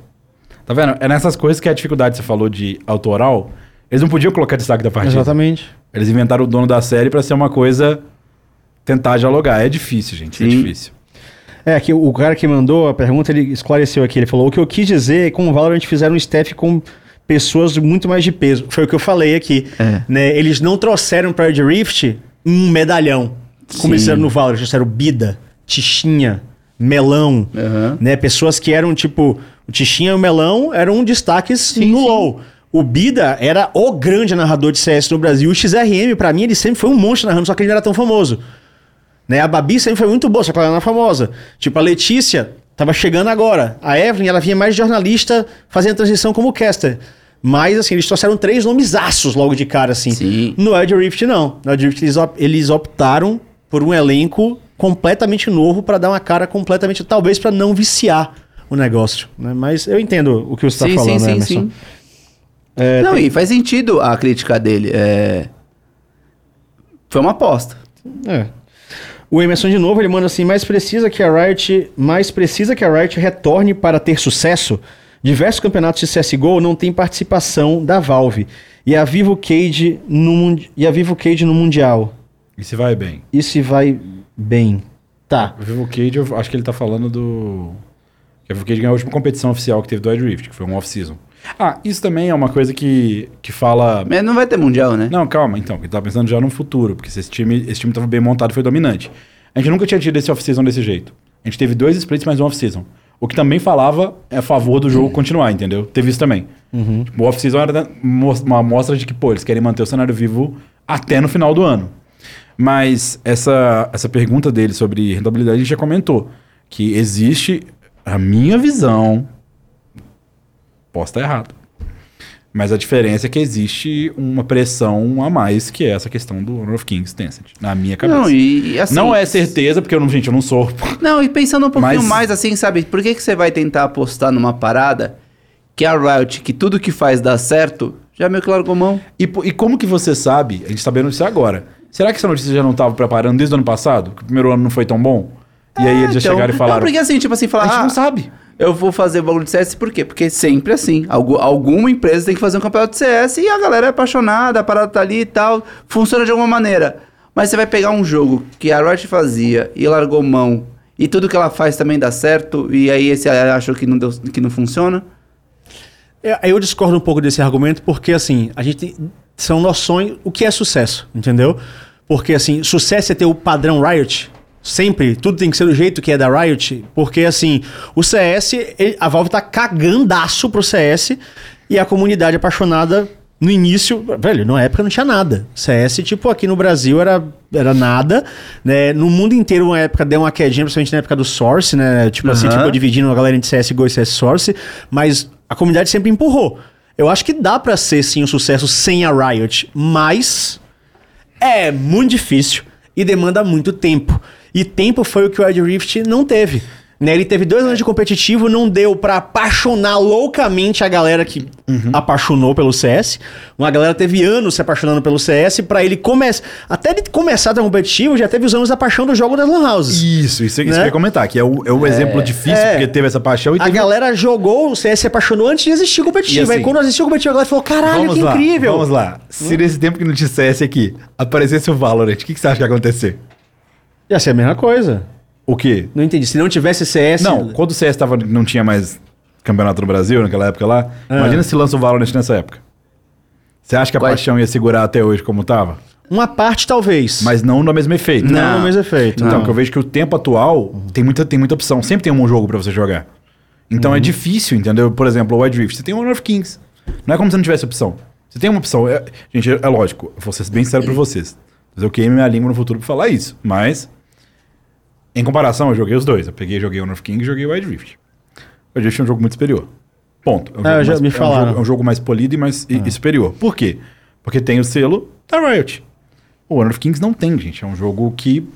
Tá vendo? É nessas coisas que a dificuldade que você falou de autoral. Eles não podiam colocar destaque da partida. Exatamente. Eles inventaram o dono da série pra ser uma coisa. Tentar dialogar. É difícil, gente. É Sim. difícil. É, que o cara que mandou a pergunta, ele esclareceu aqui. Ele falou: o que eu quis dizer é que com o Valorant fizeram um staff com pessoas muito mais de peso. Foi o que eu falei aqui. É. Né? Eles não trouxeram para Red Rift um medalhão. Como eles no Valorant. Eles trouxeram Bida, Tichinha, Melão. Aham. Né? Pessoas que eram tipo. O Tichinha e o Melão eram destaques Sim, no sim. LoL. O Bida era o grande narrador de CS no Brasil. O XRM, pra mim, ele sempre foi um monstro narrando, só que ele não era tão famoso. Né? A Babi sempre foi muito boa, só que ela não era famosa. Tipo, a Letícia tava chegando agora. A Evelyn, ela vinha mais de jornalista fazendo transição como caster. Mas, assim, eles trouxeram três nomesaços logo de cara, assim. Sim. No Edge Rift, não. No Edge Rift, eles, op- eles optaram por um elenco completamente novo pra dar uma cara completamente... Talvez pra não viciar o negócio. Né? Mas eu entendo o que você tá sim, falando, sim, né, sim, Emerson? sim. É, Não, tem- e faz sentido a crítica dele. É... Foi uma aposta. É. O Emerson de novo, ele manda assim, mais precisa que a Riot, mais precisa que a Riot retorne para ter sucesso. Diversos campeonatos de CS:GO não têm participação da Valve. E a Vivo Cage no e a Vivo Cage no mundial. E se vai bem. E se vai bem. Tá. O Vivo Cage, eu acho que ele tá falando do. Que a Vivo Cage ganhou a última competição oficial que teve do Wild Rift, que foi um off-season. Ah, isso também é uma coisa que, que fala. Mas não vai ter mundial, né? Não, calma, então, ele tá pensando já no futuro, porque se esse time, esse time tava bem montado e foi dominante. A gente nunca tinha tido esse off-season desse jeito. A gente teve dois splits mais um off-season. O que também falava é a favor do jogo continuar, entendeu? Teve isso também. Tipo, o off-season era uma amostra de que, pô, eles querem manter o cenário vivo até no final do ano. Mas essa, essa pergunta dele sobre rentabilidade, a gente já comentou. Que existe, a minha visão, posso estar errado. Mas a diferença é que existe uma pressão a mais, que é essa questão do Honor of Kings Tencent, na minha cabeça. Não, e, e assim. Não é certeza, porque eu não, gente, eu não sou. Não, e pensando um pouquinho Mas- mais assim, sabe? Por que, que você vai tentar apostar numa parada que a Riot, que tudo que faz dá certo, já meio que largou mão? E, e como que você sabe? A gente está sabendo disso agora. Será que essa notícia já não estava preparando desde o ano passado? Que o primeiro ano não foi tão bom? E aí eles já então- chegaram e falaram. Não, porque assim, tipo assim, falar. a gente ah, não sabe. Eu vou fazer o bagulho de CS por quê? Porque sempre assim. Algu- alguma empresa tem que fazer um campeonato de CS e a galera é apaixonada, a parada tá ali e tal. Funciona de alguma maneira. Mas você vai pegar um jogo que a Riot fazia e largou mão. E tudo que ela faz também dá certo. E aí esse achou que não, deu, que não funciona. É, Eu discordo um pouco desse argumento porque, assim, a gente tem, são noções... O que é sucesso, entendeu? Porque, assim, sucesso é ter o padrão Riot. Sempre. Tudo tem que ser do jeito que é da Riot. Porque, assim, o CS... a Valve tá cagandaço pro CS e a comunidade apaixonada... No início, velho, na época não tinha nada. CS, tipo, aqui no Brasil era, era nada, né? No mundo inteiro, uma época deu uma quedinha, principalmente na época do Source, né? Tipo assim, Aham. tipo, dividindo a galera entre CSGO e CS Source, mas a comunidade sempre empurrou. Eu acho que dá pra ser sim um sucesso sem a Riot, mas é muito difícil e demanda muito tempo. E tempo foi o que o Wild Rift não teve. Né? Ele teve dois anos de competitivo, não deu pra apaixonar loucamente a galera que apaixonou pelo CS. Uma galera teve anos se apaixonando pelo CS pra ele começar. Até ele começar a ter competitivo, já teve os anos da paixão do jogo das Lan Houses. Isso, isso, isso Né? que eu ia comentar, que é o, é o exemplo difícil, é. porque teve essa paixão e A teve... galera jogou o CS se apaixonou antes de existir o competitivo. Assim, Aí quando existiu o competitivo, a galera falou: caralho, Vamos que lá, incrível! Vamos lá. Se nesse tempo que não tinha CS aqui, aparecesse o Valorant, o que, que você acha que ia acontecer? Ia ser a mesma coisa. O quê? Não entendi. Se não tivesse CS. Não, quando o CS tava, não tinha mais campeonato no Brasil, naquela época lá, Ah. imagina se lança o Valorant nessa época. Você acha que a Quais- paixão ia segurar até hoje como tava? Uma parte, talvez. Mas não no mesmo efeito. não, Não. no mesmo efeito. Então, não. que eu vejo que o tempo atual tem muita, tem muita opção. Sempre tem um jogo pra você jogar. Então é difícil, entendeu? Por exemplo, o Wild Rift. Você tem o Honor of Kings. Não é como se não tivesse opção. Você tem uma opção. É- gente, é, é lógico. Eu vou ser bem sério pra vocês. Mas eu queime minha língua no futuro pra falar isso. Mas Em comparação, eu joguei os dois. Eu peguei, joguei Honor of King e joguei Wild Rift. O Wild Rift é um jogo muito superior. Ponto. É um Ah, jogo mais- me é um falaram. jogo- É um jogo mais polido e mais e- e superior. Por quê? Porque tem o selo da Riot. O Honor of Kings não tem, gente. É um jogo que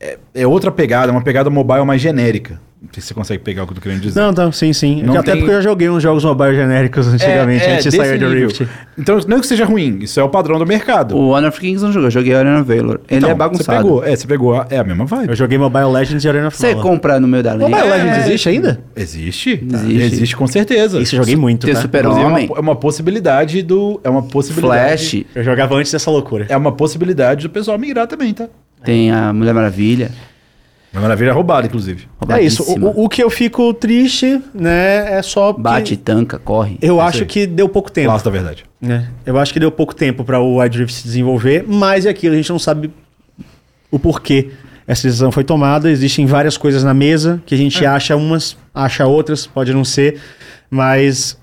é, é outra pegada, é uma pegada mobile mais genérica. Não sei se você consegue pegar o que eu tô querendo dizer. Não, então, sim, sim. Não Até tem- porque eu já joguei uns jogos mobile genéricos antigamente, antes de sair do. Rift. Então, não é que seja ruim, isso é o padrão do mercado. O Honor of Kings não jogou, eu joguei Arena of Valor. Ele Então, é bagunçado. Você pegou, é, você pegou, a- é a mesma vibe. Eu joguei Mobile Legends e Arena of Você Valor. compra no meio da lane. Mobile É, Legends é. existe ainda? Existe? Existe. Existe com certeza. Isso eu joguei muito, Ter tá? super-homem. É uma, é uma possibilidade do. É uma possibilidade. Flash, Eu jogava antes dessa loucura. É uma possibilidade do pessoal migrar também, tá? tem a Mulher Maravilha. Uma maravilha roubada, inclusive. É isso. O, o que eu fico triste, né, é só que Bate, tanca, corre. eu Isso acho aí. que deu pouco tempo. Laço da verdade. né? Eu acho que deu pouco tempo para o Wild Rift se desenvolver, mas é aquilo, a gente não sabe o porquê essa decisão foi tomada. Existem várias coisas na mesa que a gente É. acha umas, acha outras, pode não ser, mas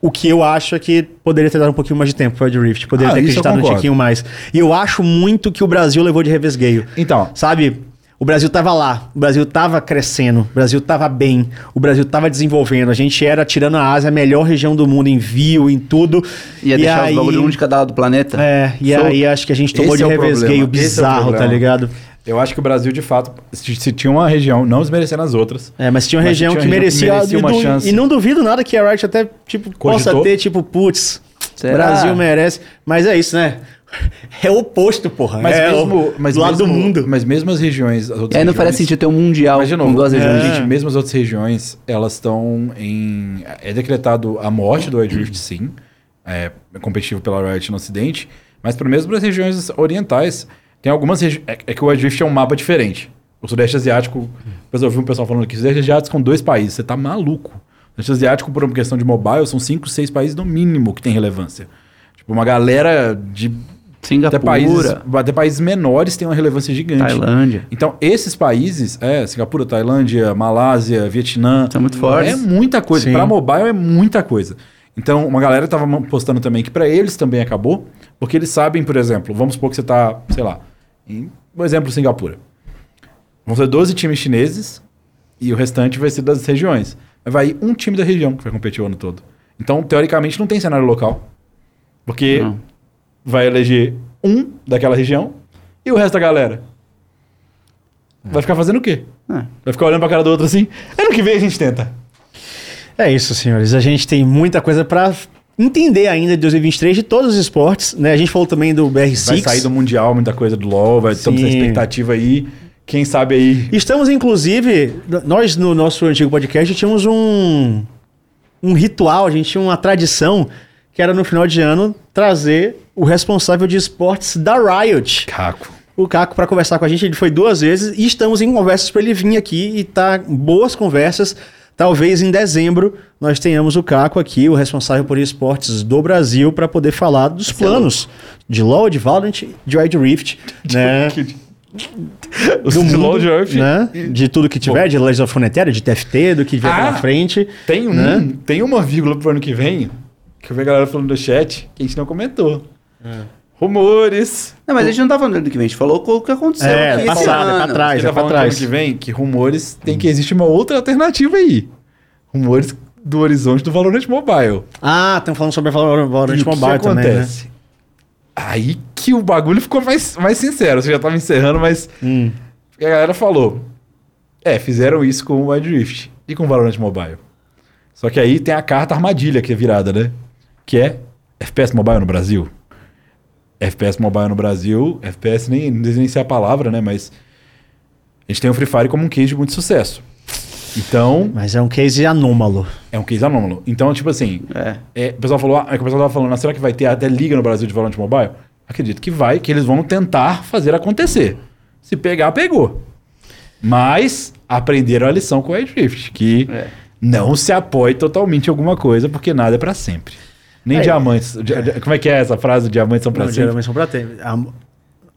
o que eu acho é que poderia ter dado um pouquinho mais de tempo para o Wild Rift, poderia Ah, ter isso eu acreditado um concordo. tiquinho mais. E eu acho muito que o Brasil levou de revesgueio. Então, Sabe? O Brasil tava lá, o Brasil tava crescendo, o Brasil tava bem, o Brasil tava desenvolvendo. A gente era, tirando a Ásia, a melhor região do mundo em view, em tudo. Ia E deixar aí- os bagulho um de cada lado do planeta. É, e So- aí acho que a gente tomou esse de é o revesgueio é o bizarro, tá problema. ligado? eu acho que o Brasil, de fato, se, se tinha uma região, não desmerecendo as outras. É, mas tinha uma Mas região tinha que uma região que merecia, merecia e uma du- chance. E não duvido nada que a Riot até, tipo, possa ter, tipo, putz, Será? Brasil merece. Mas é isso, né? É o oposto, porra. Mas é mesmo, o, mas do lado mesmo, do mundo. Mas mesmo as regiões. As aí não regiões- parece sentido ter um mundial Mas, de com novo, duas regiões. é. gente, mesmo as outras regiões, elas estão em. É decretado a morte do Wild Rift, sim. É, é competitivo pela Riot no Ocidente. Mas, para mesmo para as regiões orientais, tem algumas regiões. É, é que o Wild Rift é um mapa diferente. O Sudeste Asiático. Depois eu ouvi um pessoal falando que o Sudeste Asiático com dois países. Você tá maluco. O Sudeste Asiático, por uma questão de mobile, são cinco, seis países no mínimo que tem relevância. Tipo, uma galera de. Até Singapura, países, até países menores têm uma relevância gigante. Tailândia. Então, esses países, é, Singapura, Tailândia, Malásia, Vietnã. São muito fortes. É muita coisa. Para mobile é muita coisa. Então, uma galera tava postando também que para eles também acabou, porque eles sabem, por exemplo, vamos supor que você tá, sei lá, em, um exemplo, Singapura. Vão ser 12 times chineses e o restante vai ser das regiões. Vai ir um time da região que vai competir o ano todo. Então, teoricamente, não tem cenário local. Porque Não. Vai eleger um daquela região e o resto da galera. Vai ficar fazendo o quê? É. Vai ficar olhando pra cara do outro assim? Ano que vem a gente tenta. É isso, senhores. A gente tem muita coisa pra entender ainda de 2023 de todos os esportes, né? A gente falou também do BR6. Vai sair do Mundial muita coisa do LoL, vai estamos na Sim. expectativa aí. Quem sabe aí. Estamos, inclusive, nós no nosso antigo podcast tínhamos um, um ritual, a gente tinha uma tradição que era no final de ano trazer o responsável de esportes da Riot, Caco. o Caco, para conversar com a gente. Ele foi duas vezes e estamos em conversas para ele vir aqui e tá boas conversas. Talvez em dezembro nós tenhamos o Caco aqui, o responsável por esportes do Brasil, para poder falar dos planos de LoL, de Valorant, de Wild Rift, né? Do mundo, LoL de Earth. né? De tudo que tiver, de Legends of Frontier, de TFT, do que vier Ah, frente. Tem um, Né? tem uma vírgula pro ano que vem, que eu vi a galera falando no chat, que a gente não comentou. Rumores. Não, mas a gente não tá falando do ano que vem, a gente falou o que aconteceu É, aqui esse passado, é pra trás. Ele é tá pra trás. ano que vem que rumores tem que existe uma outra alternativa aí. Rumores do horizonte do Valorant Mobile. Ah, estão falando sobre Valorant, Valorant E o que Mobile também, né? acontece? Aí que o bagulho ficou mais, mais sincero. Você já tava encerrando, mas Hum. a galera falou. É, fizeram isso com o Wild Rift e com o Valorant Mobile. Só que aí tem a carta armadilha que é virada, né? Que é FPS Mobile no Brasil. FPS Mobile no Brasil, FPS nem, sei nem se é a palavra, né? Mas a gente tem o Free Fire como um case de muito sucesso. Então, Mas é um case anômalo. é um case anômalo. Então, tipo assim, É. é, o pessoal falou, ah, o pessoal tava falando, ah, será que vai ter até liga no Brasil de Valorant Mobile? Acredito que vai, que eles vão tentar fazer acontecer. Se pegar, pegou. Mas aprenderam a lição com o Wild Rift, que É. não se apoie totalmente em alguma coisa, porque nada é pra sempre. Nem É. diamantes. di- di- Como é que é essa frase? Diamantes são pra Não, sempre. geralmente são pra ter. A-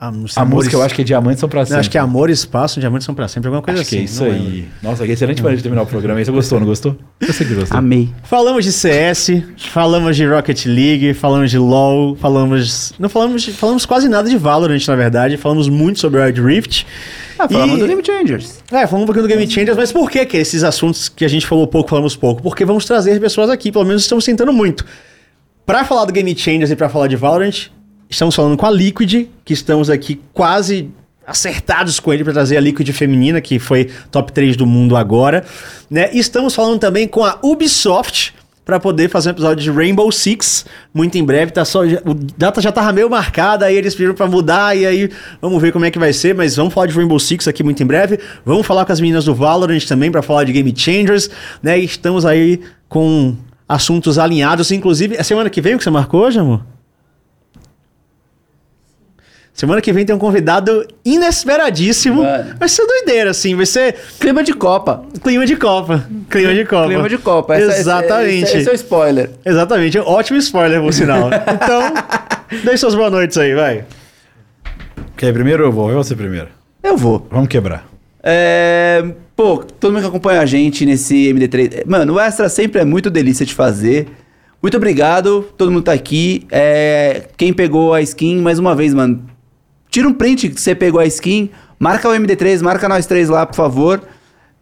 A, A amores- música eu acho que é Diamantes são pra Não, sempre. acho que é Amor e Espaço, Diamantes são pra sempre, alguma coisa Acho que assim. é isso não aí. lembro. Nossa, que excelente maneira de terminar o programa. Você gostou, não gostou? Eu sei que gostou. Amei. Falamos de CS, falamos de Rocket League, falamos de LoL, falamos. Não falamos, de- falamos quase nada de Valorant, na verdade. Falamos muito sobre Wild Rift. Ah, falamos E- do Game Changers. É, falamos um pouquinho do Game Changers, mas por que, que esses assuntos que a gente falou pouco, falamos pouco? Porque vamos trazer pessoas aqui, pelo menos estamos tentando muito. Pra falar do Game Changers e pra falar de Valorant, estamos falando com a Liquid, que estamos aqui quase acertados com ele pra trazer a Liquid feminina, que foi top 3 do mundo agora, né? E estamos falando também com a Ubisoft pra poder fazer um episódio de Rainbow Six muito em breve, tá só o data já tava meio marcada, aí eles pediram pra mudar e aí vamos ver como é que vai ser, mas vamos falar de Rainbow Six aqui muito em breve. Vamos falar com as meninas do Valorant também pra falar de Game Changers, né? E estamos aí com assuntos alinhados, inclusive, é semana que vem o que você marcou hoje, amor? Semana que vem tem um convidado inesperadíssimo. Mano. Vai ser doideira, assim. Vai ser Clima de Copa. clima de Copa. Clima de Copa. Clima de Copa. Essa- esse- Exatamente. Esse, esse é o spoiler. Exatamente. Ótimo spoiler, por sinal. Então, deixa suas boas noites aí, vai. Quer ir primeiro ou eu vou? Eu vou ser primeiro. Eu vou. Vamos quebrar. É, pô, todo mundo que acompanha a gente nesse MD3. Mano, o Extra sempre é muito delícia de fazer. Muito obrigado, todo mundo tá aqui. É, quem pegou a skin, mais uma vez, mano. Tira um print que você pegou a skin, marca o MD3, marca nós três lá, por favor.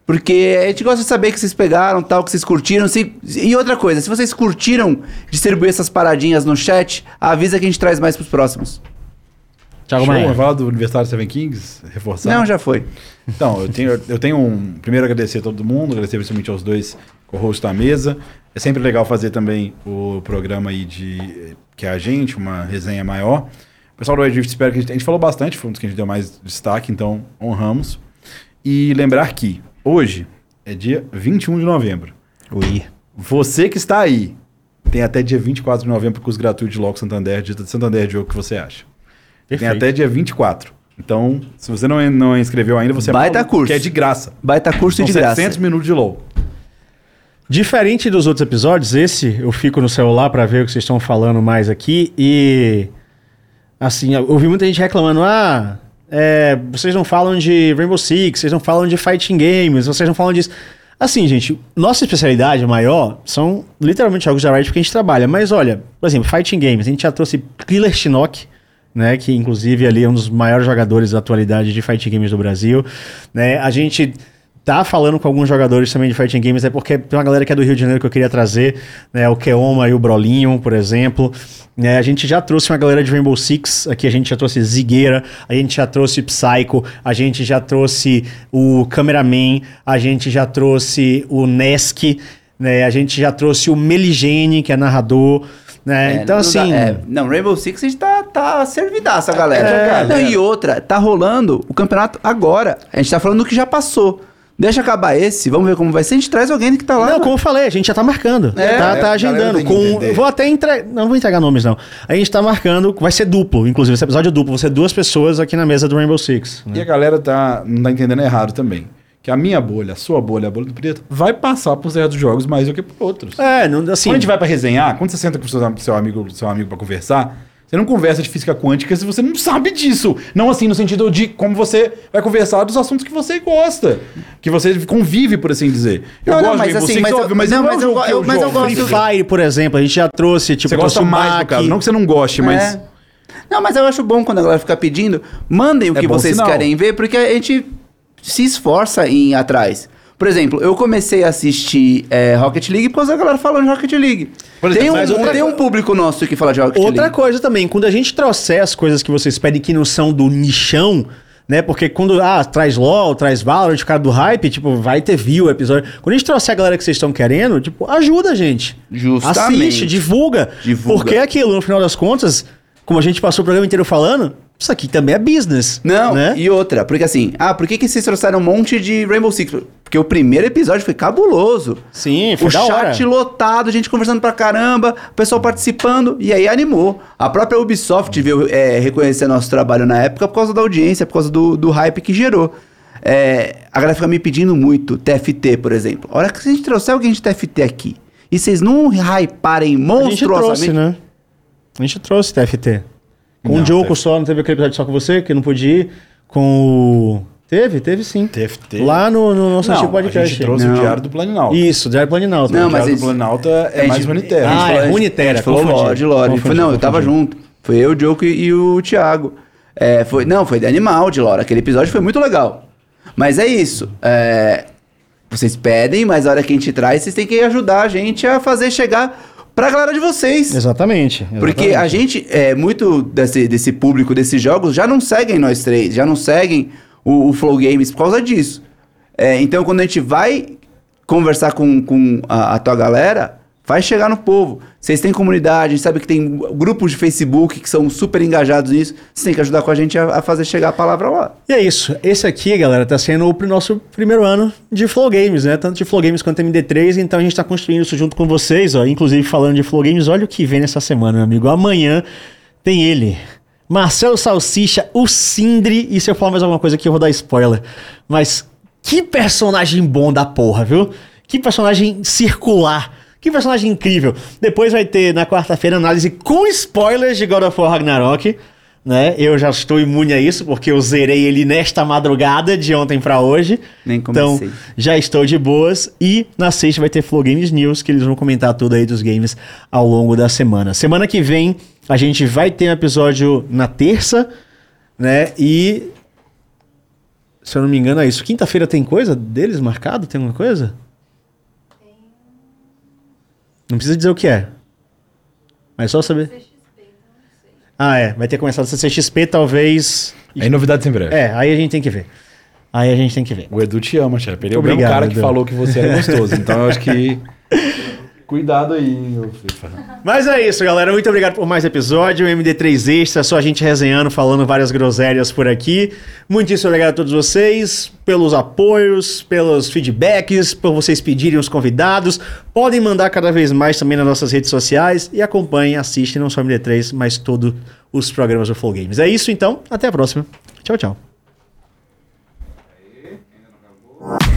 Porque a gente gosta de saber que vocês pegaram, tal, que vocês curtiram. Se- e outra coisa, se vocês curtiram distribuir essas paradinhas no chat, avisa que a gente traz mais pros próximos. Thiago Show, Maia. vamos falar do Universitário Seven Kings? Reforçar? Não, já foi. Então, eu tenho, eu tenho um. Primeiro, agradecer a todo mundo, agradecer principalmente aos dois co-hosts da mesa. É sempre legal fazer também o programa aí de. que é a gente, uma resenha maior. O pessoal do Red Rift, espero que a gente. A gente falou bastante, foi um dos que a gente deu mais destaque, então honramos. E lembrar que hoje é dia 21 de novembro. Ui. Você que está aí, tem até dia 24 de novembro com os gratuitos de Loco Santander, Dita de Santander de jogo que você acha. Tem Perfeito. até dia 24. Então, se você não, não inscreveu ainda, você Baita maluco, curso. que é de graça. Vai estar curso São de graça. 700 minutos de LOL. Diferente dos outros episódios, esse eu fico no celular pra ver o que vocês estão falando mais aqui e assim, eu ouvi muita gente reclamando: "Ah, é, vocês não falam de Rainbow Six, vocês não falam de fighting games, vocês não falam disso". Assim, gente, nossa especialidade maior são literalmente jogos de Riot porque a gente trabalha, mas olha, por exemplo, fighting games, a gente já trouxe Killer Shinnok, né, que inclusive ali é um dos maiores jogadores da atualidade de fighting games do Brasil, né? A gente tá falando com alguns jogadores também de fighting games, é porque tem uma galera que é do Rio de Janeiro que eu queria trazer, né, o Keoma e o Brolinho, por exemplo. Né, a gente já trouxe uma galera de Rainbow Six, aqui a gente já trouxe Zigueira, a gente já trouxe Psycho, a gente já trouxe o Cameraman, a gente já trouxe o Nesk, né, a gente já trouxe o Meligene, que é narrador, né? É, então não assim, dá- é, não, Rainbow Six a gente tá, tá servidaça, galera. É, Não, galera. e outra, tá rolando o campeonato agora. A gente tá falando do que já passou. Deixa acabar esse, vamos ver como vai ser. A gente traz alguém que tá lá. Não, mano. como eu falei, a gente já tá marcando. É, tá, é, tá a agendando. Com, vou até entregar. Não vou entregar nomes, não. A gente tá marcando. Vai ser duplo, inclusive. Esse episódio é duplo. Vão ser duas pessoas aqui na mesa do Rainbow Six. né? E a galera tá, não tá entendendo errado também. Que a minha bolha, a sua bolha, a bolha do Preto, vai passar por certos jogos mais do que por outros. É, não, assim. Quando a gente vai pra resenhar, quando você senta com o seu, seu amigo, seu amigo para conversar, você não conversa de física quântica se você não sabe disso. Não assim no sentido de como você vai conversar dos assuntos que você gosta, que você convive, por assim dizer. Eu Não, não, gosto mas de assim, mas eu- óbvio, mas não, não, mas um eu que eu- mas eu gosto- Free Fire, por exemplo, a gente já trouxe, tipo, Você gosta mais do Bach. caso. Não que você não goste, mas. É. Não, mas eu acho bom quando a galera fica pedindo. Mandem o É que vocês sinal. querem ver, porque a gente se esforça em ir atrás. Por exemplo, eu comecei a assistir é, Rocket League por causa da galera falando de Rocket League. Por tem exemplo, um, outra tem um público nosso que fala de Rocket Outra League. coisa também, quando a gente trouxer as coisas que vocês pedem que não são do nichão, né? Porque quando ah, traz LOL, traz Valorant, o cara do hype, tipo, vai ter view o episódio. Quando a gente trouxer a galera que vocês estão querendo, tipo, ajuda a gente. Justamente. Assiste, divulga. Divulga. Porque é aquilo, no final das contas, como a gente passou o programa inteiro falando, isso aqui também é business. Não, né? e outra, porque assim, ah, por que, que vocês trouxeram um monte de Rainbow Six? Porque o primeiro episódio foi cabuloso. Sim, foi o da hora. chat lotado, gente conversando pra caramba, o pessoal participando, e aí animou. A própria Ubisoft veio é, reconhecer nosso trabalho na época por causa da audiência, por causa do, do hype que gerou. É, a galera fica me pedindo muito TFT, por exemplo. A hora que a gente trouxer alguém de TFT aqui, e vocês não hyparem A gente monstruosamente... trouxe, né? A gente trouxe TFT. Com Não, o teve. só, não teve aquele episódio só com você, que não podia ir. Com o. Teve, teve sim. Teve, teve. Lá no, no nosso Não, antigo a podcast. gente trouxe Não. o Diário do Planinalto. Isso, Diário Planinalto. Não, o mas Diário do Planinalto é a gente- mais humanitário. Ah, a gente é A gente falou Lorde. Confundi, Foi, não, eu tava junto. Foi eu, o Diogo e, e o Thiago. É, foi, não, foi de animal de Lore. Aquele episódio foi muito legal. Mas é isso. é, vocês pedem, mas a hora que a gente traz, vocês têm que ajudar a gente a fazer chegar pra galera de vocês. Exatamente. Porque exatamente. a gente, é, muito desse, desse público desses jogos já não seguem nós três, já não seguem o, o Flow Games por causa disso. É, então, quando a gente vai conversar com, com a, a tua galera, vai chegar no povo. Vocês têm comunidade, a gente sabe que tem grupos de Facebook que são super engajados nisso. Vocês têm que ajudar com a gente a, a fazer chegar a palavra lá. E é isso. Esse aqui, galera, tá sendo o nosso primeiro ano de Flow Games, né? Tanto de Flow Games quanto MD3, então a gente tá construindo isso junto com vocês, ó. Inclusive, falando de Flow Games, olha o que vem nessa semana, meu amigo. Amanhã tem ele. Marcelo Salsicha, o Sindri, e se eu falar mais alguma coisa aqui, eu vou dar spoiler. Mas que personagem bom da porra, viu? Que personagem circular. Que personagem incrível. Depois vai ter, na quarta-feira, análise com spoilers de God of War Ragnarok né? Eu já estou imune a isso, porque eu zerei ele nesta madrugada, de ontem pra hoje. Nem Então, comecei. já estou de boas. E na sexta vai ter Flow Games News, que eles vão comentar tudo aí dos games ao longo da semana. Semana que vem, a gente vai ter um episódio na terça, né? E. Se eu não me engano, é isso. Quinta-feira tem coisa deles marcado? Tem alguma coisa? Não precisa dizer o que é. Mas só saber. Ah, é. Vai ter começado a CCXP, talvez. Aí novidades em breve. É, aí a gente tem que ver. Aí a gente tem que ver. O Edu te ama, chefe. Ele é o mesmo cara que Edu. falou que você era gostoso. Então eu acho que. Cuidado aí, meu FIFA. Mas é isso, galera. Muito obrigado por mais episódio. MD3 Extra, só a gente resenhando, falando várias groselhas por aqui. Muitíssimo obrigado a todos vocês pelos apoios, pelos feedbacks, por vocês pedirem os convidados. Podem mandar cada vez mais também nas nossas redes sociais e acompanhem, assistem não só MD3, mas todos os programas do Full Games. É isso então, até a próxima. Tchau, tchau. Aê,